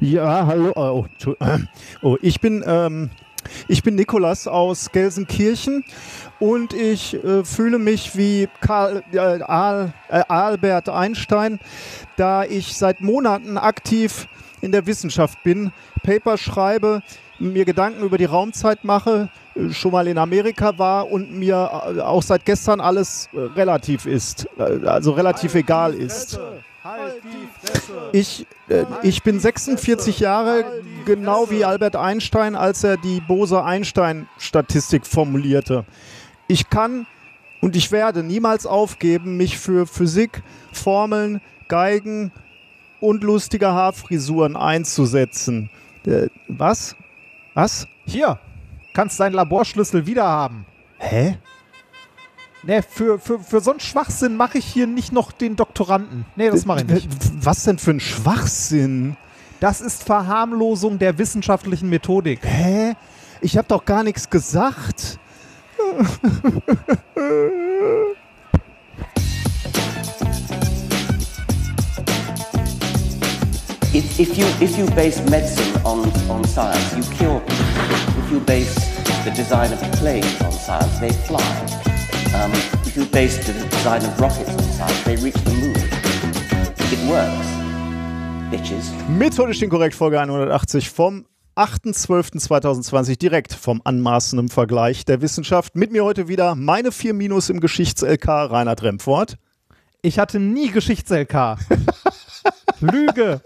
Ja, hallo. Oh, oh ich bin ähm, ich bin Nikolas aus Gelsenkirchen und ich äh, fühle mich wie Karl, äh, Al, äh, Albert Einstein, da ich seit Monaten aktiv in der Wissenschaft bin, Paper schreibe, mir Gedanken über die Raumzeit mache, äh, schon mal in Amerika war und mir äh, auch seit gestern alles äh, relativ ist, also relativ egal ist. Halt ich, äh, ich bin 46 Jahre, genau wie Albert Einstein, als er die Bose-Einstein-Statistik formulierte. Ich kann und ich werde niemals aufgeben, mich für Physik, Formeln, Geigen und lustige Haarfrisuren einzusetzen. Äh, was? Was? Hier, kannst deinen Laborschlüssel wieder haben. Hä? Nee, für, für, für so einen Schwachsinn mache ich hier nicht noch den Doktoranden. Nee, das mache ich nicht. Was denn für ein Schwachsinn? Das ist Verharmlosung der wissenschaftlichen Methodik. Hä? Ich habe doch gar nichts gesagt. if, if, you, if you base medicine on, on science, you cure people. If you base the design of planes on science, they fly. Um, if you base the design of rockets on science, they reach the moon. It works. Bitches. Methodisch inkorrekt, Folge 180 vom 8.12.2020 direkt vom anmaßenden Vergleich der Wissenschaft. Mit mir heute wieder meine 4 Minus im Geschichts-LK, Reinhard Remfort. Ich hatte nie Geschichts-LK. Lüge.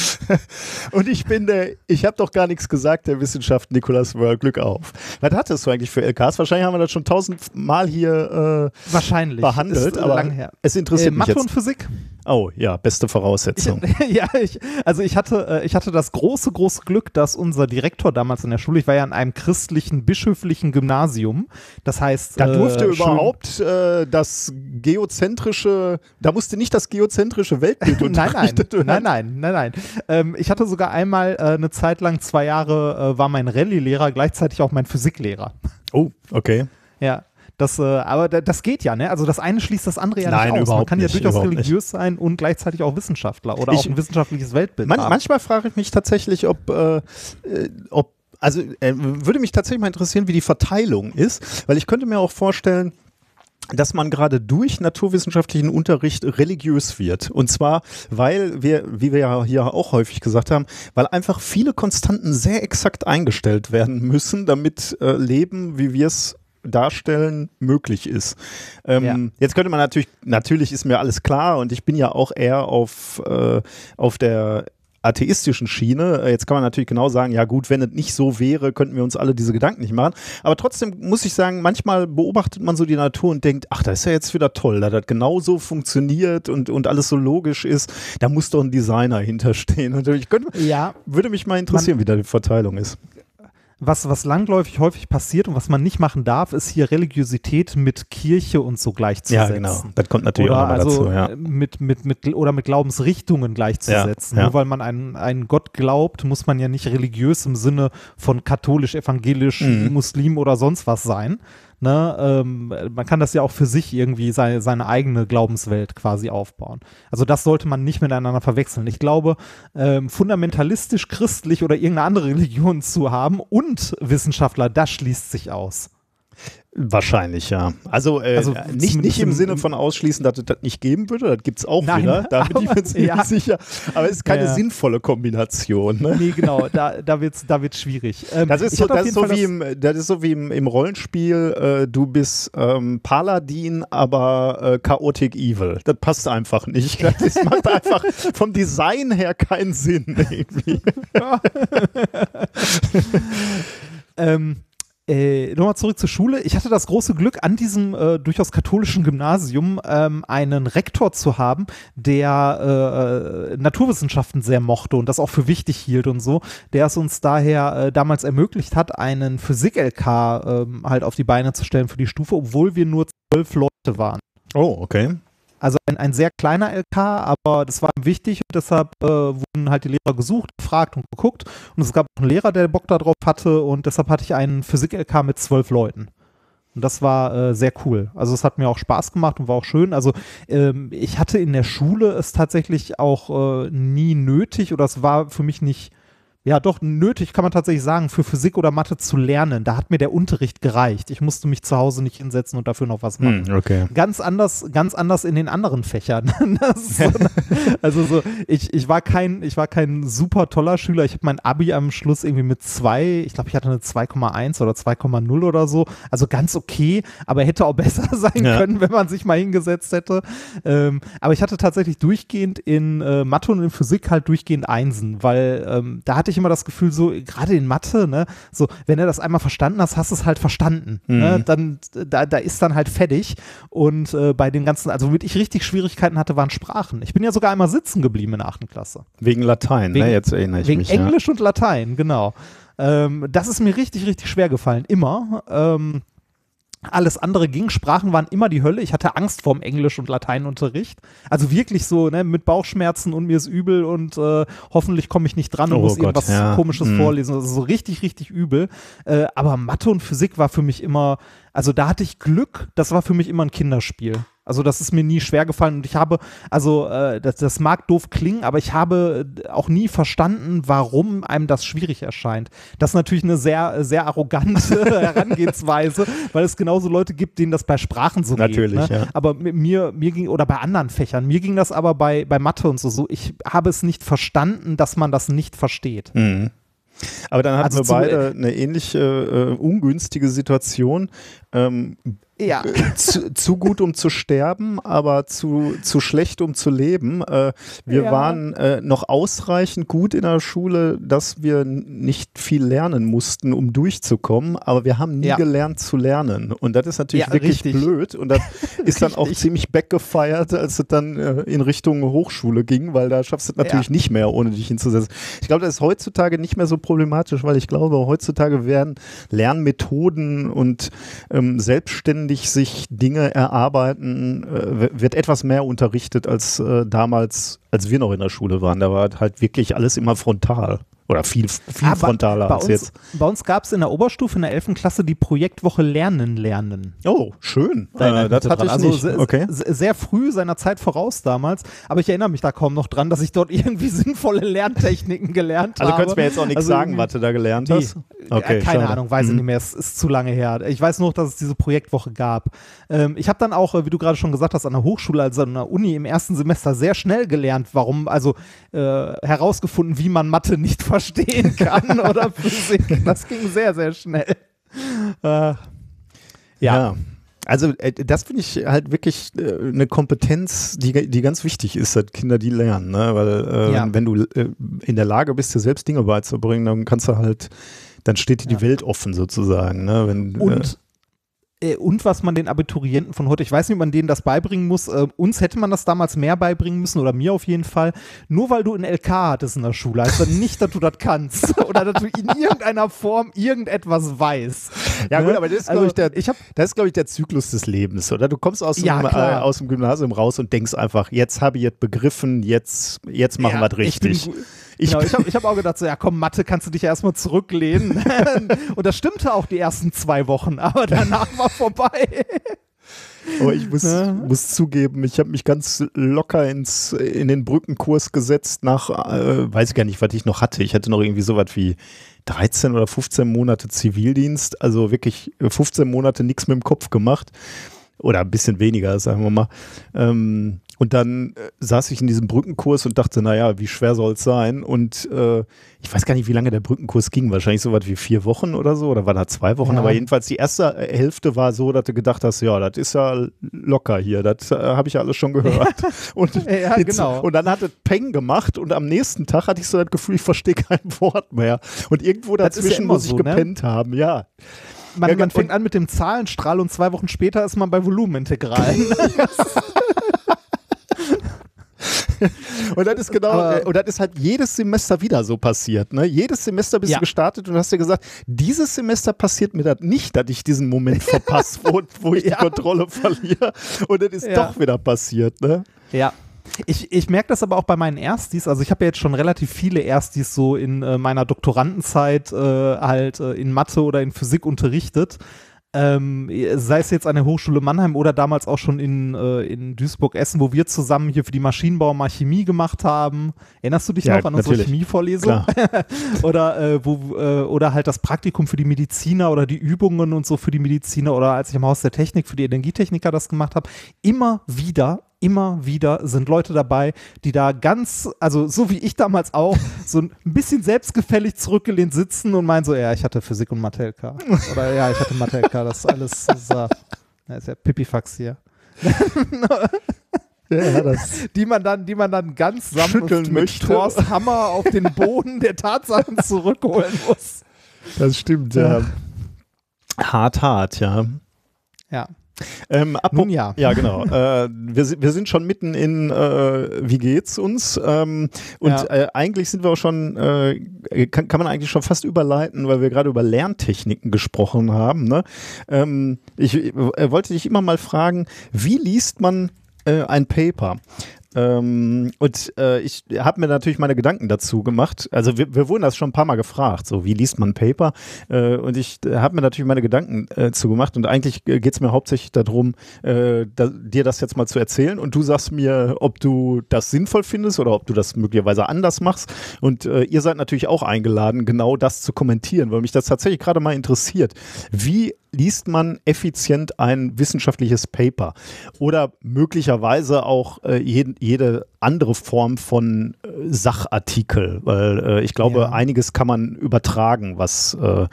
Und ich bin der, ich habe doch gar nichts gesagt, der Wissenschaft Nikolas Wörl, Glück auf. Was hattest du eigentlich für LKs? Wahrscheinlich haben wir das schon tausendmal hier äh, Wahrscheinlich. behandelt, aber es interessiert äh, mich Mathe jetzt. und Physik. Oh ja, beste Voraussetzung. Ich, ja, ich, also ich hatte, äh, ich hatte das große, große Glück, dass unser Direktor damals in der Schule, ich war ja in einem christlichen, bischöflichen Gymnasium, das heißt... Da durfte äh, überhaupt äh, das geozentrische, da musste nicht das geozentrische Weltbild nein, nein, nein, nein, nein, nein. Ähm, ich hatte sogar einmal äh, eine Zeit lang, zwei Jahre, äh, war mein Rallye-Lehrer, gleichzeitig auch mein Physiklehrer. Oh, okay. Ja, das, äh, aber das geht ja, ne? Also das eine schließt das andere ja Nein, nicht aus. Man kann nicht, ja durchaus religiös nicht. sein und gleichzeitig auch Wissenschaftler oder ich, auch ein wissenschaftliches Weltbild man, haben. Manchmal frage ich mich tatsächlich, ob, äh, ob also äh, würde mich tatsächlich mal interessieren, wie die Verteilung ist, weil ich könnte mir auch vorstellen, dass man gerade durch naturwissenschaftlichen Unterricht religiös wird. Und zwar, weil wir, wie wir ja hier auch häufig gesagt haben, weil einfach viele Konstanten sehr exakt eingestellt werden müssen, damit äh, Leben, wie wir es darstellen möglich ist. Ähm, ja. Jetzt könnte man natürlich, natürlich ist mir alles klar und ich bin ja auch eher auf, äh, auf der atheistischen Schiene. Äh, jetzt kann man natürlich genau sagen, ja gut, wenn es nicht so wäre, könnten wir uns alle diese Gedanken nicht machen. Aber trotzdem muss ich sagen, manchmal beobachtet man so die Natur und denkt, ach, das ist ja jetzt wieder toll, da das genau so funktioniert und, und alles so logisch ist. Da muss doch ein Designer hinterstehen. Und ich könnte, ja, würde mich mal interessieren, man, wie da die Verteilung ist was, was langläufig häufig passiert und was man nicht machen darf, ist hier Religiosität mit Kirche und so gleichzusetzen. Ja, genau. Das kommt natürlich oder auch nochmal also dazu, ja. Mit, mit, mit, oder mit Glaubensrichtungen gleichzusetzen. Ja, ja. Nur weil man einen, einen Gott glaubt, muss man ja nicht religiös im Sinne von katholisch, evangelisch, mhm. Muslim oder sonst was sein, Ne, ähm, man kann das ja auch für sich irgendwie seine, seine eigene Glaubenswelt quasi aufbauen. Also das sollte man nicht miteinander verwechseln. Ich glaube, ähm, fundamentalistisch christlich oder irgendeine andere Religion zu haben und Wissenschaftler, das schließt sich aus. Wahrscheinlich, ja. Also, äh, also nicht, nicht im Sinne von ausschließen, dass es das nicht geben würde, das gibt es auch Nein, wieder, da bin ich mir ziemlich ja. sicher. Aber es ist keine ja. sinnvolle Kombination. Ne? Nee, genau, da, da wird es da wird's schwierig. Ähm, das ist so, das ist so wie, im, das ist so wie im, im Rollenspiel, äh, du bist ähm, Paladin, aber äh, Chaotic Evil. Das passt einfach nicht. Das macht einfach vom Design her keinen Sinn irgendwie. ähm, äh, Nochmal zurück zur Schule. Ich hatte das große Glück, an diesem äh, durchaus katholischen Gymnasium ähm, einen Rektor zu haben, der äh, Naturwissenschaften sehr mochte und das auch für wichtig hielt und so, der es uns daher äh, damals ermöglicht hat, einen Physik-LK ähm, halt auf die Beine zu stellen für die Stufe, obwohl wir nur zwölf Leute waren. Oh, okay. Also ein, ein sehr kleiner LK, aber das war wichtig und deshalb äh, wurden halt die Lehrer gesucht, gefragt und geguckt. Und es gab auch einen Lehrer, der Bock darauf hatte und deshalb hatte ich einen Physik-LK mit zwölf Leuten. Und das war äh, sehr cool. Also es hat mir auch Spaß gemacht und war auch schön. Also ähm, ich hatte in der Schule es tatsächlich auch äh, nie nötig oder es war für mich nicht ja doch nötig, kann man tatsächlich sagen, für Physik oder Mathe zu lernen. Da hat mir der Unterricht gereicht. Ich musste mich zu Hause nicht hinsetzen und dafür noch was machen. Hm, okay. Ganz anders, ganz anders in den anderen Fächern. so, also so, ich, ich war kein, ich war kein super toller Schüler. Ich habe mein Abi am Schluss irgendwie mit zwei, ich glaube, ich hatte eine 2,1 oder 2,0 oder so. Also ganz okay, aber hätte auch besser sein ja. können, wenn man sich mal hingesetzt hätte. Ähm, aber ich hatte tatsächlich durchgehend in äh, Mathe und in Physik halt durchgehend Einsen, weil ähm, da hatte ich ich immer das Gefühl, so, gerade in Mathe, ne, so, wenn du das einmal verstanden hast, hast du es halt verstanden. Ne? Mhm. Ne? Dann, da, da ist dann halt fertig. Und äh, bei den ganzen, also womit ich richtig Schwierigkeiten hatte, waren Sprachen. Ich bin ja sogar einmal sitzen geblieben in der achten Klasse. Wegen Latein, ne? wegen, ne? Jetzt erinnere ich wegen mich. Wegen Englisch ja. und Latein, genau. Ähm, das ist mir richtig, richtig schwer gefallen. Immer. Ähm, alles andere ging. Sprachen waren immer die Hölle. Ich hatte Angst vorm Englisch- und Lateinunterricht. Also wirklich so, ne, mit Bauchschmerzen und mir ist übel und äh, hoffentlich komme ich nicht dran und oh muss Gott, irgendwas ja. Komisches hm. vorlesen. Also so richtig, richtig übel. Äh, aber Mathe und Physik war für mich immer, also da hatte ich Glück, das war für mich immer ein Kinderspiel. Also das ist mir nie schwer gefallen und ich habe, also äh, das, das mag doof klingen, aber ich habe auch nie verstanden, warum einem das schwierig erscheint. Das ist natürlich eine sehr, sehr arrogante Herangehensweise, weil es genauso Leute gibt, denen das bei Sprachen so natürlich, geht. Ne? Ja. Aber mir, mir ging, oder bei anderen Fächern, mir ging das aber bei, bei Mathe und so so, ich habe es nicht verstanden, dass man das nicht versteht. Mhm. Aber dann hatten also wir beide eine ähnliche äh, ungünstige Situation. Ähm, ja. zu, zu, gut, um zu sterben, aber zu, zu schlecht, um zu leben. Äh, wir ja. waren äh, noch ausreichend gut in der Schule, dass wir nicht viel lernen mussten, um durchzukommen, aber wir haben nie ja. gelernt zu lernen. Und das ist natürlich wirklich richtig. blöd. Und das ist dann auch ziemlich backgefeiert, als es dann äh, in Richtung Hochschule ging, weil da schaffst du es natürlich nicht mehr, ohne dich hinzusetzen. Ich glaube, das ist heutzutage nicht mehr so problematisch, weil ich glaube, heutzutage werden Lernmethoden und ähm, selbstständig ständig sich Dinge erarbeiten, äh, wird etwas mehr unterrichtet als äh, damals, als wir noch in der Schule waren. Da war halt wirklich alles immer frontal. Oder viel, viel ah, frontaler als uns, jetzt. Bei uns gab es in der Oberstufe in der 11. Klasse die Projektwoche Lernen lernen. Oh, schön. Äh, das hatte ich also nicht. Sehr, okay. sehr früh seiner Zeit voraus damals. Aber ich erinnere mich da kaum noch dran, dass ich dort irgendwie sinnvolle Lerntechniken gelernt also habe. Also könntest mir jetzt auch nichts also sagen, was du da gelernt nee, hast? Okay, keine schade. Ahnung, weiß ich mhm. nicht mehr. Es ist zu lange her. Ich weiß nur, dass es diese Projektwoche gab. Ähm, ich habe dann auch, äh, wie du gerade schon gesagt hast, an der Hochschule, also an der Uni im ersten Semester sehr schnell gelernt, warum, also äh, herausgefunden, wie man Mathe nicht verstehen kann. an oder Physik. Das ging sehr, sehr schnell. Äh, ja. ja. Also äh, das finde ich halt wirklich äh, eine Kompetenz, die, die ganz wichtig ist, dass Kinder die lernen. Ne? Weil äh, ja. wenn du äh, in der Lage bist, dir selbst Dinge beizubringen, dann kannst du halt, dann steht dir ja. die Welt offen sozusagen. Ne? Wenn, Und und was man den Abiturienten von heute, ich weiß nicht, ob man denen das beibringen muss. Äh, uns hätte man das damals mehr beibringen müssen oder mir auf jeden Fall. Nur weil du ein LK hattest in der Schule, heißt das nicht, dass du das kannst oder dass du in irgendeiner Form irgendetwas weißt. Ja ne? gut, aber das ist, also, glaube ich, der, ich ich, der Zyklus des Lebens, oder? Du kommst aus dem, ja, äh, aus dem Gymnasium raus und denkst einfach, jetzt habe ich es begriffen, jetzt, jetzt machen ja, wir es richtig. Ich, genau, ich habe ich hab auch gedacht, so, ja komm, Mathe, kannst du dich ja erstmal zurücklehnen. und das stimmte auch die ersten zwei Wochen, aber danach war vorbei. Aber ich muss, ja. muss zugeben, ich habe mich ganz locker ins, in den Brückenkurs gesetzt nach, äh, weiß ich gar nicht, was ich noch hatte. Ich hatte noch irgendwie so was wie 13 oder 15 Monate Zivildienst, also wirklich 15 Monate nichts mit dem Kopf gemacht. Oder ein bisschen weniger, sagen wir mal. Ähm, und dann äh, saß ich in diesem Brückenkurs und dachte, naja, wie schwer soll es sein? Und äh, ich weiß gar nicht, wie lange der Brückenkurs ging. Wahrscheinlich so was wie vier Wochen oder so. Oder war da zwei Wochen? Ja. Aber jedenfalls die erste äh, Hälfte war so, dass du gedacht hast, ja, das ist ja locker hier. Das äh, habe ich ja alles schon gehört. und, ja, genau. und dann hat es Peng gemacht und am nächsten Tag hatte ich so das Gefühl, ich verstehe kein Wort mehr. Und irgendwo dazwischen ja muss ich so, ne? gepennt ne? haben, ja. Man, ja, man fängt an mit dem Zahlenstrahl und zwei Wochen später ist man bei Volumenintegralen. und das ist genau, Aber, äh, und das ist halt jedes Semester wieder so passiert. Ne? Jedes Semester bist ja. du gestartet und hast dir gesagt, dieses Semester passiert mir das nicht, dass ich diesen Moment verpasse, wo, wo ich ja. die Kontrolle verliere. Und das ist ja. doch wieder passiert. Ne? Ja, ich, ich merke das aber auch bei meinen Erstis. Also ich habe ja jetzt schon relativ viele Erstis so in äh, meiner Doktorandenzeit äh, halt äh, in Mathe oder in Physik unterrichtet. Ähm, sei es jetzt an der Hochschule Mannheim oder damals auch schon in, äh, in Duisburg-Essen, wo wir zusammen hier für die Maschinenbau mal Chemie gemacht haben. Erinnerst du dich ja, noch an unsere Chemievorlesung? oder, äh, wo, äh, oder halt das Praktikum für die Mediziner oder die Übungen und so für die Mediziner oder als ich am Haus der Technik für die Energietechniker das gemacht habe. Immer wieder immer wieder sind Leute dabei, die da ganz, also so wie ich damals auch, so ein bisschen selbstgefällig zurückgelehnt sitzen und meinen so, ja, ich hatte Physik und Mathe LK. Oder ja, ich hatte Mathe LK, das ist alles, das ist, ja, das ist ja Pipifax hier. Ja, die man dann, die man dann ganz sanft mit möchte. Thors Hammer auf den Boden der Tatsachen zurückholen muss. Das stimmt, ja. ja. Hart, hart, ja. Ja. Ähm, Nun ja. Ja, genau. äh, wir, wir sind schon mitten in äh, Wie geht's uns? Ähm, und ja. äh, eigentlich sind wir auch schon, äh, kann, kann man eigentlich schon fast überleiten, weil wir gerade über Lerntechniken gesprochen haben. Ne? Ähm, ich äh, wollte dich immer mal fragen, wie liest man äh, ein Paper? Ähm, und äh, ich habe mir natürlich meine Gedanken dazu gemacht. Also wir, wir, wurden das schon ein paar Mal gefragt, so wie liest man Paper? Äh, und ich habe mir natürlich meine Gedanken äh, zu gemacht. Und eigentlich geht es mir hauptsächlich darum, äh, da, dir das jetzt mal zu erzählen. Und du sagst mir, ob du das sinnvoll findest oder ob du das möglicherweise anders machst. Und äh, ihr seid natürlich auch eingeladen, genau das zu kommentieren, weil mich das tatsächlich gerade mal interessiert. Wie liest man effizient ein wissenschaftliches Paper oder möglicherweise auch äh, jede, jede andere Form von äh, Sachartikel, weil äh, ich glaube, ja. einiges kann man übertragen, was, äh, äh,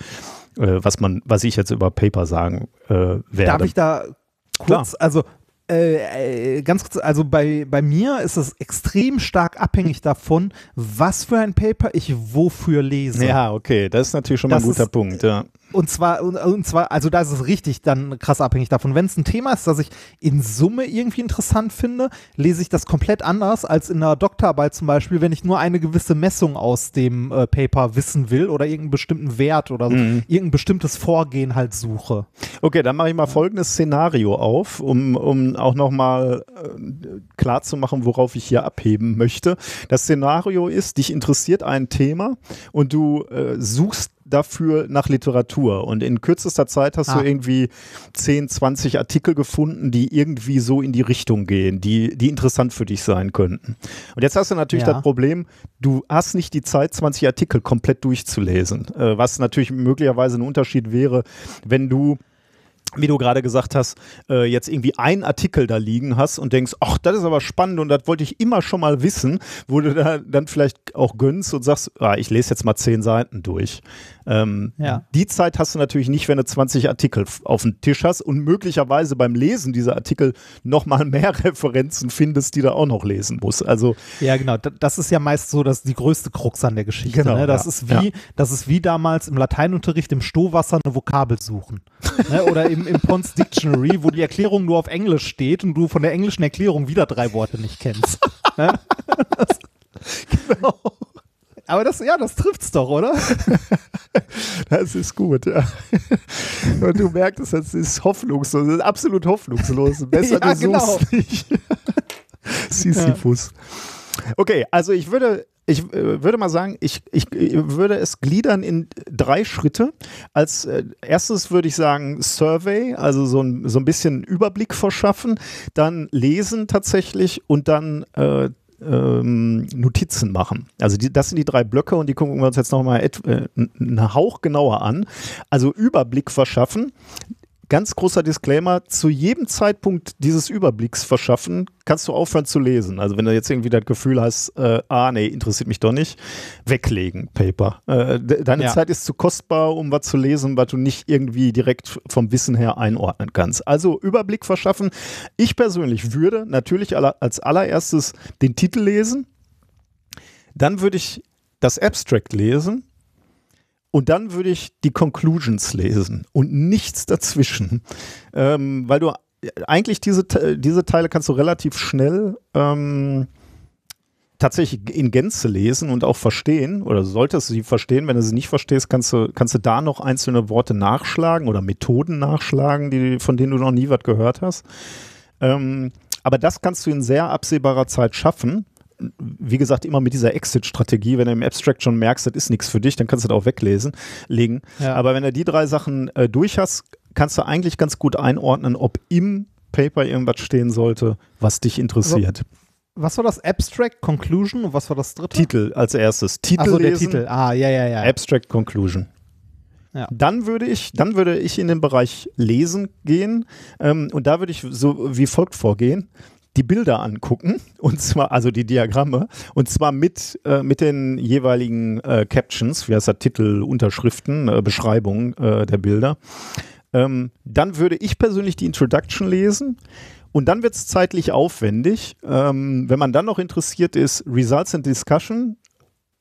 was man, was ich jetzt über Paper sagen äh, werde. Darf ich da kurz, Klar. also ganz kurz, also bei, bei mir ist es extrem stark abhängig davon, was für ein Paper ich wofür lese. Ja, okay, das ist natürlich schon mal das ein guter ist, Punkt, ja. Und zwar, und, und, zwar, also da ist es richtig dann krass abhängig davon. Wenn es ein Thema ist, das ich in Summe irgendwie interessant finde, lese ich das komplett anders als in einer Doktorarbeit zum Beispiel, wenn ich nur eine gewisse Messung aus dem äh, Paper wissen will oder irgendeinen bestimmten Wert oder mhm. irgendein bestimmtes Vorgehen halt suche. Okay, dann mache ich mal folgendes Szenario auf, um, um auch nochmal äh, klar zu machen, worauf ich hier abheben möchte. Das Szenario ist, dich interessiert ein Thema und du äh, suchst dafür nach Literatur. Und in kürzester Zeit hast ah. du irgendwie 10, 20 Artikel gefunden, die irgendwie so in die Richtung gehen, die, die interessant für dich sein könnten. Und jetzt hast du natürlich ja. das Problem, du hast nicht die Zeit, 20 Artikel komplett durchzulesen. Äh, was natürlich möglicherweise ein Unterschied wäre, wenn du wie du gerade gesagt hast, äh, jetzt irgendwie einen Artikel da liegen hast und denkst, ach, das ist aber spannend und das wollte ich immer schon mal wissen, wo du da dann vielleicht auch gönnst und sagst, ah, ich lese jetzt mal zehn Seiten durch. Ähm, ja. Die Zeit hast du natürlich nicht, wenn du 20 Artikel auf dem Tisch hast und möglicherweise beim Lesen dieser Artikel nochmal mehr Referenzen findest, die du auch noch lesen musst. Also ja, genau. Das ist ja meist so, dass die größte Krux an der Geschichte. Genau, ne? Das ja, ist wie, ja. das ist wie damals im Lateinunterricht im Stohwasser eine Vokabel suchen. ne? Oder im, im Pons Dictionary, wo die Erklärung nur auf Englisch steht und du von der englischen Erklärung wieder drei Worte nicht kennst. ne? genau. Aber das, ja, das trifft's doch, oder? das ist gut, ja. Und du merkst, das ist hoffnungslos, das ist absolut hoffnungslos. Besser ja, du genau. suchst nicht. Sisyphus. Okay, also ich würde, ich äh, würde mal sagen, ich, ich, würde es gliedern in drei Schritte. Als äh, erstes würde ich sagen Survey, also so ein, so ein bisschen Überblick verschaffen, dann lesen tatsächlich und dann äh, ähm, Notizen machen. Also die, das sind die drei Blöcke und die gucken wir uns jetzt nochmal äh, einen Hauch genauer an. Also Überblick verschaffen, ganz großer Disclaimer, zu jedem Zeitpunkt dieses Überblicks verschaffen, kannst du aufhören zu lesen. Also wenn du jetzt irgendwie das Gefühl hast, äh, ah nee, interessiert mich doch nicht, weglegen, Paper. Äh, deine ja. Zeit ist zu kostbar, um was zu lesen, was du nicht irgendwie direkt vom Wissen her einordnen kannst. Also Überblick verschaffen. Ich persönlich würde natürlich als allererstes den Titel lesen. Dann würde ich das Abstract lesen und dann würde ich die Conclusions lesen und nichts dazwischen. Ähm, weil du eigentlich diese, diese Teile kannst du relativ schnell ähm, tatsächlich in Gänze lesen und auch verstehen oder solltest du sie verstehen. Wenn du sie nicht verstehst, kannst du, kannst du da noch einzelne Worte nachschlagen oder Methoden nachschlagen, die, von denen du noch nie was gehört hast. Ähm, aber das kannst du in sehr absehbarer Zeit schaffen wie gesagt, immer mit dieser Exit-Strategie. Wenn du im Abstract schon merkst, das ist nichts für dich, dann kannst du das auch weglesen, legen. Ja. Aber wenn du die drei Sachen äh, durch hast, kannst du eigentlich ganz gut einordnen, ob im Paper irgendwas stehen sollte, was dich interessiert. Also, was war das? Abstract Conclusion und was war das dritte? Titel als erstes. Titel also der Titel. Ah, ja, ja, ja. Abstract Conclusion. Ja. Dann würde ich, dann würde ich in den Bereich Lesen gehen ähm, und da würde ich so wie folgt vorgehen die Bilder angucken und zwar also die Diagramme und zwar mit äh, mit den jeweiligen äh, Captions, wie heißt das Titel, Unterschriften, äh, Beschreibungen äh, der Bilder. Ähm, dann würde ich persönlich die Introduction lesen. Und dann wird es zeitlich aufwendig. Ähm, wenn man dann noch interessiert ist, Results and Discussion,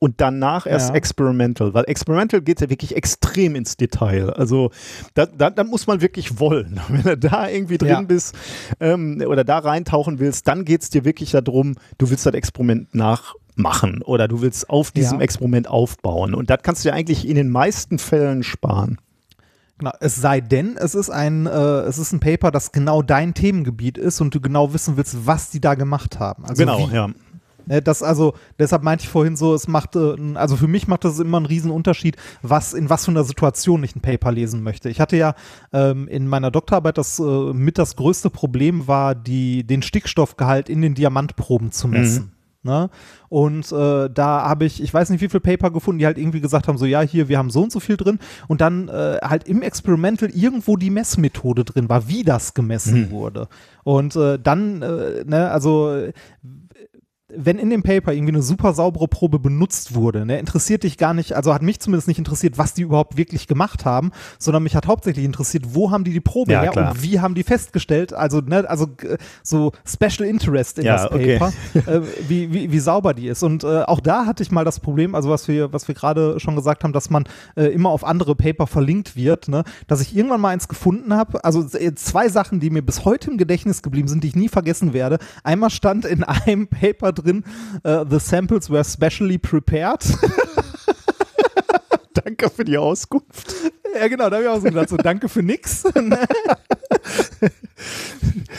und danach erst ja. Experimental, weil Experimental geht ja wirklich extrem ins Detail. Also da, da, da muss man wirklich wollen. Wenn du da irgendwie drin ja. bist ähm, oder da reintauchen willst, dann geht es dir wirklich darum, du willst das Experiment nachmachen oder du willst auf diesem ja. Experiment aufbauen. Und das kannst du dir eigentlich in den meisten Fällen sparen. Genau, es sei denn, es ist ein, äh, es ist ein Paper, das genau dein Themengebiet ist und du genau wissen willst, was die da gemacht haben. Also genau, wie. ja. Ne, das also, deshalb meinte ich vorhin so, es macht, äh, also für mich macht das immer einen riesen Unterschied, was, in was für einer Situation ich ein Paper lesen möchte. Ich hatte ja ähm, in meiner Doktorarbeit das äh, mit das größte Problem war, die, den Stickstoffgehalt in den Diamantproben zu messen. Mhm. Ne? Und äh, da habe ich, ich weiß nicht, wie viele Paper gefunden, die halt irgendwie gesagt haben, so ja, hier, wir haben so und so viel drin und dann äh, halt im Experimental irgendwo die Messmethode drin war, wie das gemessen mhm. wurde. Und äh, dann, äh, ne, also wenn in dem Paper irgendwie eine super saubere Probe benutzt wurde, ne, interessiert dich gar nicht, also hat mich zumindest nicht interessiert, was die überhaupt wirklich gemacht haben, sondern mich hat hauptsächlich interessiert, wo haben die die Probe ja, her klar. und wie haben die festgestellt, also ne, also so Special Interest in ja, das Paper, okay. äh, wie, wie, wie sauber die ist. Und äh, auch da hatte ich mal das Problem, also was wir, was wir gerade schon gesagt haben, dass man äh, immer auf andere Paper verlinkt wird, ne, dass ich irgendwann mal eins gefunden habe, also äh, zwei Sachen, die mir bis heute im Gedächtnis geblieben sind, die ich nie vergessen werde. Einmal stand in einem Paper drin, uh, the samples were specially prepared. danke für die Auskunft. Ja, genau, da habe ich auch so gedacht, so danke für nix.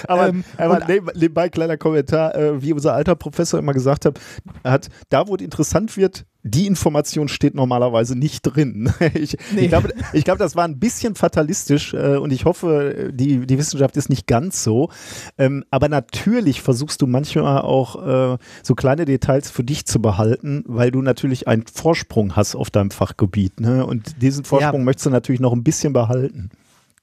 aber, ähm, aber nebenbei kleiner Kommentar, äh, wie unser alter Professor immer gesagt hat, hat, da wo es interessant wird, die Information steht normalerweise nicht drin. Ich, nee. ich glaube, ich glaub, das war ein bisschen fatalistisch äh, und ich hoffe, die, die Wissenschaft ist nicht ganz so. Ähm, aber natürlich versuchst du manchmal auch äh, so kleine Details für dich zu behalten, weil du natürlich einen Vorsprung hast auf deinem Fachgebiet. Ne? Und diesen Vorsprung ja. möchtest du natürlich noch ein bisschen behalten.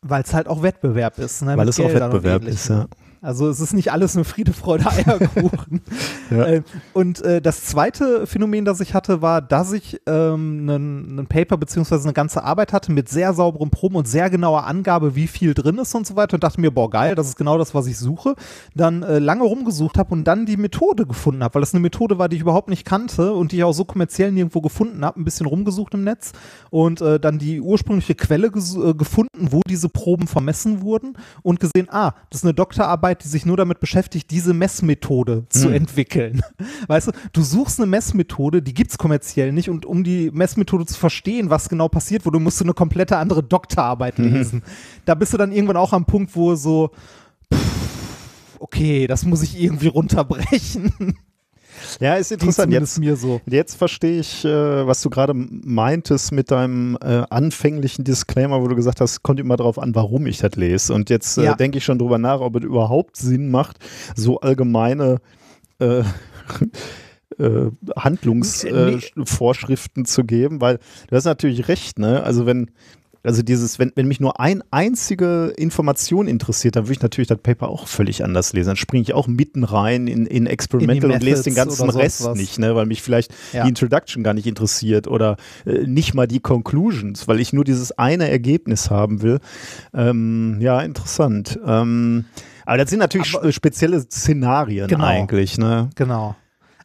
Weil es halt auch Wettbewerb ist. Ne? Weil es auch Wettbewerb ist, ja. Also es ist nicht alles nur Friede, Freude, Eierkuchen. ja. äh, und äh, das zweite Phänomen, das ich hatte, war, dass ich ähm, einen Paper beziehungsweise eine ganze Arbeit hatte mit sehr sauberen Proben und sehr genauer Angabe, wie viel drin ist und so weiter und dachte mir, boah geil, das ist genau das, was ich suche. Dann äh, lange rumgesucht habe und dann die Methode gefunden habe, weil das eine Methode war, die ich überhaupt nicht kannte und die ich auch so kommerziell nirgendwo gefunden habe, ein bisschen rumgesucht im Netz und äh, dann die ursprüngliche Quelle äh, gefunden, wo diese Proben vermessen wurden und gesehen, ah, das ist eine Doktorarbeit Arbeit, die sich nur damit beschäftigt, diese Messmethode zu hm. entwickeln. Weißt du, du suchst eine Messmethode, die gibt es kommerziell nicht und um die Messmethode zu verstehen, was genau passiert wurde, musst du eine komplette andere Doktorarbeit mhm. lesen. Da bist du dann irgendwann auch am Punkt, wo so, pff, okay, das muss ich irgendwie runterbrechen. Ja, ist interessant. Jetzt, mir so. jetzt verstehe ich, äh, was du gerade meintest mit deinem äh, anfänglichen Disclaimer, wo du gesagt hast, kommt immer darauf an, warum ich das lese. Und jetzt äh, ja. denke ich schon drüber nach, ob es überhaupt Sinn macht, so allgemeine äh, äh, Handlungsvorschriften zu geben, weil du hast natürlich recht, ne? Also wenn also dieses, wenn, wenn mich nur eine einzige Information interessiert, dann würde ich natürlich das Paper auch völlig anders lesen. Dann springe ich auch mitten rein in, in Experimental in und lese den ganzen Rest was. nicht, ne, weil mich vielleicht ja. die Introduction gar nicht interessiert oder äh, nicht mal die Conclusions, weil ich nur dieses eine Ergebnis haben will. Ähm, ja, interessant. Ähm, aber das sind natürlich aber, spezielle Szenarien genau, eigentlich, ne? Genau.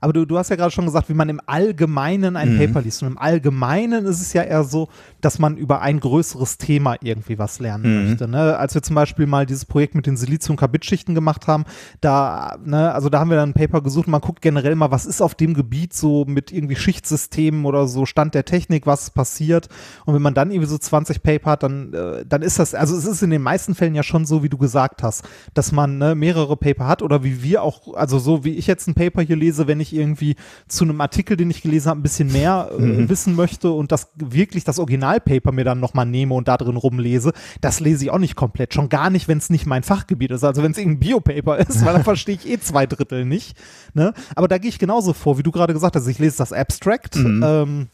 Aber du, du hast ja gerade schon gesagt, wie man im Allgemeinen ein mhm. Paper liest. Und im Allgemeinen ist es ja eher so, dass man über ein größeres Thema irgendwie was lernen mhm. möchte. Ne? Als wir zum Beispiel mal dieses Projekt mit den Silizium-Carbid-Schichten gemacht haben, da, ne, also da haben wir dann ein Paper gesucht und man guckt generell mal, was ist auf dem Gebiet so mit irgendwie Schichtsystemen oder so Stand der Technik, was passiert. Und wenn man dann irgendwie so 20 Paper hat, dann, äh, dann ist das, also es ist in den meisten Fällen ja schon so, wie du gesagt hast, dass man ne, mehrere Paper hat oder wie wir auch, also so wie ich jetzt ein Paper hier lese, wenn ich irgendwie zu einem Artikel, den ich gelesen habe, ein bisschen mehr äh, mhm. wissen möchte und das wirklich das Originalpaper mir dann nochmal nehme und da drin rumlese, das lese ich auch nicht komplett. Schon gar nicht, wenn es nicht mein Fachgebiet ist. Also wenn es irgendein Biopaper ist, weil dann verstehe ich eh zwei Drittel nicht. Ne? Aber da gehe ich genauso vor, wie du gerade gesagt hast. Ich lese das Abstract. Mhm. Ähm,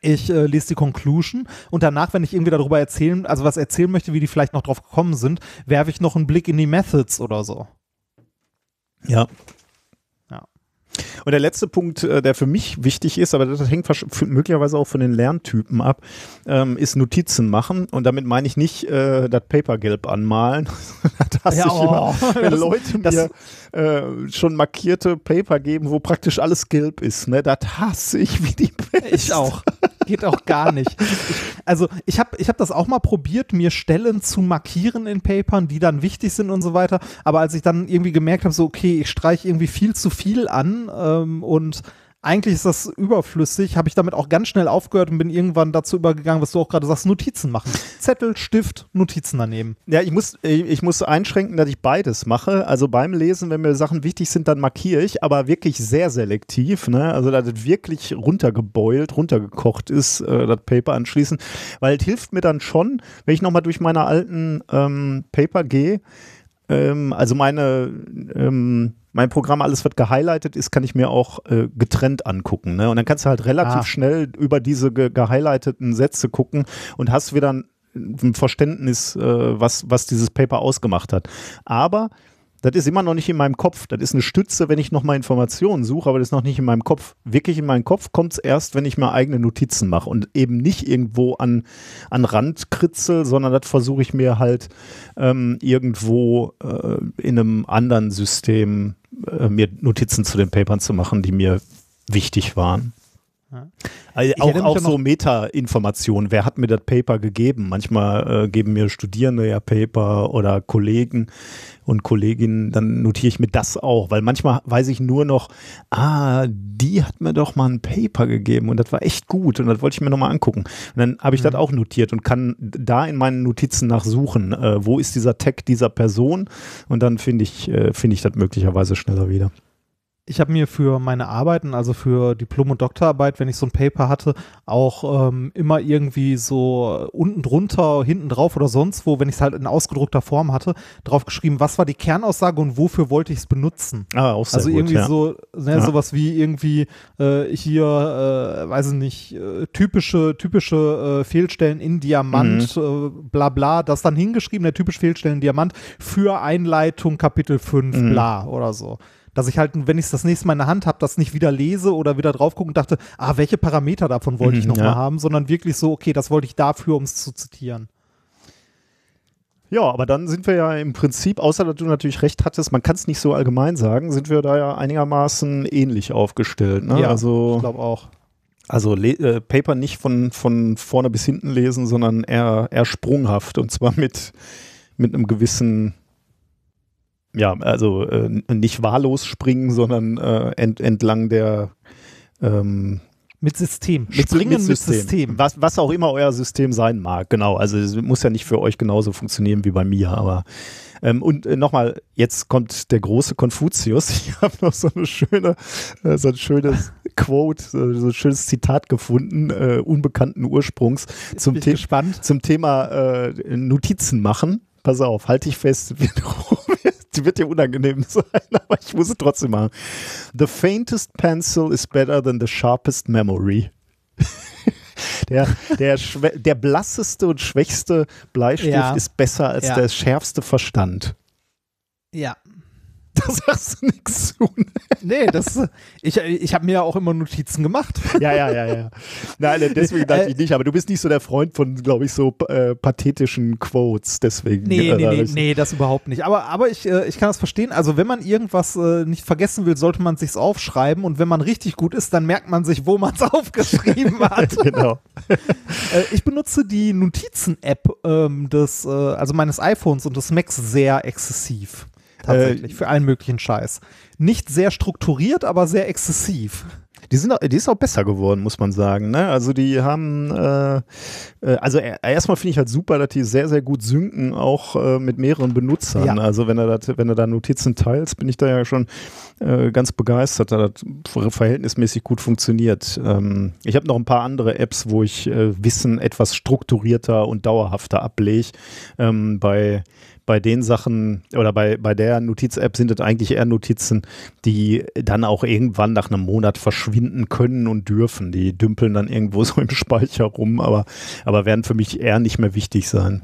ich äh, lese die Conclusion und danach, wenn ich irgendwie darüber erzählen, also was erzählen möchte, wie die vielleicht noch drauf gekommen sind, werfe ich noch einen Blick in die Methods oder so. Ja. Ja. Und der letzte Punkt, äh, der für mich wichtig ist, aber das hängt möglicherweise auch von den Lerntypen ab, ähm, ist Notizen machen. Und damit meine ich nicht äh, das Papergelb anmalen. das ja, oh. immer, wenn Leute mir äh, schon markierte Paper geben, wo praktisch alles gelb ist. Ne? Das hasse ich wie die Pest. Ich auch. Geht auch gar nicht. Ich, also ich habe ich hab das auch mal probiert, mir Stellen zu markieren in Papern, die dann wichtig sind und so weiter. Aber als ich dann irgendwie gemerkt habe, so okay, ich streiche irgendwie viel zu viel an ähm, und eigentlich ist das überflüssig, habe ich damit auch ganz schnell aufgehört und bin irgendwann dazu übergegangen, was du auch gerade sagst, Notizen machen. Zettel, Stift, Notizen daneben. Ja, ich muss, ich muss einschränken, dass ich beides mache. Also beim Lesen, wenn mir Sachen wichtig sind, dann markiere ich, aber wirklich sehr selektiv. Ne? Also dass es wirklich runtergebeult, runtergekocht ist, äh, das Paper anschließend. Weil es hilft mir dann schon, wenn ich nochmal durch meine alten ähm, Paper gehe, ähm, also meine ähm, mein Programm, alles was gehighlightet ist, kann ich mir auch äh, getrennt angucken. Ne? Und dann kannst du halt relativ ah. schnell über diese ge gehighlighteten Sätze gucken und hast wieder ein, ein Verständnis, äh, was, was dieses Paper ausgemacht hat. Aber das ist immer noch nicht in meinem Kopf. Das ist eine Stütze, wenn ich nochmal Informationen suche, aber das ist noch nicht in meinem Kopf. Wirklich in meinen Kopf kommt es erst, wenn ich mir eigene Notizen mache und eben nicht irgendwo an, an Rand kritzel, sondern das versuche ich mir halt ähm, irgendwo äh, in einem anderen System mir Notizen zu den Papern zu machen, die mir wichtig waren. Also auch auch so Meta-Informationen. Wer hat mir das Paper gegeben? Manchmal äh, geben mir Studierende ja Paper oder Kollegen und Kolleginnen, dann notiere ich mir das auch, weil manchmal weiß ich nur noch, ah, die hat mir doch mal ein Paper gegeben und das war echt gut und das wollte ich mir nochmal angucken. Und dann habe ich mhm. das auch notiert und kann da in meinen Notizen nachsuchen, äh, wo ist dieser Tag dieser Person und dann finde ich, äh, finde ich das möglicherweise schneller wieder ich habe mir für meine Arbeiten, also für Diplom- und Doktorarbeit, wenn ich so ein Paper hatte, auch ähm, immer irgendwie so unten drunter, hinten drauf oder sonst wo, wenn ich es halt in ausgedruckter Form hatte, drauf geschrieben, was war die Kernaussage und wofür wollte ich es benutzen. Ah, auch sehr also gut, irgendwie ja. so, ne, ja. sowas wie irgendwie äh, hier, äh, weiß ich nicht, äh, typische, typische äh, Fehlstellen in Diamant, mhm. Äh, bla bla, das dann hingeschrieben, der typische Fehlstellen in Diamant für Einleitung Kapitel 5, mhm. bla oder so dass ich halt, wenn ich es das nächste Mal in der Hand habe, das nicht wieder lese oder wieder drauf gucke und dachte, ah, welche Parameter davon wollte ich mhm, nochmal ja. haben, sondern wirklich so, okay, das wollte ich dafür, um es zu zitieren. Ja, aber dann sind wir ja im Prinzip, außer dass du natürlich recht hattest, man kann es nicht so allgemein sagen, sind wir da ja einigermaßen ähnlich aufgestellt. Ne? Ja, also, ich glaube auch. Also äh, Paper nicht von, von vorne bis hinten lesen, sondern eher, eher sprunghaft und zwar mit, mit einem gewissen ja, also äh, nicht wahllos springen, sondern äh, ent, entlang der ähm, mit System. Mit, Springen mit System. mit System. Was, was auch immer euer System sein mag, genau. Also es muss ja nicht für euch genauso funktionieren wie bei mir, aber ähm, und äh, nochmal, jetzt kommt der große Konfuzius. Ich habe noch so eine schöne, äh, so ein schönes Quote, so ein schönes Zitat gefunden, äh, unbekannten Ursprungs zum, The gespannt. zum Thema äh, Notizen machen. Pass auf, halte ich fest, die wird dir unangenehm sein, aber ich muss es trotzdem machen. The faintest pencil is better than the sharpest memory. Der, der, der blasseste und schwächste Bleistift ja. ist besser als ja. der schärfste Verstand. Ja, Da sagst du nichts zu. Ne? Nee, das, ich, ich habe mir ja auch immer Notizen gemacht. Ja, ja, ja, ja. Nein, deswegen dachte ich nicht, aber du bist nicht so der Freund von, glaube ich, so äh, pathetischen Quotes, deswegen. Nee, äh, nee, nee, nee, das überhaupt nicht. Aber, aber ich, äh, ich kann das verstehen. Also, wenn man irgendwas äh, nicht vergessen will, sollte man es sich aufschreiben und wenn man richtig gut ist, dann merkt man sich, wo man es aufgeschrieben hat. genau. Äh, ich benutze die Notizen-App ähm, des, äh, also meines iPhones und des Macs sehr exzessiv. Tatsächlich, äh, für allen möglichen Scheiß. Nicht sehr strukturiert, aber sehr exzessiv. Die, sind, die ist auch besser geworden, muss man sagen. Ne? Also die haben, äh, äh also erstmal finde ich halt super, dass die sehr, sehr gut synken, auch äh, mit mehreren Benutzern. Ja. Also wenn du, dat, wenn du da Notizen teilst, bin ich da ja schon äh, ganz begeistert, da das verhältnismäßig gut funktioniert. Ähm, ich habe noch ein paar andere Apps, wo ich äh, Wissen etwas strukturierter und dauerhafter ablege. Ähm, bei bei den Sachen oder bei, bei der Notiz-App sind es eigentlich eher Notizen, die dann auch irgendwann nach einem Monat verschwinden können und dürfen. Die dümpeln dann irgendwo so im Speicher rum, aber, aber werden für mich eher nicht mehr wichtig sein.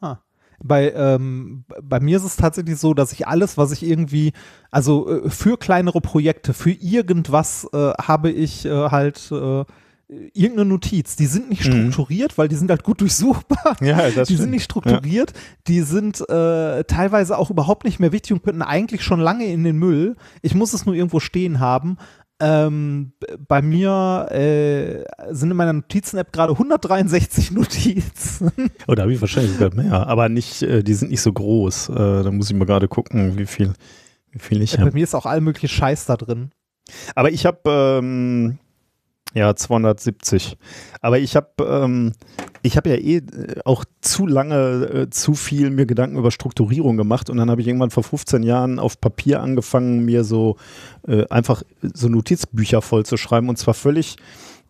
Ah. Bei, ähm, bei mir ist es tatsächlich so, dass ich alles, was ich irgendwie, also äh, für kleinere Projekte, für irgendwas äh, habe ich äh, halt äh, irgendeine Notiz. Die sind nicht mhm. strukturiert, mhm. weil die sind halt gut durchsuchbar. Ja, das die stimmt. sind nicht strukturiert, ja. die sind äh, teilweise auch überhaupt nicht mehr wichtig und könnten eigentlich schon lange in den Müll. Ich muss es nur irgendwo stehen haben. Ähm, bei mir äh, sind in meiner Notizen-App gerade 163 Notizen. Oh, da habe ich wahrscheinlich sogar mehr, aber nicht, äh, die sind nicht so groß. Äh, da muss ich mal gerade gucken, wie viel, wie viel ich habe. Bei mir ist auch all mögliche Scheiß da drin. Aber ich habe ähm, ja, 270. Aber ich habe ähm, ich habe ja eh äh, auch zu lange äh, zu viel mir Gedanken über Strukturierung gemacht und dann habe ich irgendwann vor 15 Jahren auf Papier angefangen, mir so äh, einfach so Notizbücher vollzuschreiben und zwar völlig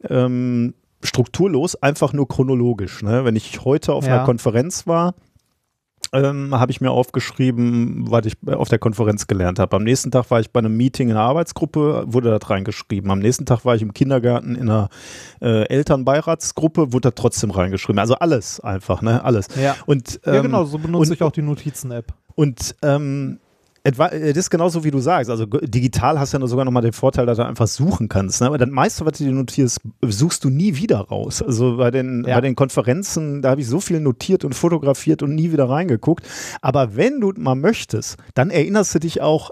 ähm, strukturlos, einfach nur chronologisch. Ne? Wenn ich heute auf ja. einer Konferenz war, ähm, habe ich mir aufgeschrieben, was ich auf der Konferenz gelernt habe. Am nächsten Tag war ich bei einem Meeting in einer Arbeitsgruppe, wurde das reingeschrieben. Am nächsten Tag war ich im Kindergarten in einer äh, Elternbeiratsgruppe, wurde da trotzdem reingeschrieben. Also alles einfach, ne? Alles. Ja, und, ähm, ja genau, so benutze und, ich auch die Notizen-App. Und ähm, das ist genauso wie du sagst. Also digital hast du ja sogar nochmal den Vorteil, dass du einfach suchen kannst. Ne? Aber das meiste, was du dir notierst, suchst du nie wieder raus. Also bei den, ja. bei den Konferenzen, da habe ich so viel notiert und fotografiert und nie wieder reingeguckt. Aber wenn du mal möchtest, dann erinnerst du dich auch,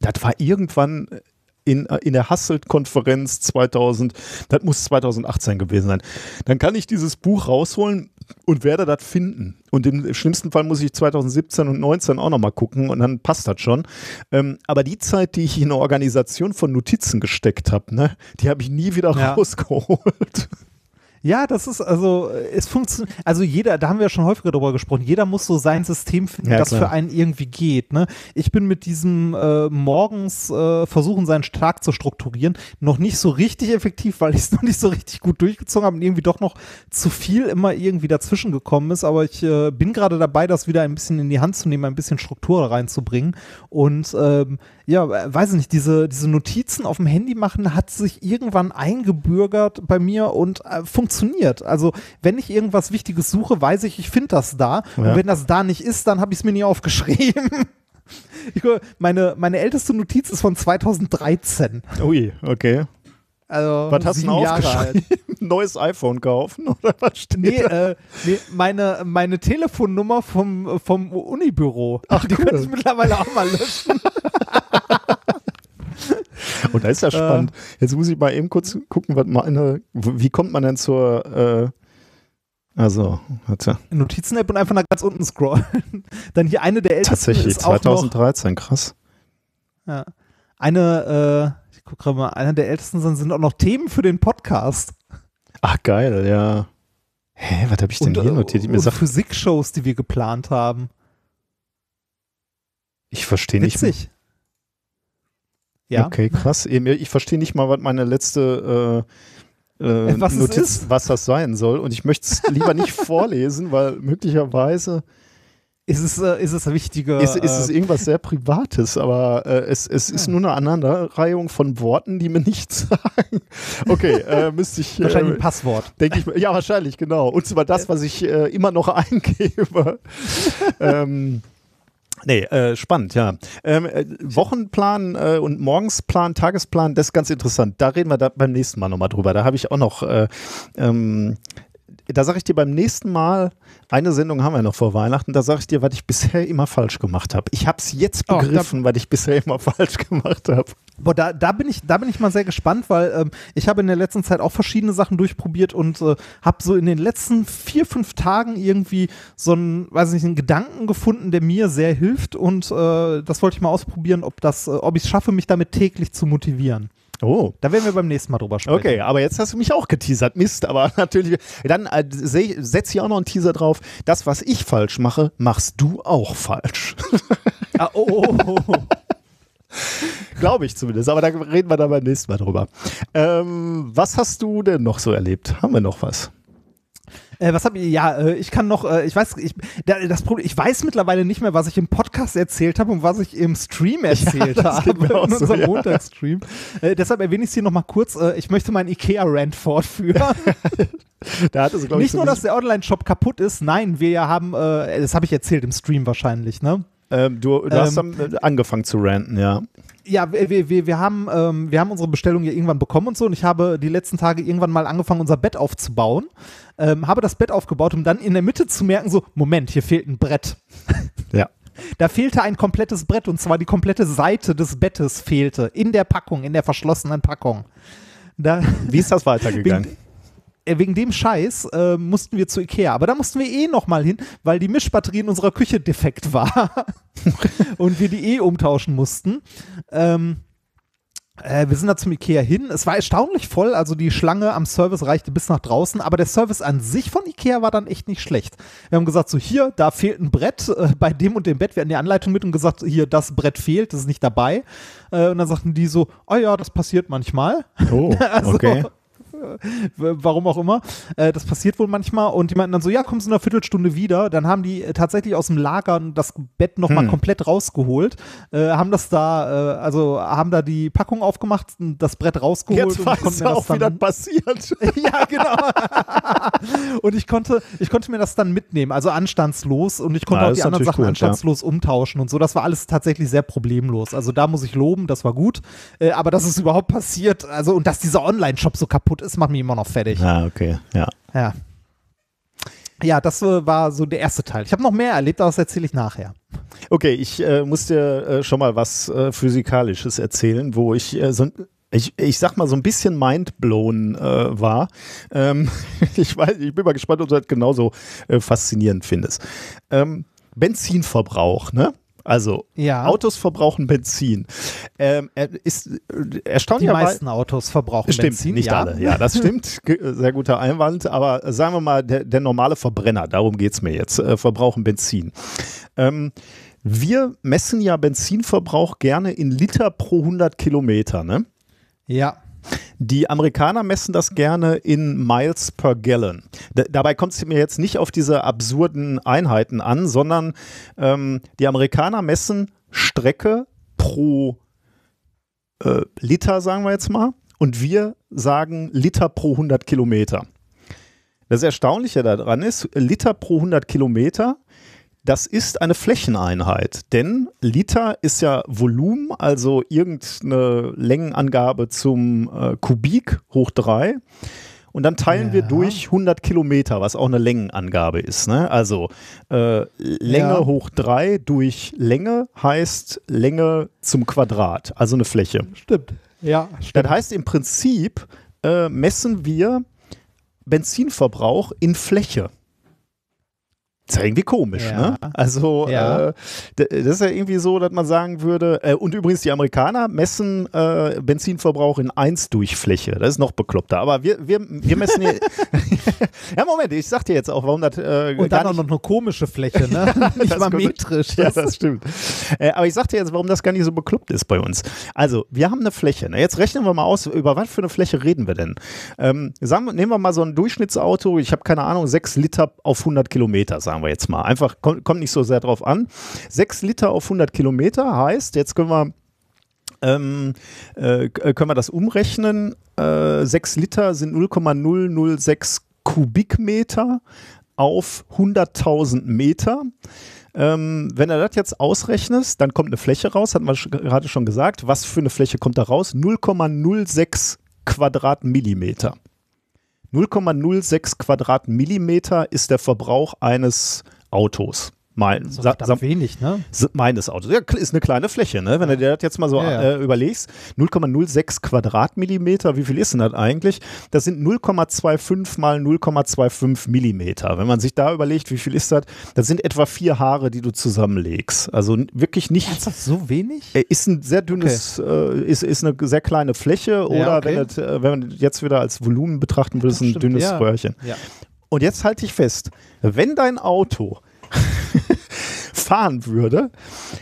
das war irgendwann in, in der Hasselt-Konferenz 2000, das muss 2018 gewesen sein. Dann kann ich dieses Buch rausholen und werde das finden. Und im schlimmsten Fall muss ich 2017 und 2019 auch nochmal gucken und dann passt das schon. Ähm, aber die Zeit, die ich in eine Organisation von Notizen gesteckt habe, ne, die habe ich nie wieder ja. rausgeholt. Ja, das ist also, es funktioniert, also jeder, da haben wir ja schon häufiger drüber gesprochen, jeder muss so sein System finden, ja, das klar. für einen irgendwie geht. Ne? Ich bin mit diesem äh, morgens äh, versuchen, seinen Tag zu strukturieren, noch nicht so richtig effektiv, weil ich es noch nicht so richtig gut durchgezogen habe und irgendwie doch noch zu viel immer irgendwie dazwischen gekommen ist. Aber ich äh, bin gerade dabei, das wieder ein bisschen in die Hand zu nehmen, ein bisschen Struktur reinzubringen. Und ähm, ja, weiß ich nicht, diese, diese Notizen auf dem Handy machen hat sich irgendwann eingebürgert bei mir und äh, funktioniert. Also, wenn ich irgendwas Wichtiges suche, weiß ich, ich finde das da. Ja. Und wenn das da nicht ist, dann habe ich es mir nie aufgeschrieben. Ich, meine, meine älteste Notiz ist von 2013. Ui, okay. Also was hast du aufgeschrieben? Neues iPhone kaufen oder was steht nee, äh, nee, meine, meine Telefonnummer vom, vom Unibüro. Ach, die cool. könnte ich mittlerweile auch mal löschen. Und da ist ja spannend. Äh, Jetzt muss ich mal eben kurz gucken, was meine, wie kommt man denn zur, äh, also, warte. Notizen-App und einfach nach ganz unten scrollen. Dann hier eine der ältesten. Tatsächlich, 2013, noch, krass. Ja. Eine, äh, guck gerade mal, einer der ältesten sind, sind auch noch Themen für den Podcast. Ach, geil, ja. Hä, was habe ich denn und, hier notiert? Ich mir und Physikshows, die wir geplant haben. Ich verstehe nicht. Witzig. Ja. Okay, krass. Ich verstehe nicht mal, was meine letzte äh, äh, was Notiz, was das sein soll. Und ich möchte es lieber nicht vorlesen, weil möglicherweise ist es, äh, ist es wichtiger. Ist, ist es äh, irgendwas sehr Privates, aber äh, es, es ist nur eine Aneinanderreihung von Worten, die mir nichts sagen. Okay, äh, müsste ich. wahrscheinlich ein Passwort. Denke ich, ja, wahrscheinlich, genau. Und zwar das, was ich äh, immer noch eingebe. ähm, Nee, äh, spannend, ja. Ähm, äh, Wochenplan äh, und Morgensplan, Tagesplan, das ist ganz interessant. Da reden wir da beim nächsten Mal nochmal drüber. Da habe ich auch noch äh, ähm, da sage ich dir beim nächsten Mal, eine Sendung haben wir noch vor Weihnachten, da sage ich dir, was ich bisher immer falsch gemacht habe. Ich habe es jetzt begriffen, oh, was ich bisher immer falsch gemacht habe. Boah, da, da, bin ich, da bin ich mal sehr gespannt, weil ähm, ich habe in der letzten Zeit auch verschiedene Sachen durchprobiert und äh, habe so in den letzten vier, fünf Tagen irgendwie so einen, weiß nicht, einen Gedanken gefunden, der mir sehr hilft und äh, das wollte ich mal ausprobieren, ob das, äh, ob ich es schaffe, mich damit täglich zu motivieren. Oh. Da werden wir beim nächsten Mal drüber sprechen. Okay, aber jetzt hast du mich auch geteasert. Mist, aber natürlich. Dann äh, setz hier auch noch einen Teaser drauf. Das, was ich falsch mache, machst du auch falsch. Ah, oh, oh, oh. oh. Glaube ich zumindest, aber da reden wir dann beim nächsten Mal drüber. Ähm, was hast du denn noch so erlebt? Haben wir noch was? Äh, was habe ich? Ja, äh, ich kann noch, äh, ich weiß, ich, das Problem, ich weiß mittlerweile nicht mehr, was ich im Podcast erzählt habe und was ich im Stream erzählt ja, habe, in unserem so, ja. Montagsstream. Äh, deshalb erwähne ich es hier nochmal kurz. Ich möchte meinen Ikea-Rant fortführen. da hat es, Nicht ich, so nur, dass der Online-Shop kaputt ist, nein, wir haben, das habe ich erzählt im Stream wahrscheinlich, ne? Ähm, du, du ähm, hast angefangen zu ranten, ja ja, wir, wir, wir, haben, ähm, wir haben unsere Bestellung ja irgendwann bekommen und so und ich habe die letzten Tage irgendwann mal angefangen, unser Bett aufzubauen. Ähm, habe das Bett aufgebaut, um dann in der Mitte zu merken, so, Moment, hier fehlt ein Brett. Ja. Da fehlte ein komplettes Brett und zwar die komplette Seite des Bettes fehlte in der Packung, in der verschlossenen Packung. Da, Wie ist das weitergegangen? Äh, wegen dem Scheiß äh, mussten wir zu Ikea. Aber da mussten wir eh nochmal hin, weil die Mischbatterie in unserer Küche defekt war und wir die eh umtauschen mussten. Ähm, äh, wir sind da zum Ikea hin. Es war erstaunlich voll, also die Schlange am Service reichte bis nach draußen, aber der Service an sich von Ikea war dann echt nicht schlecht. Wir haben gesagt, so hier, da fehlt ein Brett, äh, bei dem und dem Bett, wir hatten die Anleitung mit und gesagt, hier, das Brett fehlt, das ist nicht dabei. Äh, und dann sagten die so, oh ja, das passiert manchmal. Oh, also, okay. warum auch immer. Äh, das passiert wohl manchmal und die meinten dann so, ja, kommst in einer Viertelstunde wieder. Dann haben die äh, tatsächlich aus dem Lager das Bett nochmal hm. komplett rausgeholt, äh, haben das da, äh, also haben da die Packung aufgemacht, das Brett rausgeholt. Jetzt und weiß mir auch, wie das passiert. ja, genau. und ich konnte, ich konnte mir das dann mitnehmen, also anstandslos und ich konnte ja, auch die anderen Sachen gut, anstandslos ja. umtauschen und so. Das war alles tatsächlich sehr problemlos. Also da muss ich loben, das war gut. Äh, aber dass es überhaupt passiert, also und dass dieser Online-Shop so kaputt ist, macht mich immer noch fertig. Ah, okay, ja. Ja. Ja, das war so der erste Teil. Ich habe noch mehr erlebt, aber das erzähle ich nachher. Okay, ich äh, muss dir äh, schon mal was äh, Physikalisches erzählen, wo ich äh, so ich, ich sag mal so ein bisschen mindblown äh, war. Ähm, ich, weiß, ich bin mal gespannt, ob du das genauso äh, faszinierend findest. Ähm, Benzinverbrauch, ne? Also ja. Autos verbrauchen Benzin. Ähm, ist äh, erstaunlich. Die meisten Autos verbrauchen stimmt, Benzin. Nicht ja. alle, ja, das stimmt. Sehr guter Einwand. Aber sagen wir mal, der, der normale Verbrenner, darum geht es mir jetzt, äh, verbrauchen Benzin. Ähm, wir messen ja Benzinverbrauch gerne in Liter pro 100 Kilometer, ne? Ja. Die Amerikaner messen das gerne in Miles per Gallon. D dabei kommt es mir jetzt nicht auf diese absurden Einheiten an, sondern ähm, die Amerikaner messen Strecke pro äh, Liter, sagen wir jetzt mal, und wir sagen Liter pro 100 Kilometer. Das Erstaunliche daran ist, Liter pro 100 Kilometer das ist eine Flächeneinheit, denn Liter ist ja Volumen, also irgendeine Längenangabe zum äh, Kubik hoch 3. Und dann teilen ja. wir durch 100 Kilometer, was auch eine Längenangabe ist. Ne? Also äh, Länge ja. hoch 3 durch Länge heißt Länge zum Quadrat, also eine Fläche. Stimmt. Ja, stimmt. Das heißt im Prinzip äh, messen wir Benzinverbrauch in Fläche. Das ist ja irgendwie komisch, ja. ne? Also, ja. äh, das ist ja irgendwie so, dass man sagen würde, äh, und übrigens die Amerikaner messen äh, Benzinverbrauch in 1 durch Fläche. Das ist noch bekloppter. Aber wir, wir, wir messen hier. ja, Moment, ich sag dir jetzt auch, warum das. Äh, und dann auch noch eine komische Fläche, ne? nicht mal metrisch. Ja, das stimmt. Äh, aber ich sag dir jetzt, warum das gar nicht so bekloppt ist bei uns. Also, wir haben eine Fläche. Ne? Jetzt rechnen wir mal aus, über was für eine Fläche reden wir denn? Ähm, sagen, nehmen wir mal so ein Durchschnittsauto, ich habe keine Ahnung, 6 Liter auf 100 Kilometer, sagen sagen wir jetzt mal. Einfach kommt, kommt nicht so sehr drauf an. 6 Liter auf 100 Kilometer heißt, jetzt können wir ähm, äh, können wir das umrechnen. Äh, 6 Liter sind 0,006 Kubikmeter auf 100.000 Meter. Ähm, wenn du das jetzt ausrechnest, dann kommt eine Fläche raus, hat man gerade schon gesagt. Was für eine Fläche kommt da raus? 0,06 Quadratmillimeter. 0,06 Quadratmillimeter ist der Verbrauch eines Autos. Mein, das ist wenig, ne? Meines Autos. Ja, ist eine kleine Fläche, ne? Wenn du dir das jetzt mal so ja, ja. Äh, überlegst, 0,06 Quadratmillimeter, wie viel ist denn das eigentlich? Das sind 0,25 mal 0,25 Millimeter. Wenn man sich da überlegt, wie viel ist das? Das sind etwa vier Haare, die du zusammenlegst. Also wirklich nicht. Ist das so wenig? Äh, ist ein sehr dünnes, okay. äh, ist, ist eine sehr kleine Fläche oder ja, okay. wenn, das, äh, wenn man jetzt wieder als Volumen betrachten würde, ist ein dünnes Röhrchen. Und jetzt halte ich fest, wenn dein Auto fahren würde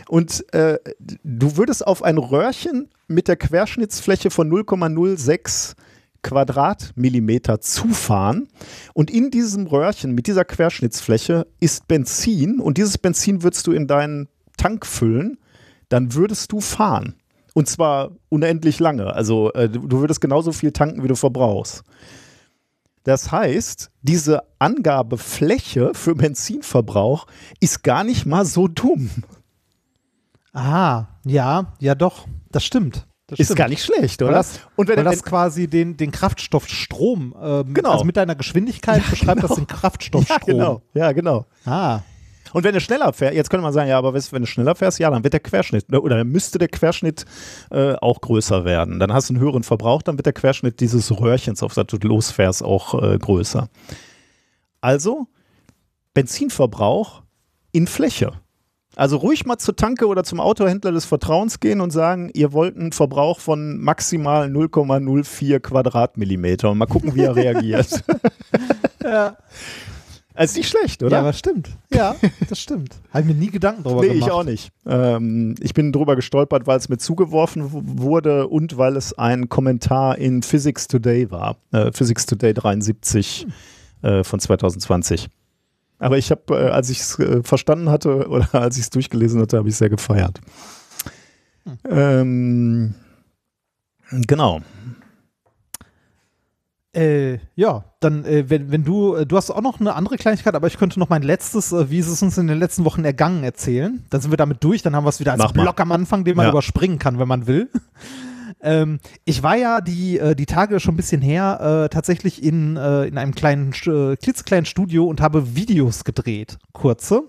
und äh, du würdest auf ein Röhrchen mit der Querschnittsfläche von 0,06 Quadratmillimeter zufahren und in diesem Röhrchen mit dieser Querschnittsfläche ist Benzin und dieses Benzin würdest du in deinen Tank füllen, dann würdest du fahren. Und zwar unendlich lange. Also äh, du würdest genauso viel tanken, wie du verbrauchst. Das heißt, diese Angabefläche für Benzinverbrauch ist gar nicht mal so dumm. Ah, ja, ja doch, das stimmt. Das ist gar nicht schlecht, oder? Weil das, und wenn, weil das quasi den, den Kraftstoff Strom, ähm, genau. also mit deiner Geschwindigkeit ja, beschreibt genau. das den Kraftstoff Strom. Ja, genau. Ja, genau. Ah. Und wenn du schneller fährst, jetzt könnte man sagen, ja, aber wenn du schneller fährst, ja, dann wird der Querschnitt, ne, oder müsste der Querschnitt äh, auch größer werden. Dann hast du einen höheren Verbrauch, dann wird der Querschnitt dieses Röhrchens, auf das du losfährst, auch äh, größer. Also Benzinverbrauch in Fläche. Also ruhig mal zur Tanke oder zum Autohändler des Vertrauens gehen und sagen, ihr wollt einen Verbrauch von maximal 0,04 Quadratmillimeter und mal gucken, wie er reagiert. ja. Das ist nicht schlecht, oder? Ja, aber stimmt. Ja, das stimmt. Habe ich mir nie Gedanken drüber nee, gemacht. ich auch nicht. Ähm, ich bin drüber gestolpert, weil es mir zugeworfen wurde und weil es ein Kommentar in Physics Today war. Äh, Physics Today 73 hm. äh, von 2020. Aber ich habe, äh, als ich es äh, verstanden hatte oder als ich es durchgelesen hatte, habe ich sehr gefeiert. Hm. Ähm, genau. Äh, ja, dann, äh, wenn, wenn du, äh, du hast auch noch eine andere Kleinigkeit, aber ich könnte noch mein letztes, äh, wie ist es uns in den letzten Wochen ergangen, erzählen. Dann sind wir damit durch, dann haben wir es wieder als Mach Block mal. am Anfang, den man ja. überspringen kann, wenn man will. ähm, ich war ja die, äh, die Tage schon ein bisschen her äh, tatsächlich in, in einem kleinen, klitzekleinen Studio und habe Videos gedreht, kurze.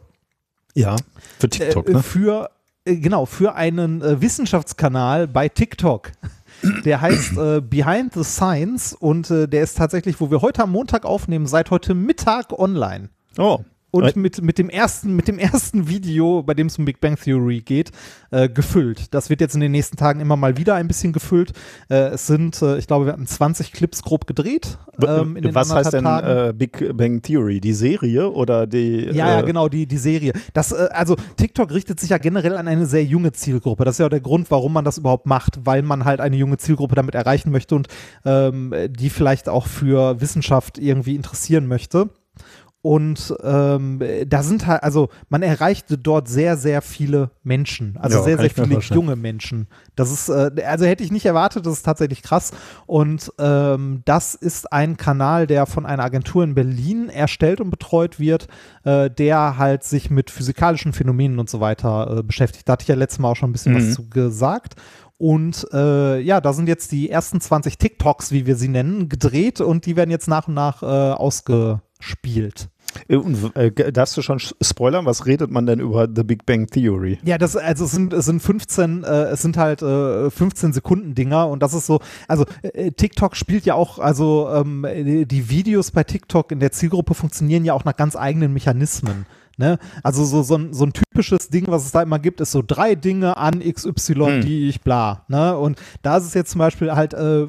Ja, für TikTok, ne? Für, genau, für einen Wissenschaftskanal bei TikTok. Der heißt äh, Behind the Science und äh, der ist tatsächlich, wo wir heute am Montag aufnehmen, seit heute Mittag online. Oh und mit, mit, dem ersten, mit dem ersten Video, bei dem es um Big Bang Theory geht, äh, gefüllt. Das wird jetzt in den nächsten Tagen immer mal wieder ein bisschen gefüllt. Äh, es sind, äh, ich glaube, wir hatten 20 Clips grob gedreht. Ähm, Was heißt denn äh, Big Bang Theory? Die Serie oder die? Ja, ja, äh, genau, die, die Serie. Das, äh, also TikTok richtet sich ja generell an eine sehr junge Zielgruppe. Das ist ja auch der Grund, warum man das überhaupt macht, weil man halt eine junge Zielgruppe damit erreichen möchte und ähm, die vielleicht auch für Wissenschaft irgendwie interessieren möchte. Und ähm, da sind halt, also man erreichte dort sehr, sehr viele Menschen. Also ja, sehr, sehr viele junge Menschen. Das ist, äh, also hätte ich nicht erwartet, das ist tatsächlich krass. Und ähm, das ist ein Kanal, der von einer Agentur in Berlin erstellt und betreut wird, äh, der halt sich mit physikalischen Phänomenen und so weiter äh, beschäftigt. Da hatte ich ja letztes Mal auch schon ein bisschen mhm. was zu gesagt. Und äh, ja, da sind jetzt die ersten 20 TikToks, wie wir sie nennen, gedreht und die werden jetzt nach und nach äh, ausgespielt. Äh, und, äh, darfst du schon spoilern? Was redet man denn über The Big Bang Theory? Ja, das, also es sind, es sind 15, äh, es sind halt äh, 15 Sekunden Dinger und das ist so, also äh, TikTok spielt ja auch, also ähm, die Videos bei TikTok in der Zielgruppe funktionieren ja auch nach ganz eigenen Mechanismen. Ne? Also so, so, ein, so ein typisches Ding, was es da immer gibt, ist so drei Dinge an XY, hm. die ich bla. Ne? Und da ist es jetzt zum Beispiel halt äh,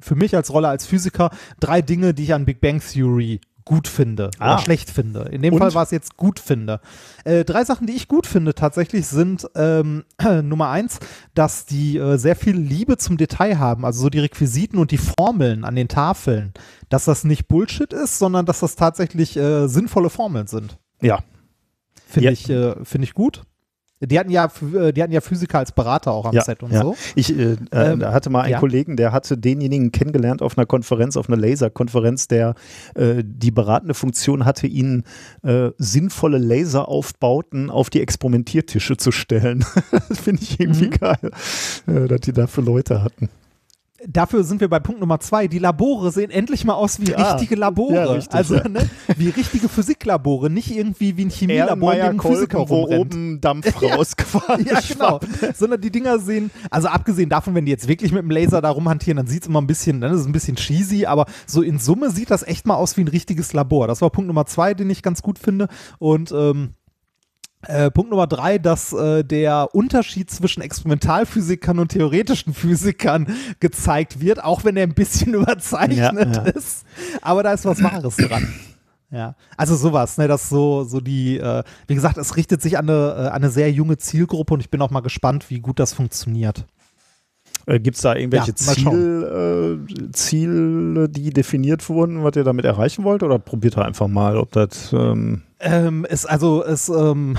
für mich als Rolle als Physiker drei Dinge, die ich an Big Bang Theory gut finde ah. oder schlecht finde. In dem Und? Fall war es jetzt gut finde. Äh, drei Sachen, die ich gut finde tatsächlich sind ähm, Nummer eins, dass die äh, sehr viel Liebe zum Detail haben, also so die Requisiten und die Formeln an den Tafeln, dass das nicht Bullshit ist, sondern dass das tatsächlich äh, sinnvolle Formeln sind. Ja. Finde ja. ich, äh, find ich gut. Die hatten ja, äh, die hatten ja Physiker als Berater auch am ja, Set und ja. so. Ich äh, äh, ähm, hatte mal einen ja. Kollegen, der hatte denjenigen kennengelernt auf einer Konferenz, auf einer Laserkonferenz, der äh, die beratende Funktion hatte, ihnen äh, sinnvolle Laseraufbauten auf die Experimentiertische zu stellen. das finde ich irgendwie mhm. geil, äh, dass die dafür Leute hatten. Dafür sind wir bei Punkt Nummer zwei. Die Labore sehen endlich mal aus wie ja, richtige Labore. Ja, richtig, also ja. ne, wie richtige Physiklabore, nicht irgendwie wie ein Chemielabor, in dem Physiker wo oben Dampf rausgefahren Ja, genau. Sondern die Dinger sehen, also abgesehen davon, wenn die jetzt wirklich mit dem Laser da rumhantieren, dann sieht es immer ein bisschen, dann ist es ein bisschen cheesy, aber so in Summe sieht das echt mal aus wie ein richtiges Labor. Das war Punkt Nummer zwei, den ich ganz gut finde. Und ähm, äh, Punkt Nummer drei, dass äh, der Unterschied zwischen Experimentalphysikern und theoretischen Physikern gezeigt wird, auch wenn er ein bisschen überzeichnet ja, ja. ist. Aber da ist was Wahres dran. Ja, also sowas, ne, das so, so die, äh, wie gesagt, es richtet sich an eine, äh, an eine sehr junge Zielgruppe und ich bin auch mal gespannt, wie gut das funktioniert. Äh, Gibt es da irgendwelche ja, Ziel, äh, Ziele, die definiert wurden, was ihr damit erreichen wollt? Oder probiert ihr einfach mal, ob das. Ähm ähm, es, also, es, ähm,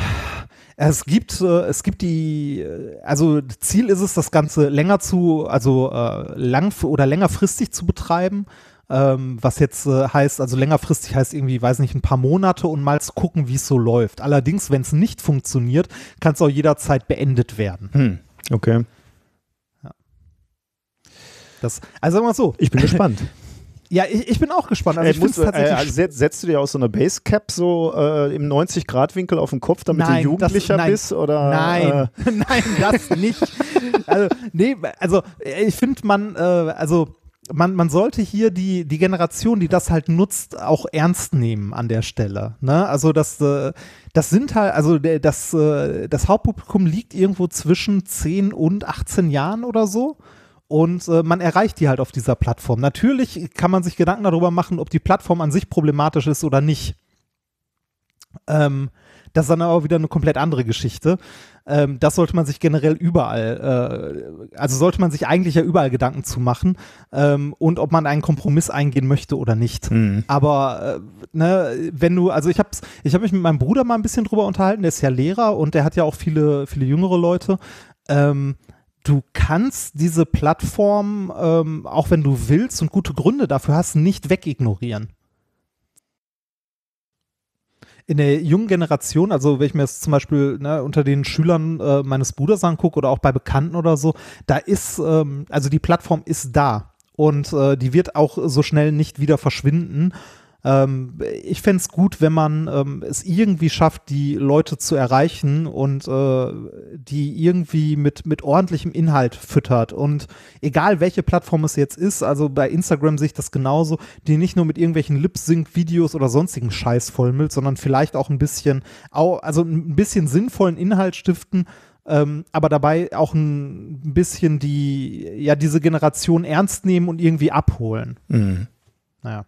es gibt, äh, es gibt die, also Ziel ist es, das Ganze länger zu, also äh, lang oder längerfristig zu betreiben. Ähm, was jetzt äh, heißt, also längerfristig heißt irgendwie, weiß nicht, ein paar Monate und mal zu gucken, wie es so läuft. Allerdings, wenn es nicht funktioniert, kann es auch jederzeit beendet werden. Hm, okay. Ja. Das, also wir mal so. Ich bin gespannt. Ja, ich, ich bin auch gespannt. Also äh, musst, äh, also setzt du dir auch so eine Basecap so äh, im 90-Grad-Winkel auf den Kopf, damit nein, du Jugendlicher das, bist? Oder, nein, äh? nein, das nicht. also, nee, also ich finde man, äh, also man, man sollte hier die, die Generation, die das halt nutzt, auch ernst nehmen an der Stelle. Ne? Also das, äh, das sind halt, also das, das Hauptpublikum liegt irgendwo zwischen 10 und 18 Jahren oder so und äh, man erreicht die halt auf dieser Plattform. Natürlich kann man sich Gedanken darüber machen, ob die Plattform an sich problematisch ist oder nicht. Ähm, das ist dann aber wieder eine komplett andere Geschichte. Ähm, das sollte man sich generell überall, äh, also sollte man sich eigentlich ja überall Gedanken zu machen ähm, und ob man einen Kompromiss eingehen möchte oder nicht. Mhm. Aber äh, ne, wenn du, also ich habe ich hab mich mit meinem Bruder mal ein bisschen drüber unterhalten, der ist ja Lehrer und der hat ja auch viele, viele jüngere Leute. Ähm, du kannst diese Plattform, ähm, auch wenn du willst und gute Gründe dafür hast, nicht wegignorieren. In der jungen Generation, also wenn ich mir das zum Beispiel ne, unter den Schülern äh, meines Bruders angucke oder auch bei Bekannten oder so, da ist, ähm, also die Plattform ist da und äh, die wird auch so schnell nicht wieder verschwinden. Ähm, ich fände es gut, wenn man ähm, es irgendwie schafft, die Leute zu erreichen und äh, die irgendwie mit, mit ordentlichem Inhalt füttert. Und egal welche Plattform es jetzt ist, also bei Instagram sehe ich das genauso, die nicht nur mit irgendwelchen Lip-Sync-Videos oder sonstigen Scheiß vollmüllt, sondern vielleicht auch ein bisschen, also ein bisschen sinnvollen Inhalt stiften. Ähm, aber dabei auch ein bisschen die, ja, diese Generation ernst nehmen und irgendwie abholen. Mhm. Naja.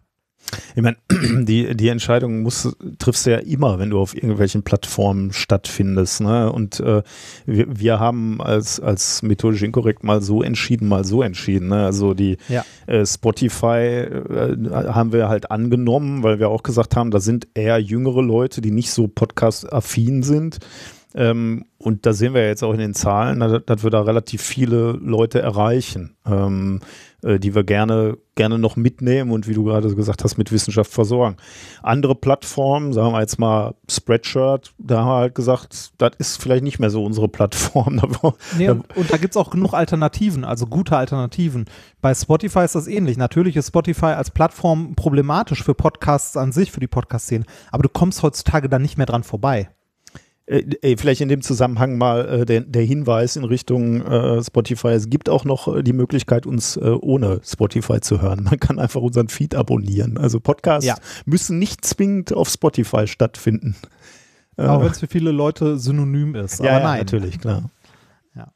Ich meine, die, die Entscheidung musst, triffst du ja immer, wenn du auf irgendwelchen Plattformen stattfindest. Ne? Und äh, wir, wir haben als, als methodisch inkorrekt mal so entschieden, mal so entschieden. Ne? Also die ja. äh, Spotify äh, haben wir halt angenommen, weil wir auch gesagt haben, da sind eher jüngere Leute, die nicht so podcast-affin sind. Ähm, und da sehen wir jetzt auch in den Zahlen, dass, dass wir da relativ viele Leute erreichen. Ähm, äh, die wir gerne, gerne noch mitnehmen und wie du gerade gesagt hast, mit Wissenschaft versorgen. Andere Plattformen, sagen wir jetzt mal Spreadshirt, da haben wir halt gesagt, das ist vielleicht nicht mehr so unsere Plattform. nee, und, und da gibt es auch genug Alternativen, also gute Alternativen. Bei Spotify ist das ähnlich. Natürlich ist Spotify als Plattform problematisch für Podcasts an sich, für die Podcast-Szene, aber du kommst heutzutage da nicht mehr dran vorbei. Äh, äh, vielleicht in dem Zusammenhang mal äh, der, der, Hinweis in Richtung äh, Spotify. Es gibt auch noch äh, die Möglichkeit, uns äh, ohne Spotify zu hören. Man kann einfach unseren Feed abonnieren. Also Podcasts ja. müssen nicht zwingend auf Spotify stattfinden. Auch wenn es für viele Leute synonym ist. Ja, ja natürlich, klar. Ja.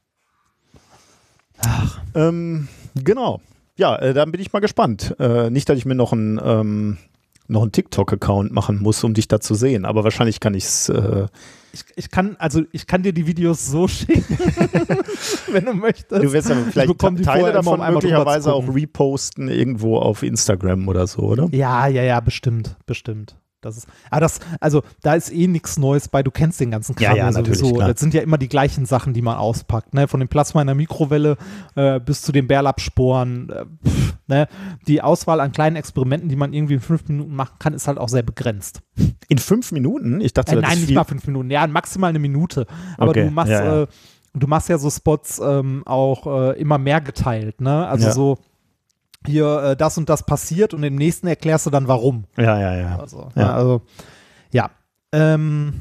Ach. Ähm, genau. Ja, dann bin ich mal gespannt. nicht, dass ich mir noch ein ähm, noch einen TikTok-Account machen muss, um dich da zu sehen. Aber wahrscheinlich kann ich es äh, ich, ich kann, also ich kann dir die Videos so schicken, wenn du möchtest. Du wirst ja vielleicht Teile davon möglicherweise auch reposten irgendwo auf Instagram oder so, oder? Ja, ja, ja, bestimmt, bestimmt. Das ist, aber das, also da ist eh nichts Neues bei, du kennst den ganzen Kram ja, ja, sowieso. Klar. Das sind ja immer die gleichen Sachen, die man auspackt, ne? Von dem Plasma in der Mikrowelle äh, bis zu den Bärlapsporen. Äh, ne? Die Auswahl an kleinen Experimenten, die man irgendwie in fünf Minuten machen kann, ist halt auch sehr begrenzt. In fünf Minuten? Ich dachte, äh, nein, nicht mal fünf Minuten, ja, maximal eine Minute. Aber okay. du machst, ja. Äh, du machst ja so Spots ähm, auch äh, immer mehr geteilt, ne? Also so hier äh, das und das passiert und im nächsten erklärst du dann warum. Ja, ja, ja. Also ja, also, ja. Ähm,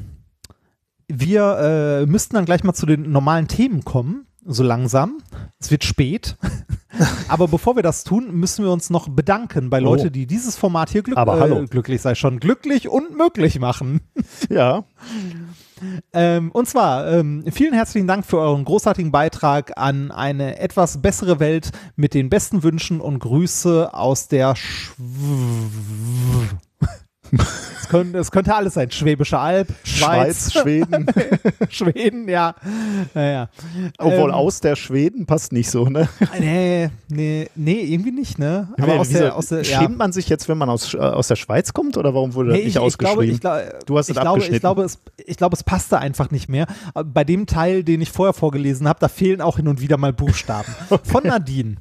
wir äh, müssten dann gleich mal zu den normalen Themen kommen, so langsam. Es wird spät. Aber bevor wir das tun, müssen wir uns noch bedanken bei Leuten, oh. die dieses Format hier glück äh, glücklich sei schon glücklich und möglich machen. Ja. Ähm, und zwar ähm, vielen herzlichen Dank für euren großartigen Beitrag an eine etwas bessere Welt mit den besten Wünschen und Grüße aus der Schw es, könnte, es könnte alles sein. Schwäbische Alb, Schweiz, Schweiz Schweden. Schweden, ja. ja, Obwohl ähm, aus der Schweden passt nicht so, ne? Nee, nee, nee irgendwie nicht, ne? Aber nee, aus, der, aus der, Schämt ja. man sich jetzt, wenn man aus, äh, aus der Schweiz kommt oder warum wurde nee, das nicht ich, ausgeschrieben? Ich glaube, ich, glaub, du hast es glaube, abgeschnitten. Ich glaube, es, ich glaube, es passte einfach nicht mehr. Bei dem Teil, den ich vorher vorgelesen habe, da fehlen auch hin und wieder mal Buchstaben. okay. Von Nadine.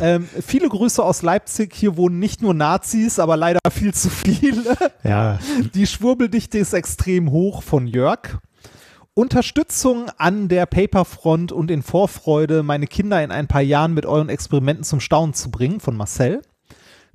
Ähm, viele Grüße aus Leipzig. Hier wohnen nicht nur Nazis, aber leider viel zu viele. Ja. Die Schwurbeldichte ist extrem hoch von Jörg. Unterstützung an der Paperfront und in Vorfreude, meine Kinder in ein paar Jahren mit euren Experimenten zum Staunen zu bringen, von Marcel.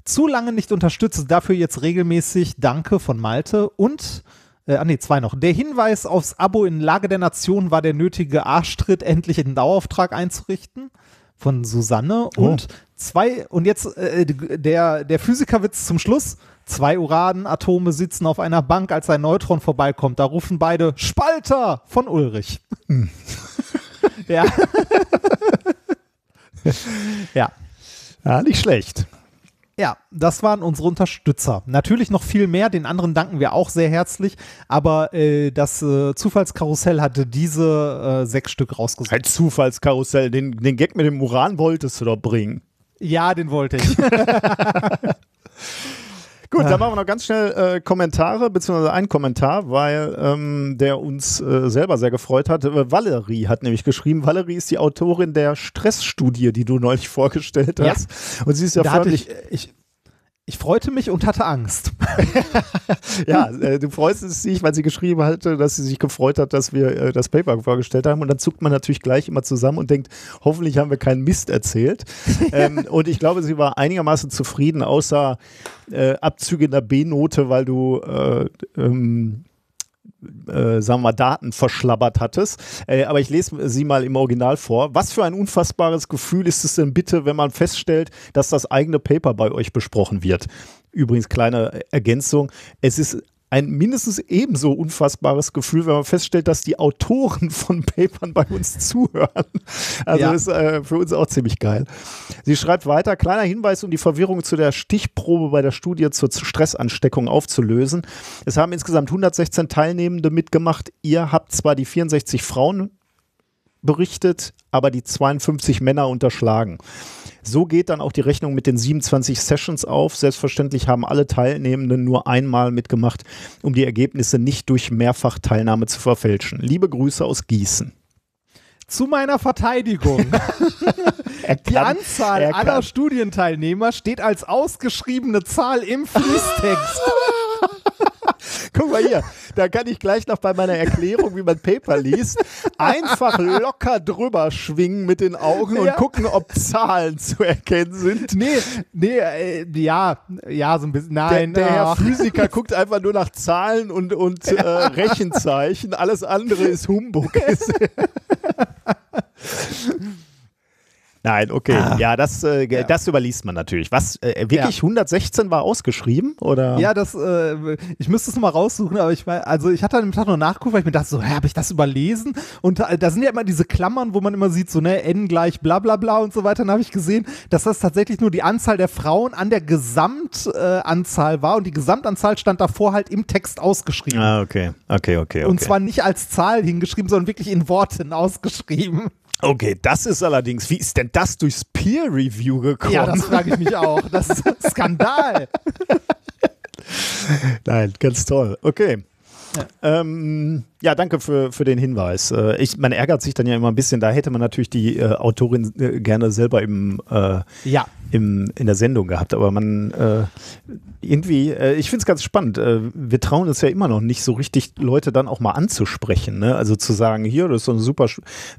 Zu lange nicht unterstützt, dafür jetzt regelmäßig Danke von Malte und äh, ah nee, zwei noch. Der Hinweis aufs Abo in Lage der Nation war der nötige Arschtritt, endlich einen Dauerauftrag einzurichten von Susanne oh. und zwei und jetzt äh, der der Physikerwitz zum Schluss. Zwei Uranatome sitzen auf einer Bank, als ein Neutron vorbeikommt. Da rufen beide Spalter von Ulrich. Hm. ja. ja. Ja, nicht schlecht. Ja, das waren unsere Unterstützer. Natürlich noch viel mehr, den anderen danken wir auch sehr herzlich, aber äh, das äh, Zufallskarussell hatte diese äh, sechs Stück rausgesucht. Ein Zufallskarussell, den, den Gag mit dem Uran wolltest du doch bringen. Ja, den wollte ich. Gut, dann machen wir noch ganz schnell äh, Kommentare, beziehungsweise einen Kommentar, weil ähm, der uns äh, selber sehr gefreut hat. Äh, Valerie hat nämlich geschrieben, Valerie ist die Autorin der Stressstudie, die du neulich vorgestellt hast. Ja. Und sie ist ja förmlich... Ich, ich, ich freute mich und hatte Angst. ja, äh, du freust dich, weil sie geschrieben hatte, dass sie sich gefreut hat, dass wir äh, das Paper vorgestellt haben. Und dann zuckt man natürlich gleich immer zusammen und denkt, hoffentlich haben wir keinen Mist erzählt. ähm, und ich glaube, sie war einigermaßen zufrieden, außer äh, Abzüge in der B-Note, weil du äh, ähm, äh, sagen wir, Daten verschlabbert hattest. Äh, aber ich lese sie mal im Original vor. Was für ein unfassbares Gefühl ist es denn bitte, wenn man feststellt, dass das eigene Paper bei euch besprochen wird? Übrigens, kleine Ergänzung. Es ist ein mindestens ebenso unfassbares Gefühl, wenn man feststellt, dass die Autoren von Papern bei uns zuhören. Also ja. ist äh, für uns auch ziemlich geil. Sie schreibt weiter, kleiner Hinweis, um die Verwirrung zu der Stichprobe bei der Studie zur Stressansteckung aufzulösen. Es haben insgesamt 116 Teilnehmende mitgemacht. Ihr habt zwar die 64 Frauen berichtet, aber die 52 Männer unterschlagen. So geht dann auch die Rechnung mit den 27 Sessions auf. Selbstverständlich haben alle Teilnehmenden nur einmal mitgemacht, um die Ergebnisse nicht durch Mehrfachteilnahme zu verfälschen. Liebe Grüße aus Gießen. Zu meiner Verteidigung. die Anzahl aller Studienteilnehmer steht als ausgeschriebene Zahl im Fließtext. Guck mal hier, da kann ich gleich noch bei meiner Erklärung, wie man Paper liest, einfach locker drüber schwingen mit den Augen und ja. gucken, ob Zahlen zu erkennen sind. Nee, nee, äh, ja, ja, so ein bisschen. Nein, der, der Herr Physiker guckt einfach nur nach Zahlen und, und äh, Rechenzeichen. Alles andere ist Humbug. Nein, okay. Ah. Ja, das, äh, ja. das überliest man natürlich. Was, äh, wirklich ja. 116 war ausgeschrieben? Oder? Ja, das, äh, ich müsste es mal raussuchen, aber ich meine, also ich hatte an dem Tag noch nachgeguckt, weil ich mir dachte, so, hä, habe ich das überlesen? Und da, da, sind ja immer diese Klammern, wo man immer sieht, so, ne, n gleich bla bla bla und so weiter. Dann habe ich gesehen, dass das tatsächlich nur die Anzahl der Frauen an der Gesamtanzahl äh, war und die Gesamtanzahl stand davor halt im Text ausgeschrieben. Ah, okay. Okay, okay, okay. Und zwar nicht als Zahl hingeschrieben, sondern wirklich in Worten ausgeschrieben. Okay, das ist allerdings, wie ist denn das durchs Peer Review gekommen? Ja, das frage ich mich auch. Das ist ein Skandal. Nein, ganz toll. Okay. Ja, ähm, ja danke für, für den Hinweis. Äh, ich, man ärgert sich dann ja immer ein bisschen, da hätte man natürlich die äh, Autorin äh, gerne selber im, äh, ja. im, in der Sendung gehabt, aber man äh, irgendwie, äh, ich finde es ganz spannend. wir trauen uns ja immer noch nicht so richtig, Leute dann auch mal anzusprechen. Ne? Also zu sagen, hier, das ist so eine super,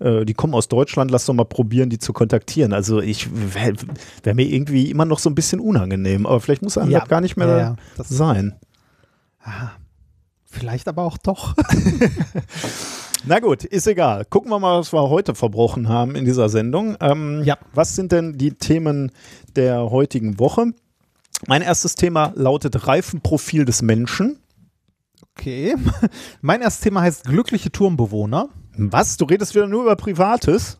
die kommen aus Deutschland, lass doch mal probieren, die zu kontaktieren. Also ich wäre wär mir irgendwie immer noch so ein bisschen unangenehm, aber vielleicht muss einem ja. das gar nicht mehr ja. sein. Aha. Vielleicht aber auch doch. Na gut, ist egal. Gucken wir mal, was wir heute verbrochen haben in dieser Sendung. Ähm, ja. Was sind denn die Themen der heutigen Woche? Mein erstes Thema lautet Reifenprofil des Menschen. Okay. Mein erstes Thema heißt glückliche Turmbewohner. Was? Du redest wieder nur über Privates?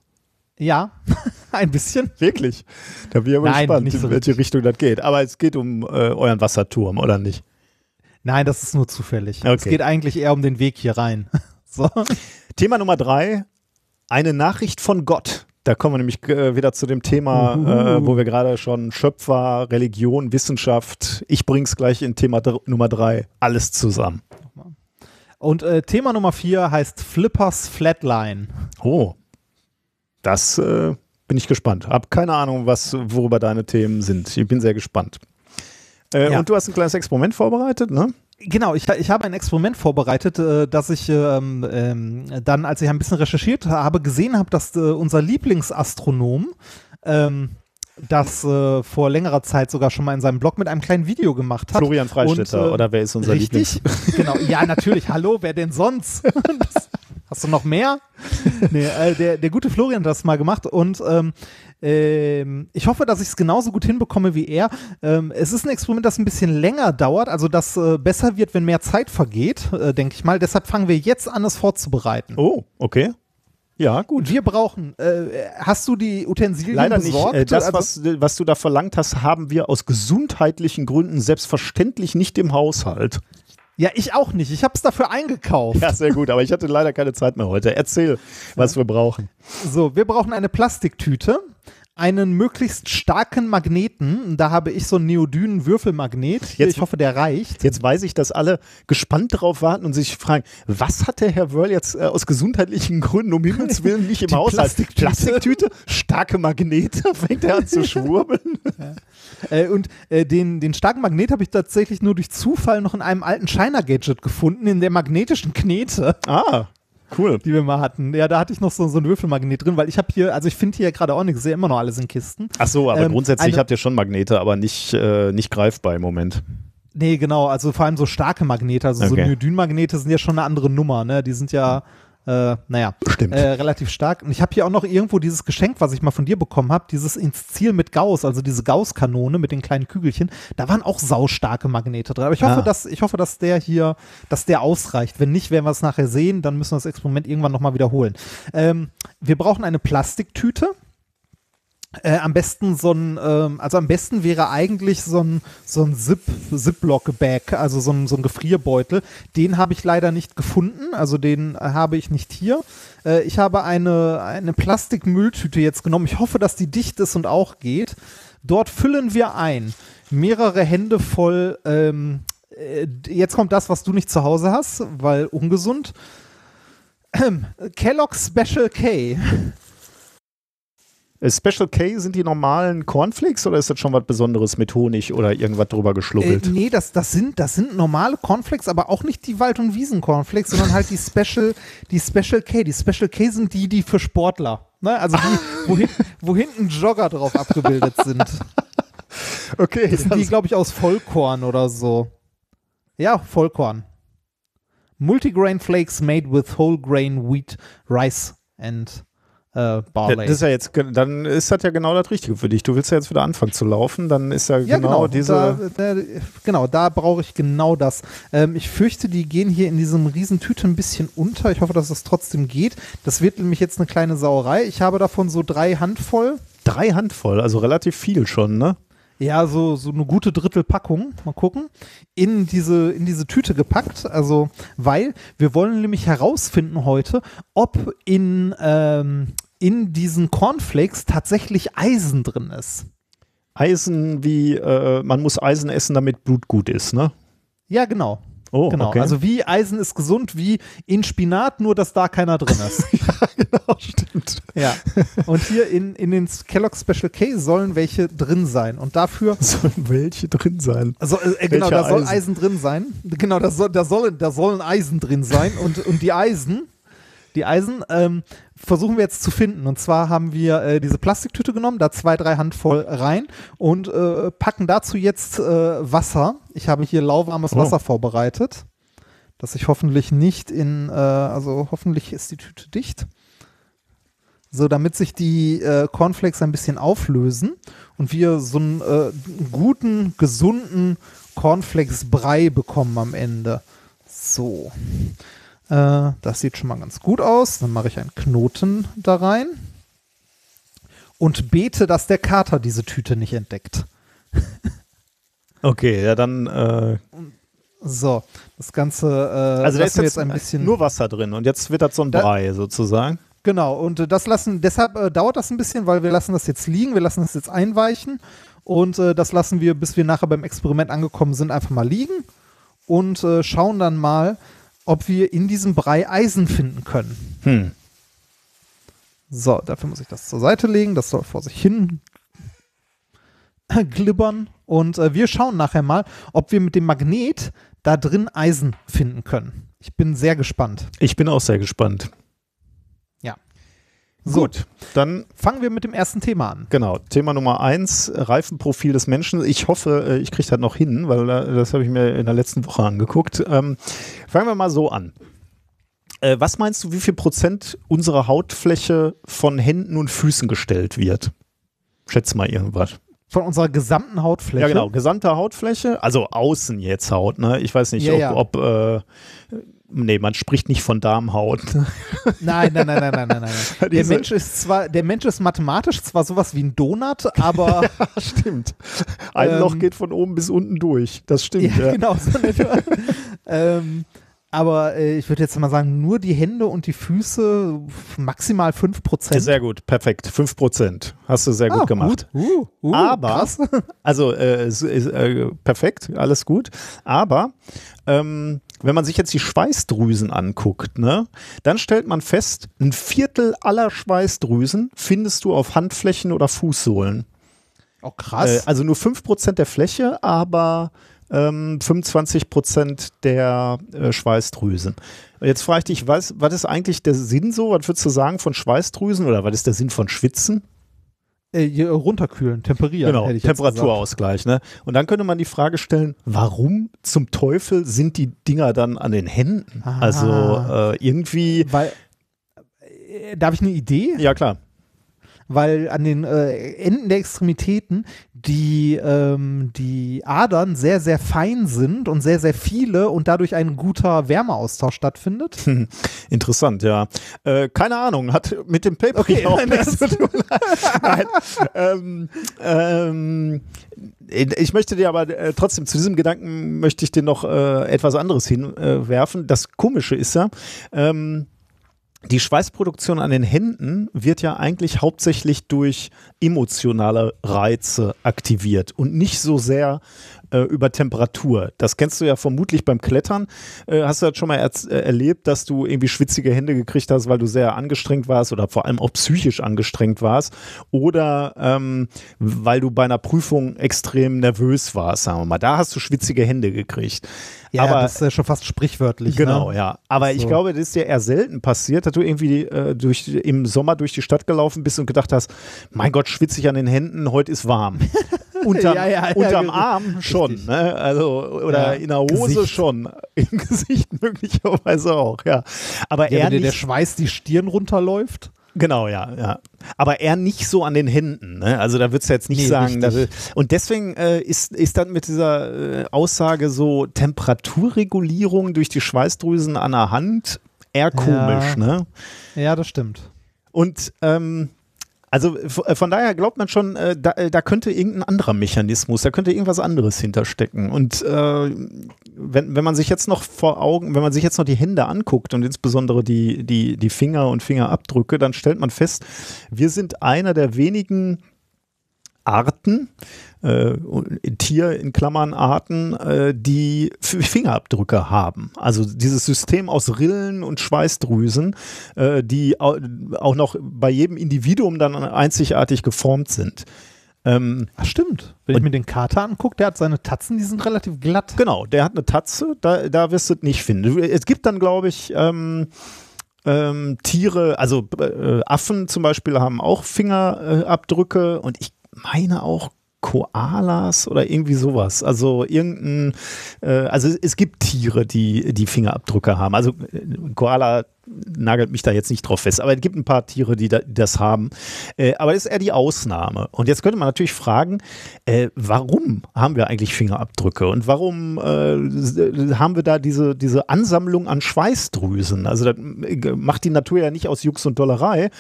Ja, ein bisschen. Wirklich? Da bin ich aber Nein, gespannt, so in welche richtig. Richtung das geht. Aber es geht um äh, euren Wasserturm, oder nicht? Nein, das ist nur zufällig. Okay. Es geht eigentlich eher um den Weg hier rein. so. Thema Nummer drei: Eine Nachricht von Gott. Da kommen wir nämlich äh, wieder zu dem Thema, äh, wo wir gerade schon Schöpfer, Religion, Wissenschaft. Ich bring's gleich in Thema Nummer drei alles zusammen. Und äh, Thema Nummer vier heißt Flippers Flatline. Oh, das äh, bin ich gespannt. Hab keine Ahnung, was, worüber deine Themen sind. Ich bin sehr gespannt. Äh, ja. Und du hast ein kleines Experiment vorbereitet, ne? Genau, ich, ich habe ein Experiment vorbereitet, äh, dass ich ähm, ähm, dann, als ich ein bisschen recherchiert habe, gesehen habe, dass äh, unser Lieblingsastronom ähm, das äh, vor längerer Zeit sogar schon mal in seinem Blog mit einem kleinen Video gemacht hat. Florian Freistetter, und, äh, oder wer ist unser richtig? Lieblings? genau, ja, natürlich. Hallo, wer denn sonst? das, hast du noch mehr? nee, äh, der, der gute Florian hat das mal gemacht und ähm, ähm, ich hoffe, dass ich es genauso gut hinbekomme wie er. Ähm, es ist ein Experiment, das ein bisschen länger dauert, also das äh, besser wird, wenn mehr Zeit vergeht, äh, denke ich mal. Deshalb fangen wir jetzt an, es vorzubereiten. Oh, okay. Ja, gut. Wir brauchen, äh, hast du die Utensilien Leider besorgt? nicht. Äh, das, also, was, was du da verlangt hast, haben wir aus gesundheitlichen Gründen selbstverständlich nicht im Haushalt. Ja, ich auch nicht. Ich habe es dafür eingekauft. Ja, sehr gut, aber ich hatte leider keine Zeit mehr heute. Erzähl, was wir brauchen. So, wir brauchen eine Plastiktüte, einen möglichst starken Magneten. Da habe ich so einen neodynen Würfelmagnet. Jetzt, ich hoffe, der reicht. Jetzt weiß ich, dass alle gespannt darauf warten und sich fragen, was hat der Herr Wörl jetzt äh, aus gesundheitlichen Gründen um Himmels Willen nicht im Haushalt? Plastiktüte. Plastiktüte, starke Magnete, fängt er an zu schwurbeln. Ja. Äh, und äh, den, den starken Magnet habe ich tatsächlich nur durch Zufall noch in einem alten China-Gadget gefunden, in der magnetischen Knete. Ah. Cool. Die wir mal hatten. Ja, da hatte ich noch so, so ein Würfelmagnet drin, weil ich habe hier, also ich finde hier gerade auch nichts, sehe immer noch alles in Kisten. Ach so, aber ähm, grundsätzlich habt ihr schon Magnete, aber nicht, äh, nicht greifbar im Moment. Nee, genau, also vor allem so starke Magnete, also okay. so Neodyn-Magnete sind ja schon eine andere Nummer, ne? Die sind ja, äh, naja, Stimmt. Äh, relativ stark. Und ich habe hier auch noch irgendwo dieses Geschenk, was ich mal von dir bekommen habe, dieses ins Ziel mit Gauss, also diese Gauss-Kanone mit den kleinen Kügelchen. Da waren auch saustarke Magnete drin. Aber ich hoffe, ah. dass, ich hoffe, dass der hier, dass der ausreicht. Wenn nicht, werden wir es nachher sehen, dann müssen wir das Experiment irgendwann nochmal wiederholen. Ähm, wir brauchen eine Plastiktüte äh, am besten so ein, ähm, also am besten wäre eigentlich so ein, so ein Zip, Ziplock-Bag, also so ein, so ein Gefrierbeutel. Den habe ich leider nicht gefunden, also den habe ich nicht hier. Äh, ich habe eine, eine Plastikmülltüte jetzt genommen. Ich hoffe, dass die dicht ist und auch geht. Dort füllen wir ein mehrere Hände voll. Ähm, äh, jetzt kommt das, was du nicht zu Hause hast, weil ungesund. Kellogg's Special K. Äh, Special K sind die normalen Cornflakes oder ist das schon was Besonderes mit Honig oder irgendwas drüber geschlubbelt? Äh, nee, das, das, sind, das sind normale Cornflakes, aber auch nicht die Wald- und Wiesen-Cornflakes, sondern halt die Special, die Special K. Die Special K sind die, die für Sportler. Ne? Also die, wo, hin, wo hinten Jogger drauf abgebildet sind. Okay. Das sind die, glaube ich, aus Vollkorn oder so. Ja, Vollkorn. Multigrain Flakes made with whole grain wheat, rice and äh, Barley. Das ist ja jetzt, dann ist das ja genau das Richtige für dich. Du willst ja jetzt wieder anfangen zu laufen, dann ist ja, ja genau, genau, diese. Da, da, genau, da brauche ich genau das. Ähm, ich fürchte, die gehen hier in diesem Riesentüte ein bisschen unter. Ich hoffe, dass das trotzdem geht. Das wird nämlich jetzt eine kleine Sauerei. Ich habe davon so drei Handvoll. Drei Handvoll, also relativ viel schon, ne? Ja, so, so eine gute Drittelpackung, mal gucken, in diese, in diese Tüte gepackt. Also, weil wir wollen nämlich herausfinden heute, ob in, ähm, in diesen Cornflakes tatsächlich Eisen drin ist. Eisen wie, äh, man muss Eisen essen, damit Blut gut ist, ne? Ja, genau. Oh, genau. Okay. Also wie Eisen ist gesund, wie in Spinat, nur dass da keiner drin ist. ja, genau, stimmt. Ja. Und hier in, in den Kellogg Special K sollen welche drin sein. Und dafür. Sollen welche drin sein? Also, äh, genau, da soll Eisen? Eisen drin sein. Genau, da, soll, da, soll, da sollen Eisen drin sein. Und, und die Eisen, die Eisen ähm, versuchen wir jetzt zu finden. Und zwar haben wir äh, diese Plastiktüte genommen, da zwei, drei Handvoll rein und äh, packen dazu jetzt äh, Wasser. Ich habe hier lauwarmes oh. Wasser vorbereitet, das ich hoffentlich nicht in, äh, also hoffentlich ist die Tüte dicht. So, damit sich die äh, Cornflakes ein bisschen auflösen und wir so einen äh, guten, gesunden Cornflakes-Brei bekommen am Ende. So. Äh, das sieht schon mal ganz gut aus. Dann mache ich einen Knoten da rein und bete, dass der Kater diese Tüte nicht entdeckt. okay, ja, dann. Äh so, das Ganze. Äh, also da ist jetzt ein bisschen nur Wasser drin und jetzt wird das so ein Brei da, sozusagen. Genau, und äh, das lassen, deshalb äh, dauert das ein bisschen, weil wir lassen das jetzt liegen, wir lassen das jetzt einweichen und äh, das lassen wir, bis wir nachher beim Experiment angekommen sind, einfach mal liegen und äh, schauen dann mal, ob wir in diesem Brei Eisen finden können. Hm. So, dafür muss ich das zur Seite legen. Das soll vor sich hin glibbern. Und äh, wir schauen nachher mal, ob wir mit dem Magnet da drin Eisen finden können. Ich bin sehr gespannt. Ich bin auch sehr gespannt. Gut, dann fangen wir mit dem ersten Thema an. Genau, Thema Nummer eins, Reifenprofil des Menschen. Ich hoffe, äh, ich kriege das noch hin, weil äh, das habe ich mir in der letzten Woche angeguckt. Ähm, fangen wir mal so an. Äh, was meinst du, wie viel Prozent unserer Hautfläche von Händen und Füßen gestellt wird? Schätze mal irgendwas. Von unserer gesamten Hautfläche? Ja, genau, gesamte Hautfläche, also außen jetzt Haut, ne? Ich weiß nicht, ja, ob, ja. ob äh, Nee, man spricht nicht von Darmhaut. Nein, nein, nein, nein, nein, nein, nein. Der Mensch ist zwar, der Mensch ist mathematisch zwar sowas wie ein Donut, aber. stimmt. Ein ähm, Loch geht von oben bis unten durch. Das stimmt. Ja, ja. genau. So ähm, aber äh, ich würde jetzt mal sagen, nur die Hände und die Füße maximal 5%. Sehr gut, perfekt. 5%. Hast du sehr ah, gut gemacht. Gut. Uh, uh, aber, krass. also äh, äh, perfekt, alles gut. Aber ähm, wenn man sich jetzt die Schweißdrüsen anguckt, ne, dann stellt man fest, ein Viertel aller Schweißdrüsen findest du auf Handflächen oder Fußsohlen. Oh, krass. Äh, also nur 5% der Fläche, aber ähm, 25% der äh, Schweißdrüsen. Jetzt frage ich dich, was, was ist eigentlich der Sinn so? Was würdest du sagen von Schweißdrüsen oder was ist der Sinn von Schwitzen? Äh, runterkühlen, temperieren. Genau, Temperaturausgleich. Ne? Und dann könnte man die Frage stellen, warum zum Teufel sind die Dinger dann an den Händen? Aha. Also äh, irgendwie. Weil, äh, darf ich eine Idee? Ja, klar weil an den äh, Enden der Extremitäten die, ähm, die Adern sehr, sehr fein sind und sehr, sehr viele und dadurch ein guter Wärmeaustausch stattfindet. Interessant, ja. Äh, keine Ahnung, hat mit dem Paper okay, auch nichts zu tun. nein, ähm, ähm, ich möchte dir aber äh, trotzdem zu diesem Gedanken möchte ich dir noch äh, etwas anderes hinwerfen. das Komische ist ja, ähm, die Schweißproduktion an den Händen wird ja eigentlich hauptsächlich durch emotionale Reize aktiviert und nicht so sehr äh, über Temperatur. Das kennst du ja vermutlich beim Klettern. Äh, hast du das schon mal äh, erlebt, dass du irgendwie schwitzige Hände gekriegt hast, weil du sehr angestrengt warst oder vor allem auch psychisch angestrengt warst oder ähm, weil du bei einer Prüfung extrem nervös warst, sagen wir mal. Da hast du schwitzige Hände gekriegt. Ja, aber, das ist ja schon fast sprichwörtlich. Genau, ne? ja. Aber so. ich glaube, das ist dir eher selten passiert, dass du irgendwie äh, durch, im Sommer durch die Stadt gelaufen bist und gedacht hast, mein Gott, schwitze ich an den Händen, heute ist warm. unterm, ja, ja, unterm ja, Arm schon, ne? Also, oder in der Hose Gesicht. schon. Im Gesicht möglicherweise auch, ja. Aber eher wenn nicht, der Schweiß die Stirn runterläuft. Genau, ja, ja. Aber eher nicht so an den Händen. Ne? Also da würdest du jetzt nicht nee, sagen. Will, und deswegen äh, ist, ist dann mit dieser äh, Aussage so Temperaturregulierung durch die Schweißdrüsen an der Hand eher komisch, ja. ne? Ja, das stimmt. Und ähm, also äh, von daher glaubt man schon, äh, da, äh, da, könnte irgendein anderer Mechanismus, da könnte irgendwas anderes hinterstecken. Und äh, wenn, wenn man sich jetzt noch vor Augen, wenn man sich jetzt noch die Hände anguckt und insbesondere die, die, die Finger und Fingerabdrücke, dann stellt man fest, wir sind einer der wenigen Arten, äh, Tier in Klammern Arten, äh, die Fingerabdrücke haben. Also dieses System aus Rillen und Schweißdrüsen, äh, die auch noch bei jedem Individuum dann einzigartig geformt sind. Ähm, Ach, stimmt. Wenn ich mir den Kater angucke, der hat seine Tatzen, die sind relativ glatt. Genau, der hat eine Tatze, da, da wirst du es nicht finden. Es gibt dann, glaube ich, ähm, ähm, Tiere, also äh, Affen zum Beispiel haben auch Fingerabdrücke und ich meine auch Koalas oder irgendwie sowas. Also irgendein, äh, also es gibt Tiere, die die Fingerabdrücke haben. Also äh, Koala nagelt mich da jetzt nicht drauf fest, aber es gibt ein paar Tiere, die, da, die das haben. Äh, aber das ist eher die Ausnahme. Und jetzt könnte man natürlich fragen, äh, warum haben wir eigentlich Fingerabdrücke und warum äh, haben wir da diese, diese Ansammlung an Schweißdrüsen? Also das äh, macht die Natur ja nicht aus Jux und Dollerei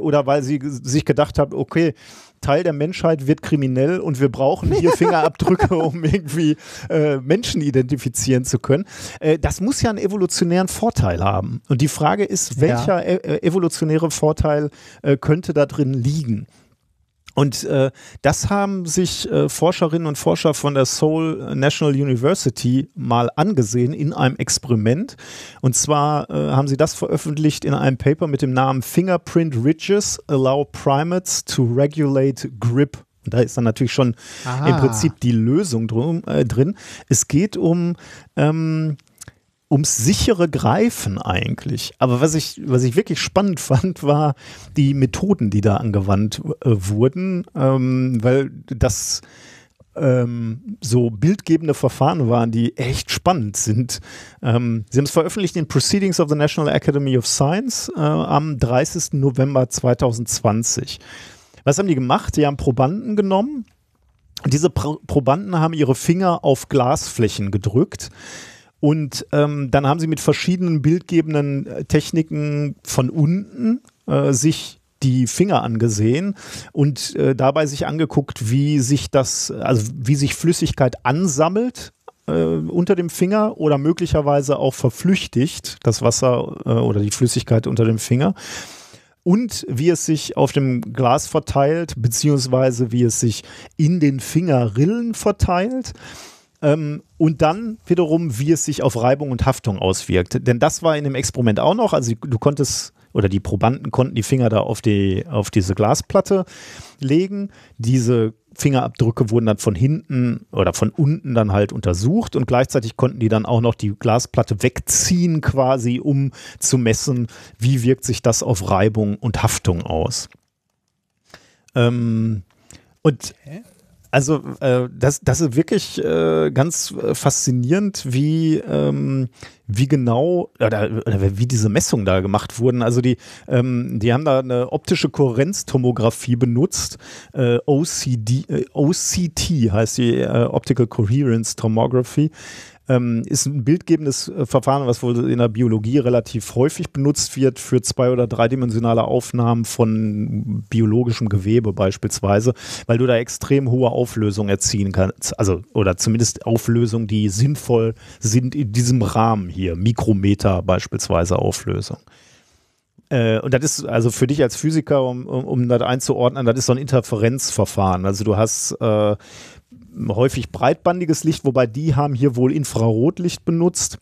oder weil sie sich gedacht hat, okay, Teil der Menschheit wird kriminell und wir brauchen hier Fingerabdrücke, um irgendwie äh, Menschen identifizieren zu können. Äh, das muss ja einen evolutionären Vorteil haben. Und die Frage ist, welcher ja. e evolutionäre Vorteil äh, könnte da drin liegen? Und äh, das haben sich äh, Forscherinnen und Forscher von der Seoul National University mal angesehen in einem Experiment. Und zwar äh, haben sie das veröffentlicht in einem Paper mit dem Namen Fingerprint Ridges Allow Primates to Regulate Grip. Und da ist dann natürlich schon Aha. im Prinzip die Lösung drum, äh, drin. Es geht um ähm, ums sichere Greifen eigentlich. Aber was ich, was ich wirklich spannend fand, war die Methoden, die da angewandt äh, wurden, ähm, weil das ähm, so bildgebende Verfahren waren, die echt spannend sind. Ähm, sie haben es veröffentlicht in Proceedings of the National Academy of Science äh, am 30. November 2020. Was haben die gemacht? Die haben Probanden genommen. Diese Pro Probanden haben ihre Finger auf Glasflächen gedrückt und ähm, dann haben sie mit verschiedenen bildgebenden äh, Techniken von unten äh, sich die Finger angesehen und äh, dabei sich angeguckt, wie sich das, also wie sich Flüssigkeit ansammelt äh, unter dem Finger oder möglicherweise auch verflüchtigt, das Wasser äh, oder die Flüssigkeit unter dem Finger. Und wie es sich auf dem Glas verteilt, beziehungsweise wie es sich in den Fingerrillen verteilt. Ähm, und dann wiederum, wie es sich auf Reibung und Haftung auswirkt. Denn das war in dem Experiment auch noch. Also du konntest oder die Probanden konnten die Finger da auf, die, auf diese Glasplatte legen. Diese Fingerabdrücke wurden dann von hinten oder von unten dann halt untersucht und gleichzeitig konnten die dann auch noch die Glasplatte wegziehen quasi, um zu messen, wie wirkt sich das auf Reibung und Haftung aus. Ähm, und also äh, das, das ist wirklich äh, ganz äh, faszinierend, wie, ähm, wie genau oder, oder, wie diese Messungen da gemacht wurden. Also die, ähm, die haben da eine optische Kohärenztomographie benutzt. Äh, OCD, äh, OCT heißt die äh, Optical Coherence Tomography ähm, ist ein bildgebendes äh, Verfahren, was wohl in der Biologie relativ häufig benutzt wird für zwei- oder dreidimensionale Aufnahmen von biologischem Gewebe beispielsweise, weil du da extrem hohe Auflösung erzielen kannst, also oder zumindest Auflösung, die sinnvoll sind in diesem Rahmen hier, Mikrometer beispielsweise Auflösung. Äh, und das ist also für dich als Physiker, um, um, um das einzuordnen, das ist so ein Interferenzverfahren. Also du hast äh, häufig breitbandiges Licht, wobei die haben hier wohl Infrarotlicht benutzt.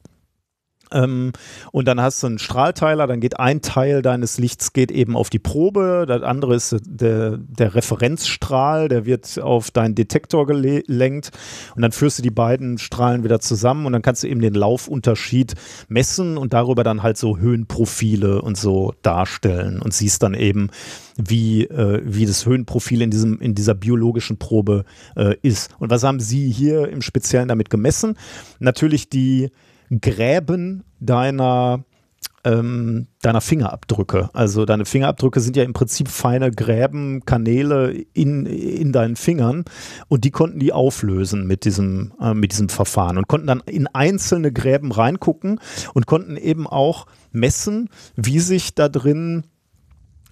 Ähm, und dann hast du einen Strahlteiler, dann geht ein Teil deines Lichts geht eben auf die Probe, das andere ist der, der Referenzstrahl, der wird auf deinen Detektor gelenkt und dann führst du die beiden Strahlen wieder zusammen und dann kannst du eben den Laufunterschied messen und darüber dann halt so Höhenprofile und so darstellen und siehst dann eben, wie, äh, wie das Höhenprofil in, diesem, in dieser biologischen Probe äh, ist. Und was haben Sie hier im Speziellen damit gemessen? Natürlich die Gräben deiner ähm, deiner Fingerabdrücke. Also deine Fingerabdrücke sind ja im Prinzip feine Gräben, Kanäle in, in deinen Fingern und die konnten die auflösen mit diesem, äh, mit diesem Verfahren und konnten dann in einzelne Gräben reingucken und konnten eben auch messen, wie sich da drin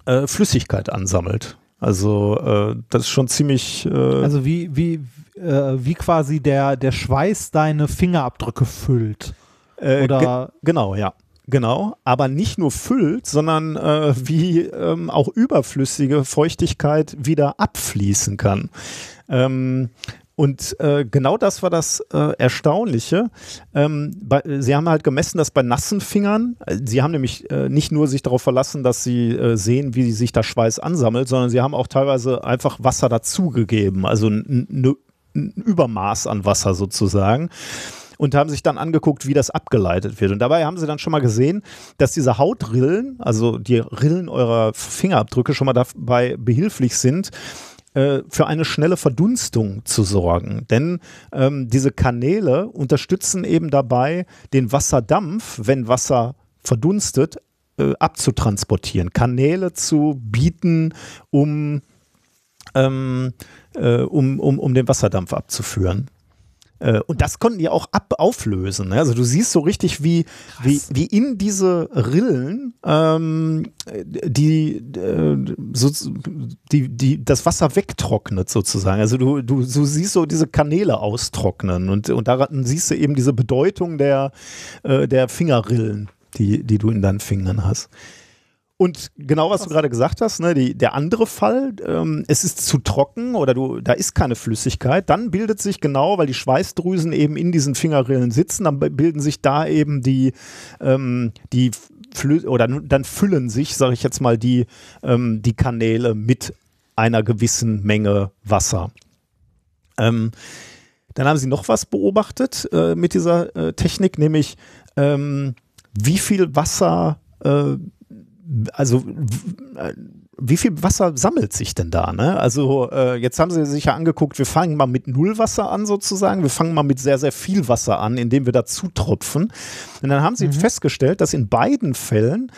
äh, Flüssigkeit ansammelt. Also äh, das ist schon ziemlich. Äh also wie, wie, äh, wie quasi der, der Schweiß deine Fingerabdrücke füllt. Äh, Oder genau, ja. Genau, aber nicht nur füllt, sondern äh, wie ähm, auch überflüssige Feuchtigkeit wieder abfließen kann. Ähm, und äh, genau das war das äh, Erstaunliche. Ähm, bei, sie haben halt gemessen, dass bei nassen Fingern, äh, sie haben nämlich äh, nicht nur sich darauf verlassen, dass sie äh, sehen, wie sich der Schweiß ansammelt, sondern sie haben auch teilweise einfach Wasser dazugegeben, also ein Übermaß an Wasser sozusagen und haben sich dann angeguckt, wie das abgeleitet wird. Und dabei haben sie dann schon mal gesehen, dass diese Hautrillen, also die Rillen eurer Fingerabdrücke schon mal dabei behilflich sind, äh, für eine schnelle Verdunstung zu sorgen. Denn ähm, diese Kanäle unterstützen eben dabei, den Wasserdampf, wenn Wasser verdunstet, äh, abzutransportieren, Kanäle zu bieten, um, ähm, äh, um, um, um den Wasserdampf abzuführen. Äh, und das konnten die auch ab auflösen. Ne? Also du siehst so richtig, wie, wie, wie in diese Rillen ähm, die, äh, so, die, die das Wasser wegtrocknet sozusagen. Also du, du, du siehst so diese Kanäle austrocknen und, und daran siehst du eben diese Bedeutung der, äh, der Fingerrillen, die, die du in deinen Fingern hast. Und genau was du gerade gesagt hast, ne, die, der andere Fall, ähm, es ist zu trocken oder du, da ist keine Flüssigkeit, dann bildet sich genau, weil die Schweißdrüsen eben in diesen Fingerrillen sitzen, dann bilden sich da eben die, ähm, die Flü oder dann füllen sich, sage ich jetzt mal, die, ähm, die Kanäle mit einer gewissen Menge Wasser. Ähm, dann haben sie noch was beobachtet äh, mit dieser äh, Technik, nämlich ähm, wie viel Wasser äh, also wie viel Wasser sammelt sich denn da? Ne? Also äh, jetzt haben sie sich ja angeguckt, wir fangen mal mit Nullwasser an sozusagen, wir fangen mal mit sehr, sehr viel Wasser an, indem wir dazu tropfen. Und dann haben sie mhm. festgestellt, dass in beiden Fällen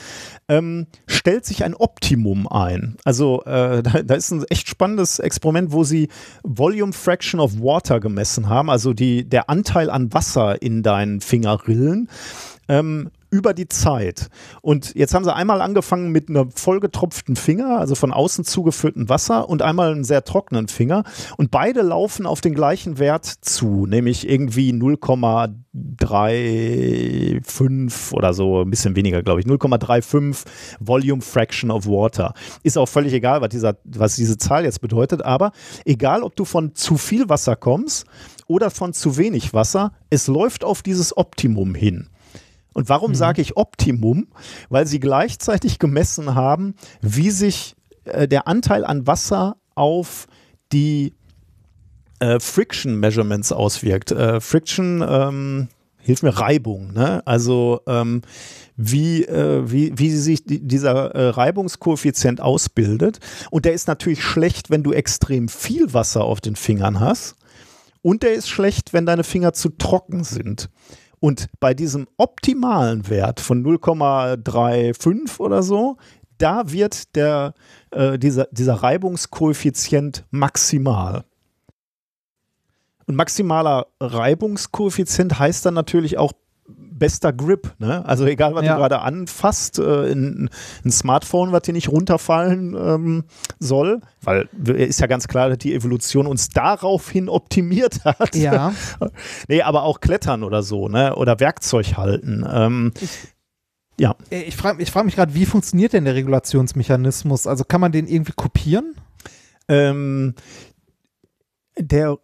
ähm, stellt sich ein Optimum ein. Also äh, da, da, ist ein echt spannendes Experiment, wo sie Volume Fraction of Water gemessen haben, also die, der Anteil an Wasser in deinen Fingerrillen. Ähm, über die Zeit. Und jetzt haben sie einmal angefangen mit einem vollgetropften Finger, also von außen zugeführten Wasser und einmal einen sehr trockenen Finger. Und beide laufen auf den gleichen Wert zu, nämlich irgendwie 0,35 oder so, ein bisschen weniger, glaube ich. 0,35 Volume Fraction of Water. Ist auch völlig egal, was, dieser, was diese Zahl jetzt bedeutet, aber egal, ob du von zu viel Wasser kommst oder von zu wenig Wasser, es läuft auf dieses Optimum hin. Und warum mhm. sage ich Optimum? Weil sie gleichzeitig gemessen haben, wie sich äh, der Anteil an Wasser auf die äh, Friction Measurements auswirkt. Äh, Friction ähm, hilft mir Reibung, ne? Also ähm, wie, äh, wie, wie sich die, dieser äh, Reibungskoeffizient ausbildet. Und der ist natürlich schlecht, wenn du extrem viel Wasser auf den Fingern hast. Und der ist schlecht, wenn deine Finger zu trocken sind. Und bei diesem optimalen Wert von 0,35 oder so, da wird der, äh, dieser, dieser Reibungskoeffizient maximal. Und maximaler Reibungskoeffizient heißt dann natürlich auch bester Grip. Ne? Also egal, was ja. du gerade anfasst, äh, ein, ein, Smartphone, was dir nicht runterfallen ähm, soll, weil ist ja ganz klar, dass die Evolution uns daraufhin optimiert hat. Ja. nee, aber auch Klettern oder so, ne? Oder Werkzeug halten. Ähm, ich, ja. Äh, ich frage ich frag mich gerade, wie funktioniert denn der Regulationsmechanismus? Also kann man den irgendwie kopieren? Ähm, der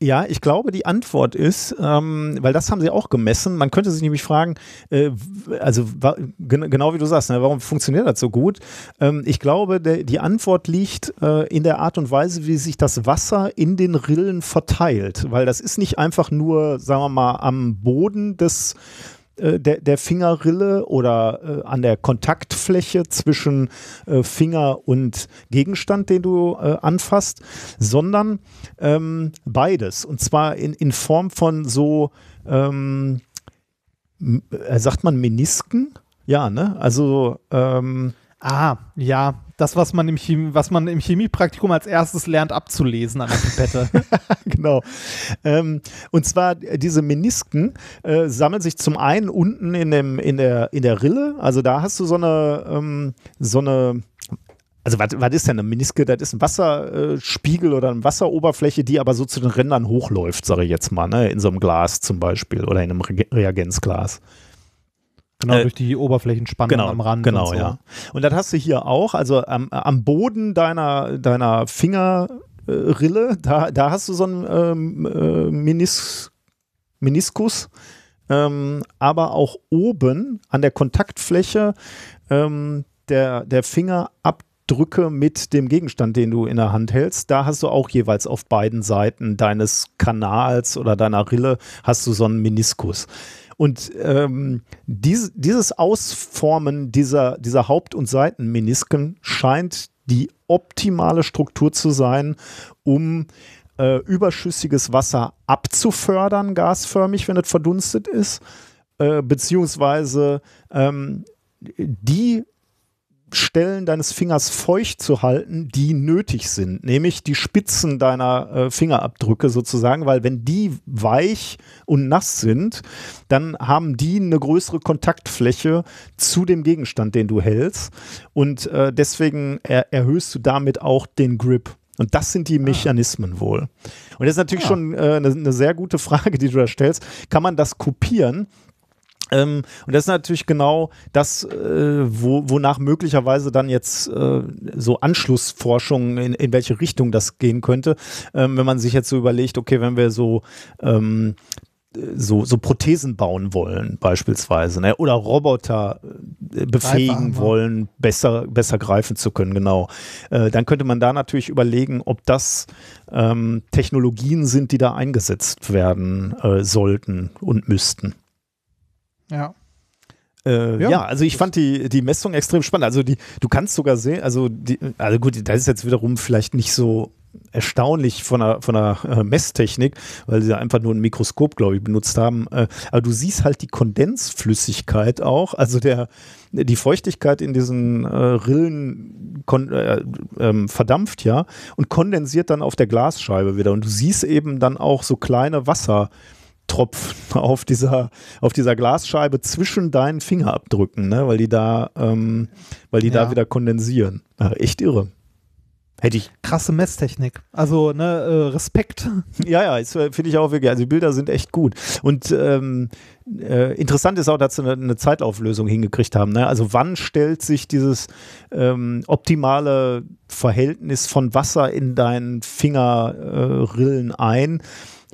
ja, ich glaube, die Antwort ist, ähm, weil das haben sie auch gemessen. Man könnte sich nämlich fragen, äh, also genau wie du sagst, ne, warum funktioniert das so gut? Ähm, ich glaube, die Antwort liegt äh, in der Art und Weise, wie sich das Wasser in den Rillen verteilt, weil das ist nicht einfach nur, sagen wir mal, am Boden des äh, der, der Fingerrille oder äh, an der Kontaktfläche zwischen äh, Finger und Gegenstand, den du äh, anfasst, sondern ähm, beides. Und zwar in, in Form von so, ähm, äh, sagt man Menisken? Ja, ne? Also, ähm, ah, ja, das, was man im, Chemie, was man im Chemiepraktikum als erstes lernt abzulesen an der Pipette. genau. Ähm, und zwar diese Menisken äh, sammeln sich zum einen unten in, dem, in, der, in der Rille. Also da hast du so eine, ähm, so eine also was, ist denn eine Meniske? Das ist ein Wasserspiegel oder eine Wasseroberfläche, die aber so zu den Rändern hochläuft, sage ich jetzt mal, ne? in so einem Glas zum Beispiel oder in einem Re Reagenzglas. Genau, äh, durch die Oberflächenspannung genau, am Rand. Genau, und so. ja. Und das hast du hier auch, also am, am Boden deiner, deiner Fingerrille, da, da hast du so einen ähm, äh, Menis, Meniskus, ähm, aber auch oben an der Kontaktfläche ähm, der, der Fingerabdrücke mit dem Gegenstand, den du in der Hand hältst, da hast du auch jeweils auf beiden Seiten deines Kanals oder deiner Rille hast du so einen Meniskus. Und ähm, dies, dieses Ausformen dieser, dieser Haupt- und Seitenmenisken scheint die optimale Struktur zu sein, um äh, überschüssiges Wasser abzufördern, gasförmig, wenn es verdunstet ist, äh, beziehungsweise ähm, die Stellen deines Fingers feucht zu halten, die nötig sind, nämlich die Spitzen deiner äh, Fingerabdrücke sozusagen, weil wenn die weich und nass sind, dann haben die eine größere Kontaktfläche zu dem Gegenstand, den du hältst und äh, deswegen er erhöhst du damit auch den Grip. Und das sind die ah. Mechanismen ah. wohl. Und das ist natürlich ah. schon äh, eine, eine sehr gute Frage, die du da stellst. Kann man das kopieren? Ähm, und das ist natürlich genau das, äh, wo, wonach möglicherweise dann jetzt äh, so Anschlussforschung in, in welche Richtung das gehen könnte, ähm, wenn man sich jetzt so überlegt, okay, wenn wir so ähm, so, so Prothesen bauen wollen, beispielsweise, ne? oder Roboter äh, befähigen wollen, besser, besser greifen zu können, genau. Äh, dann könnte man da natürlich überlegen, ob das ähm, Technologien sind, die da eingesetzt werden äh, sollten und müssten. Ja. Äh, ja. ja. also ich fand die, die Messung extrem spannend. Also die, du kannst sogar sehen, also die, also gut, das ist jetzt wiederum vielleicht nicht so erstaunlich von der, von der äh, Messtechnik, weil sie einfach nur ein Mikroskop, glaube ich, benutzt haben. Äh, aber du siehst halt die Kondensflüssigkeit auch, also der, die Feuchtigkeit in diesen äh, Rillen äh, ähm, verdampft ja und kondensiert dann auf der Glasscheibe wieder. Und du siehst eben dann auch so kleine Wasser. Tropfen auf dieser, auf dieser Glasscheibe zwischen deinen Fingerabdrücken, ne? weil die da, ähm, weil die ja. da wieder kondensieren. Ja, echt irre. Hätte ich. Krasse Messtechnik. Also, ne, äh, Respekt. Ja, ja, äh, finde ich auch wirklich. Also, die Bilder sind echt gut. Und ähm, äh, interessant ist auch, dass sie eine, eine Zeitauflösung hingekriegt haben. Ne? Also, wann stellt sich dieses ähm, optimale Verhältnis von Wasser in deinen Fingerrillen äh, ein?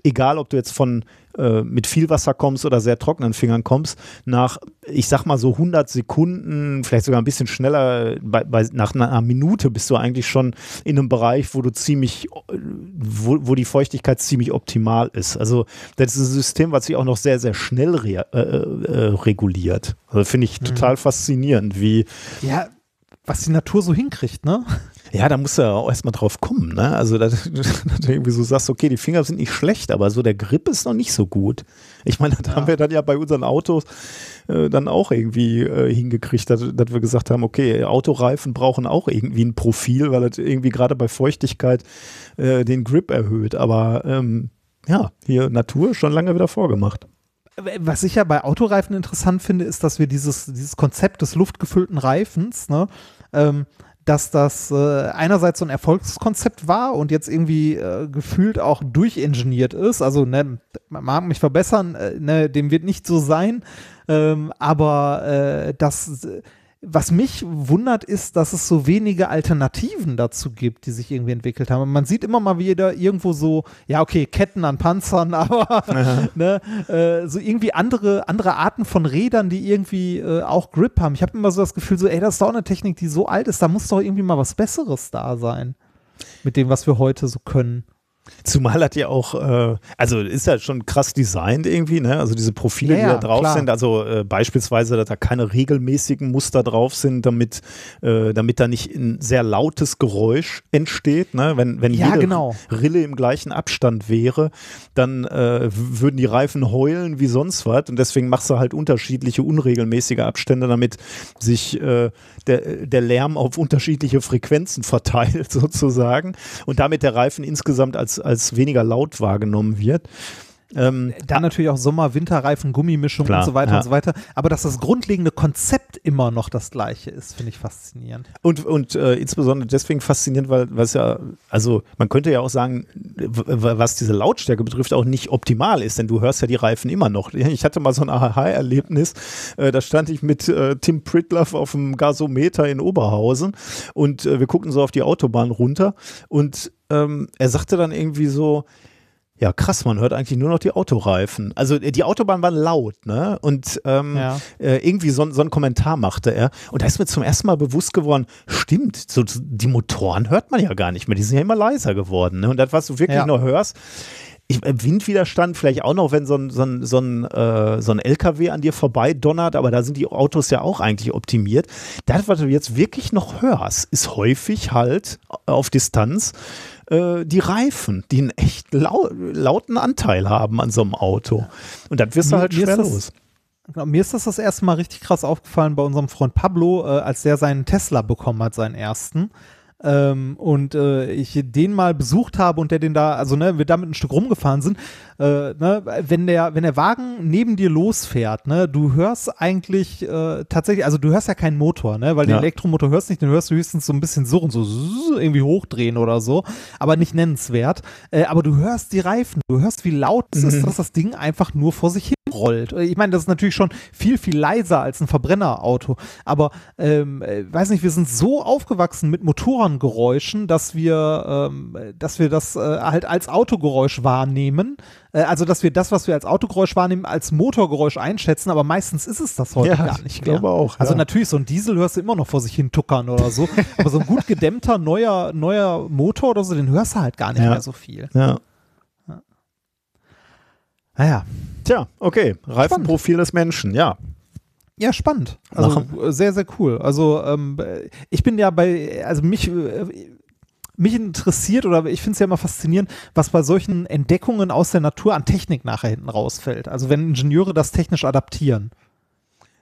Egal, ob du jetzt von äh, mit viel Wasser kommst oder sehr trockenen Fingern kommst, nach, ich sag mal so 100 Sekunden, vielleicht sogar ein bisschen schneller, bei, bei, nach einer Minute bist du eigentlich schon in einem Bereich, wo du ziemlich, wo, wo die Feuchtigkeit ziemlich optimal ist. Also das ist ein System, was sich auch noch sehr, sehr schnell re äh, äh, reguliert. Also finde ich mhm. total faszinierend, wie. Ja, was die Natur so hinkriegt, ne? Ja, da musst du ja auch erstmal drauf kommen, ne? Also, dass, dass du irgendwie so sagst, okay, die Finger sind nicht schlecht, aber so der Grip ist noch nicht so gut. Ich meine, das ja. haben wir dann ja bei unseren Autos äh, dann auch irgendwie äh, hingekriegt, dass, dass, wir gesagt haben, okay, Autoreifen brauchen auch irgendwie ein Profil, weil das irgendwie gerade bei Feuchtigkeit äh, den Grip erhöht. Aber ähm, ja, hier Natur schon lange wieder vorgemacht was ich ja bei Autoreifen interessant finde, ist, dass wir dieses, dieses Konzept des luftgefüllten Reifens, ne, ähm, dass das äh, einerseits so ein Erfolgskonzept war und jetzt irgendwie äh, gefühlt auch durchingeniert ist. Also, ne, man mag mich verbessern, äh, ne, dem wird nicht so sein, ähm, aber äh, das was mich wundert, ist, dass es so wenige Alternativen dazu gibt, die sich irgendwie entwickelt haben. Man sieht immer mal wieder irgendwo so, ja, okay, Ketten an Panzern, aber ne, äh, so irgendwie andere, andere Arten von Rädern, die irgendwie äh, auch Grip haben. Ich habe immer so das Gefühl, so, ey, das ist doch eine Technik, die so alt ist, da muss doch irgendwie mal was Besseres da sein. Mit dem, was wir heute so können. Zumal hat ja auch, äh, also ist ja schon krass designt irgendwie, ne? Also diese Profile, ja, die da drauf klar. sind, also äh, beispielsweise, dass da keine regelmäßigen Muster drauf sind, damit, äh, damit da nicht ein sehr lautes Geräusch entsteht, ne? Wenn, wenn ja, jede genau. Rille im gleichen Abstand wäre, dann äh, würden die Reifen heulen wie sonst was und deswegen machst du halt unterschiedliche unregelmäßige Abstände, damit sich äh, der, der Lärm auf unterschiedliche Frequenzen verteilt sozusagen und damit der Reifen insgesamt als als, weniger laut wahrgenommen wird. Ähm, Dann natürlich auch Sommer, Winterreifen, Gummimischung Klar, und so weiter ja. und so weiter. Aber dass das grundlegende Konzept immer noch das gleiche ist, finde ich faszinierend. Und, und äh, insbesondere deswegen faszinierend, weil was ja, also man könnte ja auch sagen, was diese Lautstärke betrifft, auch nicht optimal ist, denn du hörst ja die Reifen immer noch. Ich hatte mal so ein Aha-Erlebnis, äh, da stand ich mit äh, Tim Pritloff auf dem Gasometer in Oberhausen und äh, wir guckten so auf die Autobahn runter und ähm, er sagte dann irgendwie so, ja, krass, man hört eigentlich nur noch die Autoreifen. Also äh, die Autobahn war laut, ne? Und ähm, ja. äh, irgendwie so, so einen Kommentar machte er. Und da ist mir zum ersten Mal bewusst geworden, stimmt, so, die Motoren hört man ja gar nicht mehr, die sind ja immer leiser geworden. Ne? Und das, was du wirklich ja. nur hörst, ich, äh, Windwiderstand vielleicht auch noch, wenn so ein, so ein, so ein, äh, so ein LKW an dir vorbei donnert, aber da sind die Autos ja auch eigentlich optimiert. Das, was du jetzt wirklich noch hörst, ist häufig halt auf Distanz äh, die Reifen, die einen echt lau lauten Anteil haben an so einem Auto. Und das wirst du halt schwer los. Genau, mir ist das das erste Mal richtig krass aufgefallen bei unserem Freund Pablo, äh, als der seinen Tesla bekommen hat, seinen ersten ähm, und äh, ich den mal besucht habe und der den da, also ne, wir damit ein Stück rumgefahren sind, äh, ne, wenn der, wenn der Wagen neben dir losfährt, ne, du hörst eigentlich äh, tatsächlich, also du hörst ja keinen Motor, ne, weil ja. den Elektromotor hörst nicht, den hörst du höchstens so ein bisschen so und so irgendwie hochdrehen oder so, aber nicht nennenswert. Äh, aber du hörst die Reifen, du hörst, wie laut es mhm. ist, dass das Ding einfach nur vor sich hin rollt. Ich meine, das ist natürlich schon viel, viel leiser als ein Verbrennerauto. Aber ähm, äh, weiß nicht, wir sind so aufgewachsen mit Motorengeräuschen, dass wir, ähm, dass wir das äh, halt als Autogeräusch wahrnehmen. Äh, also, dass wir das, was wir als Autogeräusch wahrnehmen, als Motorgeräusch einschätzen, aber meistens ist es das heute ja, gar nicht. Ich glaube auch. Also natürlich, so ein Diesel hörst du immer noch vor sich hin tuckern oder so. aber so ein gut gedämmter neuer, neuer Motor oder so, den hörst du halt gar nicht ja. mehr so viel. Ja. Naja. Tja, okay. Reifenprofil des Menschen, ja. Ja, spannend. Also Machen. Sehr, sehr cool. Also ähm, ich bin ja bei, also mich, äh, mich interessiert oder ich finde es ja immer faszinierend, was bei solchen Entdeckungen aus der Natur an Technik nachher hinten rausfällt. Also wenn Ingenieure das technisch adaptieren.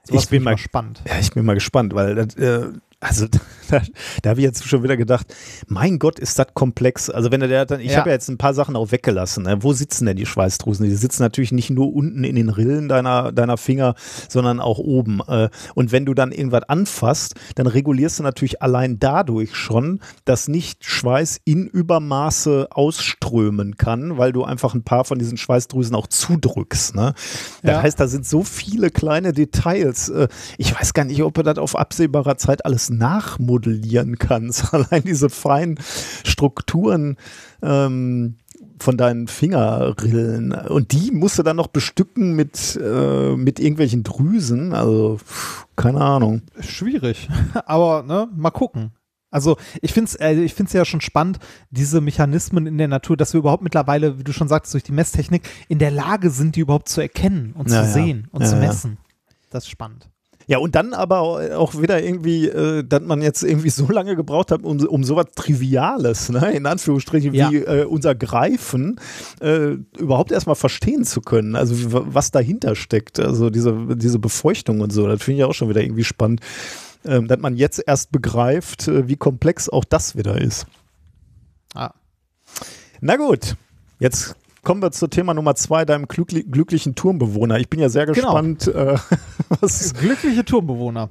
ich bin mal spannend. Ja, ich bin mal gespannt, weil das, äh, also da, da habe ich jetzt schon wieder gedacht, mein Gott, ist das komplex. Also wenn er dann, ich ja. habe ja jetzt ein paar Sachen auch weggelassen. Ne? Wo sitzen denn die Schweißdrüsen? Die sitzen natürlich nicht nur unten in den Rillen deiner, deiner Finger, sondern auch oben. Äh, und wenn du dann irgendwas anfasst, dann regulierst du natürlich allein dadurch schon, dass nicht Schweiß in Übermaße ausströmen kann, weil du einfach ein paar von diesen Schweißdrüsen auch zudrückst. Ne? Das ja. heißt, da sind so viele kleine Details. Äh, ich weiß gar nicht, ob er das auf absehbarer Zeit alles nachmodellieren kannst. Allein diese feinen Strukturen ähm, von deinen Fingerrillen. Und die musst du dann noch bestücken mit, äh, mit irgendwelchen Drüsen. Also, keine Ahnung. Schwierig. Aber, ne, mal gucken. Also ich finde es äh, ich find's ja schon spannend, diese Mechanismen in der Natur, dass wir überhaupt mittlerweile, wie du schon sagst, durch die Messtechnik in der Lage sind, die überhaupt zu erkennen und ja, zu sehen und ja, zu messen. Ja. Das ist spannend. Ja, und dann aber auch wieder irgendwie, äh, dass man jetzt irgendwie so lange gebraucht hat, um, um sowas Triviales, ne, in Anführungsstrichen, ja. wie äh, unser Greifen, äh, überhaupt erstmal verstehen zu können. Also was dahinter steckt, also diese, diese Befeuchtung und so, das finde ich auch schon wieder irgendwie spannend, ähm, dass man jetzt erst begreift, äh, wie komplex auch das wieder ist. Ah. Na gut, jetzt kommen wir zu Thema Nummer zwei, deinem glückli glücklichen Turmbewohner. Ich bin ja sehr genau. gespannt. Genau. Äh, was Glückliche Turmbewohner.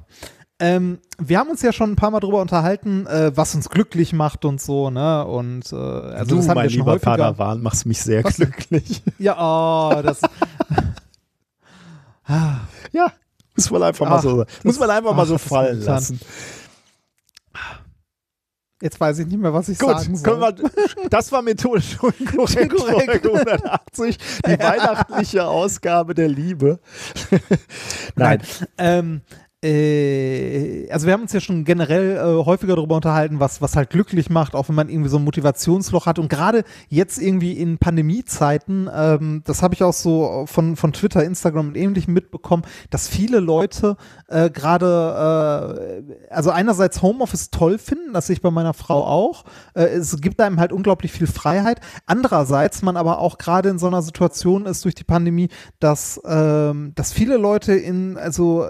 Ähm, wir haben uns ja schon ein paar Mal darüber unterhalten, äh, was uns glücklich macht und so, ne? Und äh, also du, das haben mein wir schon lieber häufiger. Padawan, machst mich sehr was? glücklich. Ja, oh, das. ja, muss man einfach Ach, mal so, muss man einfach ach, mal so fallen lassen. Jetzt weiß ich nicht mehr, was ich Gut, sagen soll. Wir, das war methodisch unkorrekt, Folge 180, die weihnachtliche Ausgabe der Liebe. Nein. Nein. Ähm, äh, also wir haben uns ja schon generell äh, häufiger darüber unterhalten, was, was halt glücklich macht, auch wenn man irgendwie so ein Motivationsloch hat. Und gerade jetzt irgendwie in Pandemiezeiten, ähm, das habe ich auch so von, von Twitter, Instagram und ähnlichem mitbekommen, dass viele Leute äh, gerade, äh, also einerseits Homeoffice toll finden, das sehe ich bei meiner Frau auch. Äh, es gibt einem halt unglaublich viel Freiheit. Andererseits man aber auch gerade in so einer Situation ist durch die Pandemie, dass, ähm, dass viele Leute in, also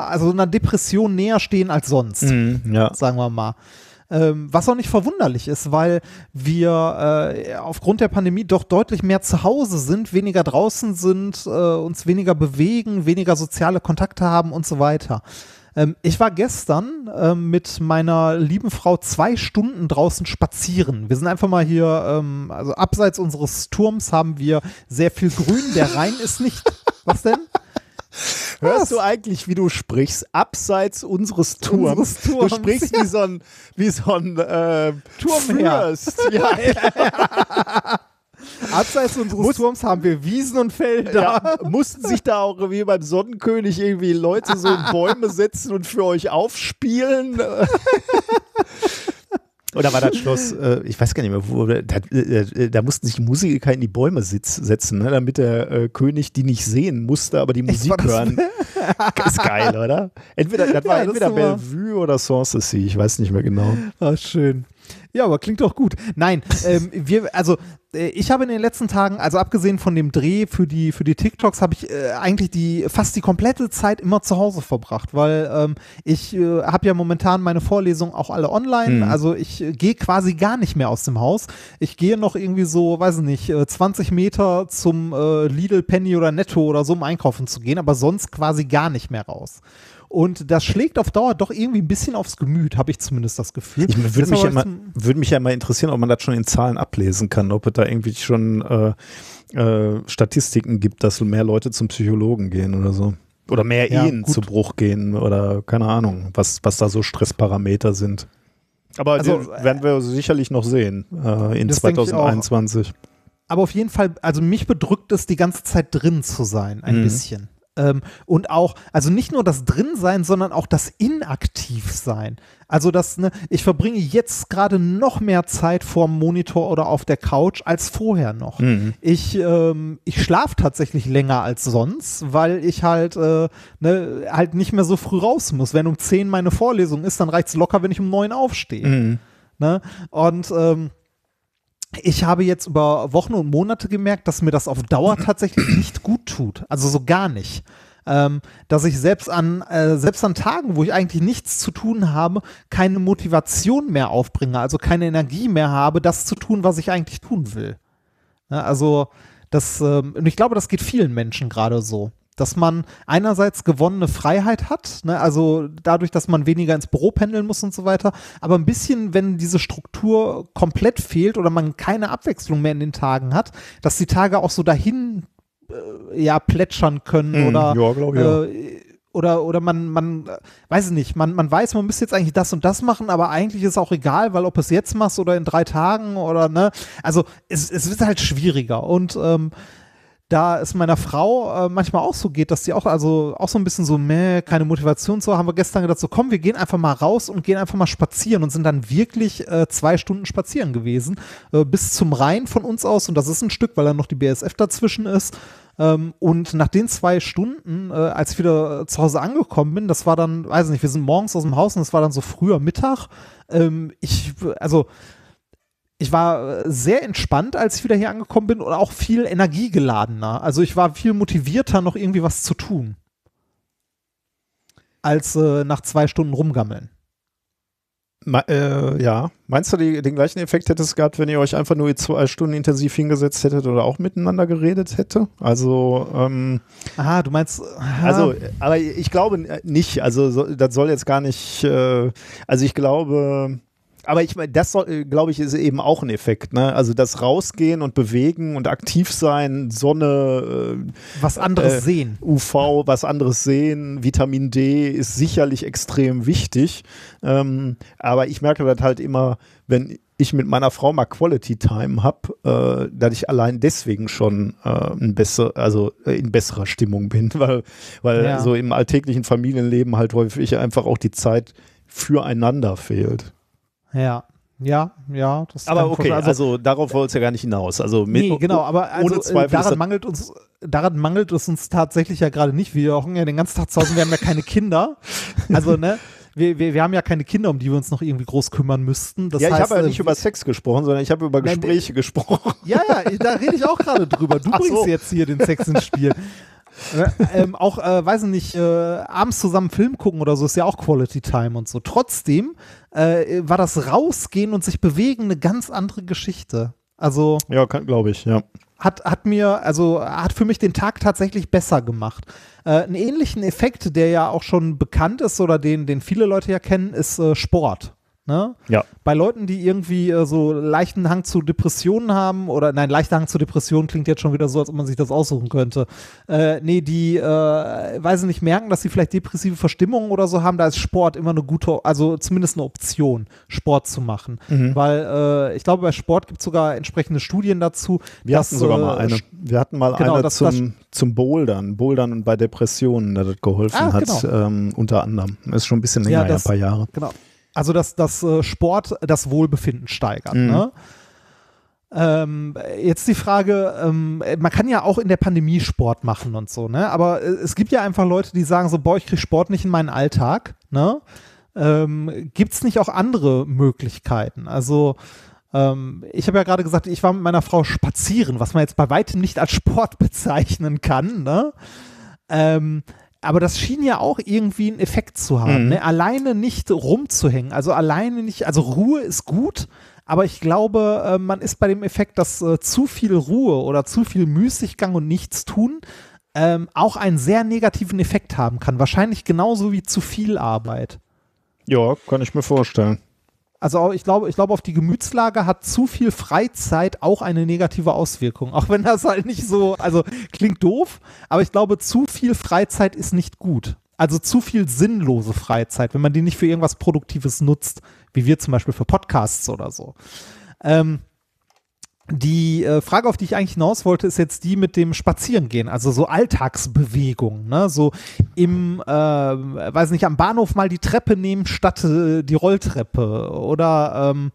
also einer Depression näher stehen als sonst, mm, ja. sagen wir mal. Ähm, was auch nicht verwunderlich ist, weil wir äh, aufgrund der Pandemie doch deutlich mehr zu Hause sind, weniger draußen sind, äh, uns weniger bewegen, weniger soziale Kontakte haben und so weiter. Ähm, ich war gestern ähm, mit meiner lieben Frau zwei Stunden draußen spazieren. Wir sind einfach mal hier, ähm, also abseits unseres Turms haben wir sehr viel Grün. Der Rhein ist nicht. Was denn? Hörst du eigentlich, wie du sprichst, abseits unseres Turms? Unseres Turms. Du sprichst ja. wie so ein, wie so ein äh, Turmherr. Ja. ja. Abseits unseres Muss, Turms haben wir Wiesen und Felder. Ja, mussten sich da auch wie beim Sonnenkönig irgendwie Leute so in Bäume setzen und für euch aufspielen? Oder war das Schloss, äh, ich weiß gar nicht mehr, wo, da, äh, da, mussten sich Musiker in die Bäume sitz, setzen, ne, damit der äh, König die nicht sehen musste, aber die Musik hören. ist geil, oder? Entweder, das war ja, entweder das Bellevue oder Sanssouci, ich weiß nicht mehr genau. Ah, schön. Ja, aber klingt doch gut. Nein, ähm, wir, also äh, ich habe in den letzten Tagen, also abgesehen von dem Dreh für die für die TikToks, habe ich äh, eigentlich die fast die komplette Zeit immer zu Hause verbracht, weil ähm, ich äh, habe ja momentan meine Vorlesungen auch alle online. Mhm. Also ich äh, gehe quasi gar nicht mehr aus dem Haus. Ich gehe noch irgendwie so, weiß ich nicht, 20 Meter zum äh, Lidl, Penny oder Netto oder so, um einkaufen zu gehen, aber sonst quasi gar nicht mehr raus. Und das schlägt auf Dauer doch irgendwie ein bisschen aufs Gemüt, habe ich zumindest das Gefühl. Ich würde mich, ja würd mich ja mal interessieren, ob man das schon in Zahlen ablesen kann, ob es da irgendwie schon äh, äh, Statistiken gibt, dass mehr Leute zum Psychologen gehen oder so. Oder mehr ja, Ehen gut. zu Bruch gehen oder keine Ahnung, was, was da so Stressparameter sind. Aber also, werden wir sicherlich noch sehen äh, in 2021. Aber auf jeden Fall, also mich bedrückt es, die ganze Zeit drin zu sein, ein mhm. bisschen. Ähm, und auch, also nicht nur das Drinsein, sondern auch das Inaktivsein. Also das, ne, ich verbringe jetzt gerade noch mehr Zeit vorm Monitor oder auf der Couch als vorher noch. Mhm. Ich, ähm, ich schlafe tatsächlich länger als sonst, weil ich halt, äh, ne, halt nicht mehr so früh raus muss. Wenn um 10 meine Vorlesung ist, dann reicht es locker, wenn ich um 9 aufstehe. Mhm. Ne? Und ähm, ich habe jetzt über Wochen und Monate gemerkt, dass mir das auf Dauer tatsächlich nicht gut tut. Also so gar nicht. Ähm, dass ich selbst an, äh, selbst an Tagen, wo ich eigentlich nichts zu tun habe, keine Motivation mehr aufbringe, also keine Energie mehr habe, das zu tun, was ich eigentlich tun will. Ja, also das, ähm, und ich glaube, das geht vielen Menschen gerade so dass man einerseits gewonnene Freiheit hat, ne, also dadurch, dass man weniger ins Büro pendeln muss und so weiter, aber ein bisschen, wenn diese Struktur komplett fehlt oder man keine Abwechslung mehr in den Tagen hat, dass die Tage auch so dahin äh, ja plätschern können mm, oder ja, glaub, ja. Äh, oder oder man man weiß ich nicht, man man weiß, man müsste jetzt eigentlich das und das machen, aber eigentlich ist auch egal, weil ob es jetzt machst oder in drei Tagen oder ne, also es es wird halt schwieriger und ähm, da es meiner Frau äh, manchmal auch so geht, dass sie auch also auch so ein bisschen so meh, keine Motivation so, haben wir gestern gedacht so komm, wir gehen einfach mal raus und gehen einfach mal spazieren und sind dann wirklich äh, zwei Stunden spazieren gewesen äh, bis zum Rhein von uns aus und das ist ein Stück, weil dann noch die BSF dazwischen ist. Ähm, und nach den zwei Stunden, äh, als ich wieder zu Hause angekommen bin, das war dann, weiß nicht, wir sind morgens aus dem Haus und es war dann so früher Mittag. Ähm, ich, also ich war äh, sehr entspannt, als ich wieder hier angekommen bin und auch viel energiegeladener. Also ich war viel motivierter, noch irgendwie was zu tun. Als äh, nach zwei Stunden rumgammeln. Ma, äh, ja. Meinst du, die, den gleichen Effekt hätte es gehabt, wenn ihr euch einfach nur zwei Stunden intensiv hingesetzt hättet oder auch miteinander geredet hätte? Also, ähm, Aha, du meinst. Aha. Also, aber ich glaube nicht. Also, so, das soll jetzt gar nicht. Äh, also, ich glaube aber ich meine, das äh, glaube ich, ist eben auch ein Effekt. Ne? Also das Rausgehen und bewegen und aktiv sein, Sonne, äh, was anderes äh, sehen, UV, was anderes sehen, Vitamin D ist sicherlich extrem wichtig. Ähm, aber ich merke das halt immer, wenn ich mit meiner Frau mal Quality Time habe, äh, dass ich allein deswegen schon äh, ein besser, also äh, in besserer Stimmung bin, weil, weil ja. so im alltäglichen Familienleben halt häufig einfach auch die Zeit füreinander fehlt. Ja. Ja, ja. Das aber okay, also, also, darauf wollte es ja gar nicht hinaus. Also mit, nee, genau, aber also, ohne Zweifel daran mangelt uns daran mangelt es uns tatsächlich ja gerade nicht. Wir hocken ja den ganzen Tag zu Hause, wir haben ja keine Kinder. Also, ne? Wir, wir, wir haben ja keine Kinder, um die wir uns noch irgendwie groß kümmern müssten. Das ja, ich habe ja äh, nicht über Sex gesprochen, sondern ich habe über Gespräche nein, gesprochen. Ja, ja, da rede ich auch gerade drüber. Du Ach bringst so. jetzt hier den Sex ins Spiel. ähm, auch, äh, weiß ich nicht, äh, abends zusammen Film gucken oder so ist ja auch Quality Time und so. Trotzdem äh, war das Rausgehen und sich bewegen eine ganz andere Geschichte. Also. Ja, glaube ich, ja. Hat, hat mir, also hat für mich den Tag tatsächlich besser gemacht. Äh, einen ähnlichen Effekt, der ja auch schon bekannt ist oder den, den viele Leute ja kennen, ist äh, Sport. Ne? Ja. Bei Leuten, die irgendwie äh, so leichten Hang zu Depressionen haben, oder nein, leichter Hang zu Depressionen klingt jetzt schon wieder so, als ob man sich das aussuchen könnte. Äh, nee, die, äh, weiß ich nicht, merken, dass sie vielleicht depressive Verstimmungen oder so haben, da ist Sport immer eine gute, also zumindest eine Option, Sport zu machen. Mhm. Weil äh, ich glaube, bei Sport gibt es sogar entsprechende Studien dazu. Wir dass, hatten sogar mal äh, eine. Wir hatten mal genau, eine das, zum, das, zum Bouldern, Bouldern und bei Depressionen, das geholfen ah, hat, genau. ähm, unter anderem. Das ist schon ein bisschen länger, ja, das, ein paar Jahre. Genau. Also, dass das äh, Sport das Wohlbefinden steigert. Mhm. Ne? Ähm, jetzt die Frage, ähm, man kann ja auch in der Pandemie Sport machen und so, ne? Aber äh, es gibt ja einfach Leute, die sagen so, boah, ich kriege Sport nicht in meinen Alltag, ne? Ähm, gibt es nicht auch andere Möglichkeiten? Also ähm, ich habe ja gerade gesagt, ich war mit meiner Frau spazieren, was man jetzt bei weitem nicht als Sport bezeichnen kann, ne? Aber das schien ja auch irgendwie einen Effekt zu haben. Mhm. Ne? Alleine nicht rumzuhängen, also alleine nicht, also Ruhe ist gut, aber ich glaube, äh, man ist bei dem Effekt, dass äh, zu viel Ruhe oder zu viel Müßiggang und Nichtstun ähm, auch einen sehr negativen Effekt haben kann. Wahrscheinlich genauso wie zu viel Arbeit. Ja, kann ich mir vorstellen. Also ich glaube, ich glaube, auf die Gemütslage hat zu viel Freizeit auch eine negative Auswirkung. Auch wenn das halt nicht so, also klingt doof, aber ich glaube, zu viel Freizeit ist nicht gut. Also zu viel sinnlose Freizeit, wenn man die nicht für irgendwas Produktives nutzt, wie wir zum Beispiel für Podcasts oder so. Ähm, die äh, Frage, auf die ich eigentlich hinaus wollte, ist jetzt die mit dem Spazierengehen, also so Alltagsbewegung, ne? So im, äh, weiß nicht, am Bahnhof mal die Treppe nehmen statt äh, die Rolltreppe oder ähm,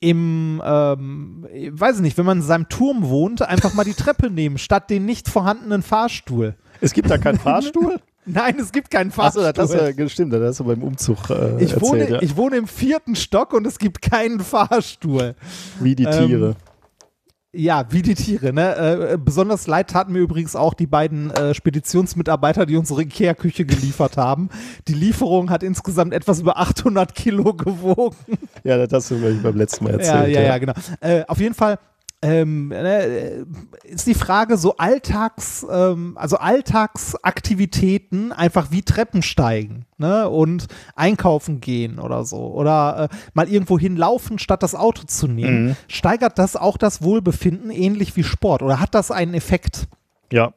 im, ähm, weiß nicht, wenn man in seinem Turm wohnt, einfach mal die Treppe nehmen statt den nicht vorhandenen Fahrstuhl. Es gibt da keinen Fahrstuhl? Nein, es gibt keinen Fahrstuhl. Achso, das ist ja, stimmt, das hast du beim Umzug äh, ich erzählt, wohne, ja. Ich wohne im vierten Stock und es gibt keinen Fahrstuhl. Wie die Tiere. Ähm, ja, wie die Tiere. Ne? Äh, besonders leid taten mir übrigens auch die beiden äh, Speditionsmitarbeiter, die unsere Ikea-Küche geliefert haben. Die Lieferung hat insgesamt etwas über 800 Kilo gewogen. Ja, das hast du ich, beim letzten Mal erzählt. Ja, ja, ja, ja genau. Äh, auf jeden Fall ähm, äh, ist die Frage so Alltags, ähm, also Alltagsaktivitäten einfach wie Treppen steigen ne? und einkaufen gehen oder so oder äh, mal irgendwo hinlaufen, statt das Auto zu nehmen. Mhm. Steigert das auch das Wohlbefinden ähnlich wie Sport oder hat das einen Effekt? Ja.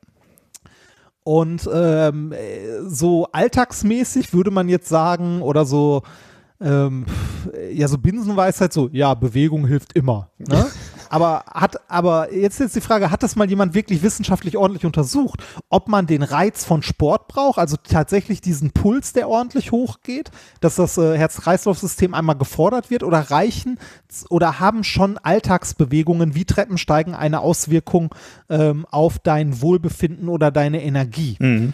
Und ähm, so alltagsmäßig würde man jetzt sagen oder so ähm, ja, so Binsenweisheit, so, ja, Bewegung hilft immer. Ne? Aber hat, aber jetzt ist die Frage, hat das mal jemand wirklich wissenschaftlich ordentlich untersucht, ob man den Reiz von Sport braucht, also tatsächlich diesen Puls, der ordentlich hochgeht, dass das äh, Herz-Kreislauf-System einmal gefordert wird oder reichen oder haben schon Alltagsbewegungen wie Treppensteigen eine Auswirkung ähm, auf dein Wohlbefinden oder deine Energie? Mhm.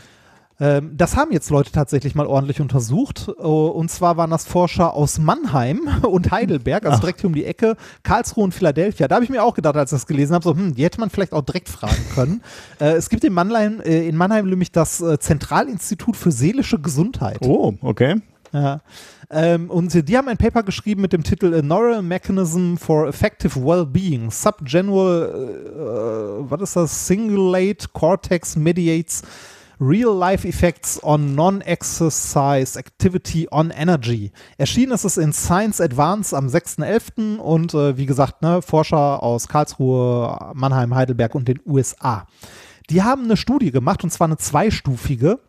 Ähm, das haben jetzt Leute tatsächlich mal ordentlich untersucht. Oh, und zwar waren das Forscher aus Mannheim und Heidelberg, also Ach. direkt hier um die Ecke, Karlsruhe und Philadelphia. Da habe ich mir auch gedacht, als ich das gelesen habe, so, hm, die hätte man vielleicht auch direkt fragen können. äh, es gibt in Mannheim, äh, in Mannheim nämlich das äh, Zentralinstitut für seelische Gesundheit. Oh, okay. Ja. Ähm, und die haben ein Paper geschrieben mit dem Titel A Neural Mechanism for Effective Well-Being. Subgenual, äh, was ist das? Singulate Cortex Mediates Real-Life Effects on Non-Exercise Activity on Energy. Erschienen ist es in Science Advance am 6.11. und äh, wie gesagt, ne, Forscher aus Karlsruhe, Mannheim, Heidelberg und den USA. Die haben eine Studie gemacht und zwar eine zweistufige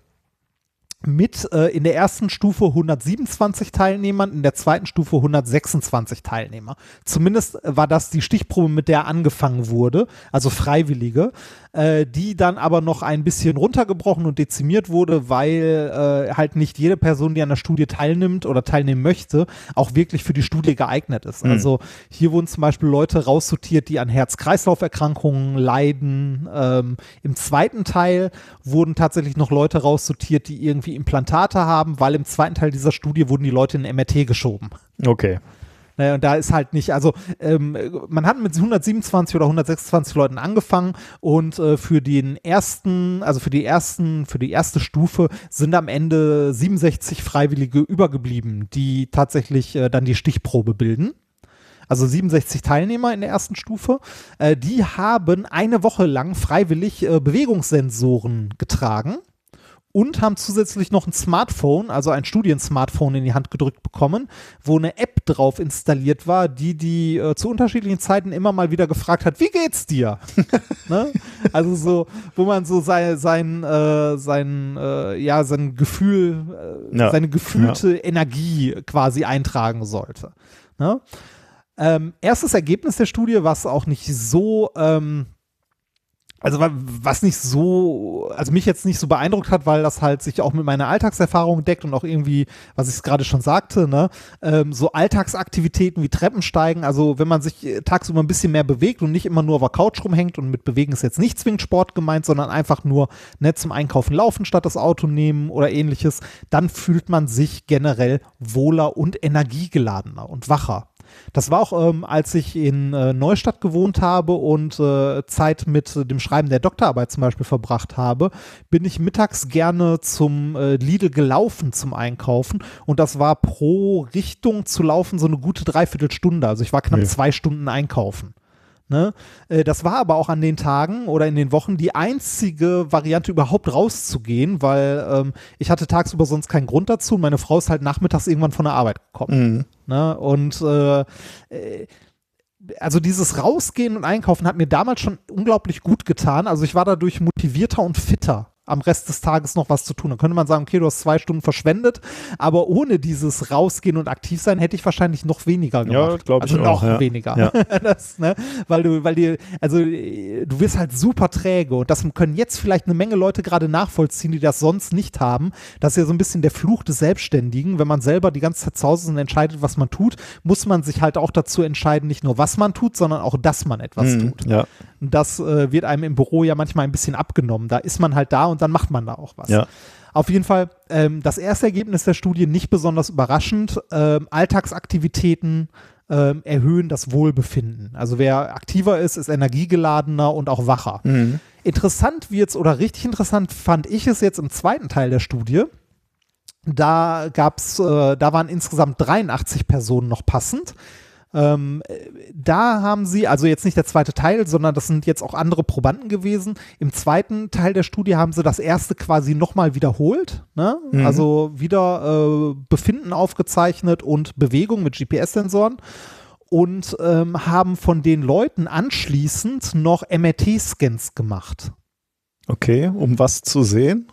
mit äh, in der ersten Stufe 127 Teilnehmern, in der zweiten Stufe 126 Teilnehmer. Zumindest war das die Stichprobe, mit der angefangen wurde, also Freiwillige, äh, die dann aber noch ein bisschen runtergebrochen und dezimiert wurde, weil äh, halt nicht jede Person, die an der Studie teilnimmt oder teilnehmen möchte, auch wirklich für die Studie geeignet ist. Mhm. Also hier wurden zum Beispiel Leute raussortiert, die an Herz-Kreislauf-Erkrankungen leiden. Ähm, Im zweiten Teil wurden tatsächlich noch Leute raussortiert, die irgendwie Implantate haben, weil im zweiten Teil dieser Studie wurden die Leute in MRT geschoben. Okay. Naja, und da ist halt nicht, also ähm, man hat mit 127 oder 126 Leuten angefangen und äh, für den ersten, also für die ersten, für die erste Stufe sind am Ende 67 Freiwillige übergeblieben, die tatsächlich äh, dann die Stichprobe bilden also 67 Teilnehmer in der ersten Stufe, äh, die haben eine Woche lang freiwillig äh, Bewegungssensoren getragen und haben zusätzlich noch ein Smartphone, also ein Studiensmartphone in die Hand gedrückt bekommen, wo eine App drauf installiert war, die die äh, zu unterschiedlichen Zeiten immer mal wieder gefragt hat, wie geht's dir? ne? Also so, wo man so sein, sein, äh, sein, äh, ja, sein Gefühl, äh, ja. seine gefühlte ja. Energie quasi eintragen sollte. Ne? Ähm, erstes Ergebnis der Studie, was auch nicht so ähm, also was nicht so, also mich jetzt nicht so beeindruckt hat, weil das halt sich auch mit meiner Alltagserfahrung deckt und auch irgendwie, was ich gerade schon sagte, ne, ähm, so Alltagsaktivitäten wie Treppensteigen, also wenn man sich äh, tagsüber ein bisschen mehr bewegt und nicht immer nur auf der Couch rumhängt und mit Bewegen ist jetzt nicht zwingend Sport gemeint, sondern einfach nur ne, zum Einkaufen laufen statt das Auto nehmen oder ähnliches, dann fühlt man sich generell wohler und energiegeladener und wacher. Das war auch, ähm, als ich in äh, Neustadt gewohnt habe und äh, Zeit mit dem Schreiben der Doktorarbeit zum Beispiel verbracht habe, bin ich mittags gerne zum äh, Lidl gelaufen zum Einkaufen und das war pro Richtung zu laufen so eine gute Dreiviertelstunde. Also ich war knapp ja. zwei Stunden einkaufen. Ne? Äh, das war aber auch an den Tagen oder in den Wochen die einzige Variante, überhaupt rauszugehen, weil ähm, ich hatte tagsüber sonst keinen Grund dazu. Meine Frau ist halt nachmittags irgendwann von der Arbeit gekommen. Mhm. Ne? Und äh, äh, also dieses Rausgehen und Einkaufen hat mir damals schon unglaublich gut getan. Also ich war dadurch motivierter und fitter am Rest des Tages noch was zu tun. Dann könnte man sagen, okay, du hast zwei Stunden verschwendet, aber ohne dieses Rausgehen und aktiv sein hätte ich wahrscheinlich noch weniger gemacht. Ja, also noch ja. weniger. Ja. das, ne? Weil du, weil dir, also du wirst halt super träge und das können jetzt vielleicht eine Menge Leute gerade nachvollziehen, die das sonst nicht haben. Das ist ja so ein bisschen der Fluch des Selbstständigen. Wenn man selber die ganze Zeit zu Hause ist und entscheidet, was man tut, muss man sich halt auch dazu entscheiden, nicht nur was man tut, sondern auch, dass man etwas mhm, tut. Ja. Das äh, wird einem im Büro ja manchmal ein bisschen abgenommen. Da ist man halt da und dann macht man da auch was. Ja. Auf jeden Fall ähm, das erste Ergebnis der Studie nicht besonders überraschend. Ähm, Alltagsaktivitäten ähm, erhöhen das Wohlbefinden. Also wer aktiver ist, ist energiegeladener und auch wacher. Mhm. Interessant wird's oder richtig interessant fand ich es jetzt im zweiten Teil der Studie. Da gab's, äh, da waren insgesamt 83 Personen noch passend. Ähm, da haben sie, also jetzt nicht der zweite Teil, sondern das sind jetzt auch andere Probanden gewesen. Im zweiten Teil der Studie haben sie das erste quasi nochmal wiederholt. Ne? Mhm. Also wieder äh, Befinden aufgezeichnet und Bewegung mit GPS-Sensoren und ähm, haben von den Leuten anschließend noch MRT-Scans gemacht. Okay, um was zu sehen?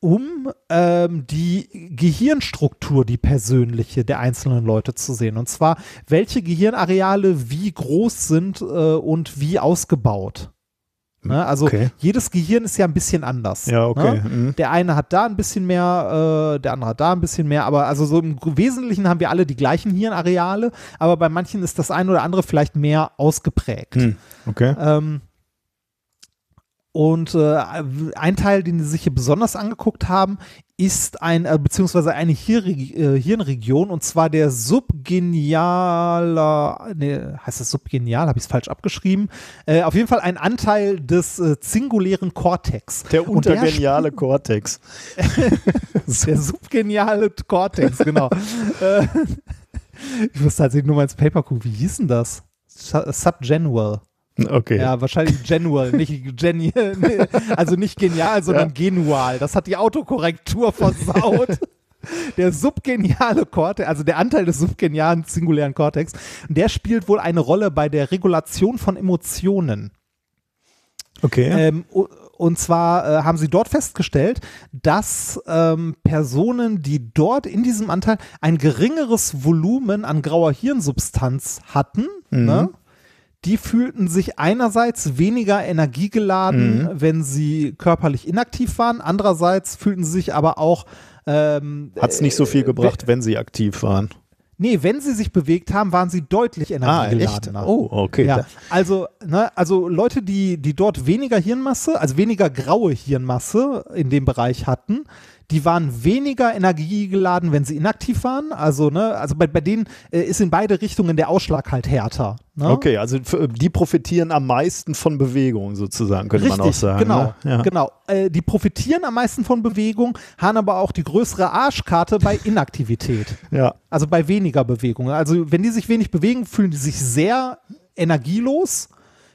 Um ähm, die Gehirnstruktur, die persönliche der einzelnen Leute zu sehen. Und zwar, welche Gehirnareale wie groß sind äh, und wie ausgebaut. Ne? Also okay. jedes Gehirn ist ja ein bisschen anders. Ja, okay. Ne? Mhm. Der eine hat da ein bisschen mehr, äh, der andere hat da ein bisschen mehr, aber also so im Wesentlichen haben wir alle die gleichen Hirnareale, aber bei manchen ist das eine oder andere vielleicht mehr ausgeprägt. Mhm. Okay. Ähm, und äh, ein Teil, den sie sich hier besonders angeguckt haben, ist ein, äh, beziehungsweise eine Hirnreg äh, Hirnregion, und zwar der subgenialer, ne, heißt das subgenial, habe ich es falsch abgeschrieben, äh, auf jeden Fall ein Anteil des äh, singulären Kortex. Der untergeniale Kortex. der subgeniale Kortex, genau. Äh, ich muss tatsächlich nur mal ins Paper gucken, wie hieß denn das? Subgenual. Okay. Ja, wahrscheinlich Genual, nicht Geni also nicht genial, sondern ja. genual. Das hat die Autokorrektur versaut. der subgeniale Kortex, also der Anteil des subgenialen singulären Kortex, der spielt wohl eine Rolle bei der Regulation von Emotionen. Okay. Ähm, und zwar äh, haben sie dort festgestellt, dass ähm, Personen, die dort in diesem Anteil ein geringeres Volumen an grauer Hirnsubstanz hatten, mhm. ne, die fühlten sich einerseits weniger energiegeladen, mhm. wenn sie körperlich inaktiv waren, andererseits fühlten sie sich aber auch ähm, Hat es nicht so viel äh, gebracht, wenn sie aktiv waren? Nee, wenn sie sich bewegt haben, waren sie deutlich energiegeladener. Ah, echt? Oh, okay. Ja, also, ne, also Leute, die, die dort weniger Hirnmasse, also weniger graue Hirnmasse in dem Bereich hatten, die waren weniger energiegeladen, wenn sie inaktiv waren. Also, ne, also bei, bei denen äh, ist in beide Richtungen der Ausschlag halt härter. Ne? Okay, also die profitieren am meisten von Bewegung sozusagen, könnte Richtig, man auch sagen. Genau, ne? ja. genau. Äh, die profitieren am meisten von Bewegung, haben aber auch die größere Arschkarte bei Inaktivität. ja. Also bei weniger Bewegung. Also wenn die sich wenig bewegen, fühlen die sich sehr energielos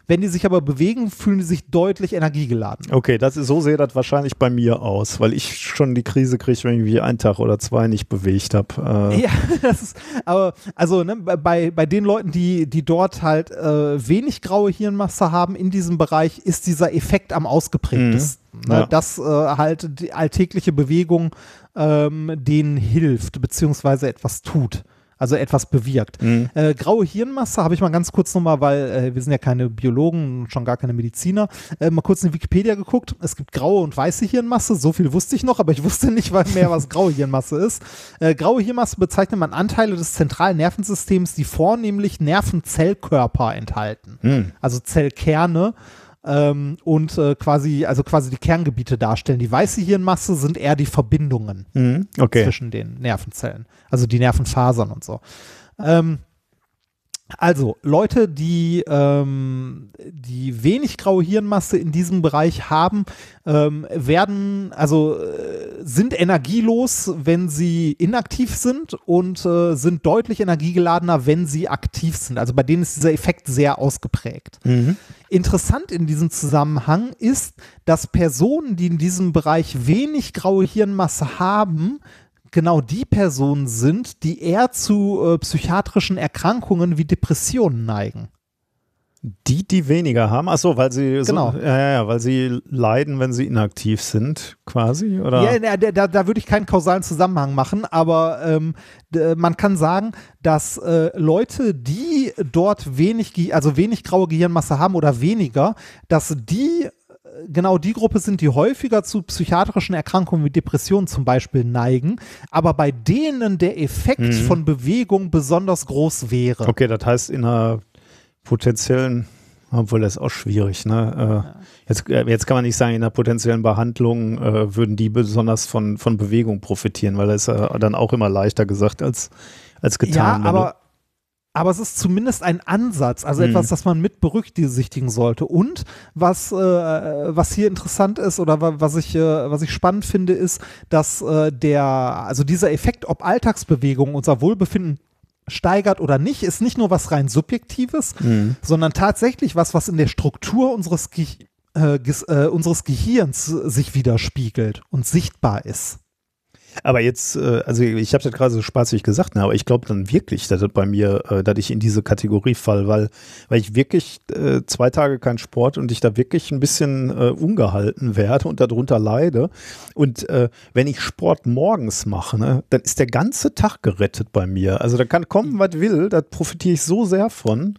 wenn die sich aber bewegen, fühlen die sich deutlich energiegeladen. Okay, das ist, so sehe das wahrscheinlich bei mir aus, weil ich schon die Krise kriege, wenn ich mich einen Tag oder zwei nicht bewegt habe. Äh. Ja, das ist, aber also ne, bei, bei den Leuten, die, die dort halt äh, wenig graue Hirnmasse haben in diesem Bereich, ist dieser Effekt am ausgeprägtesten. Mhm. Ne, ja. Dass äh, halt die alltägliche Bewegung ähm, denen hilft, beziehungsweise etwas tut also etwas bewirkt. Mhm. Äh, graue Hirnmasse habe ich mal ganz kurz nochmal, weil äh, wir sind ja keine Biologen, schon gar keine Mediziner, äh, mal kurz in Wikipedia geguckt. Es gibt graue und weiße Hirnmasse, so viel wusste ich noch, aber ich wusste nicht mehr, was graue Hirnmasse ist. Äh, graue Hirnmasse bezeichnet man Anteile des zentralen Nervensystems, die vornehmlich Nervenzellkörper enthalten. Mhm. Also Zellkerne ähm, und äh, quasi, also quasi die Kerngebiete darstellen. Die weiße Hirnmasse sind eher die Verbindungen mhm, okay. zwischen den Nervenzellen, also die Nervenfasern und so. Ähm, also Leute, die, ähm, die wenig graue Hirnmasse in diesem Bereich haben, ähm, werden, also äh, sind energielos, wenn sie inaktiv sind und äh, sind deutlich energiegeladener, wenn sie aktiv sind. Also bei denen ist dieser Effekt sehr ausgeprägt. Mhm. Interessant in diesem Zusammenhang ist, dass Personen, die in diesem Bereich wenig graue Hirnmasse haben, genau die Personen sind, die eher zu äh, psychiatrischen Erkrankungen wie Depressionen neigen. Die, die weniger haben, achso, weil sie genau. so, ja, ja, weil sie leiden, wenn sie inaktiv sind, quasi, oder? Ja, da, da, da würde ich keinen kausalen Zusammenhang machen, aber ähm, man kann sagen, dass äh, Leute, die dort wenig, also wenig graue Gehirnmasse haben oder weniger, dass die genau die Gruppe sind, die häufiger zu psychiatrischen Erkrankungen wie Depressionen zum Beispiel neigen, aber bei denen der Effekt mhm. von Bewegung besonders groß wäre. Okay, das heißt in einer potenziellen, obwohl das ist auch schwierig, ne? Äh, ja. jetzt, äh, jetzt kann man nicht sagen, in einer potenziellen Behandlung äh, würden die besonders von, von Bewegung profitieren, weil das ist äh, dann auch immer leichter gesagt als, als getan. Ja, aber aber es ist zumindest ein Ansatz, also mhm. etwas, das man mit berücksichtigen sollte. Und was, äh, was hier interessant ist oder was ich, äh, was ich spannend finde, ist, dass äh, der, also dieser Effekt, ob Alltagsbewegung unser Wohlbefinden steigert oder nicht, ist nicht nur was rein Subjektives, mhm. sondern tatsächlich was, was in der Struktur unseres, Ge äh, äh, unseres Gehirns sich widerspiegelt und sichtbar ist. Aber jetzt, äh, also ich habe das gerade so spaßig gesagt, ne, aber ich glaube dann wirklich, dass das bei mir, äh, dass ich in diese Kategorie fall, weil, weil ich wirklich äh, zwei Tage kein Sport und ich da wirklich ein bisschen ungehalten werde und darunter leide. Und wenn ich Sport morgens mache, ne, dann ist der ganze Tag gerettet bei mir. Also da kann kommen, was will, da profitiere ich so sehr von.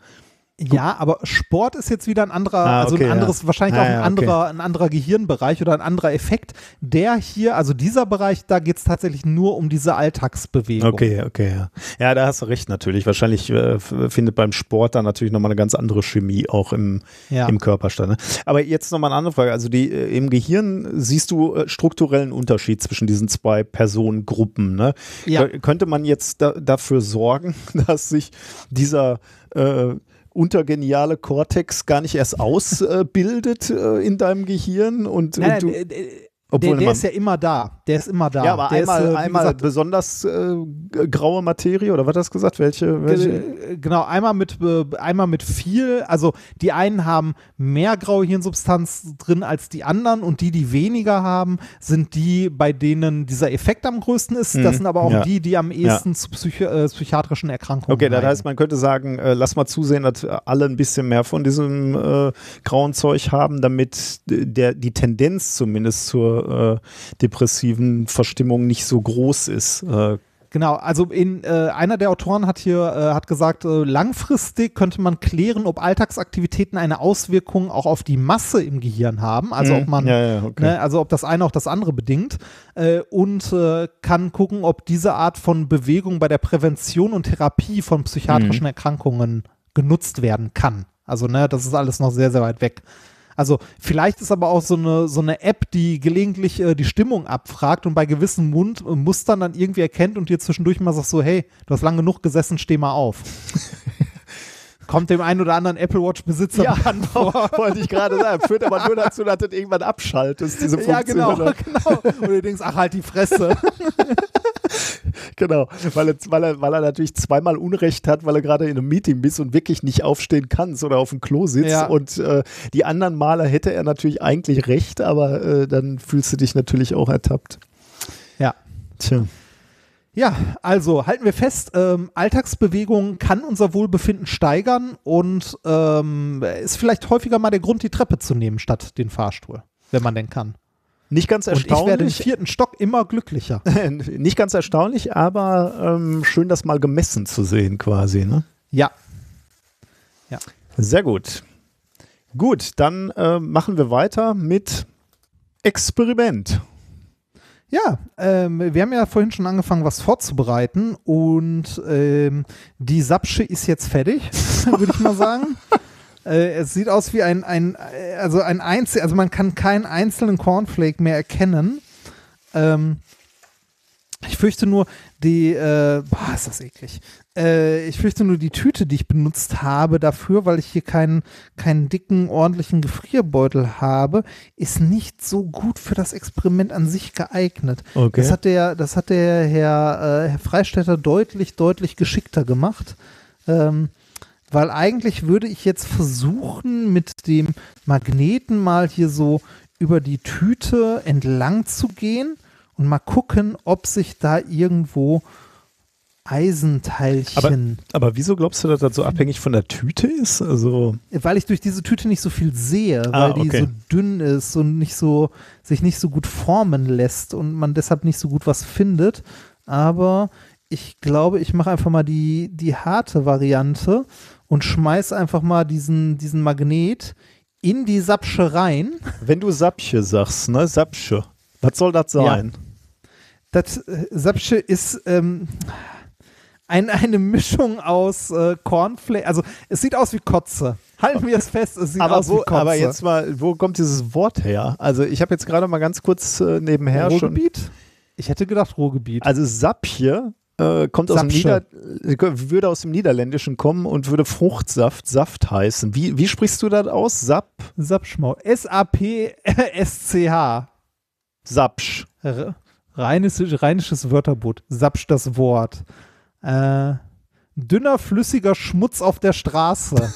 Ja, aber Sport ist jetzt wieder ein anderer, ah, also ein anderes, ja. wahrscheinlich ah, auch ein, anderer, okay. ein anderer Gehirnbereich oder ein anderer Effekt. Der hier, also dieser Bereich, da geht es tatsächlich nur um diese Alltagsbewegung. Okay, okay, ja. Ja, da hast du recht natürlich. Wahrscheinlich äh, findet beim Sport dann natürlich nochmal eine ganz andere Chemie auch im, ja. im Körper statt. Ne? Aber jetzt nochmal eine andere Frage. Also die, äh, im Gehirn siehst du äh, strukturellen Unterschied zwischen diesen zwei Personengruppen. Ne? Ja. Könnte man jetzt da, dafür sorgen, dass sich dieser äh, untergeniale Cortex gar nicht erst ausbildet äh, in deinem Gehirn und, nein, und du, nein, obwohl der, der ist ja immer da. Der ist immer da. Ja, aber der einmal, ist, äh, einmal gesagt, besonders äh, graue Materie oder was hast du gesagt? Welche? welche? Genau, einmal mit, äh, einmal mit viel. Also die einen haben mehr graue Hirnsubstanz drin als die anderen und die, die weniger haben, sind die, bei denen dieser Effekt am größten ist. Mhm. Das sind aber auch ja. die, die am ehesten ja. zu psychi äh, psychiatrischen Erkrankungen Okay, das heißt, man könnte sagen, äh, lass mal zusehen, dass alle ein bisschen mehr von diesem äh, grauen Zeug haben, damit der, die Tendenz zumindest zur äh, depressiven Verstimmung nicht so groß ist. Äh, Genau, also in, äh, einer der Autoren hat hier äh, hat gesagt, äh, langfristig könnte man klären, ob Alltagsaktivitäten eine Auswirkung auch auf die Masse im Gehirn haben. Also mhm. ob man, ja, ja, okay. ne, also ob das eine auch das andere bedingt äh, und kann gucken, ob diese Art von Bewegung bei der Prävention und Therapie von psychiatrischen mhm. Erkrankungen genutzt werden kann. Also ne, das ist alles noch sehr sehr weit weg. Also vielleicht ist aber auch so eine, so eine App, die gelegentlich äh, die Stimmung abfragt und bei gewissen Mund äh, Mustern dann irgendwie erkennt und dir zwischendurch mal sagt so, hey, du hast lang genug gesessen, steh mal auf. Kommt dem einen oder anderen Apple Watch-Besitzer Ja, vor. wollte ich gerade sagen. Führt aber nur dazu, dass du das irgendwann abschaltest, diese Funktion. Ja, genau, genau. Und du denkst, ach halt die Fresse. Genau, weil er, weil, er, weil er natürlich zweimal Unrecht hat, weil er gerade in einem Meeting bist und wirklich nicht aufstehen kannst oder auf dem Klo sitzt. Ja. Und äh, die anderen Male hätte er natürlich eigentlich recht, aber äh, dann fühlst du dich natürlich auch ertappt. Ja. Tja. Ja, also halten wir fest, ähm, Alltagsbewegung kann unser Wohlbefinden steigern und ähm, ist vielleicht häufiger mal der Grund, die Treppe zu nehmen, statt den Fahrstuhl, wenn man denn kann. Nicht ganz Und ich werde im erstaunlich. vierten Stock immer glücklicher. nicht ganz erstaunlich, aber ähm, schön, das mal gemessen zu sehen quasi. Ne? Ja. Sehr gut. Gut, dann äh, machen wir weiter mit Experiment. Ja, ähm, wir haben ja vorhin schon angefangen, was vorzubereiten und ähm, die Sapsche ist jetzt fertig, würde ich mal sagen. Äh, es sieht aus wie ein, ein also ein Einzel, also man kann keinen einzelnen Cornflake mehr erkennen. Ähm, ich fürchte nur, die, äh, boah, ist das eklig. Äh, ich fürchte nur die Tüte, die ich benutzt habe dafür, weil ich hier keinen, keinen dicken, ordentlichen Gefrierbeutel habe, ist nicht so gut für das Experiment an sich geeignet. Okay. Das hat der, das hat der Herr, äh, Herr Freistetter deutlich, deutlich geschickter gemacht. Ähm, weil eigentlich würde ich jetzt versuchen, mit dem Magneten mal hier so über die Tüte entlang zu gehen und mal gucken, ob sich da irgendwo Eisenteilchen, Aber wieso glaubst du, dass das so abhängig von der Tüte ist? Also, weil ich durch diese Tüte nicht so viel sehe, Ah, weil die okay. so dünn ist und nicht so, sich nicht so gut formen lässt und man deshalb nicht so gut was findet. Aber ich glaube, ich mache einfach mal die, die harte Variante und schmeiß einfach mal diesen, diesen Magnet in die Sapsche rein. wenn du Sapsche sagst, ne? Sapsche. Was soll das sein? Das äh, Sapsche ist ähm, ein, eine Mischung aus äh, Cornflake. Also es sieht aus wie Kotze. Halten wir es fest, es sieht Aber, aus wie wo, Kotze. aber jetzt mal, wo kommt dieses Wort her? Also ich habe jetzt gerade mal ganz kurz äh, nebenher schon. Ruhrgebiet? Ich hätte gedacht Ruhrgebiet. Also Sapje äh, kommt aus dem Nieder äh, würde aus dem Niederländischen kommen und würde Fruchtsaft, Saft heißen. Wie, wie sprichst du das aus? Sap, Sapschmau. S-A-P-S-C-H. Sapsch. R- Rheinisch, rheinisches Wörterbuch. Sapsch das Wort. Äh, dünner, flüssiger Schmutz auf der Straße.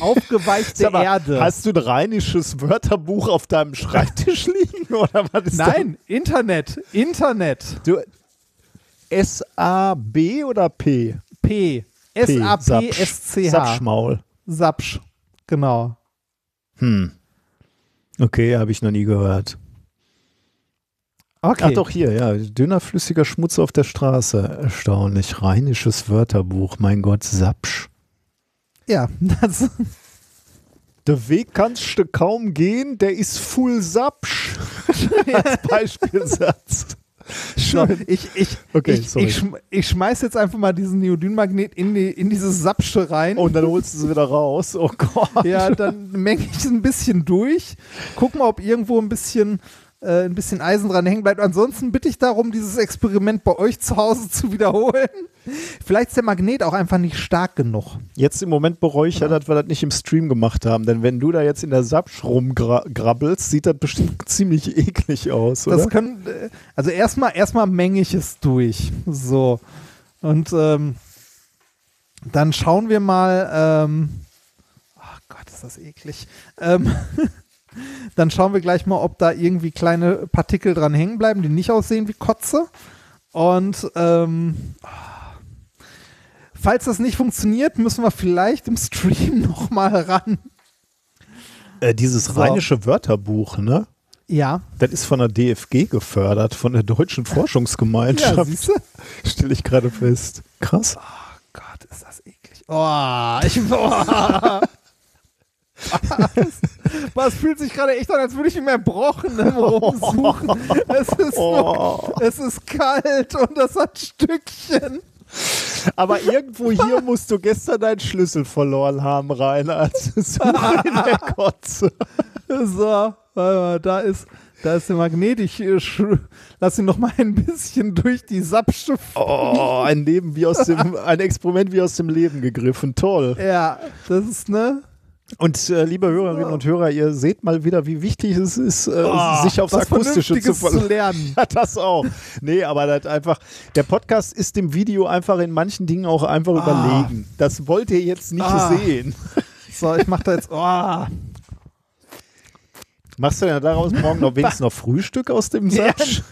Aufgeweichte mal, Erde. Hast du ein rheinisches Wörterbuch auf deinem Schreibtisch liegen oder was Nein, Internet. Internet. das? Du, S-A-B oder P? P. S-A-P-S-C-H. Sapschmaul. Sapsch. Genau. Hm. Okay, habe ich noch nie gehört. Okay. Ach doch, hier, ja. Dünner, flüssiger Schmutz auf der Straße. Erstaunlich. Rheinisches Wörterbuch. Mein Gott, Sapsch. Ja, das, Der Weg kannst du kaum gehen, der ist full Sapsch. Als Beispielsatz. So, ich, ich, Okay, ich, sorry. ich, ich schmeiß jetzt einfach mal diesen Neodynmagnet in, die, in dieses Sapsche rein. Und dann holst du sie wieder raus. Oh Gott. Ja, dann menge ich es ein bisschen durch. Guck mal, ob irgendwo ein bisschen, äh, ein bisschen Eisen dran hängen bleibt. Ansonsten bitte ich darum, dieses Experiment bei euch zu Hause zu wiederholen. Vielleicht ist der Magnet auch einfach nicht stark genug. Jetzt im Moment bereue ich ja, dass wir das nicht im Stream gemacht haben. Denn wenn du da jetzt in der Sapsch rumgrabbelst, sieht das bestimmt ziemlich eklig aus, oder? Das können, äh, also erstmal, erstmal menge ich es durch. So. Und ähm, dann schauen wir mal, ähm, ach Gott, ist das eklig. Ähm, dann schauen wir gleich mal, ob da irgendwie kleine Partikel dran hängen bleiben, die nicht aussehen wie Kotze. Und ähm, falls das nicht funktioniert, müssen wir vielleicht im Stream nochmal ran. äh, dieses So. rheinische Wörterbuch, ne? Ja, Das ist von der DFG gefördert, von der Deutschen ja Forschungsgemeinschaft. du? Stelle ich gerade fest. Krass. Gott, ist das eklig. Oh, ich. Boah. Was? Was fühlt sich gerade echt an, als würde ich im Erbrochenen rumsuchen. Es ist, Oh. es ist kalt und das hat Stückchen. Aber irgendwo hier musst du gestern deinen Schlüssel verloren haben, Rainer. als Suche in der Kotze. So, da ist, da ist der Magnet. Ich äh, lass ihn noch mal ein bisschen durch die Sapsche. Oh, ein Leben wie aus dem, ein Experiment wie aus dem Leben gegriffen. Toll. Ja, das ist, ne? Und äh, liebe Hörerinnen und Hörer, ihr seht mal wieder, wie wichtig es ist, äh, oh, sich aufs Akustische zu, zu lernen. Ja, das auch. Nee, aber das einfach, der Podcast ist dem Video einfach in manchen Dingen auch einfach ah. überlegen. Das wollt ihr jetzt nicht ah. sehen. So, ich mach da jetzt, oh. Machst du denn daraus morgen noch wenigstens noch Frühstück aus dem Satz? Ja,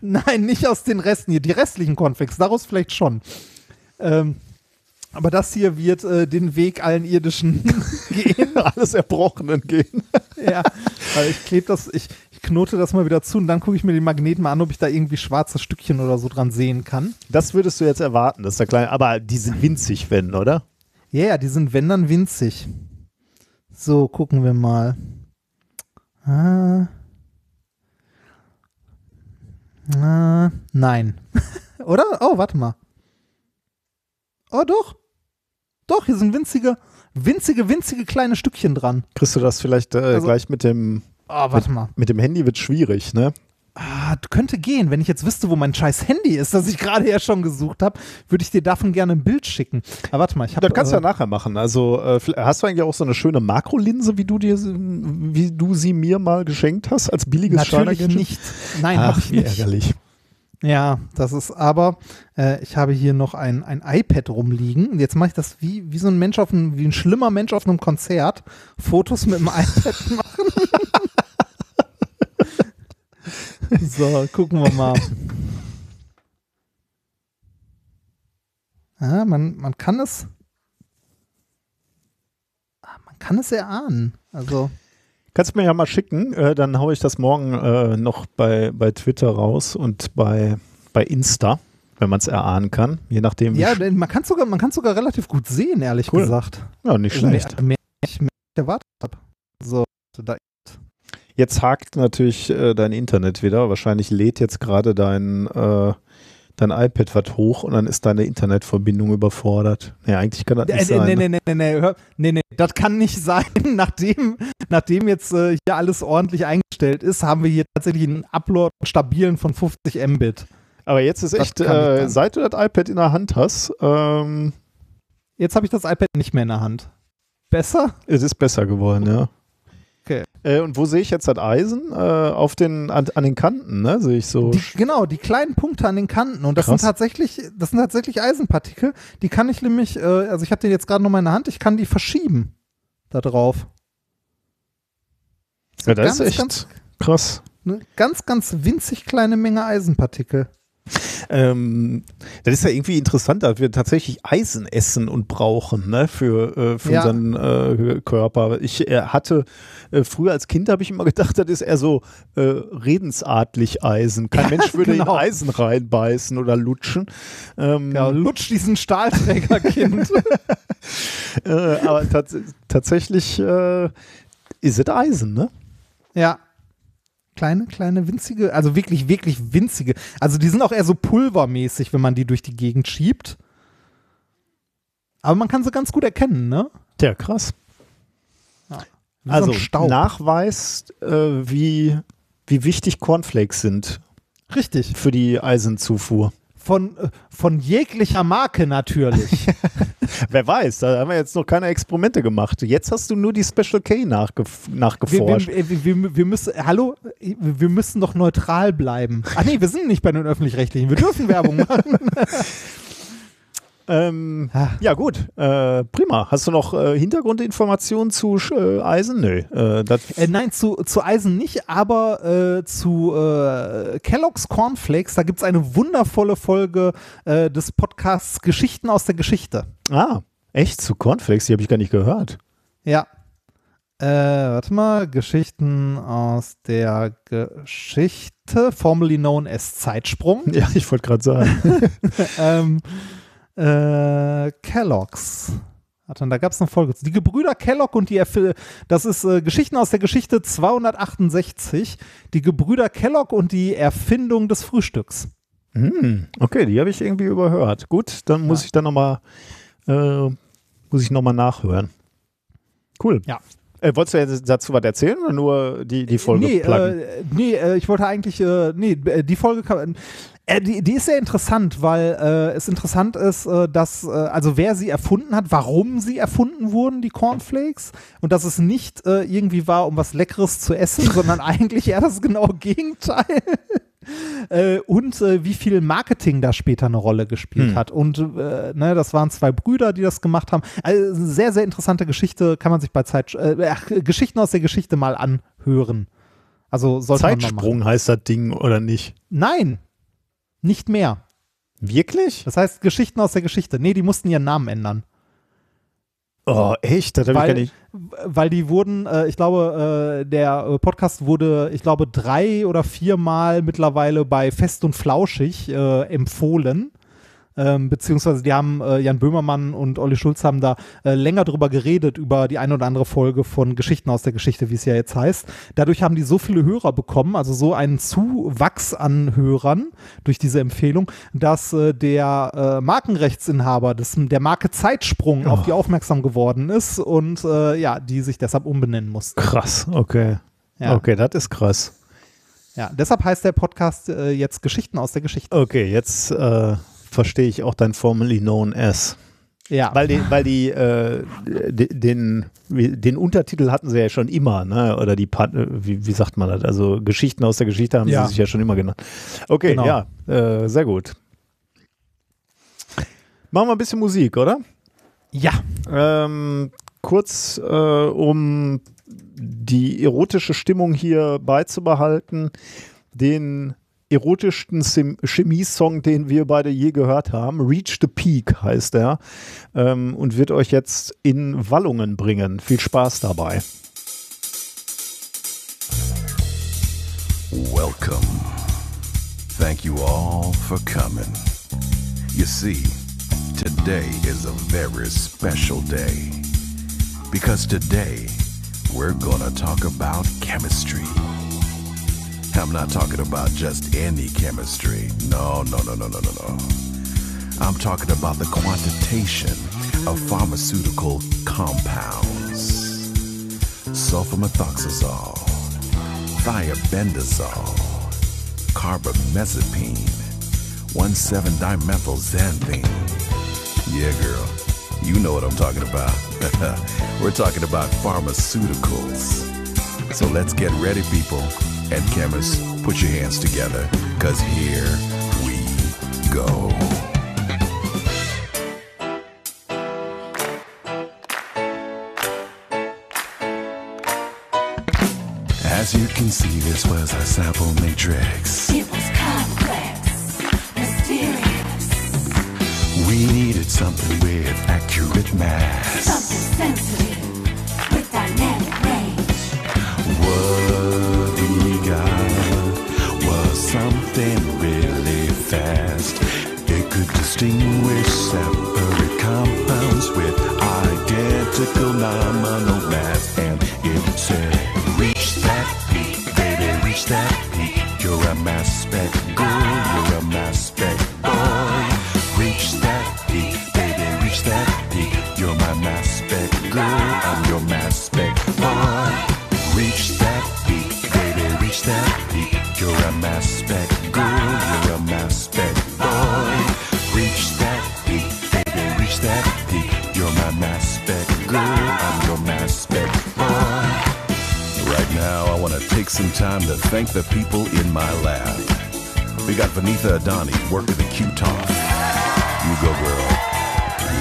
nein, nicht aus den Resten hier. Die restlichen Cornflakes, daraus vielleicht schon. Ähm, aber das hier wird äh, den Weg allen irdischen gehen. Alles Erbrochenen gehen. ja, weil ich klebe das, ich, ich knote das mal wieder zu und dann gucke ich mir den Magneten mal an, ob ich da irgendwie schwarze Stückchen oder so dran sehen kann. Das würdest du jetzt erwarten, das ist der kleine, aber die sind winzig, wenn, oder? Ja, ja, die sind wenn dann winzig. So, gucken wir mal. Ah. Ah, nein. oder? Oh, warte mal. Oh, doch. Doch, hier sind winzige, winzige, winzige kleine Stückchen dran. Kriegst du das vielleicht äh, also, gleich mit dem. Oh, warte mal. Mit dem Handy wird schwierig, ne? Ah, könnte gehen. Wenn ich jetzt wüsste, wo mein scheiß Handy ist, das ich gerade ja schon gesucht habe, würde ich dir davon gerne ein Bild schicken. Aber warte mal, ich habe. Das kannst du äh, ja nachher machen. Also äh, hast du eigentlich auch so eine schöne Makrolinse, wie du dir, wie du sie mir mal geschenkt hast, als billiges Natürlich nicht. Nein, habe ich nicht. ärgerlich. Ja, das ist aber, äh, ich habe hier noch ein, ein iPad rumliegen. Jetzt mache ich das wie, wie so ein Mensch auf einem, wie ein schlimmer Mensch auf einem Konzert. Fotos mit dem iPad machen. so, gucken wir mal. Ja, man, man kann es. Ah, man kann es erahnen. Also. Kannst du mir ja mal schicken, äh, dann haue ich das morgen äh, noch bei, bei Twitter raus und bei, bei Insta, wenn man es erahnen kann, je nachdem. Ja, man kann es sogar, sogar relativ gut sehen, ehrlich cool. gesagt. Ja, nicht also schlecht. Mehr, mehr, mehr erwartet habe. So, da. Jetzt hakt natürlich äh, dein Internet wieder. Wahrscheinlich lädt jetzt gerade dein äh, dein iPad wird hoch und dann ist deine Internetverbindung überfordert. Nee, eigentlich kann das nicht nee, sein. Nee, nee, nee, nee, nee, hör, nee, nee, das kann nicht sein. Nachdem, nachdem jetzt äh, hier alles ordentlich eingestellt ist, haben wir hier tatsächlich einen Upload stabilen von 50 Mbit. Aber jetzt ist echt, äh, seit du das iPad in der Hand hast, ähm, Jetzt habe ich das iPad nicht mehr in der Hand. Besser? Es ist besser geworden, ja. Okay. Äh, und wo sehe ich jetzt das Eisen? Äh, auf den, an, an, den Kanten, ne? Sehe ich so. Die, genau, die kleinen Punkte an den Kanten. Und das Krass. sind tatsächlich, das sind tatsächlich Eisenpartikel. Die kann ich nämlich, äh, also ich habe den jetzt gerade noch mal in der Hand, ich kann die verschieben. Da drauf. So ja, das ganz, ist echt ganz, krass. Eine ganz, ganz winzig kleine Menge Eisenpartikel. Ähm, das ist ja irgendwie interessant, dass wir tatsächlich Eisen essen und brauchen ne, für, äh, für ja. unseren äh, Körper. Ich äh, hatte äh, früher als Kind habe ich immer gedacht, das ist eher so äh, redensartlich Eisen. Kein ja, Mensch würde genau. in Eisen reinbeißen oder lutschen. Ähm, ja, lutsch diesen Stahlträger, Kind. Äh, aber tats tatsächlich ist es Eisen, ne? Ja, kleine, kleine, winzige, also wirklich, wirklich winzige. Also die sind auch eher so pulvermäßig, wenn man die durch die Gegend schiebt. Aber man kann sie ganz gut erkennen, ne? Ja, krass. Ja, also so Nachweis, äh, wie, wie wichtig Cornflakes sind. Richtig. Für die Eisenzufuhr. Von, äh, von jeglicher Marke natürlich. Wer weiß, da haben wir jetzt noch keine Experimente gemacht. Jetzt hast du nur die Special K nachgef nachgeforscht. Wir, wir, wir, wir, müssen, hallo, wir müssen doch neutral bleiben. Ach nee, wir sind nicht bei den Öffentlich-Rechtlichen. Wir dürfen Werbung machen. Ähm, ah. Ja, gut. Äh, prima. Hast du noch äh, Hintergrundinformationen zu äh, Eisen? Nö. Äh, äh, nein, zu, zu Eisen nicht, aber äh, zu Kellogg's Cornflakes, da gibt es eine wundervolle Folge des Podcasts Geschichten aus der Geschichte. Ah, echt? Zu Cornflakes? Die habe ich gar nicht gehört. Ja. warte mal. Geschichten aus der Geschichte, formerly known as Zeitsprung. Ja, ich wollte gerade sagen. ähm, äh, Kellogg's. Da gab es eine Folge. Die Gebrüder Kellogg und die Erf das ist äh, Geschichten aus der Geschichte 268. Die Gebrüder Kellogg und die Erfindung des Frühstücks. Hm, okay, die habe ich irgendwie überhört. Gut, dann muss ja. ich dann nochmal äh, muss ich noch mal nachhören. Cool. Ja. Äh, wolltest du jetzt dazu was erzählen oder nur die, die Folge nee, äh, nee, äh, ich wollte eigentlich, äh, nee, die Folge kann, äh, die, die, ist sehr interessant, weil äh, es interessant ist, äh, dass, äh, also wer sie erfunden hat, warum sie erfunden wurden, die Cornflakes, und dass es nicht äh, irgendwie war, um was Leckeres zu essen, sondern eigentlich eher das genaue Gegenteil. Äh, und wie viel Marketing da später eine Rolle gespielt hm. hat. Und ne, das waren zwei Brüder, die das gemacht haben. Also sehr, sehr interessante Geschichte, kann man sich bei Zeit, Geschichten aus der Geschichte mal anhören. Also sollte Zeitsprung heißt das Ding oder nicht? Nein, nicht mehr. Wirklich? Das heißt Geschichten aus der Geschichte. Nee, die mussten ihren Namen ändern. Oh, echt? Das weil, ich weil die wurden, äh, ich glaube, äh, der äh, Podcast wurde, ich glaube, drei oder viermal mittlerweile bei Fest und Flauschig äh, empfohlen ähm, beziehungsweise die haben, äh, Jan Böhmermann und Olli Schulz haben da äh, länger drüber geredet, über die eine oder andere Folge von Geschichten aus der Geschichte, wie es ja jetzt heißt. Dadurch haben die so viele Hörer bekommen, also so einen Zuwachs an Hörern durch diese Empfehlung, dass äh, der äh, Markenrechtsinhaber des, der Marke Zeitsprung oh. auf die aufmerksam geworden ist und äh, ja, die sich deshalb umbenennen mussten. Krass, okay. Ja. Okay, das ist krass. Ja, deshalb heißt der Podcast äh, jetzt Geschichten aus der Geschichte. Okay, jetzt äh, verstehe ich auch dein formerly known as. Ja. Weil die, weil die äh, den, den Untertitel hatten sie ja schon immer, ne? Oder die wie, wie sagt man das? Also Geschichten aus der Geschichte haben ja. sie sich ja schon immer genannt. Okay, genau. ja, äh, sehr gut. Machen wir ein bisschen Musik, oder? Ja. Ähm, kurz, äh, um die erotische Stimmung hier beizubehalten, den erotischsten Chemie-Song, den wir beide je gehört haben. Reach the Peak heißt er ähm, und wird euch jetzt in Wallungen bringen. Viel Spaß dabei. Welcome. Thank you all for coming. You see, today is a very special day. Because today, we're gonna talk about chemistry. I'm not talking about just any chemistry. No, no, no, no, no, no, no. I'm talking about the quantitation of pharmaceutical compounds. Sulfamethoxazole, thiabendazole, carbamazepine, 1,7-dimethylxanthine. Yeah, girl, you know what I'm talking about. We're talking about pharmaceuticals. So let's get ready, people and chemists, put your hands together, cause here we go. As you can see, this was a sample matrix. It was complex, mysterious. We needed something with accurate mass. una mano. Vanitha Adani working the Q-Talk. You go, girl.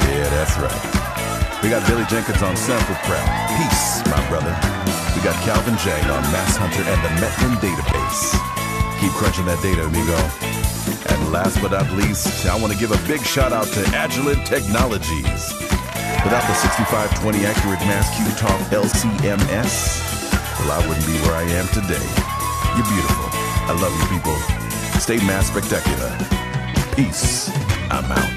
Yeah, that's right. We got Billy Jenkins on sample prep. Peace, my brother. We got Calvin Jang on Mass Hunter and the Metlin database. Keep crunching that data, amigo. And last but not least, I want to give a big shout out to Agilent Technologies. Without the 6520 Accurate Mass Q Talk LCMS, well, I wouldn't be where I am today. You're beautiful. I love you, people. Stay mass spectacular. Peace. I'm out.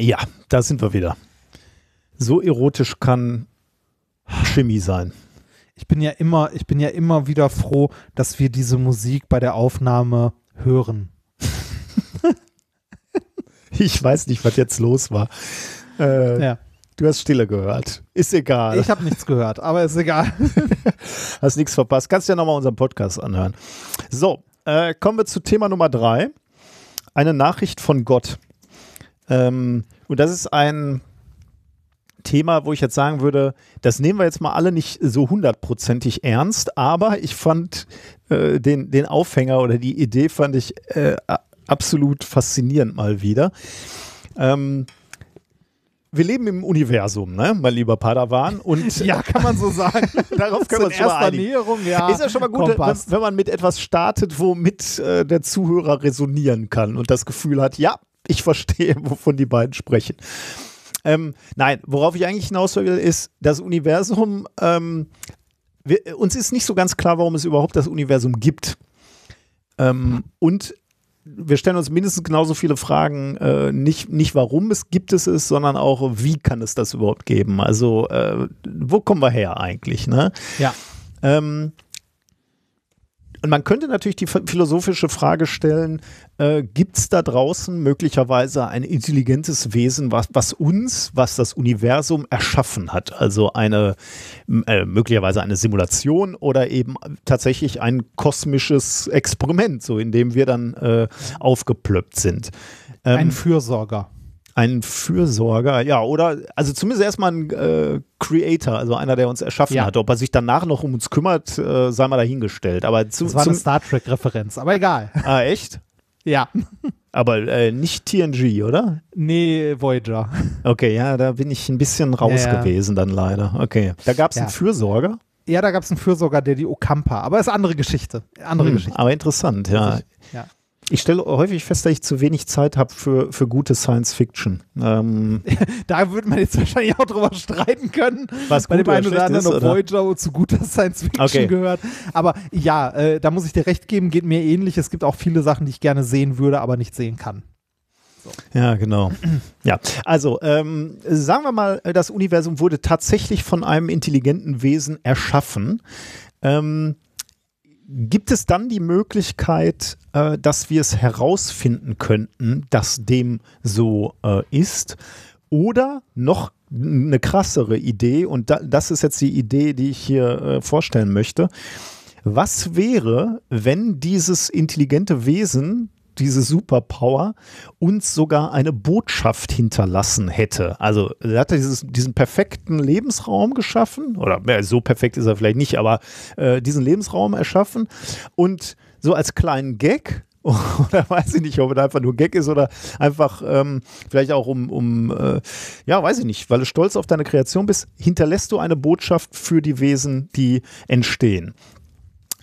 Ja, da sind wir wieder. So erotisch kann Chemie sein. Ich bin ja immer, ich bin ja immer wieder froh, dass wir diese Musik bei der Aufnahme hören. Ich weiß nicht, was jetzt los war. Äh, Ja. Du hast Stille gehört. Ist egal. Ich habe nichts gehört, aber ist egal. Hast nichts verpasst. Kannst ja nochmal unseren Podcast anhören. So, äh, kommen wir zu Thema Nummer drei. Eine Nachricht von Gott. Ähm, und das ist ein Thema, wo ich jetzt sagen würde, das nehmen wir jetzt mal alle nicht so hundertprozentig ernst, aber ich fand äh, den, den Aufhänger oder die Idee fand ich äh, absolut faszinierend mal wieder. Ähm, wir leben im Universum, ne, mein lieber Padawan. Und ja, kann man so sagen. darauf können wir uns schon mal einigen. Näherung, ja. Ist ja schon mal gut, wenn, wenn man mit etwas startet, womit äh, der Zuhörer resonieren kann und das Gefühl hat, ja, ich verstehe, wovon die beiden sprechen. Ähm, nein, worauf ich eigentlich hinaus will, ist, das Universum, ähm, wir, uns ist nicht so ganz klar, warum es überhaupt das Universum gibt. Ähm, und wir stellen uns mindestens genauso viele Fragen, äh, nicht, nicht warum es gibt es ist, sondern auch, wie kann es das überhaupt geben? Also, äh, wo kommen wir her eigentlich? Ne? Ja. Ähm, und man könnte natürlich die philosophische Frage stellen, äh, gibt es da draußen möglicherweise ein intelligentes Wesen, was, was uns, was das Universum erschaffen hat? Also eine äh, möglicherweise eine Simulation oder eben tatsächlich ein kosmisches Experiment, so in dem wir dann äh, aufgeplöppt sind. Ähm, Ein Fürsorger. Ein Fürsorger, ja, oder also zumindest erstmal ein äh, Creator, also einer, der uns erschaffen Ja. hat. Ob er sich danach noch um uns kümmert, äh, sei mal dahingestellt. Aber zu, Das war zum, eine Star Trek-Referenz, aber egal. ah, echt? Ja. Aber äh, nicht TNG, oder? Nee, Voyager. Okay, ja, da bin ich ein bisschen raus Ja, ja. gewesen dann leider. Okay. Da gab es einen Fürsorger. Ja, da gab es einen Fürsorger, der die Okampa, aber ist andere Geschichte. Andere Hm, Geschichte. aber interessant, ja. Ja. Ich stelle häufig fest, dass ich zu wenig Zeit habe für, für gute Science Fiction. Ähm, Da würde man jetzt wahrscheinlich auch drüber streiten können. Was bei dem einen oder anderen, ist, ob? Voyager zu guter Science Fiction Okay. gehört. Aber ja, äh, da muss ich dir recht geben, geht mir ähnlich. Es gibt auch viele Sachen, die ich gerne sehen würde, aber nicht sehen kann. Ja, genau. Ja, also ähm, sagen wir mal, das Universum wurde tatsächlich von einem intelligenten Wesen erschaffen. Ähm, gibt es dann die Möglichkeit, äh, dass wir es herausfinden könnten, dass dem so äh, ist? Oder noch eine krassere Idee, und da, das ist jetzt die Idee, die ich hier äh, vorstellen möchte. Was wäre, wenn dieses intelligente Wesen, diese Superpower, uns sogar eine Botschaft hinterlassen hätte? Also, er hat dieses, diesen perfekten Lebensraum geschaffen, oder ja, so perfekt ist er vielleicht nicht, aber äh, diesen Lebensraum erschaffen und so als kleinen Gag oder weiß ich nicht, ob es einfach nur Gag ist oder einfach ähm, vielleicht auch um, um äh, ja, weiß ich nicht, weil du stolz auf deine Kreation bist, hinterlässt du eine Botschaft für die Wesen, die entstehen.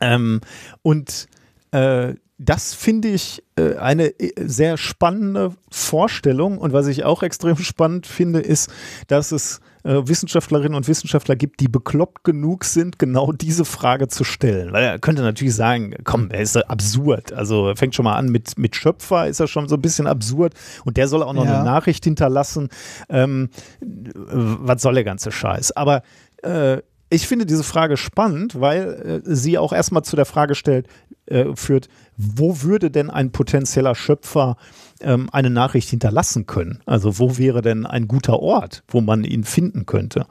Ähm, und äh, das finde ich äh, eine äh, sehr spannende Vorstellung. Und was ich auch extrem spannend finde, ist, dass es äh, Wissenschaftlerinnen und Wissenschaftler gibt, die bekloppt genug sind, genau diese Frage zu stellen. Weil er könnte natürlich sagen, komm, er ist absurd. Also fängt schon mal an mit, mit Schöpfer, ist er schon so ein bisschen absurd. Und der soll auch noch Ja. eine Nachricht hinterlassen. Ähm, was soll der ganze Scheiß? Aber äh, ich finde diese Frage spannend, weil äh, sie auch erstmal zu der Frage stellt, äh, führt, wo würde denn ein potenzieller Schöpfer ähm, eine Nachricht hinterlassen können? Also wo wäre denn ein guter Ort, wo man ihn finden könnte?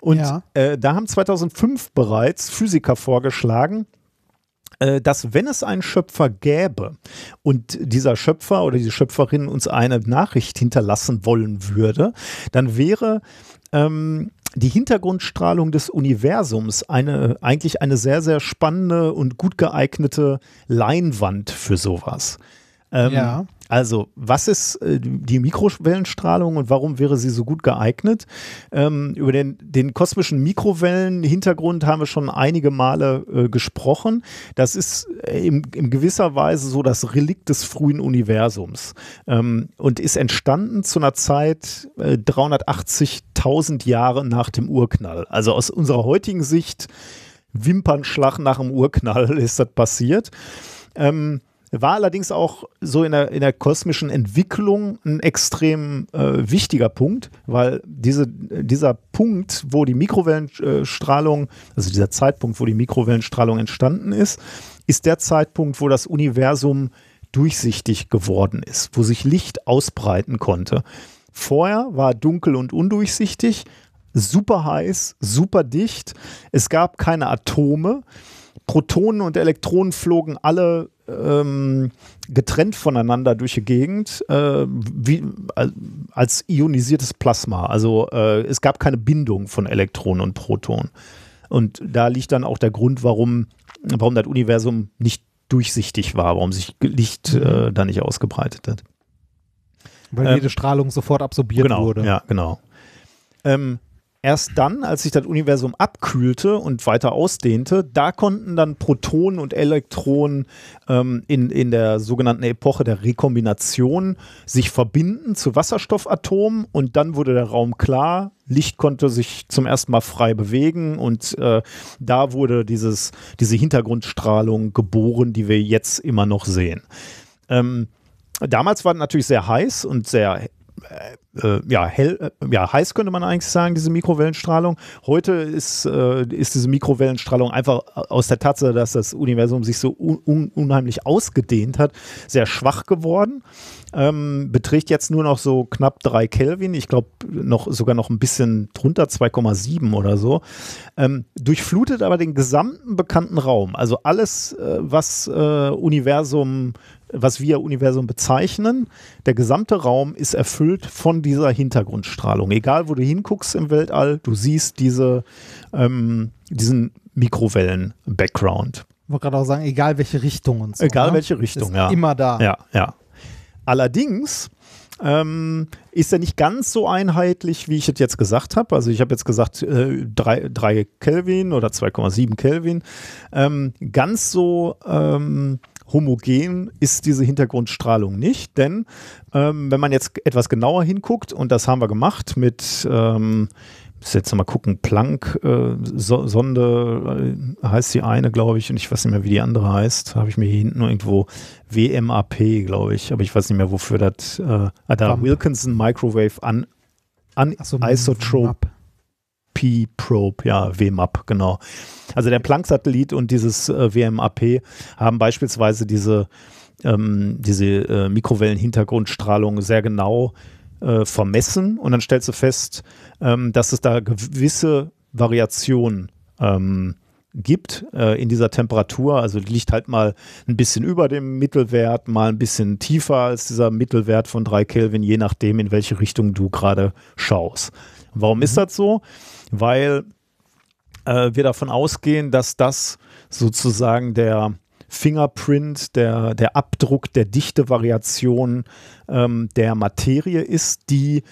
Und Ja. äh, da haben 2005 bereits Physiker vorgeschlagen, äh, dass wenn es einen Schöpfer gäbe und dieser Schöpfer oder diese Schöpferin uns eine Nachricht hinterlassen wollen würde, dann wäre ähm, die Hintergrundstrahlung des Universums eine, eigentlich eine sehr, sehr spannende und gut geeignete Leinwand für sowas. Ähm, Ja. Also, was ist äh, die Mikrowellenstrahlung und warum wäre sie so gut geeignet? Ähm, über den, den kosmischen Mikrowellen-Hintergrund haben wir schon einige Male äh, gesprochen. Das ist äh, in, in gewisser Weise so das Relikt des frühen Universums ähm, und ist entstanden zu einer Zeit äh, 380.000 Jahre nach dem Urknall. Also aus unserer heutigen Sicht Wimpernschlag nach dem Urknall ist das passiert. Ähm, war allerdings auch so in der, in der kosmischen Entwicklung ein extrem äh, wichtiger Punkt, weil diese, dieser Punkt, wo die Mikrowellenstrahlung, also dieser Zeitpunkt, wo die Mikrowellenstrahlung entstanden ist, ist der Zeitpunkt, wo das Universum durchsichtig geworden ist, wo sich Licht ausbreiten konnte. Vorher war dunkel und undurchsichtig, super heiß, super dicht. Es gab keine Atome. Protonen und Elektronen flogen alle ähm, getrennt voneinander durch die Gegend, äh, wie, als ionisiertes Plasma. Also äh, es gab keine Bindung von Elektronen und Protonen. Und da liegt dann auch der Grund, warum, warum das Universum nicht durchsichtig war, warum sich Licht äh, da nicht ausgebreitet hat. Weil Ähm, jede Strahlung sofort absorbiert genau, wurde. Ja, genau. Ähm, erst dann, als sich das Universum abkühlte und weiter ausdehnte, da konnten dann Protonen und Elektronen ähm, in, in der sogenannten Epoche der Rekombination sich verbinden zu Wasserstoffatomen und dann wurde der Raum klar. Licht konnte sich zum ersten Mal frei bewegen und äh, da wurde dieses, diese Hintergrundstrahlung geboren, die wir jetzt immer noch sehen. Ähm, damals war es natürlich sehr heiß und sehr äh, ja, hell, äh, ja, heiß könnte man eigentlich sagen, diese Mikrowellenstrahlung. Heute ist, äh, ist diese Mikrowellenstrahlung einfach aus der Tatsache, dass das Universum sich so un un unheimlich ausgedehnt hat, sehr schwach geworden. Ähm, beträgt jetzt nur noch so knapp 3 Kelvin, ich glaube noch sogar noch ein bisschen drunter, 2,7 oder so. Ähm, durchflutet aber den gesamten bekannten Raum. Also alles, äh, was äh, Universum was wir Universum bezeichnen, der gesamte Raum ist erfüllt von dieser Hintergrundstrahlung. Egal, wo du hinguckst im Weltall, du siehst diese, ähm, diesen Mikrowellen-Background. Ich wollte gerade auch sagen, egal welche Richtung und so. Egal ne? welche Richtung, ist ja. Immer da. Ja, ja. Allerdings ähm, ist er nicht ganz so einheitlich, wie ich es jetzt gesagt habe. Also ich habe jetzt gesagt, äh, 3, 3 Kelvin oder 2,7 Kelvin. Ähm, ganz so ähm, homogen ist diese Hintergrundstrahlung nicht, denn ähm, wenn man jetzt etwas genauer hinguckt, und das haben wir gemacht mit, ähm, muss jetzt mal gucken, Planck, äh, äh, heißt die eine, glaube ich, und ich weiß nicht mehr, wie die andere heißt. Habe ich mir hier hinten irgendwo WMAP, glaube ich, aber ich weiß nicht mehr, wofür das. Äh, ah, da. Wilkinson Microwave Un Ach so, Unisotrope Map. P-Probe, ja, WMAP, genau. Also der Planck-Satellit und dieses äh, WMAP haben beispielsweise diese, ähm, diese äh, Mikrowellen-Hintergrundstrahlung sehr genau äh, vermessen und dann stellst du fest, ähm, dass es da gewisse Variationen ähm, gibt äh, in dieser Temperatur. Also die liegt halt mal ein bisschen über dem Mittelwert, mal ein bisschen tiefer als dieser Mittelwert von 3 Kelvin, je nachdem, in welche Richtung du gerade schaust. Warum ist das so? Weil äh, wir davon ausgehen, dass das sozusagen der Fingerprint, der, der Abdruck der Dichtevariation ähm, der Materie ist, die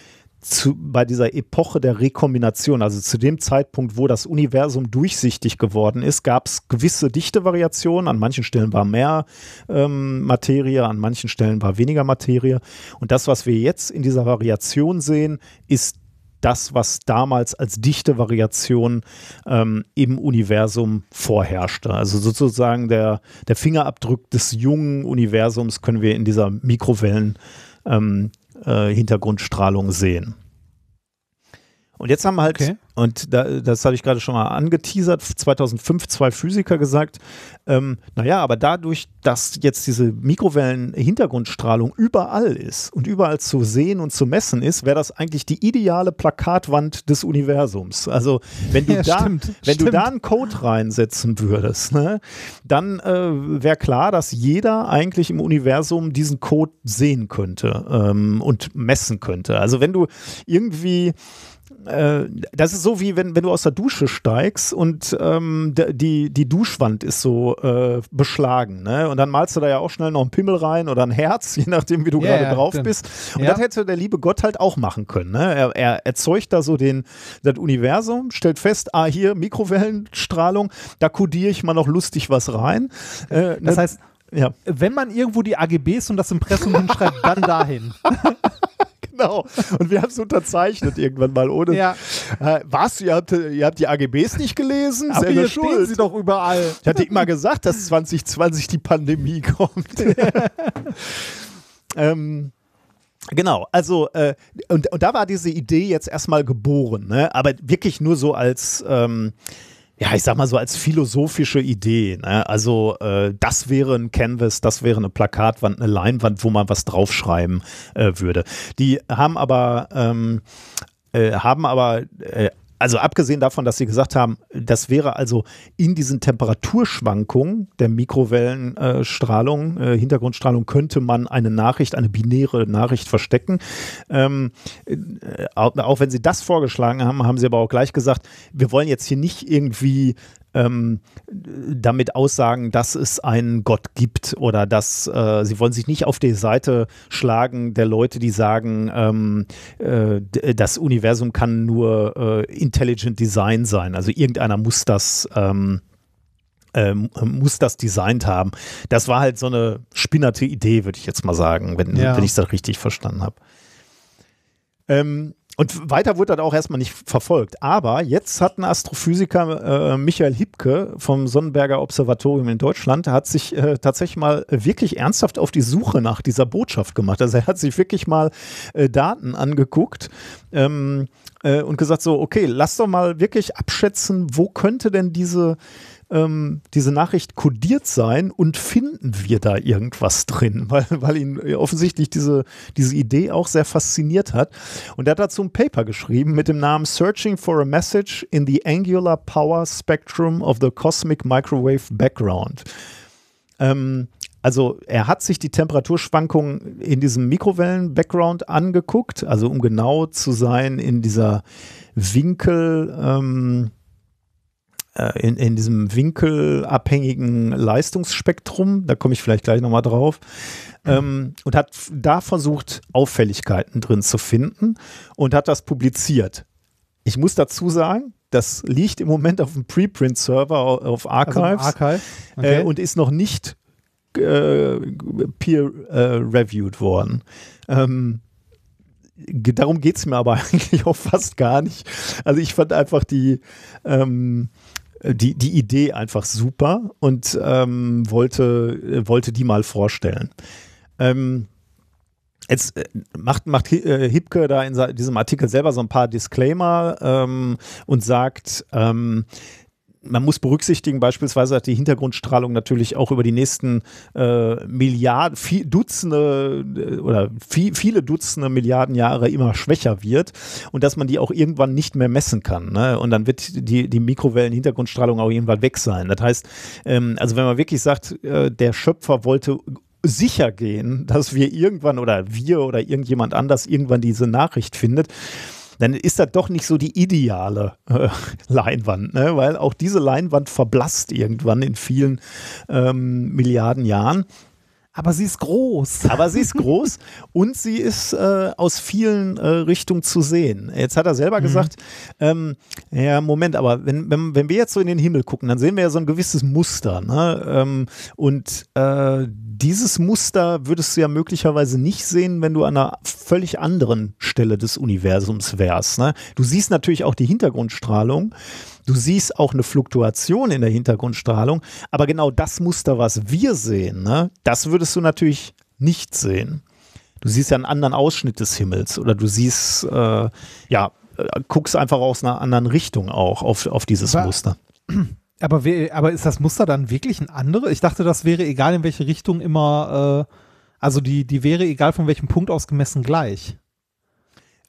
zu, bei dieser Epoche der Rekombination, also zu dem Zeitpunkt, wo das Universum durchsichtig geworden ist, gab es gewisse Dichtevariationen. An manchen Stellen war mehr ähm, Materie, an manchen Stellen war weniger Materie. Und das, was wir jetzt in dieser Variation sehen, ist das, was damals als dichte Variation ähm, im Universum vorherrschte. Also sozusagen der, der Fingerabdruck des jungen Universums können wir in dieser Mikrowellen ähm, äh, Hintergrundstrahlung sehen. Und jetzt haben wir halt, Okay. und da, das habe ich gerade schon mal angeteasert, 2005 zwei Physiker gesagt, ähm, naja, aber dadurch, dass jetzt diese Mikrowellen-Hintergrundstrahlung überall ist und überall zu sehen und zu messen ist, wäre das eigentlich die ideale Plakatwand des Universums. Also wenn du Ja, da, stimmt, wenn du stimmt. da einen Code reinsetzen würdest, ne, dann äh, wäre klar, dass jeder eigentlich im Universum diesen Code sehen könnte ähm, und messen könnte. Also wenn du irgendwie äh, das ist so wie wenn, wenn du aus der Dusche steigst und ähm, die, die Duschwand ist so äh, beschlagen, ne? Und dann malst du da ja auch schnell noch einen Pimmel rein oder ein Herz, je nachdem, wie du Ja, gerade drauf bist. Und Ja. das hätte der liebe Gott halt auch machen können. Ne? Er, er erzeugt da so den, das Universum, stellt fest, ah, hier Mikrowellenstrahlung, da kodiere ich mal noch lustig was rein. Äh, Das ne- heißt, ja, wenn man irgendwo die AGBs und das Impressum hinschreibt, dann dahin. genau. Und wir haben es unterzeichnet irgendwann mal ohne. Ja. Äh, was? Ihr habt, ihr habt die AGBs nicht gelesen? Aber Selber hier stehen sie doch überall. Ich hatte immer gesagt, dass 2020 die Pandemie kommt. ähm, genau, also äh, und, und da war diese Idee jetzt erstmal geboren, ne? aber wirklich nur so als ähm, ja, ich sag mal so als philosophische Idee. Ne? Also äh, das wäre ein Canvas, das wäre eine Plakatwand, eine Leinwand, wo man was draufschreiben äh, würde. Die haben aber ähm, äh, haben aber äh, also abgesehen davon, dass sie gesagt haben, das wäre also in diesen Temperaturschwankungen der Mikrowellenstrahlung, äh, Hintergrundstrahlung, könnte man eine Nachricht, eine binäre Nachricht verstecken. Ähm, äh, auch, auch, wenn sie das vorgeschlagen haben, haben sie aber auch gleich gesagt, wir wollen jetzt hier nicht irgendwie ähm, damit aussagen, dass es einen Gott gibt oder dass äh, sie wollen sich nicht auf die Seite schlagen der Leute, die sagen, ähm, äh, das Universum kann nur äh, Intelligent Design sein. Also irgendeiner muss das ähm, ähm, muss das designt haben. Das war halt so eine spinnerte Idee, würde ich jetzt mal sagen, wenn, ja. wenn ich das richtig verstanden habe. Ähm, und weiter wurde das auch erstmal nicht verfolgt. Aber jetzt hat ein Astrophysiker, äh, Michael Hipke vom Sonnenberger Observatorium in Deutschland, hat sich äh, tatsächlich mal wirklich ernsthaft auf die Suche nach dieser Botschaft gemacht. Also er hat sich wirklich mal äh, Daten angeguckt ähm, äh, und gesagt so, okay, lass doch mal wirklich abschätzen, wo könnte denn diese ähm, diese Nachricht kodiert sein und finden wir da irgendwas drin, weil, weil ihn offensichtlich diese, diese Idee auch sehr fasziniert hat. Und er hat dazu ein Paper geschrieben mit dem Namen Searching for a Message in the Angular Power Spectrum of the Cosmic Microwave Background. Ähm, also er hat sich die Temperaturschwankungen in diesem Mikrowellen-Background angeguckt, also um genau zu sein in dieser Winkel, ähm, äh, in, in diesem winkelabhängigen Leistungsspektrum, da komme ich vielleicht gleich nochmal drauf, ähm, und hat da versucht, Auffälligkeiten drin zu finden und hat das publiziert. Ich muss dazu sagen, das liegt im Moment auf dem Preprint-Server auf Archives also Archive? Äh, okay. äh, und ist noch nicht äh, peer-reviewed äh, worden. Ähm, darum geht es mir aber eigentlich auch fast gar nicht. Also ich fand einfach die, ähm, die, die Idee einfach super und ähm, wollte, wollte die mal vorstellen. Ähm, Jetzt äh, macht, macht äh, Hipke da in diesem Artikel selber so ein paar Disclaimer ähm, und sagt, ähm, man muss berücksichtigen, beispielsweise, dass die Hintergrundstrahlung natürlich auch über die nächsten äh, Milliarden, viel, Dutzende äh, oder viel, viele Dutzende Milliarden Jahre immer schwächer wird und dass man die auch irgendwann nicht mehr messen kann. Ne? Und dann wird die, die Mikrowellen-Hintergrundstrahlung auch irgendwann weg sein. Das heißt, ähm, also wenn man wirklich sagt, äh, der Schöpfer wollte sicher gehen, dass wir irgendwann oder wir oder irgendjemand anders irgendwann diese Nachricht findet, dann ist das doch nicht so die ideale äh, Leinwand, ne? weil auch diese Leinwand verblasst irgendwann in vielen ähm, Milliarden Jahren. Aber sie ist groß. Aber sie ist groß und sie ist äh, aus vielen äh, Richtungen zu sehen. Jetzt hat er selber mhm. gesagt, ähm, ja, Moment, aber wenn, wenn, wenn wir jetzt so in den Himmel gucken, dann sehen wir ja so ein gewisses Muster. Ne? Ähm, und äh, dieses Muster würdest du ja möglicherweise nicht sehen, wenn du an einer völlig anderen Stelle des Universums wärst. Ne? Du siehst natürlich auch die Hintergrundstrahlung. Du siehst auch eine Fluktuation in der Hintergrundstrahlung, aber genau das Muster, was wir sehen, ne, das würdest du natürlich nicht sehen. Du siehst ja einen anderen Ausschnitt des Himmels oder du siehst, äh, ja, äh, guckst einfach aus einer anderen Richtung auch auf, auf dieses aber, Muster. Aber, aber ist das Muster dann wirklich ein anderes? Ich dachte, das wäre egal in welche Richtung immer, äh, also die, die wäre egal von welchem Punkt aus gemessen gleich.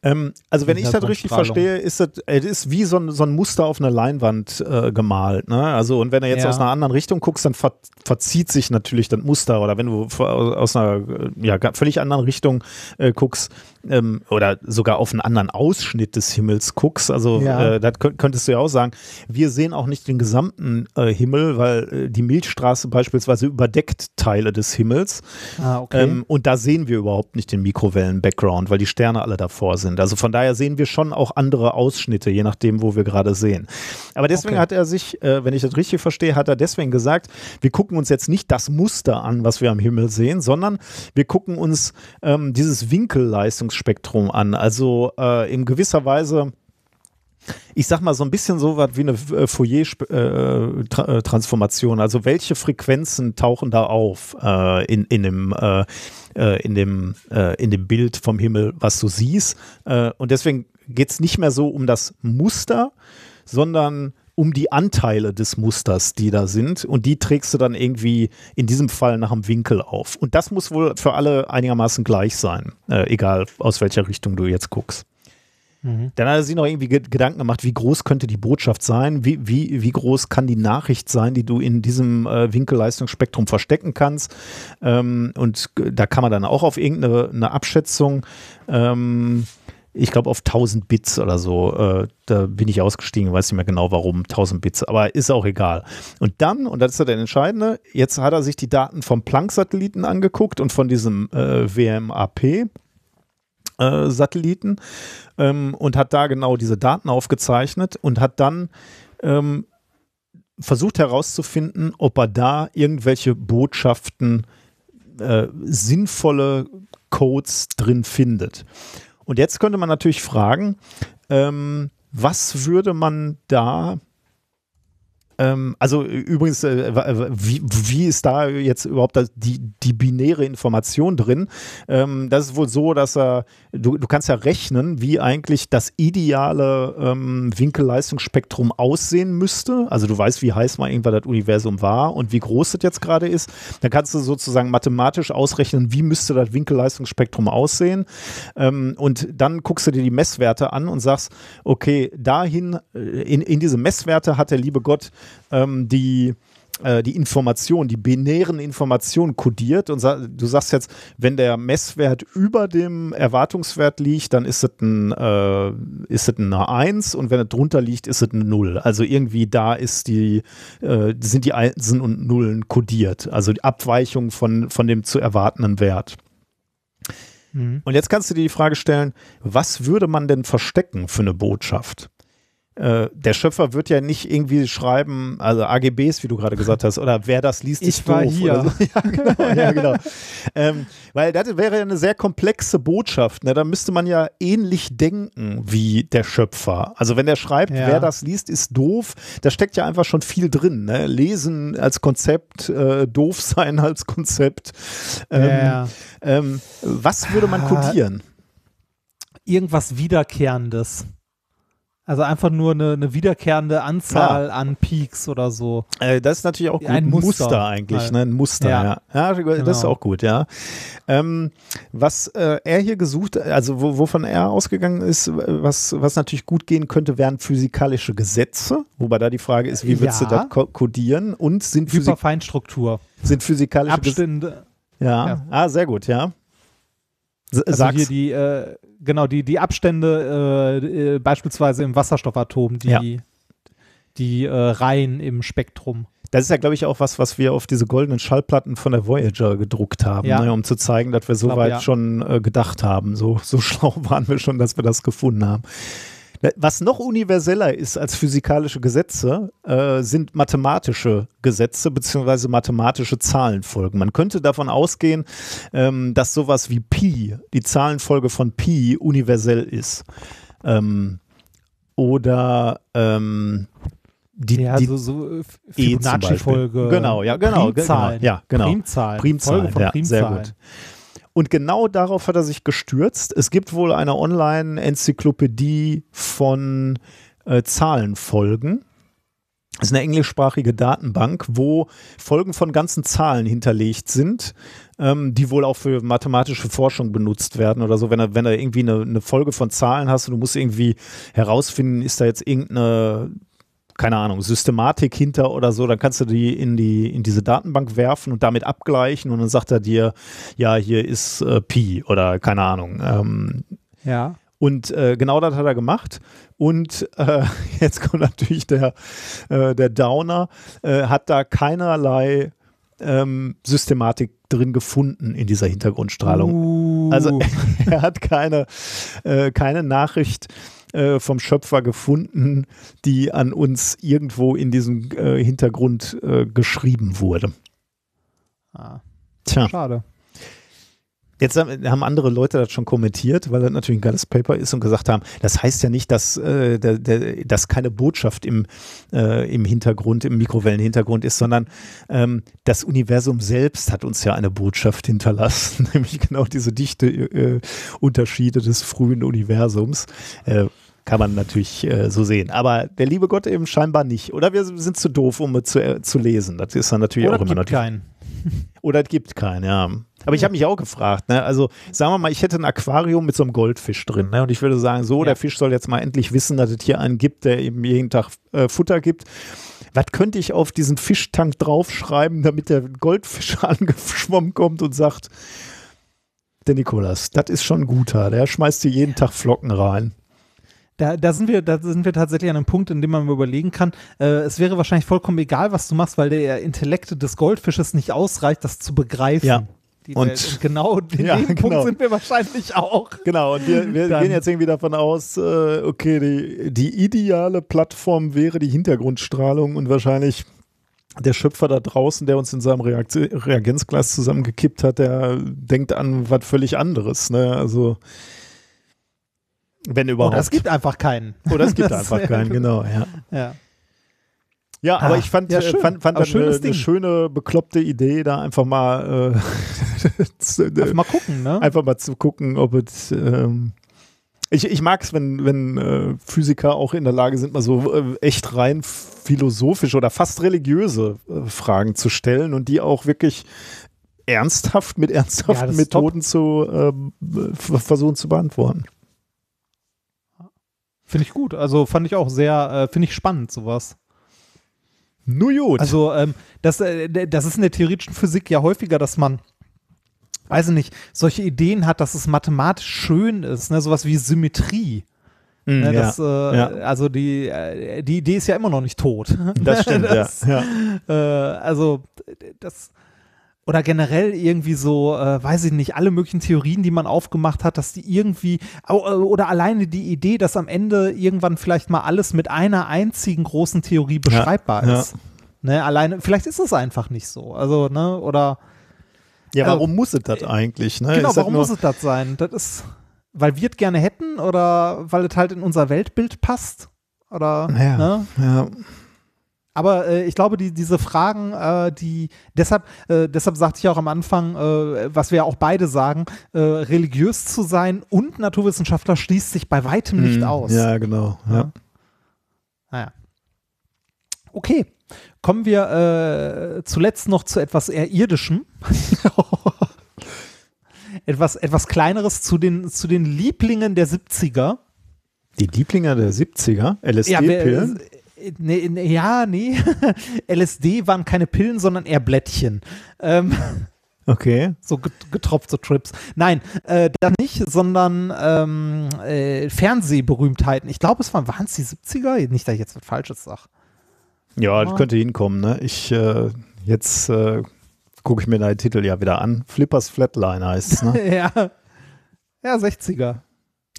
Ähm, also wenn ich das richtig verstehe, ist das, es ist wie so ein, so ein Muster auf einer Leinwand äh, gemalt. Ne? Also und wenn du jetzt ja. aus einer anderen Richtung guckst, dann ver verzieht sich natürlich das Muster. Oder wenn du aus einer äh, ja, völlig anderen Richtung äh, guckst, ähm, oder sogar auf einen anderen Ausschnitt des Himmels guckst, also ja. äh, das könntest du ja auch sagen, wir sehen auch nicht den gesamten äh, Himmel, weil äh, die Milchstraße beispielsweise überdeckt Teile des Himmels. Ah, okay. Ähm, und da sehen wir überhaupt nicht den Mikrowellen-Background, weil die Sterne alle davor sind. Also von daher sehen wir schon auch andere Ausschnitte, je nachdem, wo wir gerade sehen. Aber deswegen okay. hat er sich, äh, wenn ich das richtig verstehe, hat er deswegen gesagt, wir gucken uns jetzt nicht das Muster an, was wir am Himmel sehen, sondern wir gucken uns ähm, dieses Winkelleistungs Spektrum an. Also äh, in gewisser Weise ich sag mal so ein bisschen so was wie eine äh, Fourier-Transformation. Äh, äh, also welche Frequenzen tauchen da auf äh, in, in, dem, äh, in, dem, äh, in dem Bild vom Himmel, was du siehst. und deswegen geht es nicht mehr so um das Muster, sondern um die Anteile des Musters, die da sind. Und die trägst du dann irgendwie in diesem Fall nach dem Winkel auf. Und das muss wohl für alle einigermaßen gleich sein, äh, egal aus welcher Richtung du jetzt guckst. Dann hat er sich noch irgendwie ge- Gedanken gemacht, wie groß könnte die Botschaft sein, wie, wie, wie groß kann die Nachricht sein, die du in diesem äh, Winkelleistungsspektrum verstecken kannst. Ähm, und g- da kann man dann auch auf irgendeine eine Abschätzung, ähm, ich glaube auf 1000 Bits oder so, äh, da bin ich ausgestiegen, weiß nicht mehr genau warum, 1000 Bits, aber ist auch egal. Und dann, und das ist ja der Entscheidende, jetzt hat er sich die Daten vom Planck-Satelliten angeguckt und von diesem äh, WMAP. Äh, Satelliten ähm, und hat da genau diese Daten aufgezeichnet und hat dann ähm, versucht herauszufinden, ob er da irgendwelche Botschaften, äh, sinnvolle Codes drin findet. Und jetzt könnte man natürlich fragen, ähm, was würde man da ähm, also übrigens, äh, wa- wie, wie ist da jetzt überhaupt das, die, die binäre Information drin? Ähm, das ist wohl so, dass er, du, du kannst ja rechnen, wie eigentlich das ideale ähm, Winkelleistungsspektrum aussehen müsste. Also du weißt, wie heiß mal irgendwann das Universum war und wie groß das jetzt gerade ist. Dann kannst du sozusagen mathematisch ausrechnen, wie müsste das Winkelleistungsspektrum aussehen. Ähm, und dann guckst du dir die Messwerte an und sagst, okay, dahin, äh, in, in diese Messwerte hat der liebe Gott ähm, die äh, die Information, die binären Informationen kodiert und sa du sagst jetzt, wenn der Messwert über dem Erwartungswert liegt, dann ist es ein, äh, ist es eine 1 und wenn es drunter liegt, ist es eine 0. Also irgendwie da ist die, äh, sind die Einsen und Nullen kodiert, also die Abweichung von, von dem zu erwartenden Wert. Und jetzt kannst du dir die Frage stellen, was würde man denn verstecken für eine Botschaft? Äh, der Schöpfer wird ja nicht irgendwie schreiben, also AGBs, wie du gerade gesagt hast, oder wer das liest, Ich ist war doof. hier. So. Ja, genau. Ja, genau. ähm, weil das wäre ja eine sehr komplexe Botschaft. Ne? Da müsste man ja ähnlich denken wie der Schöpfer. Also wenn der schreibt, Ja. wer das liest, ist doof, da steckt ja einfach schon viel drin. Ne? Lesen als Konzept, äh, doof sein als Konzept. Ähm, Ja. ähm, was würde man Ah. kodieren? Irgendwas Wiederkehrendes. Also einfach nur eine, eine wiederkehrende Anzahl an Peaks oder so. Äh, das ist natürlich auch gut. Ein Muster. eigentlich, Halt. ne? Ein Muster, ja. Ja. Ja, das ist Genau. auch gut, ja. Ähm, was äh, er hier gesucht, also wo, wovon er ausgegangen ist, was, was natürlich gut gehen könnte, wären physikalische Gesetze. Wobei da die Frage ist, wie willst du Ja. das ko kodieren? Und sind, Physik Hyperfeinstruktur. sind physikalische. Abstände. Ja. Ja. ah, sehr gut, ja. S Also sag's. hier die, äh, genau, die, die Abstände äh, äh, beispielsweise im Wasserstoffatom, die, Ja. die äh, Reihen im Spektrum. Das ist ja, glaube ich, auch was, was wir auf diese goldenen Schallplatten von der Voyager gedruckt haben, Ja. ne, um zu zeigen, dass wir so Glaub, weit ja. schon äh, gedacht haben. So, so schlau waren wir schon, dass wir das gefunden haben. Was noch universeller ist als physikalische Gesetze, äh, sind mathematische Gesetze beziehungsweise mathematische Zahlenfolgen. Man könnte davon ausgehen, ähm, dass sowas wie Pi, die Zahlenfolge von Pi, universell ist. Ähm, oder ähm, die, ja, die so, so äh, E Fibonacci-Folge. Genau, ja, genau, Primzahlen. genau, ja, genau. Primzahlen. Primzahlen, Folge von ja, Primzahlen. sehr gut. Und genau darauf hat er sich gestürzt. Es gibt wohl eine Online-Enzyklopädie von äh, Zahlenfolgen. Das ist eine englischsprachige Datenbank, wo Folgen von ganzen Zahlen hinterlegt sind, ähm, die wohl auch für mathematische Forschung benutzt werden oder so. Wenn du, wenn du irgendwie eine, eine Folge von Zahlen hast und du musst irgendwie herausfinden, ist da jetzt irgendeine keine Ahnung, Systematik hinter oder so, dann kannst du die in die in diese Datenbank werfen und damit abgleichen und dann sagt er dir, ja, hier ist äh, Pi oder keine Ahnung. Ähm, Ja. und äh, genau das hat er gemacht. Und äh, jetzt kommt natürlich der, äh, der Downer, äh, hat da keinerlei ähm, Systematik drin gefunden in dieser Hintergrundstrahlung. Uh, Also er hat keine, äh, keine Nachricht äh, vom Schöpfer gefunden, die an uns irgendwo in diesem äh, Hintergrund äh, geschrieben wurde. ah, Tja, schade. jetzt haben andere Leute das schon kommentiert, weil das natürlich ein geiles Paper ist und gesagt haben, das heißt ja nicht, dass, äh, der, der, dass keine Botschaft im, äh, im Hintergrund, im Mikrowellenhintergrund ist, sondern ähm, das Universum selbst hat uns ja eine Botschaft hinterlassen, nämlich genau diese dichte äh, Unterschiede des frühen Universums. Kann man natürlich äh, so sehen. Aber der liebe Gott eben scheinbar nicht. Oder wir sind zu doof, um es zu, äh, zu lesen. Das ist dann natürlich Oder auch immer gibt natürlich. keinen. Oder es gibt keinen, ja. Aber ich habe mich auch gefragt, ne? Also sagen wir mal, ich hätte ein Aquarium mit so einem Goldfisch drin, ne? Und ich würde sagen, so, Ja. der Fisch soll jetzt mal endlich wissen, dass es hier einen gibt, der eben jeden Tag äh, Futter gibt. Was könnte ich auf diesen Fischtank draufschreiben, damit der Goldfisch angeschwommen kommt und sagt, der Nikolas, das ist schon ein guter, der schmeißt dir jeden Tag Flocken rein. Da, da, sind wir, da sind wir tatsächlich an einem Punkt, in dem man überlegen kann, äh, es wäre wahrscheinlich vollkommen egal, was du machst, weil der Intellekt des Goldfisches nicht ausreicht, das zu begreifen. Ja. Die Und- Welt. und genau in Ja, dem genau. Punkt sind wir wahrscheinlich auch. Genau, und wir, wir gehen jetzt irgendwie davon aus, äh, okay, die, die ideale Plattform wäre die Hintergrundstrahlung und wahrscheinlich der Schöpfer da draußen, der uns in seinem Reakt Reagenzglas zusammengekippt hat, der denkt an was völlig anderes. Ne? Also, wenn überhaupt. Oder es gibt einfach keinen. Oder es gibt einfach keinen, genau, ja. Ja. Ja, aber Ah, ich fand, ja, äh, schön. fand, fand das eine, eine schöne, bekloppte Idee, da einfach mal, äh, zu- Einfach mal gucken, ne? einfach mal zu gucken, ob es. Ähm, ich ich mag es, wenn, wenn äh, Physiker auch in der Lage sind, mal so äh, echt rein philosophische oder fast religiöse äh, Fragen zu stellen und die auch wirklich ernsthaft mit Ja, ernsthaften das ist top. Methoden zu v- versuchen zu beantworten. Finde ich gut. Also fand ich auch sehr, äh, finde ich spannend, sowas. Nur gut. Also, ähm, das, äh, das ist in der theoretischen Physik ja häufiger, dass man, weiß ich nicht, solche Ideen hat, dass es mathematisch schön ist, ne? sowas wie Symmetrie. Mm, Ne? ja. das, äh, ja. Also die, äh, die Idee ist ja immer noch nicht tot. das stimmt, das, ja. ja. Äh, also das oder generell irgendwie so, äh, weiß ich nicht, alle möglichen Theorien, die man aufgemacht hat, dass die irgendwie äh, oder alleine die Idee, dass am Ende irgendwann vielleicht mal alles mit einer einzigen großen Theorie beschreibbar ja. ist. Ne, alleine, vielleicht ist es einfach nicht so. Also, ne, oder Ja, Also, warum muss es das eigentlich? Ne? genau, warum muss es das sein? Das ist, weil wir es gerne hätten oder weil es halt in unser Weltbild passt? Oder Ja. ne? Ja. Aber äh, ich glaube, die, diese Fragen, äh, die deshalb, äh, deshalb sagte ich auch am Anfang, äh, was wir ja auch beide sagen, äh, religiös zu sein und Naturwissenschaftler schließt sich bei weitem nicht Mm, aus. Ja, genau. Ja. Naja. Okay. Kommen wir äh, zuletzt noch zu etwas eher irdischem. etwas, etwas kleineres zu den, zu den Lieblingen der 70er. Die Lieblinger der 70er, wer- LSD-Pillen. äh, nee, nee, ja, nee. LSD waren keine Pillen, sondern eher Blättchen. Ähm, okay. so get- getropfte Trips. Nein, äh, das nicht, sondern ähm, äh, Fernsehberühmtheiten. Ich glaube, es waren, waren es die 70er? Nicht, dass ich jetzt was Falsches sage. Ja, das könnte hinkommen. Ne? Ich, äh, jetzt äh, gucke ich mir den Titel ja wieder an. Flippers Flatline heißt es. Ne? ja. Ja, 60er.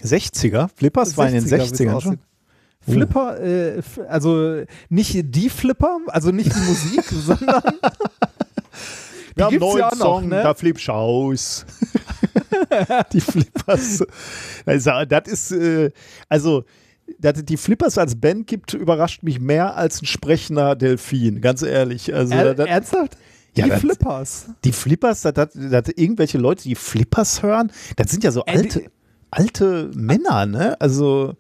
60er? Flippers war in den 60er, wie's 60ern schon? Flipper, äh, f- also nicht die Flipper, also nicht die Musik, sondern Wir haben gibt's einen ja neuen auch noch, Song, ne? da flippst du aus. die Flippers. Also, das ist, äh, also, dass es die Flippers als Band gibt, überrascht mich mehr als ein sprechender Delfin, ganz ehrlich. Also, er, das, ernsthaft? Ja, die das- Flippers. die Flippers, dass, irgendwelche Leute die Flippers hören, das sind ja so Äh, alte, die- alte Männer, ne? Also,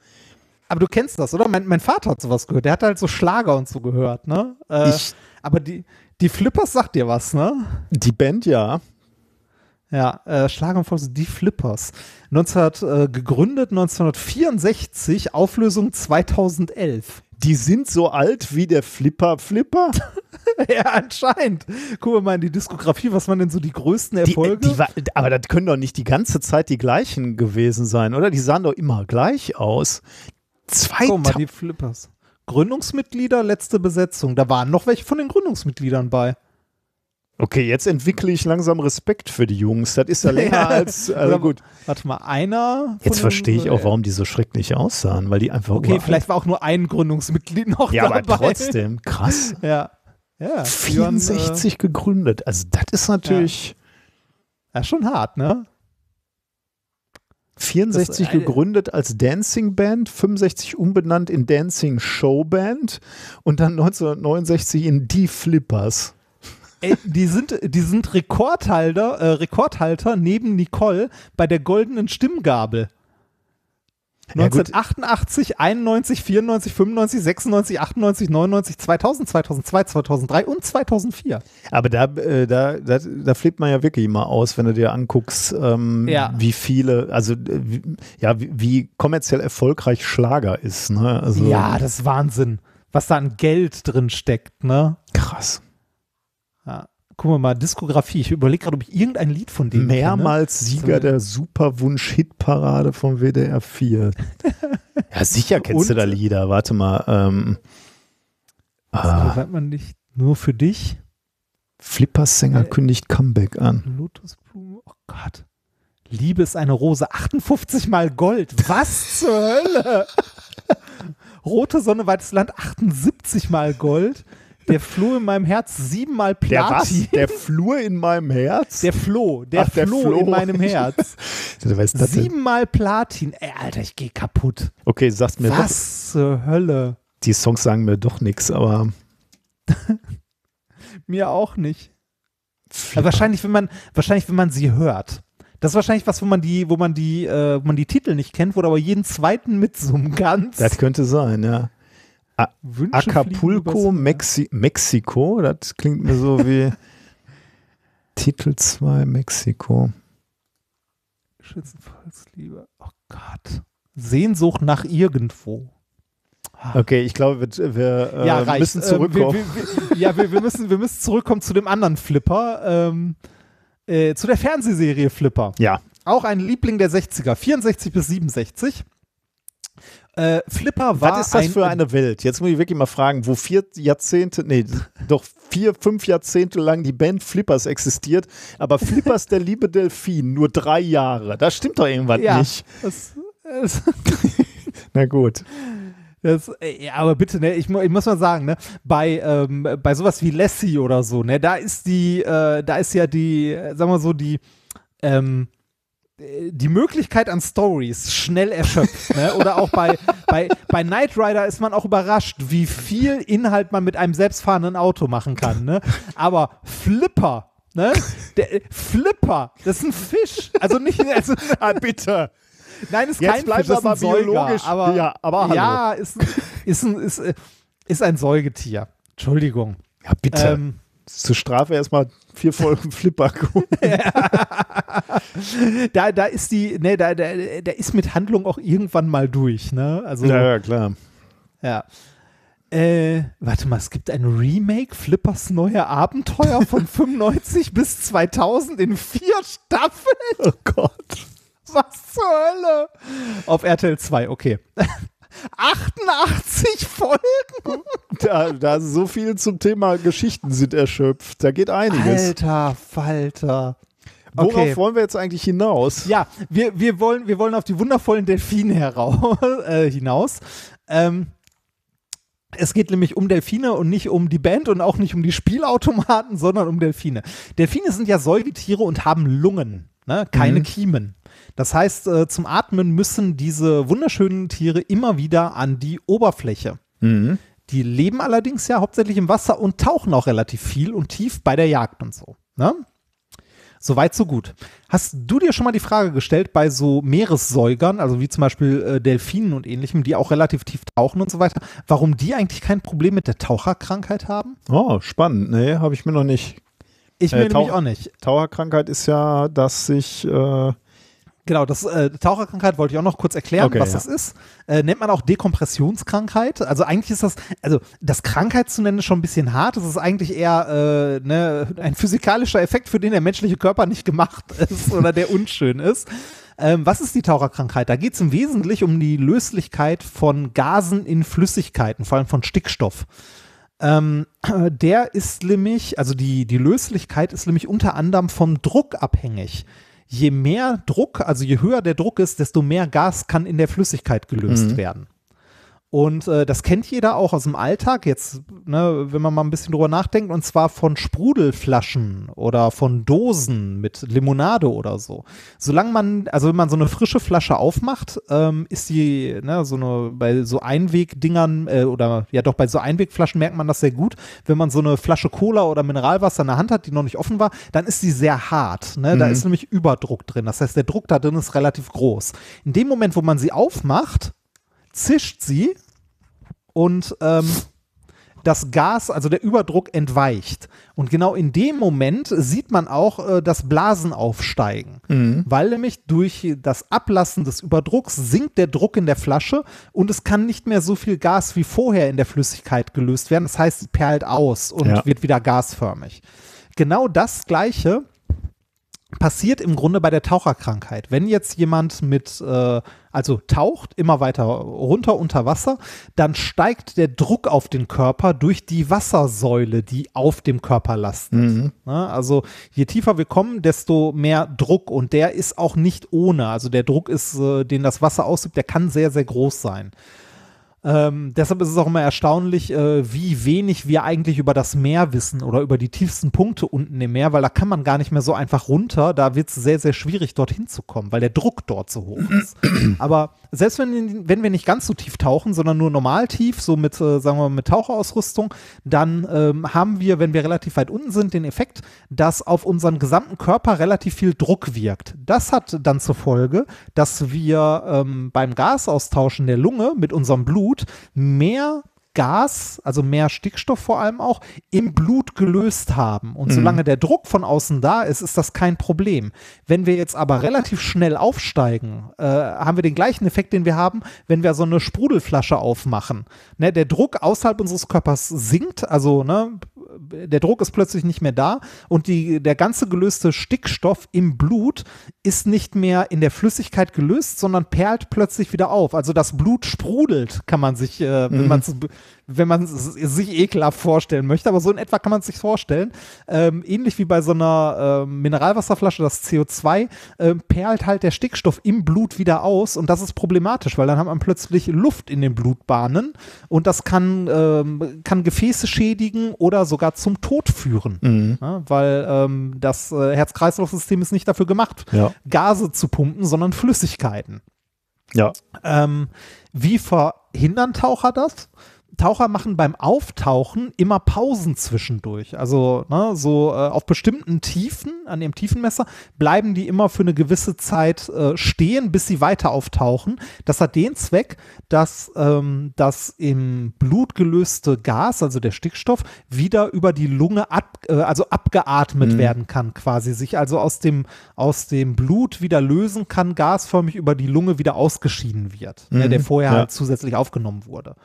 Aber du kennst das, oder? Mein, mein Vater hat sowas gehört. Der hat halt so Schlager und so gehört, ne? Äh, Ich- aber die, die Flippers sagt dir was, ne? die Band ja. Ja, äh, Schlager und Volks, die Flippers. 19, äh, gegründet 1964, Auflösung 2011. Die sind so alt wie der Flipper Flipper. ja, anscheinend. Gucken wir mal in die Diskografie, was waren denn so die größten Die, Erfolge? die, wa- aber das können doch nicht die ganze Zeit die gleichen gewesen sein, oder? Die sahen doch immer gleich aus. Zwei Guck mal, die Flippers. Gründungsmitglieder, letzte Besetzung. Da waren noch welche von den Gründungsmitgliedern bei. Okay, jetzt entwickle ich langsam Respekt für die Jungs. Das ist ja länger Ja. als. Also gut. Warte mal, einer. Jetzt verstehe ich auch, äh, warum die so schrecklich aussahen, weil die einfach. Okay, vielleicht war auch nur ein Gründungsmitglied noch Ja, dabei. aber trotzdem, krass. Ja. Ja. die waren, 64 gegründet. Also, das ist natürlich. Äh, ja, schon hart, ne? 64 Das, äh, gegründet als Dancing Band, 65 umbenannt in Dancing Show Band und dann 1969 in Die Flippers. Ey, die sind, die sind Rekordhalter, äh, Rekordhalter neben Nicole bei der goldenen Stimmgabel. Ja, gut. 1988, 91, 94, 95, 96, 98, 99, 2000, 2002, 2003 und 2004. Aber da, äh, da, da, da flippt man ja wirklich immer aus, wenn du dir anguckst, ähm, Ja. wie viele, also äh, wie, ja, wie, wie kommerziell erfolgreich Schlager ist. Ne? Also, Ja, das ist Wahnsinn, was da an Geld drin steckt, ne? krass. Ja. Gucken wir mal, Diskografie. Ich überlege gerade, ob ich irgendein Lied von denen Mehrmals Sieger So. der Superwunsch-Hitparade vom WDR 4. ja, sicher kennst du Und- da Lieder. Warte mal. Ähm, kenne. ah, man nicht. Nur für dich? Flippersänger Äh, kündigt Comeback an. Lotusblume, oh Gott. Liebe ist eine Rose, 58 mal Gold. Was zur Hölle? Rote Sonne, weites Land, 78 mal Gold. Der Floh in meinem Herz, 7 mal Der was? Platin. Der Flur in meinem Herz? Der Floh, der, Ach, der Floh, Floh. in meinem Herz. Siebenmal Platin. Ey, Alter, ich geh kaputt. Okay, sagst mir doch. Was zur Hölle? Die Songs sagen mir doch nichts, aber Mir auch nicht. Aber wahrscheinlich, wenn man, wahrscheinlich, wenn man sie hört. Das ist wahrscheinlich was, wo man die, wo man die, äh, wo man die Titel nicht kennt, wo du aber jeden zweiten mitsummen kannst. das könnte sein, ja. Wünsche fliegen Acapulco. Mexi Mexiko, das klingt mir so wie Titel 2 Mexiko. Schützenvolksliebe. Oh Gott. Sehnsucht nach irgendwo. Okay, ich glaube, wir, wir äh, ja, reicht. müssen zurückkommen. wir, wir, wir, ja, wir, wir, müssen, wir müssen zurückkommen zu dem anderen Flipper. Ähm, äh, zu der Fernsehserie Flipper. ja, Auch ein Liebling der 60er, 64 bis 67. Äh, Flipper war was ist das ein, für eine Welt? Jetzt muss ich wirklich mal fragen, wo vier Jahrzehnte, nee, doch vier, fünf Jahrzehnte lang die Band Flippers existiert, aber Flippers der liebe Delfin nur drei Jahre. Da stimmt doch irgendwas ja, nicht. Das, das, Na gut. das, ja, aber bitte, ne, ich, ich muss mal sagen, ne, bei, ähm, bei sowas wie Lassie oder so, ne, da ist die, äh, da ist ja die, äh, sagen wir so, die, ähm, äh, die Möglichkeit an Stories schnell erschöpft. ne? Oder auch bei, bei, bei Knight Rider ist man auch überrascht, wie viel Inhalt man mit einem selbstfahrenden Auto machen kann. Ne? Aber Flipper, ne? Der, Flipper, das ist ein Fisch. Also nicht, also, Ah, bitte. nein, ist Jetzt kein bleiben Fisch, ist ein aber Säuger, biologisch. Aber, Ja, aber. Ja, ist, ist, ein, ist, äh, ist ein Säugetier. Entschuldigung. Ja, bitte. Ähm, Zur Strafe erstmal vier Folgen Flipper gucken. da, da ist die, ne, da, da, der ist mit Handlung auch irgendwann mal durch, ne? Also, Ja, ja, klar. Ja. Äh, warte mal, es gibt ein Remake, Flippers neue Abenteuer von 95 bis 2000 in vier Staffeln. Oh Gott. Was zur Hölle? Auf RTL 2, okay. 88 Folgen? Da, da so viel zum Thema Geschichten sind erschöpft. Da geht einiges. Alter Falter. Worauf okay. wollen wir jetzt eigentlich hinaus? Ja, wir, wir, wollen, wir wollen auf die wundervollen Delfine herau äh, hinaus. Ähm, es geht nämlich um Delfine und nicht um die Band und auch nicht um die Spielautomaten, sondern um Delfine. Delfine sind ja Säugetiere und haben Lungen, ne? keine Kiemen. Das heißt, äh, zum Atmen müssen diese wunderschönen Tiere immer wieder an die Oberfläche. Mhm. Die leben allerdings ja hauptsächlich im Wasser und tauchen auch relativ viel und tief bei der Jagd und so. Ne? Soweit, so gut. Hast du dir schon mal die Frage gestellt, bei so Meeressäugern, also wie zum Beispiel äh, Delfinen und ähnlichem, die auch relativ tief tauchen und so weiter, warum die eigentlich kein Problem mit der Taucherkrankheit haben? Oh, spannend. Nee, habe ich mir noch nicht. Ich Äh, mir nämlich Tauch- auch nicht. Taucherkrankheit ist ja, dass sich. Äh, Genau, das äh, Taucherkrankheit wollte ich auch noch kurz erklären, Okay, was ja. das ist. Äh, nennt man auch Dekompressionskrankheit. Also eigentlich ist das, also das Krankheit zu nennen ist schon ein bisschen hart. Das ist eigentlich eher äh, ne, ein physikalischer Effekt, für den der menschliche Körper nicht gemacht ist oder der unschön ist. Ähm, was ist die Taucherkrankheit? Da geht es im Wesentlichen um die Löslichkeit von Gasen in Flüssigkeiten, vor allem von Stickstoff. Ähm, der ist nämlich, also die, die Löslichkeit ist nämlich unter anderem vom Druck abhängig. Je mehr Druck, also je höher der Druck ist, desto mehr Gas kann in der Flüssigkeit gelöst werden. Und äh, das kennt jeder auch aus dem Alltag, jetzt, ne, wenn man mal ein bisschen drüber nachdenkt, und zwar von Sprudelflaschen oder von Dosen mit Limonade oder so. Solange man, also wenn man so eine frische Flasche aufmacht, ähm, ist die, ne, so eine, bei so Einwegdingern äh, oder ja doch bei so Einwegflaschen merkt man das sehr gut. Wenn man so eine Flasche Cola oder Mineralwasser in der Hand hat, die noch nicht offen war, dann ist die sehr hart. Ne? Da ist nämlich Überdruck drin. Das heißt, der Druck da drin ist relativ groß. In dem Moment, wo man sie aufmacht, zischt sie und ähm, das Gas, also der Überdruck entweicht. Und genau in dem Moment sieht man auch äh, das Blasen aufsteigen, weil nämlich durch das Ablassen des Überdrucks sinkt der Druck in der Flasche und es kann nicht mehr so viel Gas wie vorher in der Flüssigkeit gelöst werden. Das heißt, es perlt aus und Ja. wird wieder gasförmig. Genau das Gleiche passiert im Grunde bei der Taucherkrankheit. Wenn jetzt jemand mit, äh, also taucht immer weiter runter unter Wasser, dann steigt der Druck auf den Körper durch die Wassersäule, die auf dem Körper lastet. Ne? Also je tiefer wir kommen, desto mehr Druck und der ist auch nicht ohne. Also der Druck ist, äh, den das Wasser ausübt, der kann sehr, sehr groß sein. Ähm, deshalb ist es auch immer erstaunlich, äh, wie wenig wir eigentlich über das Meer wissen oder über die tiefsten Punkte unten im Meer, weil da kann man gar nicht mehr so einfach runter. Da wird es sehr, sehr schwierig, dorthin zu kommen, weil der Druck dort so hoch ist. Aber selbst wenn, wenn wir nicht ganz so tief tauchen, sondern nur normal tief, so mit, äh, sagen wir mal, mit Taucherausrüstung, dann ähm, haben wir, wenn wir relativ weit unten sind, den Effekt, dass auf unseren gesamten Körper relativ viel Druck wirkt. Das hat dann zur Folge, dass wir ähm, beim Gasaustauschen der Lunge mit unserem Blut mehr Gas, also mehr Stickstoff vor allem auch, im Blut gelöst haben. Und solange der Druck von außen da ist, ist das kein Problem. Wenn wir jetzt aber relativ schnell aufsteigen, äh, haben wir den gleichen Effekt, den wir haben, wenn wir so eine Sprudelflasche aufmachen. Ne, der Druck außerhalb unseres Körpers sinkt, also ne, der Druck ist plötzlich nicht mehr da und die, der ganze gelöste Stickstoff im Blut ist nicht mehr in der Flüssigkeit gelöst, sondern perlt plötzlich wieder auf. Also das Blut sprudelt, kann man sich, äh, wenn man es wenn man es sich ekelhaft vorstellen möchte, aber so in etwa kann man es sich vorstellen. Ähm, ähnlich wie bei so einer ähm, Mineralwasserflasche, das CO2, ähm, perlt halt der Stickstoff im Blut wieder aus und das ist problematisch, weil dann hat man plötzlich Luft in den Blutbahnen und das kann, ähm, kann Gefäße schädigen oder sogar zum Tod führen, ja, weil ähm, das äh, Herz-Kreislauf-System ist nicht dafür gemacht, Ja. Gase zu pumpen, sondern Flüssigkeiten. Ja. Ähm, wie verhindern Taucher das? Taucher machen beim Auftauchen immer Pausen zwischendurch. Also ne, so äh, auf bestimmten Tiefen, an dem Tiefenmesser, bleiben die immer für eine gewisse Zeit äh, stehen, bis sie weiter auftauchen. Das hat den Zweck, dass ähm, das im Blut gelöste Gas, also der Stickstoff, wieder über die Lunge ab, äh, also abgeatmet werden kann, quasi sich also aus dem, aus dem Blut wieder lösen kann, gasförmig über die Lunge wieder ausgeschieden wird, ne, der vorher ja. halt zusätzlich aufgenommen wurde.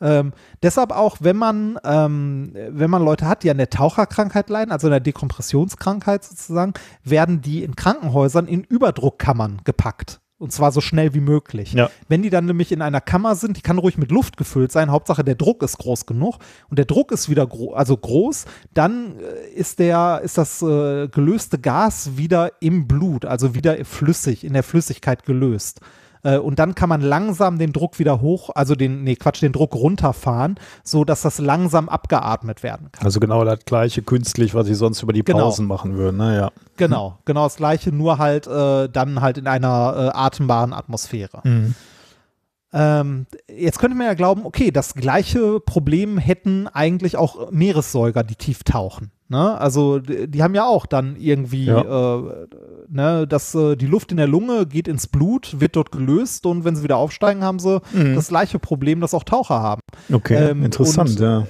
Ähm, deshalb auch, wenn man, ähm, wenn man Leute hat, die an der Taucherkrankheit leiden, also einer Dekompressionskrankheit sozusagen, werden die in Krankenhäusern in Überdruckkammern gepackt. Und zwar so schnell wie möglich. Ja. Wenn die dann nämlich in einer Kammer sind, die kann ruhig mit Luft gefüllt sein, Hauptsache der Druck ist groß genug und der Druck ist wieder gro also groß, dann äh, ist der, ist das äh, gelöste Gas wieder im Blut, also wieder flüssig, in der Flüssigkeit gelöst. Äh, Und dann kann man langsam den Druck wieder hoch, also den, nee, Quatsch, den Druck runterfahren, so dass das langsam abgeatmet werden kann. Also genau das gleiche künstlich, was sie sonst über die Genau. Pausen machen würden. Ne? Ja. Genau, genau das gleiche, nur halt äh, dann halt in einer äh, atembaren Atmosphäre. Ähm, jetzt könnte man ja glauben, okay, das gleiche Problem hätten eigentlich auch Meeressäuger, die tief tauchen. Ne? Also die, die haben ja auch dann irgendwie, Ja. äh, ne, dass äh, die Luft in der Lunge geht ins Blut, wird dort gelöst und wenn sie wieder aufsteigen, haben sie das gleiche Problem, das auch Taucher haben. Okay, Ähm, interessant, und- ja.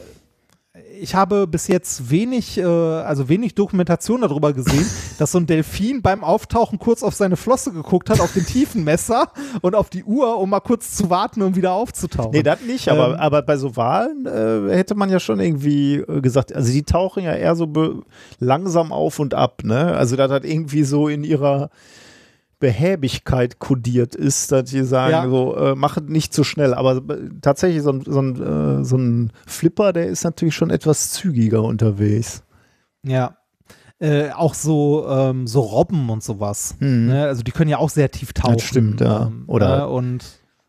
Ich habe bis jetzt wenig, äh, also wenig Dokumentation darüber gesehen, dass so ein Delfin beim Auftauchen kurz auf seine Flosse geguckt hat, auf den Tiefenmesser und auf die Uhr, um mal kurz zu warten, um wieder aufzutauchen. Nee, das nicht, aber, Ähm, aber bei so Wahlen äh, hätte man ja schon irgendwie äh, gesagt, also die tauchen ja eher so langsam auf und ab, ne? Also das hat irgendwie so in ihrer Behäbigkeit kodiert ist, dass die sagen, Ja. so, äh, machet nicht zu schnell. Aber äh, tatsächlich, so ein, so, ein, äh, so ein Flipper, der ist natürlich schon etwas zügiger unterwegs. Ja. Äh, auch so, ähm, so Robben und sowas. Mhm. Ne? Also die können ja auch sehr tief tauchen. stimmt, ja. Ähm, Oder- ne? und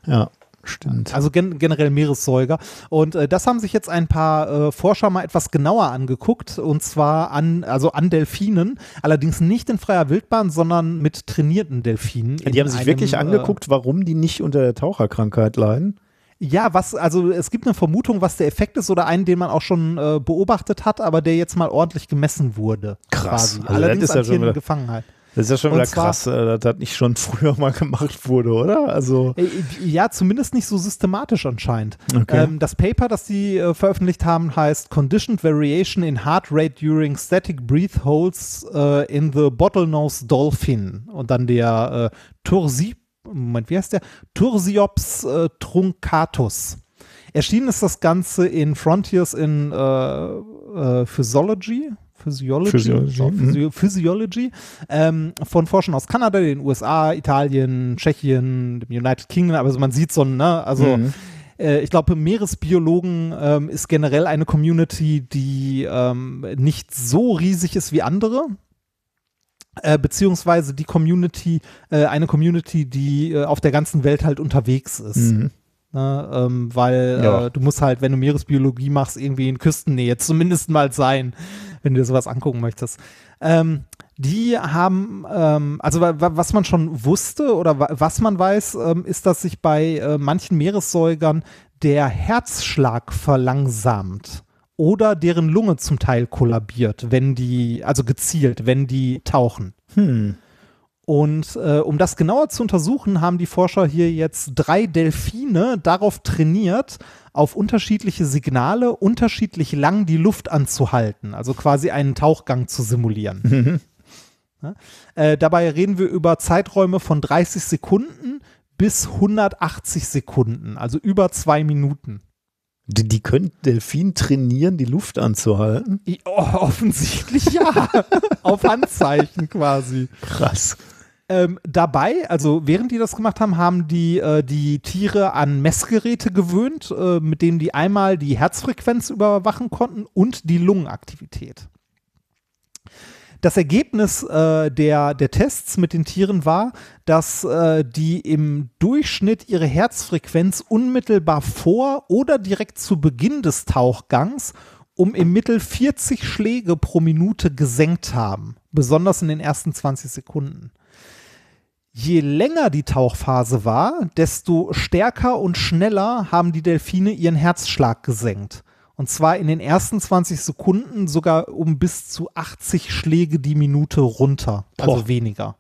Ja. Stimmt. Also gen generell Meeressäuger. Und äh, das haben sich jetzt ein paar äh, Forscher mal etwas genauer angeguckt. Und zwar an, also an Delfinen. Allerdings nicht in freier Wildbahn, sondern mit trainierten Delfinen. die haben sich einem, wirklich äh, angeguckt, warum die nicht unter der Taucherkrankheit leiden. Ja, was, also es gibt eine Vermutung, was der Effekt ist oder einen, den man auch schon äh, beobachtet hat, aber der jetzt mal ordentlich gemessen wurde. Krass. Quasi. Also das Allerdings ist ja an schon Gefangenheit. Das ist ja schon Und wieder zwar- krass, äh, dass das nicht schon früher mal gemacht wurde, oder? Also, Äh, Ja, zumindest nicht so systematisch anscheinend. Okay. Ähm, das Paper, das die äh, veröffentlicht haben, heißt Conditioned Variation in Heart Rate During Static Breath Holes äh, in the Bottlenose Dolphin. Und dann der äh, Tursi, Moment, wie heißt der? Tursiops äh, truncatus. Erschienen ist das Ganze in Frontiers in äh, äh, Physiology. Physiology, Physiology, So, mhm. Physio Physiology ähm, von Forschern aus Kanada, den USA, Italien, Tschechien, dem United Kingdom, also man sieht so, ein, ne, also Mhm. äh, ich glaube, Meeresbiologen ähm, ist generell eine Community, die ähm, nicht so riesig ist wie andere. Äh, beziehungsweise die Community, äh, eine Community, die äh, auf der ganzen Welt halt unterwegs ist. Mhm. Ne, ähm, weil Ja. äh, du musst halt, wenn du Meeresbiologie machst, irgendwie in Küstennähe zumindest mal sein, wenn du dir sowas angucken möchtest. Ähm, die haben, ähm, also wa- wa- was man schon wusste oder wa was man weiß, ähm, ist, dass sich bei äh, manchen Meeressäugern der Herzschlag verlangsamt oder deren Lunge zum Teil kollabiert, wenn die, also gezielt, wenn die tauchen. Hm. Und äh, um das genauer zu untersuchen, haben die Forscher hier jetzt drei Delfine darauf trainiert, auf unterschiedliche Signale unterschiedlich lang die Luft anzuhalten, also quasi einen Tauchgang zu simulieren. Ja? Äh, dabei reden wir über Zeiträume von 30 Sekunden bis 180 Sekunden, also über zwei Minuten. Die, die können Delfin trainieren, die Luft anzuhalten. Oh, offensichtlich ja. auf Handzeichen quasi. Krass. Ähm, dabei, also während die das gemacht haben, haben die äh, die Tiere an Messgeräte gewöhnt, äh, mit denen die einmal die Herzfrequenz überwachen konnten und die Lungenaktivität. Das Ergebnis äh, der, der Tests mit den Tieren war, dass äh, die im Durchschnitt ihre Herzfrequenz unmittelbar vor oder direkt zu Beginn des Tauchgangs um im Mittel 40 Schläge pro Minute gesenkt haben, besonders in den ersten 20 Sekunden. Je länger die Tauchphase war, desto stärker und schneller haben die Delfine ihren Herzschlag gesenkt. Und zwar in den ersten 20 Sekunden sogar um bis zu 80 Schläge die Minute runter, also Boah. weniger.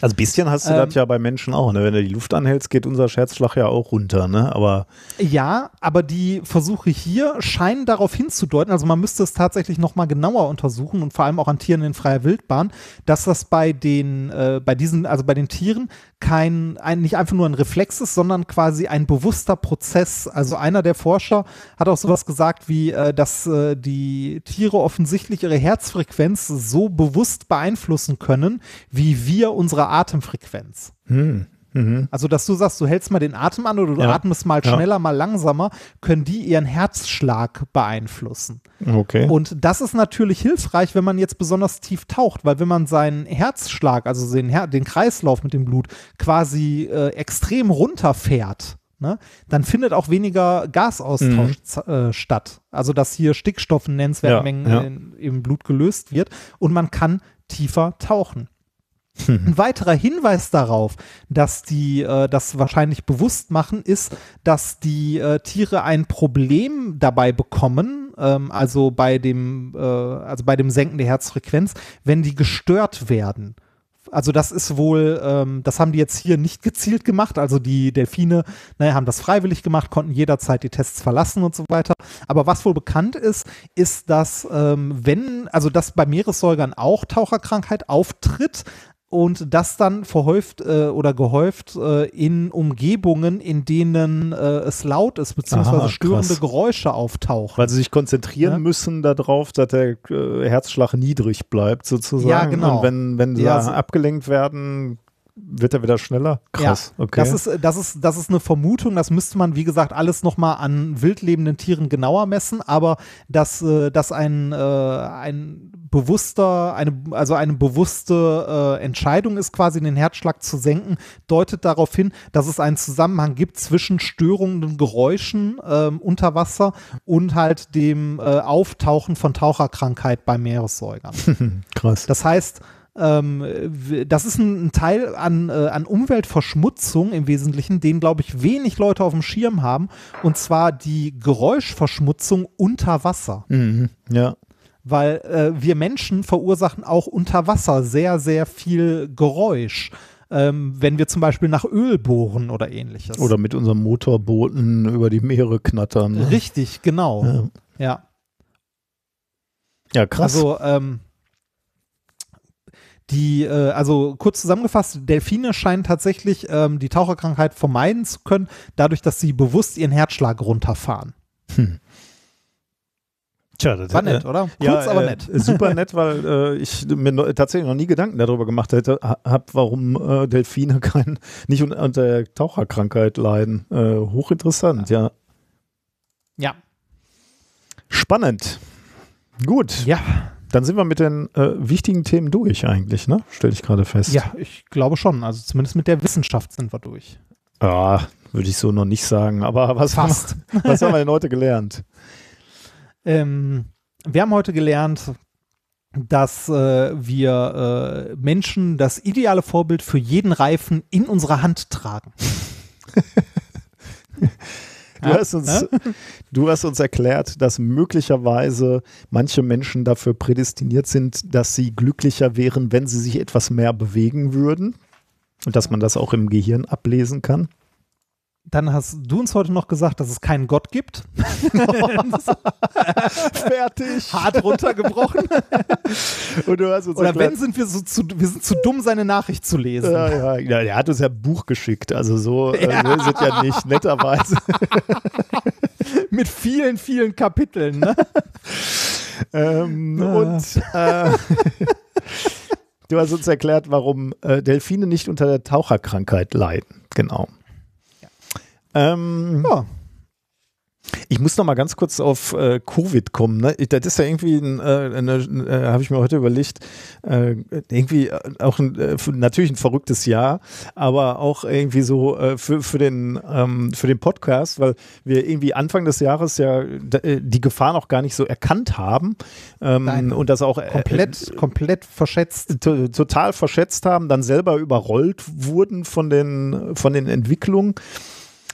Also ein bisschen hast du Ähm, das ja bei Menschen auch, ne? Wenn du die Luft anhältst, geht unser Herzschlag ja auch runter, ne? Aber Ja, aber die Versuche hier scheinen darauf hinzudeuten, also man müsste es tatsächlich nochmal genauer untersuchen und vor allem auch an Tieren in freier Wildbahn, dass das bei den, äh, bei diesen, also bei den Tieren kein, ein, nicht einfach nur ein Reflex ist, sondern quasi ein bewusster Prozess. Also einer der Forscher hat auch sowas gesagt wie, äh, dass äh, die Tiere offensichtlich ihre Herzfrequenz so bewusst beeinflussen können, wie wir unsere Atemfrequenz. hm, mhm. Also, dass du sagst, du hältst mal den Atem an oder du Ja. atmest mal Ja. schneller, mal langsamer, können die ihren Herzschlag beeinflussen. okay. Und das ist natürlich hilfreich, wenn man jetzt besonders tief taucht, weil wenn man seinen Herzschlag, also den, Her den Kreislauf mit dem Blut, quasi äh, extrem runterfährt, ne, dann findet auch weniger Gasaustausch z- äh, statt. Also, dass hier Stickstoff in nennenswerten Ja, Mengen ja. in, im Blut gelöst wird und man kann tiefer tauchen. Ein weiterer Hinweis darauf, dass die äh, das wahrscheinlich bewusst machen, ist, dass die äh, Tiere ein Problem dabei bekommen, ähm, also bei dem, äh, also bei dem Senken der Herzfrequenz, wenn die gestört werden. Also das ist wohl, ähm, das haben die jetzt hier nicht gezielt gemacht. Also die Delfine naja, haben das freiwillig gemacht, konnten jederzeit die Tests verlassen und so weiter. Aber was wohl bekannt ist, ist, dass ähm, wenn, also dass bei Meeressäugern auch Taucherkrankheit auftritt, und das dann verhäuft äh, oder gehäuft äh, in Umgebungen, in denen äh, es laut ist, beziehungsweise Aha, störende krass. Geräusche auftauchen. Weil sie sich konzentrieren Ja. müssen darauf, dass der äh, Herzschlag niedrig bleibt, sozusagen. Ja, genau. Und wenn, wenn sie Ja, so- abgelenkt werden, wird er wieder schneller? Krass, ja, okay. Das ist, das, ist, das ist eine Vermutung, das müsste man, wie gesagt, alles nochmal an wildlebenden Tieren genauer messen, aber dass, äh, dass ein, äh, ein bewusster, eine, also eine bewusste äh, Entscheidung ist, quasi den Herzschlag zu senken, deutet darauf hin, dass es einen Zusammenhang gibt zwischen störenden Geräuschen ähm, unter Wasser und halt dem äh, Auftauchen von Taucherkrankheit bei Meeressäugern. Krass. Das heißt, das ist ein, Teil an, äh, an Umweltverschmutzung im Wesentlichen, den, glaube ich, wenig Leute auf dem Schirm haben. Und zwar die Geräuschverschmutzung unter Wasser. Mhm. Ja. Weil äh, wir Menschen verursachen auch unter Wasser sehr, sehr viel Geräusch. Ähm, wenn wir zum Beispiel nach Öl bohren oder ähnliches. Oder mit unserem Motorbooten über die Meere knattern. ne? Richtig, genau. Ja. Ja. Ja, krass. Also, ähm, die, äh, also kurz zusammengefasst, Delfine scheinen tatsächlich ähm, die Taucherkrankheit vermeiden zu können, dadurch, dass sie bewusst ihren Herzschlag runterfahren. Tja, das War nett, oder? Kurz, ja, aber äh, nett. Super nett, weil äh, ich mir no, tatsächlich noch nie Gedanken darüber gemacht hätte, ha, hab, warum äh, Delfine kein, nicht un, unter der Taucherkrankheit leiden. Äh, hochinteressant, ja. Ja. Spannend. Gut, Ja. Dann sind wir mit den äh, wichtigen Themen durch eigentlich, ne? Stell ich gerade fest. Ja, ich glaube schon. Also zumindest mit der Wissenschaft sind wir durch. Ah, würde ich so noch nicht sagen. Aber was, Fast. Haben, wir- was haben wir denn heute gelernt? Ähm, wir haben heute gelernt, dass äh, wir äh, Menschen das ideale Vorbild für jeden Reifen in unserer Hand tragen. Du, hast uns, du hast uns erklärt, dass möglicherweise manche Menschen dafür prädestiniert sind, dass sie glücklicher wären, wenn sie sich etwas mehr bewegen würden. Und dass man das auch im Gehirn ablesen kann. Dann hast du uns heute noch gesagt, dass es keinen Gott gibt. Fertig. Hart runtergebrochen. Und du hast uns Oder erklärt, wenn sind wir so zu, wir sind zu dumm, seine Nachricht zu lesen. ja, ja, ja, er hat uns ja ein Buch geschickt, also so äh, so ist es ja nicht, netterweise. Mit vielen, vielen Kapiteln. Ne? Ähm, Ah. Und äh, du hast uns erklärt, warum äh, Delfine nicht unter der Taucherkrankheit leiden. Genau. Ähm, Ja. Ich muss noch mal ganz kurz auf äh, Covid kommen. Ne? Das ist ja irgendwie, ein, äh, äh, habe ich mir heute überlegt, äh, irgendwie äh, auch ein, äh, natürlich ein verrücktes Jahr, aber auch irgendwie so für, für, den, ähm, für den Podcast, weil wir irgendwie Anfang des Jahres ja die Gefahr noch gar nicht so erkannt haben ähm, Nein. und das auch Komplett, komplett verschätzt. to- total verschätzt haben, dann selber überrollt wurden von den, von den Entwicklungen.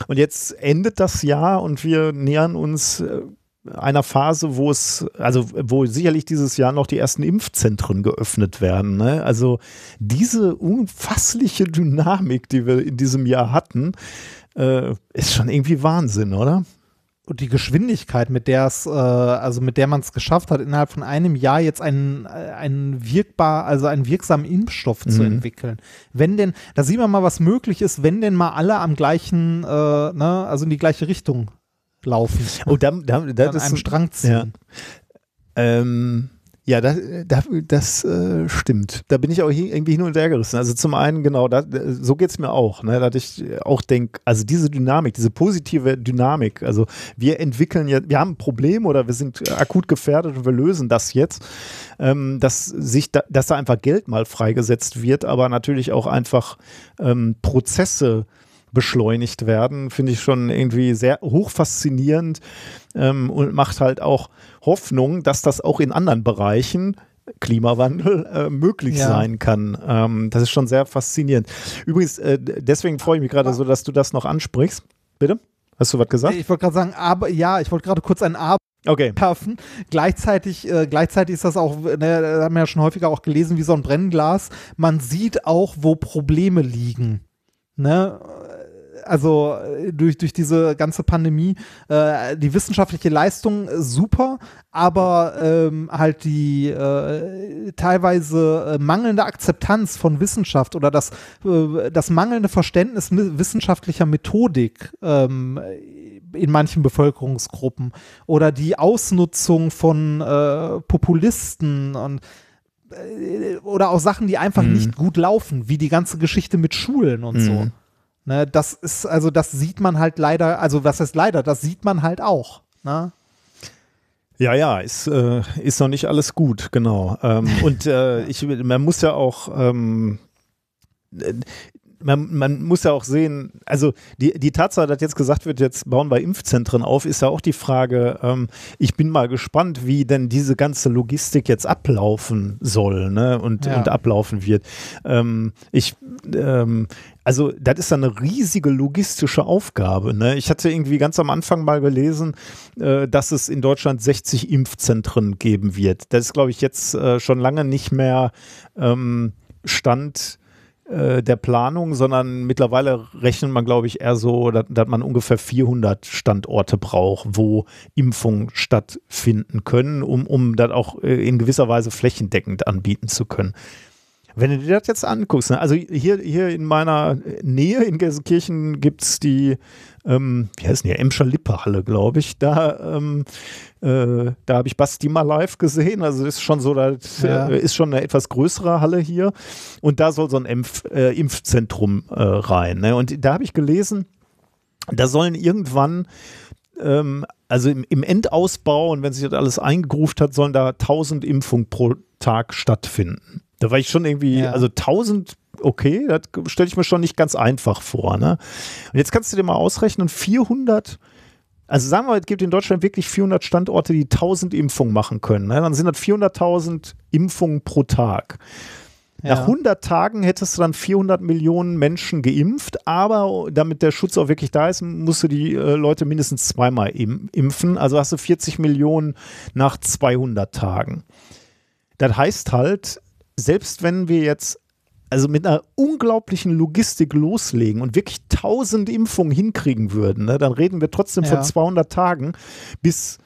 Und jetzt endet das Jahr und wir nähern uns äh, einer Phase, wo es, also wo sicherlich dieses Jahr noch die ersten Impfzentren geöffnet werden. Ne? Also diese unfassliche Dynamik, die wir in diesem Jahr hatten, äh, ist schon irgendwie Wahnsinn, oder? Und die Geschwindigkeit, mit der es, äh, also mit der man es geschafft hat, innerhalb von einem Jahr jetzt einen, einen wirkbar, also einen wirksamen Impfstoff zu Mhm. entwickeln. Wenn denn, da sieht man mal, was möglich ist, wenn denn mal alle am gleichen, äh, ne, also in die gleiche Richtung laufen. Oh, da, da, da, an einem Strang ziehen. Ähm, ja, da, da, das äh, stimmt. Da bin ich auch irgendwie hin und her gerissen. Also zum einen, genau, da, so geht es mir auch, ne, dass ich auch denke, also diese Dynamik, diese positive Dynamik, also wir entwickeln jetzt, wir haben ein Problem oder wir sind akut gefährdet und wir lösen das jetzt, ähm, dass sich da, dass da einfach Geld mal freigesetzt wird, aber natürlich auch einfach ähm, Prozesse beschleunigt werden, finde ich schon irgendwie sehr hoch faszinierend ähm, und macht halt auch Hoffnung, dass das auch in anderen Bereichen Klimawandel äh, möglich Ja. sein kann. Ähm, das ist schon sehr faszinierend. Übrigens, äh, deswegen freue ich mich gerade so, dass du das noch ansprichst. Bitte? Hast du was gesagt? Ich wollte gerade sagen, aber ja, ich wollte gerade kurz ein Aber Okay. werfen. Gleichzeitig, äh, gleichzeitig ist das auch, ne, da haben wir ja schon häufiger auch gelesen, wie so ein Brennglas. Man sieht auch, wo Probleme liegen. Ne? Also äh, durch, durch diese ganze Pandemie, äh, die wissenschaftliche Leistung äh, super, aber ähm, halt die äh, teilweise äh, mangelnde Akzeptanz von Wissenschaft oder das, äh, das mangelnde Verständnis wissenschaftlicher Methodik ähm, in manchen Bevölkerungsgruppen oder die Ausnutzung von Populisten und oder auch Sachen, die einfach nicht gut laufen, wie die ganze Geschichte mit Schulen und so. Ne, das ist, also das sieht man halt leider, also was heißt leider, das sieht man halt auch. Ne? Ja, ja, ist, äh, ist noch nicht alles gut, genau. Ähm, und äh, ich, man muss ja auch, ähm, äh, man, man muss ja auch sehen, also die, die Tatsache, dass jetzt gesagt wird, jetzt bauen wir Impfzentren auf, ist ja auch die Frage, ähm, ich bin mal gespannt, wie denn diese ganze Logistik jetzt ablaufen soll ne, und, Ja. und ablaufen wird. Ähm, ich, ähm, also das ist eine riesige logistische Aufgabe. Ne? Ich hatte irgendwie ganz am Anfang mal gelesen, äh, dass es in Deutschland 60 Impfzentren geben wird. Das ist, glaube ich, jetzt äh, schon lange nicht mehr ähm, Stand äh, der Planung, sondern mittlerweile rechnet man, glaube ich, eher so, dass, dass man ungefähr 400 Standorte braucht, wo Impfungen stattfinden können, um, um das auch äh, in gewisser Weise flächendeckend anbieten zu können. Wenn du dir das jetzt anguckst, ne, also hier, hier in meiner Nähe in Gelsenkirchen gibt es die, ähm, wie heißt denn Emscher Lippe Halle, glaube ich. Da, ähm, äh, da habe ich Basti mal live gesehen. Also das ist schon so, das Ja. äh, ist schon eine etwas größere Halle hier. Und da soll so ein Impf, äh, Impfzentrum äh, rein. Ne? Und da habe ich gelesen, da sollen irgendwann ähm, also im, im Endausbau und wenn sich das alles eingegruft hat, sollen da 1000 Impfungen pro Tag stattfinden. Da war ich schon irgendwie, Ja. also 1000, okay, das stelle ich mir schon nicht ganz einfach vor. Ne? Und jetzt kannst du dir mal ausrechnen, 400, also sagen wir, es gibt in Deutschland wirklich 400 Standorte, die 1000 Impfungen machen können. Ne? Dann sind das 400.000 Impfungen pro Tag. Nach Ja. 100 Tagen hättest du dann 400 Millionen Menschen geimpft, aber damit der Schutz auch wirklich da ist, musst du die äh, Leute mindestens zweimal im, impfen. Also hast du 40 Millionen nach 200 Tagen. Das heißt halt, selbst wenn wir jetzt also mit einer unglaublichen Logistik loslegen und wirklich 1000 Impfungen hinkriegen würden, ne, dann reden wir trotzdem von Ja. 200 Tagen, bis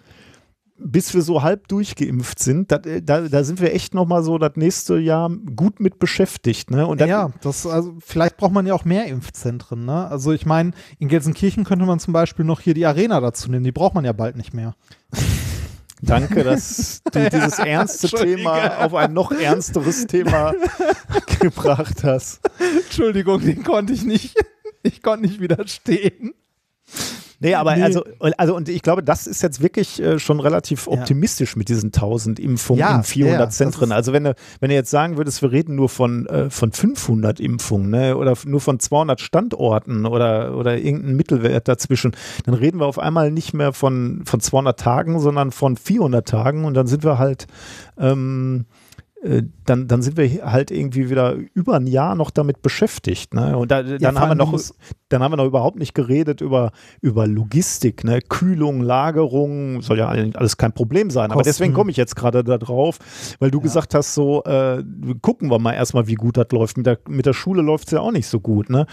bis wir so halb durchgeimpft sind, da, da, da sind wir echt nochmal so das nächste Jahr gut mit beschäftigt. Ne? Und ja, das, also vielleicht braucht man ja auch mehr Impfzentren, ne? Also ich meine, in Gelsenkirchen könnte man zum Beispiel noch hier die Arena dazu nehmen, die braucht man ja bald nicht mehr. danke, dass du dieses ernste Thema auf ein noch ernsteres Thema gebracht hast. Entschuldigung, den konnte ich nicht. Ich konnte nicht widerstehen. Nee, aber Nee. also, also, und ich glaube, das ist jetzt wirklich äh, schon relativ Ja. optimistisch mit diesen 1000 Impfungen Ja, in 400 ja, Zentren. Also, wenn du, wenn du jetzt sagen würdest, wir reden nur von, äh, von 500 Impfungen, ne, oder nur von 200 Standorten oder, oder irgendein Mittelwert dazwischen, dann reden wir auf einmal nicht mehr von, von 200 Tagen, sondern von 400 Tagen und dann sind wir halt, ähm, äh, dann, dann sind wir halt irgendwie wieder über ein Jahr noch damit beschäftigt. Ne? Und da, dann, vor haben wir noch, dann haben wir noch überhaupt nicht geredet über, über Logistik, ne? Kühlung, Lagerung, soll ja alles kein Problem sein. Aber Kosten. deswegen komme ich jetzt gerade da drauf, weil du gesagt hast, so äh, gucken wir mal erstmal, wie gut das läuft. Mit der, mit der Schule läuft es ja auch nicht so gut. Ne?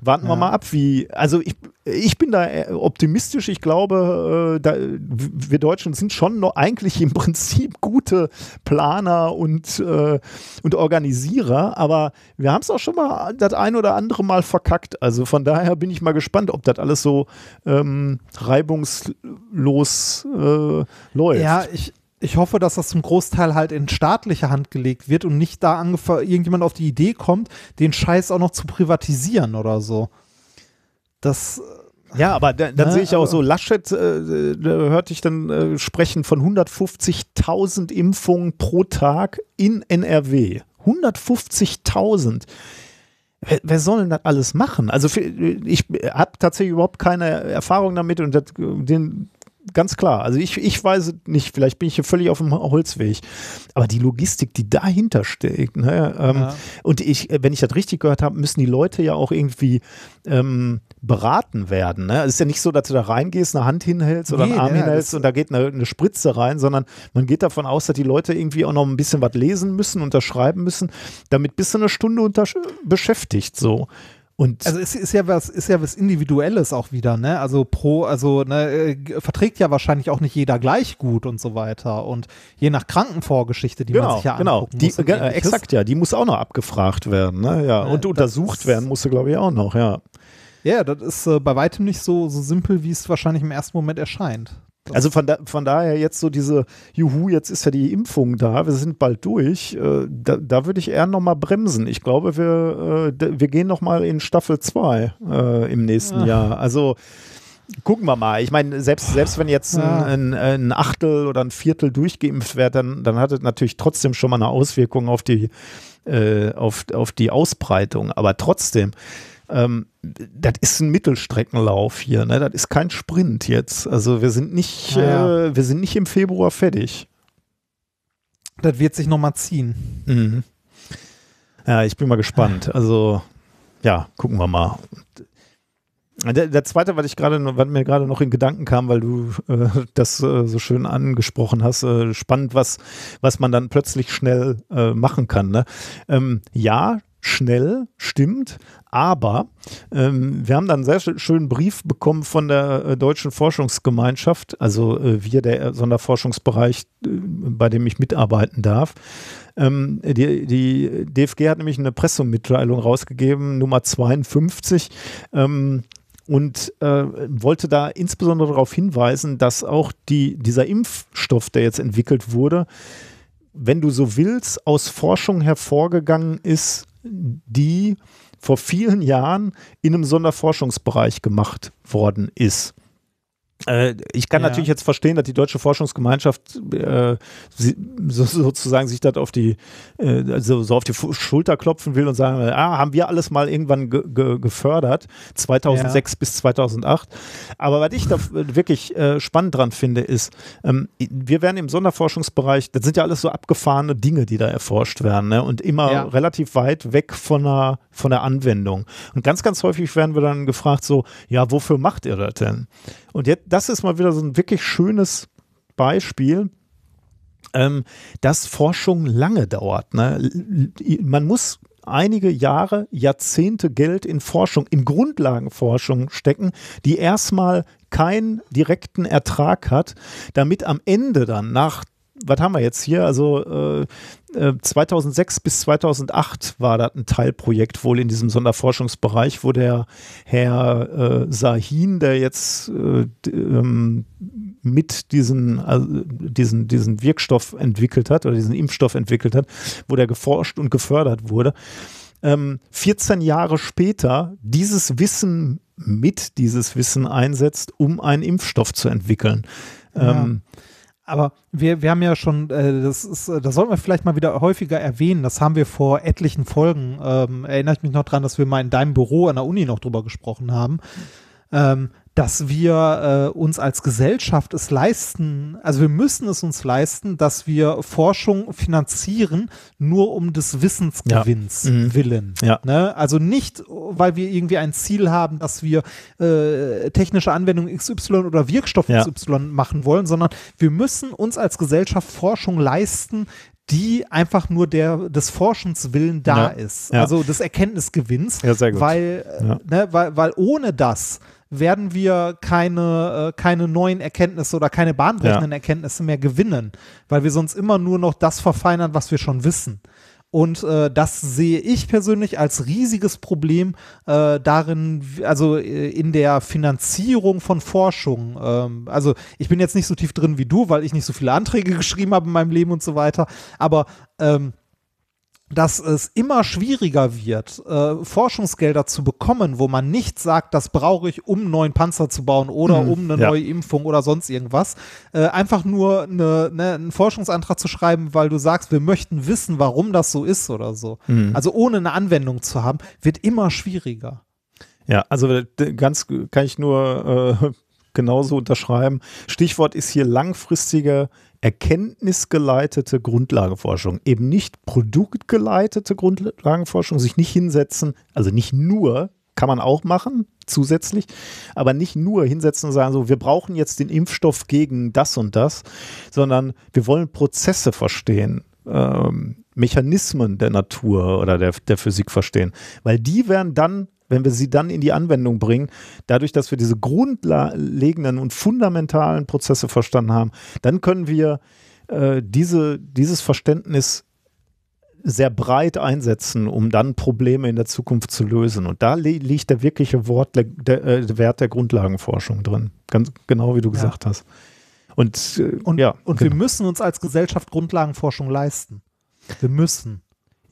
Warten wir Ja. mal ab, wie. Also ich, ich bin da äh, optimistisch. Ich glaube, äh, da, wir Deutschen sind schon noch eigentlich im Prinzip gute Planer und, äh, und Organisierer, aber wir haben es auch schon mal das ein oder andere Mal verkackt. Also von daher bin ich mal gespannt, ob das alles so ähm, reibungslos äh, läuft. Ja, ich, ich hoffe, dass das zum Großteil halt in staatliche Hand gelegt wird und nicht da irgendjemand auf die Idee kommt, den Scheiß auch noch zu privatisieren oder so. Das, Ja, aber da, dann Ne, sehe ich auch aber- so, Laschet, äh, hörte ich dann äh, sprechen von 150.000 Impfungen pro Tag in NRW. 150.000. Wer, wer soll denn das alles machen? Also ich habe tatsächlich überhaupt keine Erfahrung damit und das, den ganz klar. Also ich, ich weiß nicht, vielleicht bin ich hier völlig auf dem Holzweg. Aber die Logistik, die dahinter steckt, ne, ähm, Ja. und ich, wenn ich das richtig gehört habe, müssen die Leute ja auch irgendwie ähm, beraten werden. Ne? Es ist ja nicht so, dass du da reingehst, eine Hand hinhältst oder Nee, einen Arm ja, hinhältst und da geht eine, eine Spritze rein, sondern man geht davon aus, dass die Leute irgendwie auch noch ein bisschen was lesen müssen, unterschreiben müssen, damit bist du eine Stunde unter beschäftigt so. Und also es ist ja was, ist ja was Individuelles auch wieder, ne? Also pro, also ne, äh, verträgt ja wahrscheinlich auch nicht jeder gleich gut und so weiter. Und je nach Krankenvorgeschichte, die man genau, sich ja genau, angucken die, muss. und äh, exakt, ja, die muss auch noch abgefragt werden, ne? Ja, und das untersucht werden musste, glaube ich, auch noch, ja. Ja, das ist äh, bei weitem nicht so, so simpel, wie es wahrscheinlich im ersten Moment erscheint. Also von, da, von daher jetzt so diese, juhu, jetzt ist ja die Impfung da, wir sind bald durch, äh, da, da würde ich eher nochmal bremsen. Ich glaube, wir, äh, wir gehen nochmal in Staffel 2 äh, im nächsten Ja. Jahr. Also gucken wir mal. Ich meine, selbst, selbst wenn jetzt ein, ein, ein Achtel oder ein Viertel durchgeimpft wird, dann, dann hat es natürlich trotzdem schon mal eine Auswirkung auf die, äh, auf, auf die Ausbreitung. Aber trotzdem, ähm, das ist ein Mittelstreckenlauf hier, ne? Das ist kein Sprint jetzt. Also wir sind nicht, Ja. Äh, wir sind nicht im Februar fertig. Das wird sich nochmal ziehen. Mhm. Ja, ich bin mal gespannt. Also, ja, gucken wir mal. Der, der zweite, was ich gerade, was mir gerade noch in Gedanken kam, weil du äh, das äh, so schön angesprochen hast, äh, spannend, was, was man dann plötzlich schnell äh, machen kann. Ne? Ähm, ja, schnell, stimmt, aber ähm, wir haben dann einen sehr sch- schönen Brief bekommen von der äh, Deutschen Forschungsgemeinschaft, also äh, wir, der Sonderforschungsbereich, äh, bei dem ich mitarbeiten darf. Ähm, die, die DFG hat nämlich eine Pressemitteilung rausgegeben, Nummer 52. Ähm, und äh, wollte da insbesondere darauf hinweisen, dass auch die, dieser Impfstoff, der jetzt entwickelt wurde, wenn du so willst, aus Forschung hervorgegangen ist, die vor vielen Jahren in einem Sonderforschungsbereich gemacht worden ist. Äh, ich kann Ja. natürlich jetzt verstehen, dass die deutsche Forschungsgemeinschaft äh, sie, so, sozusagen sich das auf die äh, also so auf die Schulter klopfen will und sagen, ah, haben wir alles mal irgendwann ge ge gefördert, 2006 bis 2008. Aber was ich da wirklich äh, spannend dran finde, ist, ähm, wir werden im Sonderforschungsbereich, das sind ja alles so abgefahrene Dinge, die da erforscht werden, ne? und immer Ja. relativ weit weg von der, von der Anwendung. Und ganz, ganz häufig werden wir dann gefragt, so, ja, wofür macht ihr das denn? Und jetzt, das ist mal wieder so ein wirklich schönes Beispiel, ähm, dass Forschung lange dauert. Ne? Man muss einige Jahre, Jahrzehnte Geld in Forschung, in Grundlagenforschung stecken, die erstmal keinen direkten Ertrag hat, damit am Ende dann nach was haben wir jetzt hier? Also äh, äh, 2006 bis 2008 war das ein Teilprojekt wohl in diesem Sonderforschungsbereich, wo der Herr äh, Sahin, der jetzt äh, ähm, mit diesen, also diesen, diesen Wirkstoff entwickelt hat oder diesen Impfstoff entwickelt hat, wo der geforscht und gefördert wurde. Ähm, 14 Jahre später dieses Wissen mit dieses Wissen einsetzt, um einen Impfstoff zu entwickeln. Ja. Ähm, Aber wir, wir haben ja schon, äh, das ist, äh, das sollten wir vielleicht mal wieder häufiger erwähnen. Das haben wir vor etlichen Folgen, ähm, erinnere ich mich noch dran, dass wir mal in deinem Büro an der Uni noch drüber gesprochen haben, ähm, dass wir äh, uns als Gesellschaft es leisten, also wir müssen es uns leisten, dass wir Forschung finanzieren, nur um des Wissensgewinns Ja. Mhm. willen. Ja. Ne? Also nicht, weil wir irgendwie ein Ziel haben, dass wir äh, technische Anwendung XY oder Wirkstoff Ja. XY machen wollen, sondern wir müssen uns als Gesellschaft Forschung leisten, die einfach nur der des Forschens willen da ist. Also des Erkenntnisgewinns. Ja, sehr gut. Weil, äh, ne, weil, weil ohne das werden wir keine, äh, keine neuen Erkenntnisse oder keine bahnbrechenden Erkenntnisse mehr gewinnen, weil wir sonst immer nur noch das verfeinern, was wir schon wissen. Und äh, das sehe ich persönlich als riesiges Problem äh, darin, also äh, in der Finanzierung von Forschung. Ähm, also ich bin jetzt nicht so tief drin wie du, weil ich nicht so viele Anträge geschrieben habe in meinem Leben und so weiter. Aber ähm, dass es immer schwieriger wird, äh, Forschungsgelder zu bekommen, wo man nicht sagt, das brauche ich, um einen neuen Panzer zu bauen oder Mhm, um eine ja. neue Impfung oder sonst irgendwas. Äh, einfach nur eine, ne, einen Forschungsantrag zu schreiben, weil du sagst, wir möchten wissen, warum das so ist oder so. Mhm. Also ohne eine Anwendung zu haben, wird immer schwieriger. Ja, also d- ganz kann ich nur äh, genauso unterschreiben. Stichwort ist hier langfristige erkenntnisgeleitete Grundlagenforschung. Eben nicht produktgeleitete Grundlagenforschung, sich nicht hinsetzen, also nicht nur, kann man auch machen, zusätzlich, aber nicht nur hinsetzen und sagen, so, wir brauchen jetzt den Impfstoff gegen das und das, sondern wir wollen Prozesse verstehen. Ähm, Mechanismen der Natur oder der, der Physik verstehen. Weil die werden dann wenn wir sie dann in die Anwendung bringen, dadurch, dass wir diese grundlegenden und fundamentalen Prozesse verstanden haben, dann können wir äh, diese, dieses Verständnis sehr breit einsetzen, um dann Probleme in der Zukunft zu lösen. Und da li liegt der wirkliche Wort, der, äh, Wert der Grundlagenforschung drin. Ganz genau wie du gesagt hast. Und, äh, Und, ja, und genau. wir müssen uns als Gesellschaft Grundlagenforschung leisten. Wir müssen.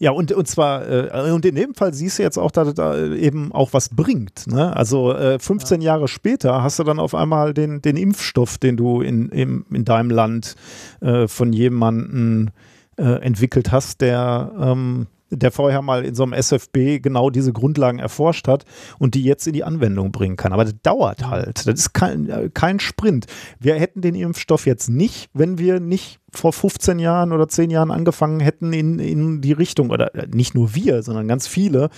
Ja, und, und zwar, äh, und in dem Fall siehst du jetzt auch, dass da eben auch was bringt. Ne? Also äh, 15 Jahre später hast du dann auf einmal den, den Impfstoff, den du in, im, in deinem Land äh, von jemandem äh, entwickelt hast, der, ähm, der vorher mal in so einem SFB genau diese Grundlagen erforscht hat und die jetzt in die Anwendung bringen kann. Aber das dauert halt. Das ist kein, äh, kein Sprint. Wir hätten den Impfstoff jetzt nicht, wenn wir nicht vor 15 Jahren oder 10 Jahren angefangen hätten in, in die Richtung, oder äh, nicht nur wir, sondern ganz viele,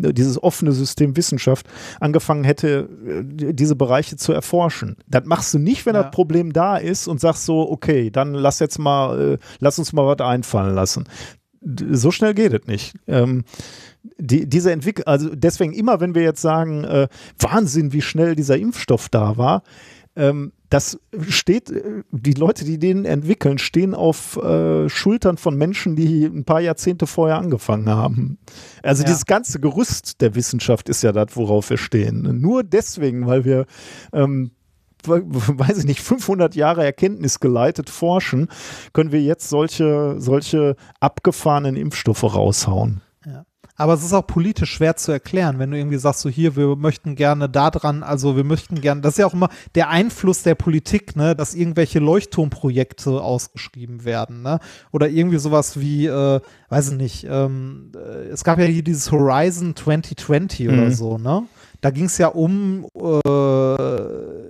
äh, dieses offene System Wissenschaft angefangen hätte, diese Bereiche zu erforschen. Das machst du nicht, wenn Ja. das Problem da ist und sagst so, okay, dann lass jetzt mal, lass uns mal was einfallen lassen. So schnell geht es nicht. Ähm, die, diese Entwicklung, also deswegen immer, wenn wir jetzt sagen, äh, Wahnsinn, wie schnell dieser Impfstoff da war, ähm, das steht, äh, die Leute, die den entwickeln, stehen auf äh, Schultern von Menschen, die ein paar Jahrzehnte vorher angefangen haben. Also Ja. dieses ganze Gerüst der Wissenschaft ist ja das, worauf wir stehen. Nur deswegen, weil wir ähm, weiß ich nicht, 500 Jahre erkenntnisgeleitet forschen, können wir jetzt solche, solche abgefahrenen Impfstoffe raushauen. Ja. Aber es ist auch politisch schwer zu erklären, wenn du irgendwie sagst, so hier, wir möchten gerne da dran, also wir möchten gerne, das ist ja auch immer der Einfluss der Politik, ne, dass irgendwelche Leuchtturmprojekte ausgeschrieben werden, ne? Oder irgendwie sowas wie, äh, weiß ich nicht, ähm, äh, es gab ja hier dieses Horizon 2020 oder Mhm. so, ne? Da ging es ja um, äh,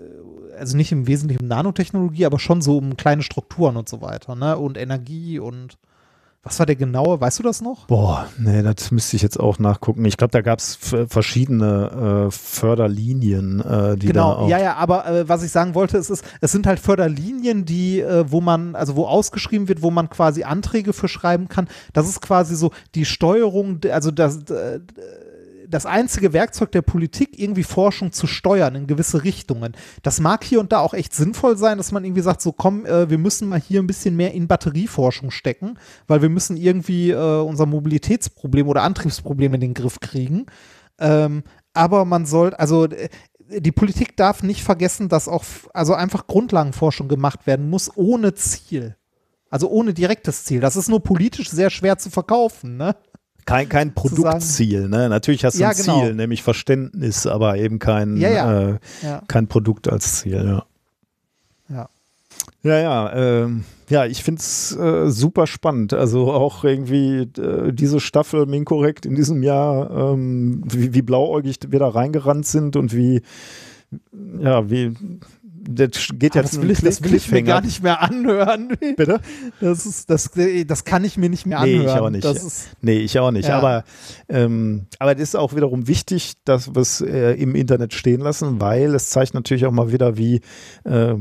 also nicht im Wesentlichen um Nanotechnologie, aber schon so um kleine Strukturen und so weiter, ne? Und Energie und was war der genaue, weißt du das noch? Boah, nee, das müsste ich jetzt auch nachgucken. Ich glaube, da gab es verschiedene äh, Förderlinien, äh, die da Genau, auch. ja, ja, aber äh, was ich sagen wollte, es ist, es sind halt Förderlinien, die, äh, wo man, also wo ausgeschrieben wird, wo man quasi Anträge für schreiben kann. Das ist quasi so die Steuerung, also das, äh, das einzige Werkzeug der Politik, irgendwie Forschung zu steuern in gewisse Richtungen. Das mag hier und da auch echt sinnvoll sein, dass man irgendwie sagt, so komm, äh, wir müssen mal hier ein bisschen mehr in Batterieforschung stecken, weil wir müssen irgendwie äh, unser Mobilitätsproblem oder Antriebsproblem in den Griff kriegen. Ähm, aber man soll, also äh, die Politik darf nicht vergessen, dass auch also einfach Grundlagenforschung gemacht werden muss ohne Ziel. Also ohne direktes Ziel. Das ist nur politisch sehr schwer zu verkaufen, ne? Kein, kein Produktziel, ne? Natürlich hast du Ja, ein genau. Ziel, nämlich Verständnis, aber eben kein, Ja, ja. Äh, kein Produkt als Ziel, ja. Ja. Ja, ja, ähm, ja, ich finde es äh, super spannend. Also auch irgendwie äh, diese Staffel Minkorrekt in diesem Jahr, ähm, wie, wie blauäugig wir da reingerannt sind und wie, ja, wie, das geht Aber jetzt das will, ich, das will ich mir gar nicht mehr anhören. Bitte? Das, ist, das, das kann ich mir nicht mehr Nee, anhören. ich auch nicht. Das ist, Nee, ich auch nicht. Ja. Aber, ähm, aber es ist auch wiederum wichtig, dass wir es äh, im Internet stehen lassen, weil es zeigt natürlich auch mal wieder, wie, äh,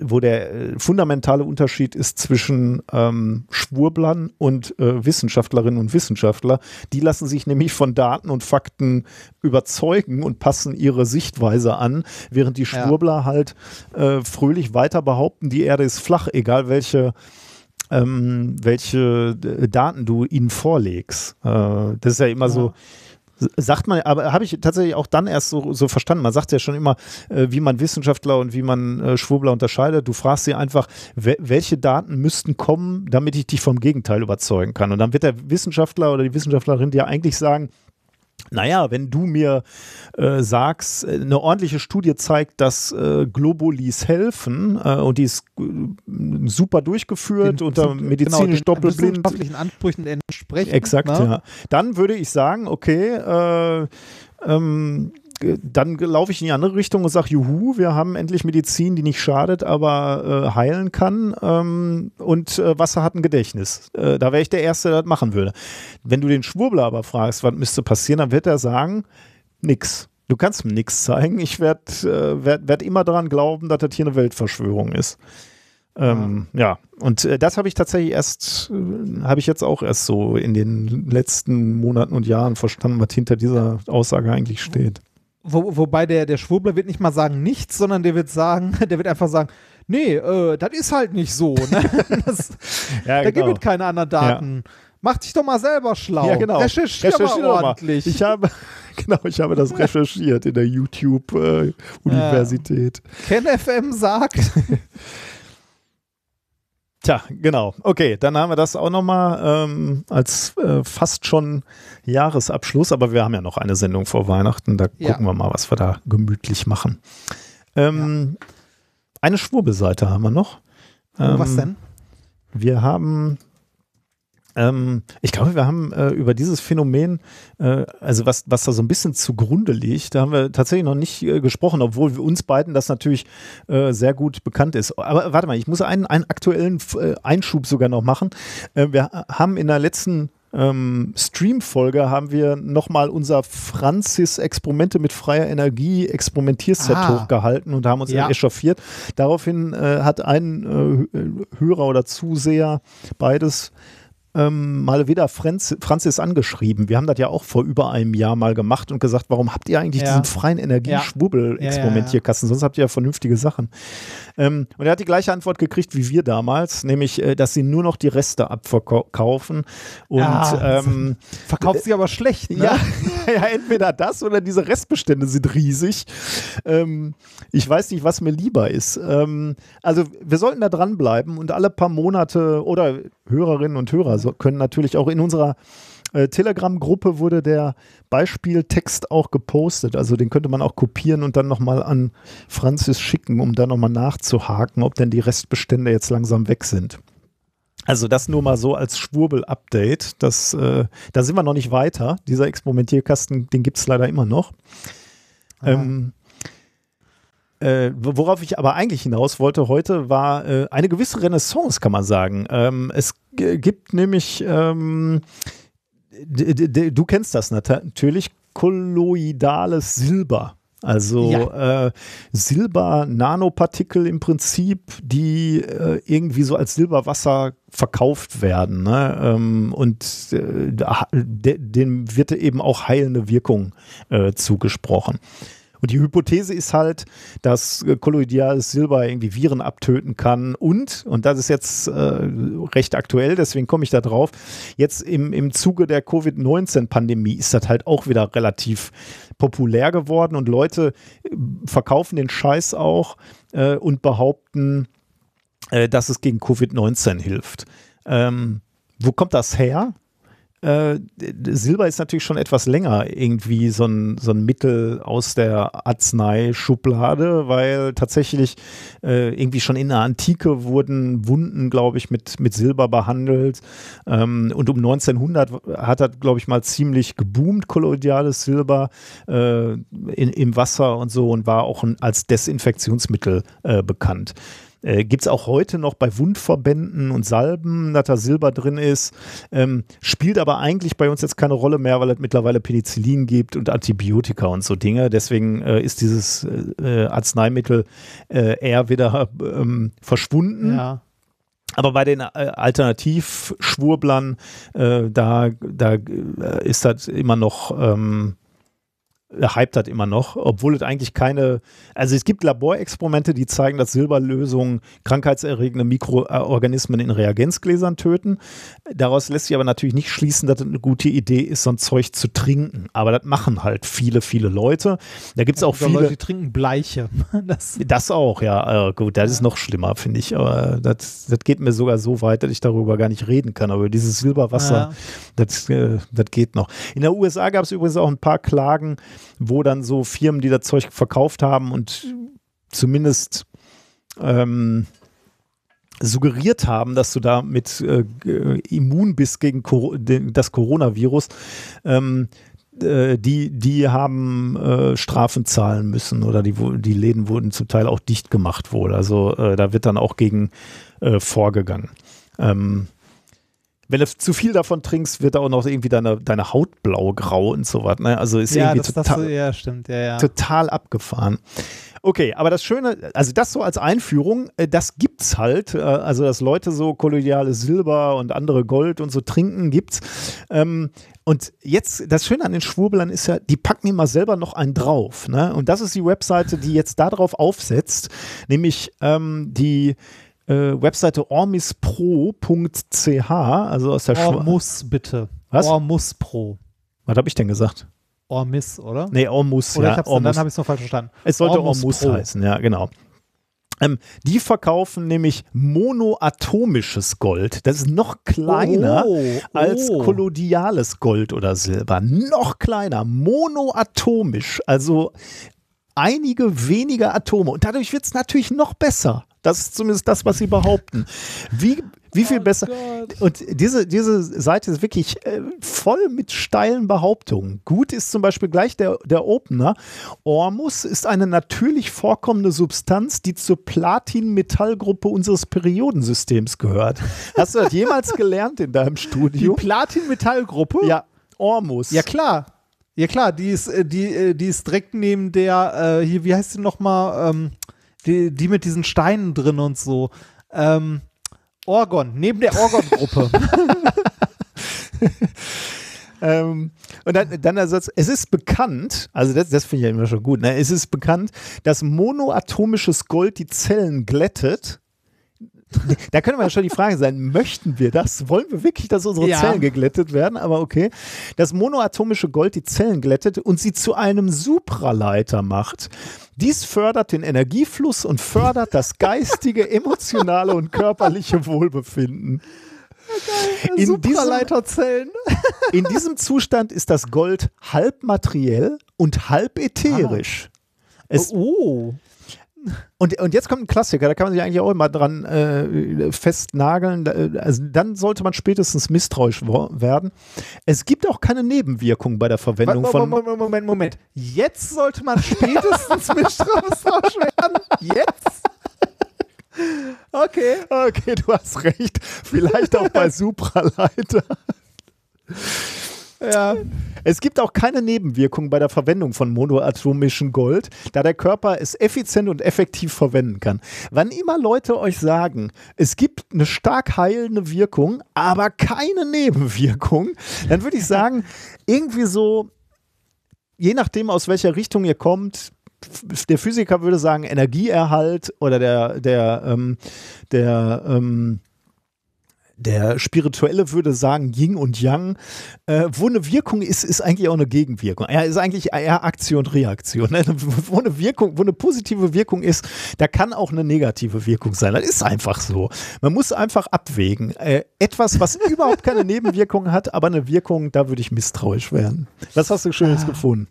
wo der äh, fundamentale Unterschied ist zwischen ähm, Schwurblern und äh, Wissenschaftlerinnen und Wissenschaftler. Die lassen sich nämlich von Daten und Fakten überzeugen und passen ihre Sichtweise an, während die Ja. Schwurbler halt äh, fröhlich weiter behaupten, die Erde ist flach, egal welche ähm, welche äh, Daten du ihnen vorlegst. Äh, das ist ja immer so. Sagt man, aber habe ich tatsächlich auch dann erst so, so verstanden. Man sagt ja schon immer, äh, wie man Wissenschaftler und wie man äh, Schwurbler unterscheidet. Du fragst sie einfach, wel welche Daten müssten kommen, damit ich dich vom Gegenteil überzeugen kann. Und dann wird der Wissenschaftler oder die Wissenschaftlerin dir eigentlich sagen, naja, wenn du mir äh, sagst, äh, eine ordentliche Studie zeigt, dass äh, Globulis helfen äh, und die ist äh, super durchgeführt unter medizinisch genau, den doppelblind. wissenschaftlichen Ansprüchen entsprechen. Exakt, ne? ja. Dann würde ich sagen, okay, äh, ähm, dann laufe ich in die andere Richtung und sage, juhu, wir haben endlich Medizin, die nicht schadet, aber äh, heilen kann ähm, und äh, Wasser hat ein Gedächtnis. Äh, da wäre ich der Erste, der das machen würde. Wenn du den Schwurbler aber fragst, was müsste passieren, dann wird er sagen, nix. Du kannst mir nichts zeigen. Ich werde äh, werd, werd immer daran glauben, dass das hier eine Weltverschwörung ist. Ähm, ja. und äh, das habe ich tatsächlich erst, äh, habe ich jetzt auch erst so in den letzten Monaten und Jahren verstanden, was hinter dieser Aussage eigentlich steht. Wo, wobei der, der Schwurbler wird nicht mal sagen nichts, sondern der wird sagen, der wird einfach sagen, nee, äh, das ist halt nicht so. Ne? Das, Ja, da gibt es keine anderen Daten. Mach dich doch mal selber schlau. Ja, genau. Recherchier Recherchier mal doch mal. ordentlich. Ich habe, genau, ich habe das recherchiert in der YouTube-Universität. KenFM sagt. Tja, genau. Okay, dann haben wir das auch nochmal ähm, als äh, fast schon Jahresabschluss, aber wir haben ja noch eine Sendung vor Weihnachten, da Ja. gucken wir mal, was wir da gemütlich machen. Ähm, Eine Schwurbelseite haben wir noch. Oh, was Ähm, denn? Wir haben, ähm, ich glaube, wir haben äh, über dieses Phänomen, äh, also was, was da so ein bisschen zugrunde liegt, da haben wir tatsächlich noch nicht äh, gesprochen, obwohl wir uns beiden das natürlich äh, sehr gut bekannt ist. Aber warte mal, ich muss einen, einen aktuellen äh, Einschub sogar noch machen. Äh, wir haben in der letzten ähm, Stream-Folge haben wir nochmal unser Franzis Experimente mit freier Energie Experimentierset Ah. hochgehalten und haben uns Ja. echauffiert. Daraufhin hat ein Hörer oder Zuseher beides ähm, mal wieder Franz, Franzis angeschrieben. Wir haben das ja auch vor über einem Jahr mal gemacht und gesagt, warum habt ihr eigentlich Ja. diesen freien Energieschwubbel-Experimentierkasten? Sonst habt ihr ja vernünftige Sachen. Ähm, und er hat die gleiche Antwort gekriegt wie wir damals, nämlich, äh, dass sie nur noch die Reste abverkaufen. Und Ja, ähm, Verkauft sie aber schlecht, ne? ja, ja, entweder das oder diese Restbestände sind riesig. Ähm, ich weiß nicht, was mir lieber ist. Ähm, also wir sollten da dranbleiben und alle paar Monate oder Hörerinnen und Hörer so, können natürlich auch in unserer äh, Telegram-Gruppe wurde der Beispieltext auch gepostet. Also den könnte man auch kopieren und dann nochmal an Franzis schicken, um da nochmal nachzuhaken, ob denn die Restbestände jetzt langsam weg sind. Also das nur mal so als Schwurbel-Update. Das, äh, da sind wir noch nicht weiter. Dieser Experimentierkasten, den gibt es leider immer noch. Ähm, äh, worauf ich aber eigentlich hinaus wollte heute, war äh, eine gewisse Renaissance, kann man sagen. Ähm, es gibt nämlich, ähm, du kennst das nat- natürlich, kolloidales Silber. Also äh, Silber-Nanopartikel im Prinzip, die äh, irgendwie so als Silberwasser verkauft werden. Ne? Ähm, und äh, de, dem wird eben auch heilende Wirkung äh, zugesprochen. Und die Hypothese ist halt, dass äh, kolloidales Silber irgendwie Viren abtöten kann und, und das ist jetzt äh, recht aktuell, deswegen komme ich da drauf, jetzt im, im Zuge der Covid-19-Pandemie ist das halt auch wieder relativ populär geworden und Leute äh, verkaufen den Scheiß auch äh, und behaupten, äh, dass es gegen Covid-19 hilft. Ähm, wo kommt das her? Äh, Silber ist natürlich schon etwas länger irgendwie so ein, so ein Mittel aus der Arzneischublade, weil tatsächlich äh, irgendwie schon in der Antike wurden Wunden, glaube ich, mit, mit Silber behandelt. Ähm, und um 1900 hat das, glaube ich, mal ziemlich geboomt, kolloidales Silber äh, in, im Wasser und so und war auch ein, als Desinfektionsmittel äh, bekannt. Äh, Gibt es auch heute noch bei Wundverbänden und Salben, dass da Silber drin ist. Ähm, spielt aber eigentlich bei uns jetzt keine Rolle mehr, weil es mittlerweile Penicillin gibt und Antibiotika und so Dinge. Deswegen äh, ist dieses äh, Arzneimittel äh, eher wieder ähm, verschwunden. Ja. Aber bei den äh, Alternativschwurblern, äh, da, da äh, ist das immer noch, ähm, hypt das immer noch, obwohl es eigentlich keine, also es gibt Laborexperimente, die zeigen, dass Silberlösungen krankheitserregende Mikroorganismen in Reagenzgläsern töten. Daraus lässt sich aber natürlich nicht schließen, dass es eine gute Idee ist, so ein Zeug zu trinken. Aber das machen halt viele, viele Leute. Da gibt es auch Oder Leute, viele. die trinken Bleiche. Das, Das auch, ja. Äh, gut, das ist noch schlimmer, finde ich. Aber das, das geht mir sogar so weit, dass ich darüber gar nicht reden kann. Aber dieses Silberwasser, Ja. das, äh, das geht noch. In der USA gab es übrigens auch ein paar Klagen, wo dann so Firmen, die das Zeug verkauft haben und zumindest ähm, suggeriert haben, dass du damit äh, immun bist gegen den, das Coronavirus, ähm, äh, die, die haben äh, Strafen zahlen müssen oder die, die Läden wurden zum Teil auch dicht gemacht wohl. Also äh, da wird dann auch gegen äh, vorgegangen. Ähm, wenn du zu viel davon trinkst, wird auch noch irgendwie deine, deine Haut blau-grau und so was. Ne? Also ist ja, irgendwie das, das, total, ja, stimmt, ja, ja. total abgefahren. Okay, aber das Schöne, also das so als Einführung, äh, das gibt's halt. äh, Also, dass Leute so koloniales Silber und andere Gold und so trinken, gibt's. Ähm, Und jetzt, das Schöne an den Schwurbelern ist ja, die packen immer selber noch einen drauf. Ne? Und das ist die Webseite, die jetzt darauf aufsetzt, nämlich ähm, die Webseite ormispro.ch, also aus der Schwa Ormus, bitte. Was? Ormus Pro. Was habe ich denn gesagt? Ormis, oder? Nee, Ormus, Oder ja. Ormus. dann habe ich es noch falsch verstanden. Es sollte Ormus Ormus heißen, ja, genau. Ähm, die verkaufen nämlich monoatomisches Gold. Das ist noch kleiner Oh, als oh. kolodiales Gold oder Silber. Noch kleiner, monoatomisch. Also einige weniger Atome. Und dadurch wird es natürlich noch besser. Das ist zumindest das, was sie behaupten. Wie, wie viel besser. Und diese, diese Seite ist wirklich äh, voll mit steilen Behauptungen. Gut ist zum Beispiel gleich der, der Opener. Ormus ist eine natürlich vorkommende Substanz, die zur Platin-Metallgruppe unseres Periodensystems gehört. Hast du das jemals gelernt in deinem Die Studium? Platin-Metallgruppe? Ja, Ormus. Ja, klar. Ja, klar, die ist, äh, die, äh, die ist direkt neben der, äh, hier, wie heißt die nochmal? Ähm, die, die mit diesen Steinen drin und so. Ähm, Orgon, neben der Orgon-Gruppe. Ähm, und dann, dann der Satz, es ist bekannt, also das, das finde ich ja immer schon gut, ne? es ist bekannt, dass monoatomisches Gold die Zellen glättet. Da könnte man ja schon die Frage sein, möchten wir das? Wollen wir wirklich, dass unsere Ja. Zellen geglättet werden? Aber okay. Das monoatomische Gold die Zellen glättet und sie zu einem Supraleiter macht. Dies fördert den Energiefluss und fördert das geistige, emotionale und körperliche Wohlbefinden. In diesem, in diesem Zustand ist das Gold halb materiell und halb ätherisch. Es, oh. Und, und jetzt kommt ein Klassiker, da kann man sich eigentlich auch immer dran äh, festnageln. Äh, Also dann sollte man spätestens misstrauisch werden. Es gibt auch keine Nebenwirkungen bei der Verwendung Moment, von. Moment, Moment, Moment. Jetzt sollte man spätestens misstrauisch werden. Jetzt? Okay. Okay, du hast recht. Vielleicht auch bei Supraleiter. Ja. Es gibt auch keine Nebenwirkungen bei der Verwendung von monoatomischem Gold, da der Körper es effizient und effektiv verwenden kann. Wann immer Leute euch sagen, es gibt eine stark heilende Wirkung, aber keine Nebenwirkung, dann würde ich sagen, irgendwie so, je nachdem aus welcher Richtung ihr kommt, der Physiker würde sagen Energieerhalt oder der, der, ähm, der, ähm, der Spirituelle würde sagen Yin und Yang. Äh, wo eine Wirkung ist, ist eigentlich auch eine Gegenwirkung. Ja, ist eigentlich eher Aktion und Reaktion. Ne? Wo eine Wirkung, wo eine positive Wirkung ist, da kann auch eine negative Wirkung sein. Das ist einfach so. Man muss einfach abwägen. Äh, etwas, was überhaupt keine Nebenwirkung hat, aber eine Wirkung, da würde ich misstrauisch werden. Was hast du Schönes gefunden?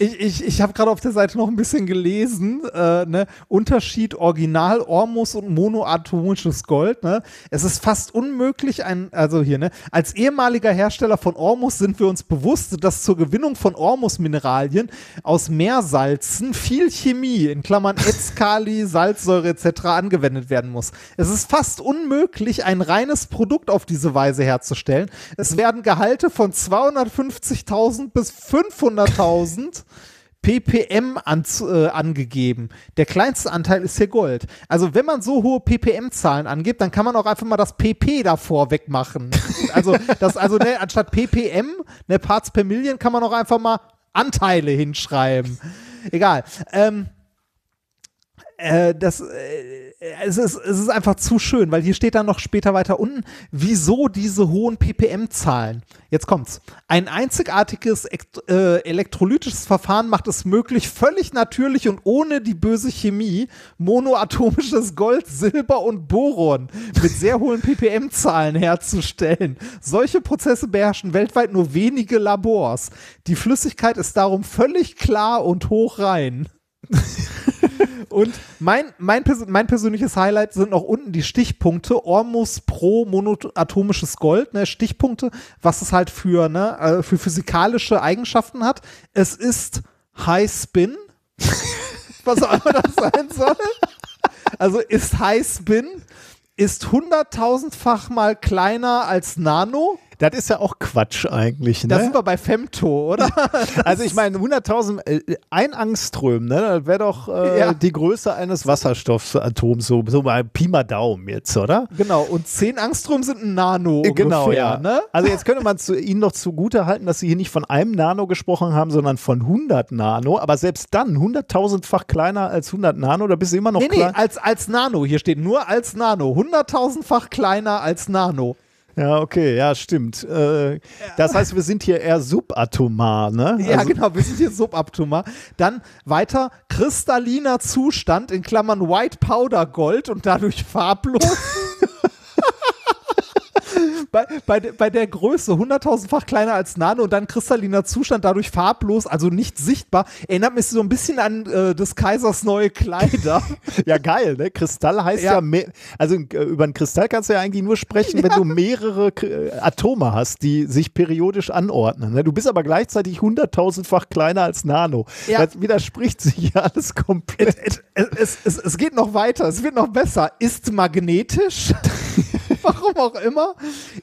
Ich, ich, ich habe gerade auf der Seite noch ein bisschen gelesen, äh, ne? Unterschied Original Ormus und monoatomisches Gold. Ne? Es ist fast unmöglich, ein, also hier, ne? Als ehemaliger Hersteller von Ormus sind wir uns bewusst, dass zur Gewinnung von Ormus-Mineralien aus Meersalzen viel Chemie, in Klammern Etz, Kali, Salzsäure etc. angewendet werden muss. Es ist fast unmöglich, ein reines Produkt auf diese Weise herzustellen. Es werden Gehalte von 250.000 bis 500.000 ppm an, äh, angegeben. Der kleinste Anteil ist hier Gold. Also wenn man so hohe ppm-Zahlen angibt, dann kann man auch einfach mal das pp davor wegmachen. also das, also ne, anstatt ppm, ne, Parts per Million, kann man auch einfach mal Anteile hinschreiben. Egal. Ähm, äh, das, äh, es, ist, es ist einfach zu schön, weil hier steht dann noch später weiter unten, wieso diese hohen ppm-Zahlen. Jetzt kommt's. Ein einzigartiges äh, elektrolytisches Verfahren macht es möglich, völlig natürlich und ohne die böse Chemie monoatomisches Gold, Silber und Boron mit sehr hohen ppm-Zahlen herzustellen. Solche Prozesse beherrschen weltweit nur wenige Labors. Die Flüssigkeit ist darum völlig klar und hochrein. Und mein, mein, mein persönliches Highlight sind noch unten die Stichpunkte. Ormus pro monoatomisches Gold, ne, Stichpunkte, was es halt für, ne, äh, für physikalische Eigenschaften hat. Es ist High Spin, was auch immer das sein soll. Also ist High Spin, ist hunderttausendfach mal kleiner als Nano. Das ist ja auch Quatsch eigentlich. Ne? Da sind wir bei Femto, oder? Also ich meine, 100.000, äh, ein Angström, ne, das wäre doch äh, Ja. die Größe eines Wasserstoffatoms, so, so mal Pi mal Daumen jetzt, oder? genau, und 10 Angstrom sind ein Nano. Äh, Genau, ungefähr, ja. Ne? Also jetzt könnte man zu, Ihnen noch zugute halten, dass Sie hier nicht von einem Nano gesprochen haben, sondern von 100 Nano. Aber selbst dann, 100.000-fach kleiner als 100 Nano, da bist du immer noch Nee, nee, klein. als, als Nano. Hier steht nur als Nano. Hunderttausendfach kleiner als Nano. Ja, okay, ja, stimmt. Äh, das heißt, wir sind hier eher subatomar, ne? Ja, Also- genau, wir sind hier suboptimal. Dann weiter kristalliner Zustand in Klammern White Powder Gold und dadurch farblos. bei, bei, bei der Größe 100.000-fach kleiner als Nano und dann kristalliner Zustand, dadurch farblos, also nicht sichtbar. Erinnert mich so ein bisschen an äh, des Kaisers neue Kleider. Ja, geil, ne? Kristall heißt ja, Ja. mehr, also äh, über einen Kristall kannst du ja eigentlich nur sprechen, wenn du mehrere äh, Atome hast, die sich periodisch anordnen. Ne? Du bist aber gleichzeitig hunderttausendfach kleiner als Nano. Ja. Das widerspricht sich ja alles komplett. es, es, es, es geht noch weiter, es wird noch besser. Ist magnetisch, warum auch immer,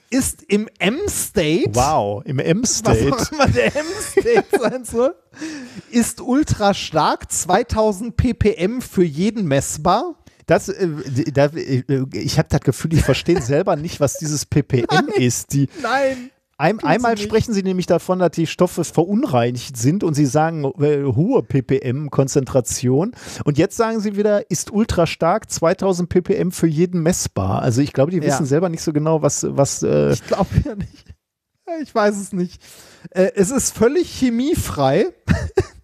ist im M-State, Wow, im was M-State. auch immer der M-State sein soll, ist ultra stark, 2000 ppm für jeden messbar. Das, äh, da, äh, ich habe das Gefühl, die verstehen selber nicht, was dieses ppm ist. Die, Nein. Ein, einmal sprechen sie nämlich davon, dass die Stoffe verunreinigt sind und sie sagen äh, hohe ppm-Konzentration. Und jetzt sagen sie wieder, ist ultra stark, 2000 ppm für jeden messbar. Also ich glaube, die Ja. wissen selber nicht so genau, was, was äh, Ich glaube ja nicht. Ich weiß es nicht. Äh, es ist völlig chemiefrei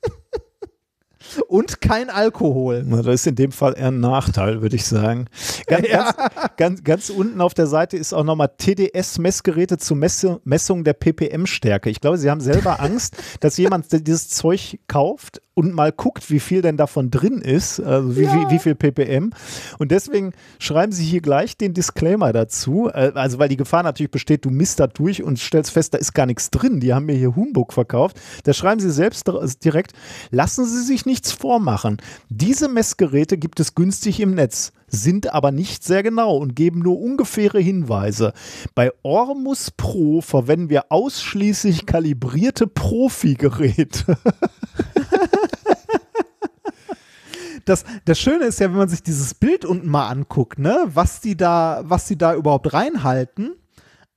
und kein Alkohol. Na, das ist in dem Fall eher ein Nachteil, würde ich sagen. Ganz, ganz, ganz, ganz unten auf der Seite ist auch nochmal TDS-Messgeräte zur Messung der ppm-Stärke. Ich glaube, sie haben selber Angst, dass jemand dieses Zeug kauft und mal guckt, wie viel denn davon drin ist, also wie, wie, wie viel ppm. Und deswegen schreiben sie hier gleich den Disclaimer dazu, äh, also weil die Gefahr natürlich besteht, du misst da durch und stellst fest, da ist gar nichts drin. Die haben mir hier Humbug verkauft. Da schreiben sie selbst dr- direkt, lassen Sie sich nichts vormachen. Diese Messgeräte gibt es günstig im Netz, sind aber nicht sehr genau und geben nur ungefähre Hinweise. Bei Ormus Pro verwenden wir ausschließlich kalibrierte Profi-Geräte. Das, das Schöne ist ja, wenn man sich dieses Bild unten mal anguckt, ne, was die da, was die da überhaupt reinhalten.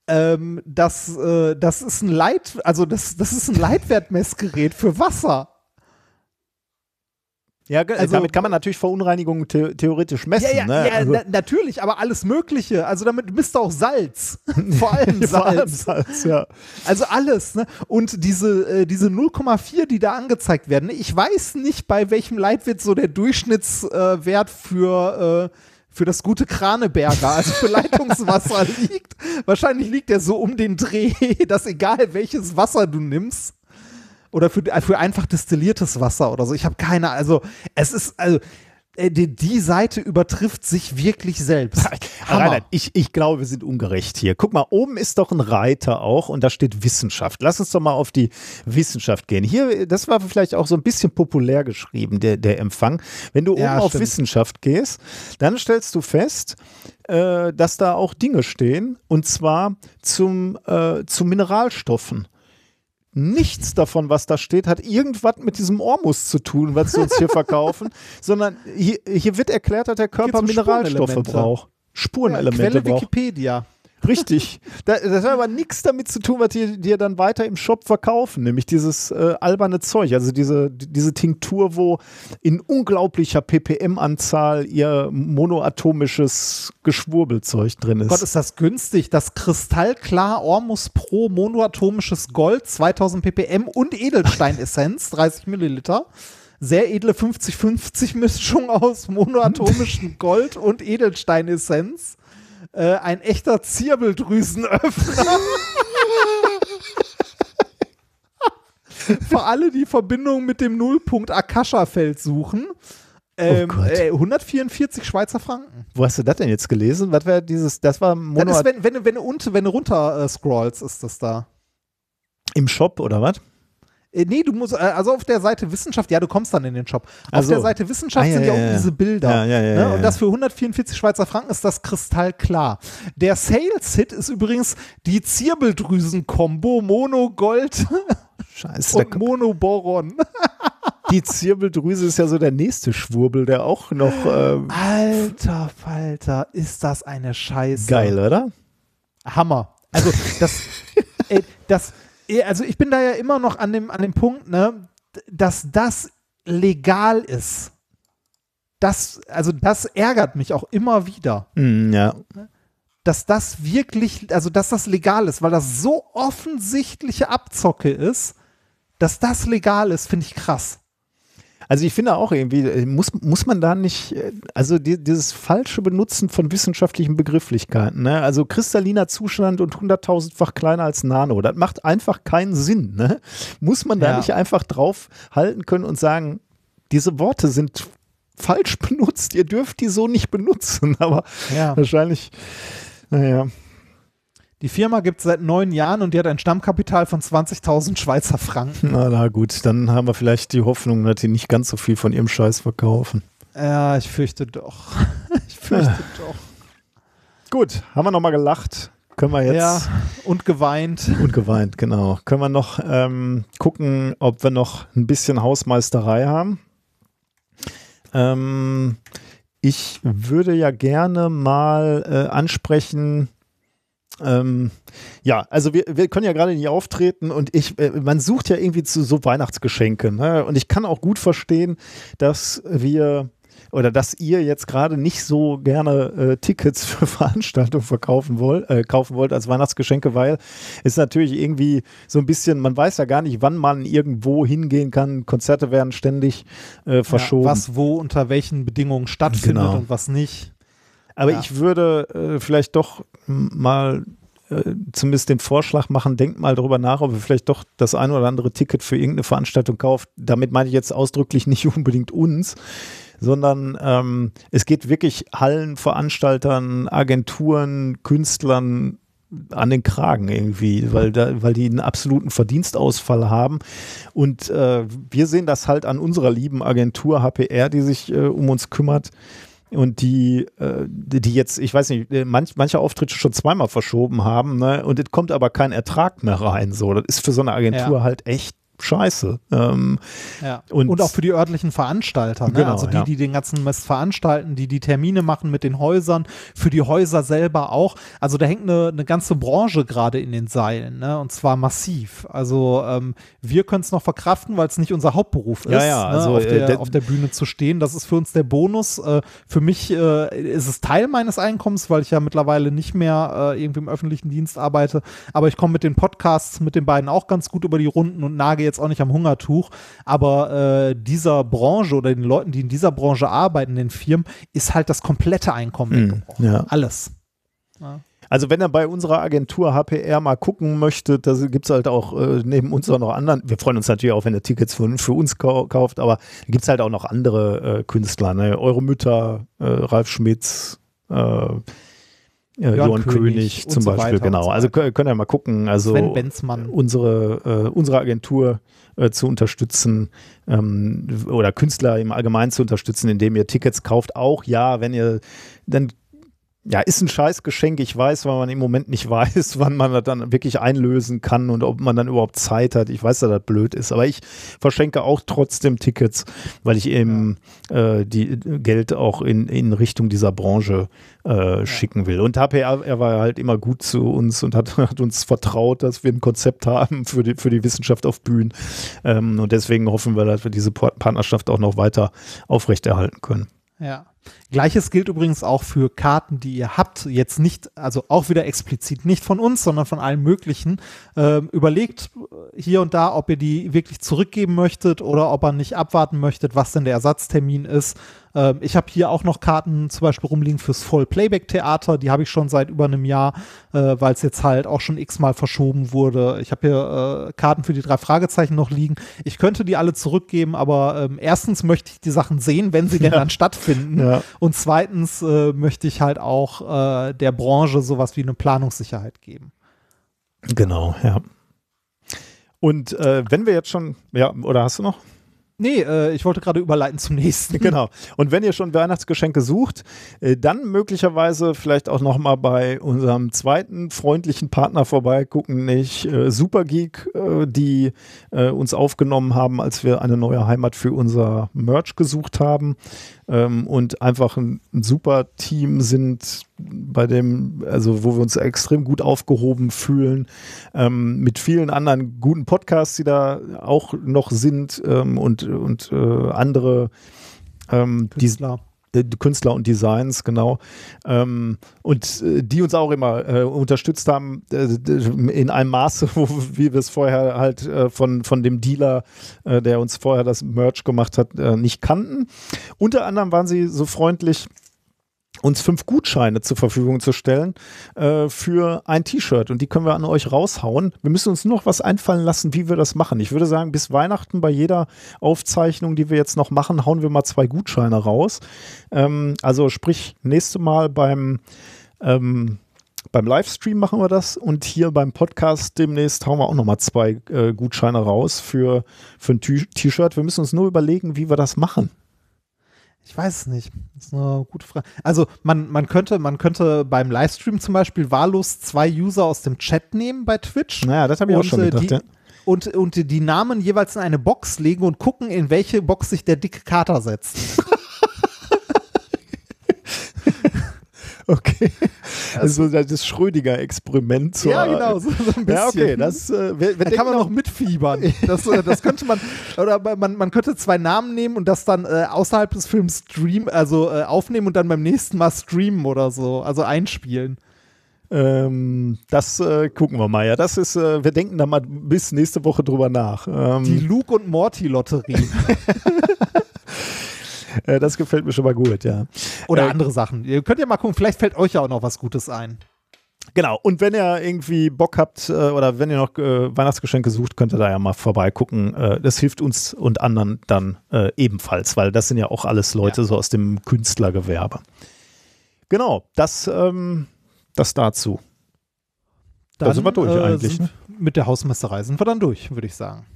Ähm, das, äh, das ist ein Leit, also das, das ist ein Leitwertmessgerät für Wasser. Ja, ge- Also- damit kann man natürlich Verunreinigungen the theoretisch messen. Ja, ja, ne? ja Also- na, natürlich, aber alles Mögliche. Also damit misst du auch Salz. Vor allem Vor allem Salz. Salz, ja. Also alles, ne? Und diese, äh, diese 0,4, die da angezeigt werden, ne? ich weiß nicht, bei welchem Leitwert so der Durchschnittswert äh, für, äh, für das gute Kraneberger, also für Leitungswasser liegt. Wahrscheinlich liegt der so um den Dreh, dass egal welches Wasser du nimmst. Oder für, äh, für einfach destilliertes Wasser oder so. Ich habe keine, also es ist, also äh, die, die Seite übertrifft sich wirklich selbst. Reinhard, ich, ich glaube, wir sind ungerecht hier. Guck mal, oben ist doch ein Reiter auch und da steht Wissenschaft. Lass uns doch mal auf die Wissenschaft gehen. Hier, das war vielleicht auch so ein bisschen populär geschrieben, der, der Empfang. Wenn du oben Ja, auf. Wissenschaft gehst, dann stellst du fest, äh, dass da auch Dinge stehen und zwar zum, äh, zu Mineralstoffen. Nichts davon, was da steht, hat irgendwas mit diesem Ormus zu tun, was sie uns hier verkaufen, sondern hier, hier wird erklärt, dass der Körper Mineralstoffe Spurenelemente. braucht. Ja, Spurenelemente Quelle braucht. Wikipedia. Richtig. Da, das hat aber nichts damit zu tun, was die dir dann weiter im Shop verkaufen, nämlich dieses äh, alberne Zeug, also diese, diese Tinktur, wo in unglaublicher ppm-Anzahl ihr monoatomisches Geschwurbelzeug drin ist. Gott, ist das günstig. Das kristallklar Ormus Pro monoatomisches Gold, 2000 ppm und Edelsteinessenz, 30 Milliliter. Sehr edle 50-50 Mischung aus monoatomischem Gold und Edelsteinessenz. Äh, ein echter Zirbeldrüsenöffner. Für alle, die Verbindung mit dem Nullpunkt Akasha-Feld suchen. Ähm, Gott. äh, 144 Schweizer Franken. Wo hast du das denn jetzt gelesen? Was wäre dieses, das war Das Mono ist, wenn, wenn, du- wenn, unten, wenn du runter äh, scrollst, ist das da. im Shop oder was? Äh, nee, du musst, äh, also auf der Seite Wissenschaft, ja, du kommst dann in den Shop. Auf so. der Seite Wissenschaft Ah, ja, sind ja, auch ja. diese Bilder. Ja, ja, ja, ne? Und das für 144 Schweizer Franken ist das kristallklar. Der Sales-Hit ist übrigens die Zirbeldrüsen-Kombo Mono Gold Scheiße. und Mono Boron. die Zirbeldrüse ist ja so der nächste Schwurbel, der auch noch ähm, Alter Falter, ist das eine Scheiße. geil, oder? Hammer. Also das, ey, das, also ich bin da ja immer noch an dem, an dem Punkt, ne, dass das legal ist. Das, also das ärgert mich auch immer wieder. Mm, ja. dass das wirklich, also dass das legal ist, weil das so offensichtliche Abzocke ist, dass das legal ist, finde ich krass. Also ich finde auch irgendwie, äh, muss, muss man da nicht, äh, also die, dieses falsche Benutzen von wissenschaftlichen Begrifflichkeiten, ne? also kristalliner Zustand und hunderttausendfach kleiner als Nano, das macht einfach keinen Sinn. Ne? Muss man da Ja. nicht einfach drauf halten können und sagen, diese Worte sind falsch benutzt, ihr dürft die so nicht benutzen, aber Ja. wahrscheinlich, naja, Die Firma gibt es seit neun Jahren und die hat ein Stammkapital von 20.000 Schweizer Franken. na, na gut, dann haben wir vielleicht die Hoffnung, dass die nicht ganz so viel von ihrem Scheiß verkaufen. Ja, ich fürchte doch. Ich fürchte doch. Gut, haben wir nochmal gelacht. Können wir jetzt. Ja, und geweint. Und geweint, genau. Können wir noch ähm, gucken, ob wir noch ein bisschen Hausmeisterei haben. Ähm, ich würde ja gerne mal äh, ansprechen. Ähm, ja, also wir, wir können ja gerade nicht auftreten und ich, äh, man sucht ja irgendwie zu so Weihnachtsgeschenke. Ne? Und ich kann auch gut verstehen, dass wir oder dass ihr jetzt gerade nicht so gerne äh, Tickets für Veranstaltungen verkaufen wollt, äh, kaufen wollt als Weihnachtsgeschenke, weil es natürlich irgendwie so ein bisschen, man weiß ja gar nicht, wann man irgendwo hingehen kann. Konzerte werden ständig äh, verschoben. Ja, was wo unter welchen Bedingungen stattfindet Genau. und was nicht. Aber Ja. ich würde äh, vielleicht doch mal äh, zumindest den Vorschlag machen, denkt mal darüber nach, ob ihr vielleicht doch das ein oder andere Ticket für irgendeine Veranstaltung kauft. Damit meine ich jetzt ausdrücklich nicht unbedingt uns, sondern ähm, es geht wirklich Hallen, Veranstaltern, Agenturen, Künstlern an den Kragen irgendwie, weil, da, weil die einen absoluten Verdienstausfall haben. Und äh, wir sehen das halt an unserer lieben Agentur HPR, die sich äh, um uns kümmert und die, äh, die jetzt, ich weiß nicht, manch, manche Auftritte schon zweimal verschoben haben, ne? Und es kommt aber kein Ertrag mehr rein. So, das ist für so eine Agentur Ja. halt echt scheiße. Ähm, Ja. Und- Und, auch für die örtlichen Veranstalter. Ne? Genau, also die, ja. die den ganzen Mist veranstalten, die die Termine machen mit den Häusern, für die Häuser selber auch. Also da hängt eine, eine ganze Branche gerade in den Seilen. Ne? Und zwar massiv. Also ähm, wir können es noch verkraften, weil es nicht unser Hauptberuf ist, Ja, ja, ne? also, auf, äh, der, der- auf der Bühne zu stehen. Das ist für uns der Bonus. Äh, für mich äh, ist es Teil meines Einkommens, weil ich ja mittlerweile nicht mehr äh, irgendwie im öffentlichen Dienst arbeite. Aber ich komme mit den Podcasts mit den beiden auch ganz gut über die Runden und nage jetzt auch nicht am Hungertuch. Aber äh, dieser Branche oder den Leuten, die in dieser Branche arbeiten, den Firmen, ist halt das komplette Einkommen Mhm, weggebrochen. ja. Alles. Also wenn ihr bei unserer Agentur HPR mal gucken möchtet, da gibt es halt auch äh, neben uns auch noch anderen, wir freuen uns natürlich auch, wenn ihr Tickets für, für uns kau kauft, aber da gibt es halt auch noch andere äh, Künstler, ne? Eure Mütter, äh, Ralf Schmitz, äh, äh, Johann König König und zum Beispiel, genau. so Also kö- könnt ihr mal gucken, also unsere, äh, unsere Agentur äh, zu unterstützen ähm, oder Künstler im Allgemeinen zu unterstützen, indem ihr Tickets kauft. Auch ja, wenn ihr dann ja, ist ein Scheißgeschenk, ich weiß, weil man im Moment nicht weiß, wann man das dann wirklich einlösen kann und ob man dann überhaupt Zeit hat. Ich weiß, dass das blöd ist, aber ich verschenke auch trotzdem Tickets, weil ich eben äh, die Geld auch in, in Richtung dieser Branche äh, schicken will. Und HPR, er war halt immer gut zu uns und hat, hat uns vertraut, dass wir ein Konzept haben für die, für die Wissenschaft auf Bühnen. Ähm, und deswegen hoffen wir, dass wir diese Par- Partnerschaft auch noch weiter aufrechterhalten können. Ja. Gleiches gilt übrigens auch für Karten, die ihr habt. Jetzt nicht, also auch wieder explizit nicht von uns, sondern von allen möglichen. Ähm, überlegt hier und da, ob ihr die wirklich zurückgeben möchtet oder ob ihr nicht abwarten möchtet, was denn der Ersatztermin ist. Ähm, ich habe hier auch noch Karten zum Beispiel rumliegen fürs Voll-Playback-Theater. Die habe ich schon seit über einem Jahr, äh, weil es jetzt halt auch schon x-mal verschoben wurde. Ich habe hier äh, Karten für die drei Fragezeichen noch liegen. Ich könnte die alle zurückgeben, aber ähm, erstens möchte ich die Sachen sehen, wenn sie denn dann stattfinden. Ja. Und zweitens äh, möchte ich halt auch äh, der Branche sowas wie eine Planungssicherheit geben. Genau, ja. Und äh, wenn wir jetzt schon, ja, oder hast du noch? Nee, äh, ich wollte gerade überleiten zum nächsten. Genau. Und wenn ihr schon Weihnachtsgeschenke sucht, äh, dann möglicherweise vielleicht auch nochmal bei unserem zweiten freundlichen Partner vorbeigucken, nicht äh, Supergeek, äh, die äh, uns aufgenommen haben, als wir eine neue Heimat für unser Merch gesucht haben ähm, und einfach ein, ein super Team sind, bei dem, also wo wir uns extrem gut aufgehoben fühlen, ähm, mit vielen anderen guten Podcasts, die da auch noch sind ähm, und, und äh, andere ähm, die, Künstler. äh, Künstler und Designs, genau. Ähm, und äh, die uns auch immer äh, unterstützt haben, äh, in einem Maße, wo, wie wir es vorher halt äh, von, von dem Dealer, äh, der uns vorher das Merch gemacht hat, äh, nicht kannten. Unter anderem waren sie so freundlich, uns fünf Gutscheine zur Verfügung zu stellen äh, für ein T-Shirt und die können wir an euch raushauen. Wir müssen uns nur noch was einfallen lassen, wie wir das machen. Ich würde sagen, bis Weihnachten bei jeder Aufzeichnung, die wir jetzt noch machen, hauen wir mal zwei Gutscheine raus. Ähm, also sprich, nächste Mal beim ähm, beim Livestream machen wir das und hier beim Podcast demnächst hauen wir auch nochmal zwei äh, Gutscheine raus für, für ein T-Shirt. Wir müssen uns nur überlegen, wie wir das machen. Ich weiß es nicht. Das ist eine gute Frage. Also man, man, könnte, man könnte beim Livestream zum Beispiel wahllos zwei User aus dem Chat nehmen bei Twitch. Naja, das habe ich auch schon äh, gedacht. die, ja. und, und die Namen jeweils in eine Box legen und gucken, in welche Box sich der dicke Kater setzt. Okay. Also das Schrödinger-Experiment. ja, genau, so, so ein bisschen. Ja, okay, das äh, wir, wir Da kann man noch mitfiebern. Das, äh, das könnte man, oder man, man könnte zwei Namen nehmen und das dann äh, außerhalb des Films stream, also äh, aufnehmen und dann beim nächsten Mal streamen oder so, also einspielen. Ähm, das äh, gucken wir mal. Ja, das ist, äh, wir denken da mal bis nächste Woche drüber nach. Ähm, Die Luke und Morty Lotterie äh, das gefällt mir schon mal gut, ja. oder Äh, andere Sachen. Ihr könnt ja mal gucken, vielleicht fällt euch ja auch noch was Gutes ein. Genau. Und wenn ihr irgendwie Bock habt äh, oder wenn ihr noch äh, Weihnachtsgeschenke sucht, könnt ihr da ja mal vorbeigucken. Äh, das hilft uns und anderen dann äh, ebenfalls, weil das sind ja auch alles Leute so aus dem Künstlergewerbe. Genau. Das, ähm, das dazu. Da sind wir durch eigentlich, sind- Mit der Hausmeisterei sind wir dann durch, würde ich sagen.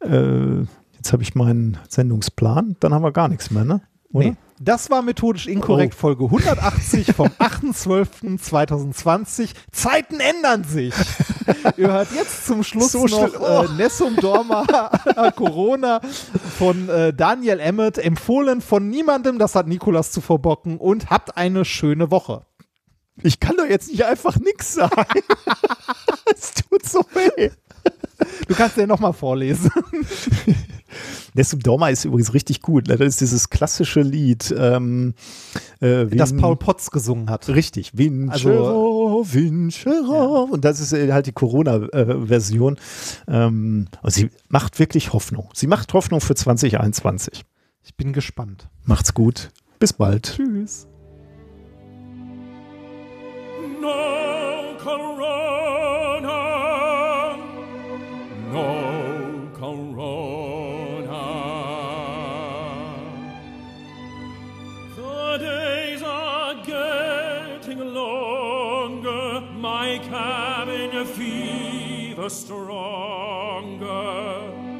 Äh, jetzt habe ich meinen Sendungsplan. Dann haben wir gar nichts mehr, ne? Oder? Nee. Das war methodisch inkorrekt, Oh. Folge 180 vom 8.12.2020. Zeiten ändern sich. Ihr hört jetzt zum Schluss So noch schnell. Oh. äh, Nessum Dorma Corona von äh, Daniel Emmett, empfohlen von niemandem, das hat Nikolas zu verbocken und habt eine schöne Woche. Ich kann doch jetzt nicht einfach nichts sagen. Es tut so weh. Du kannst den nochmal vorlesen. Nessum Dorma ist übrigens richtig gut. ne? Das ist dieses klassische Lied. Ähm, äh, das Paul Potts gesungen hat. Richtig, Vincero, Also, Vincero. Und das ist äh, halt die Corona-Version. Ähm, und sie macht wirklich Hoffnung. Sie macht Hoffnung für 2021. Ich bin gespannt. Macht's gut. Bis bald. Tschüss. No corona, no my cabin fever stronger.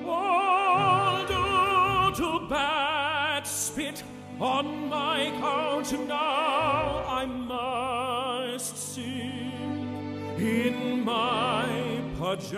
All due to bad spit on my couch now I must sing in my pajamas.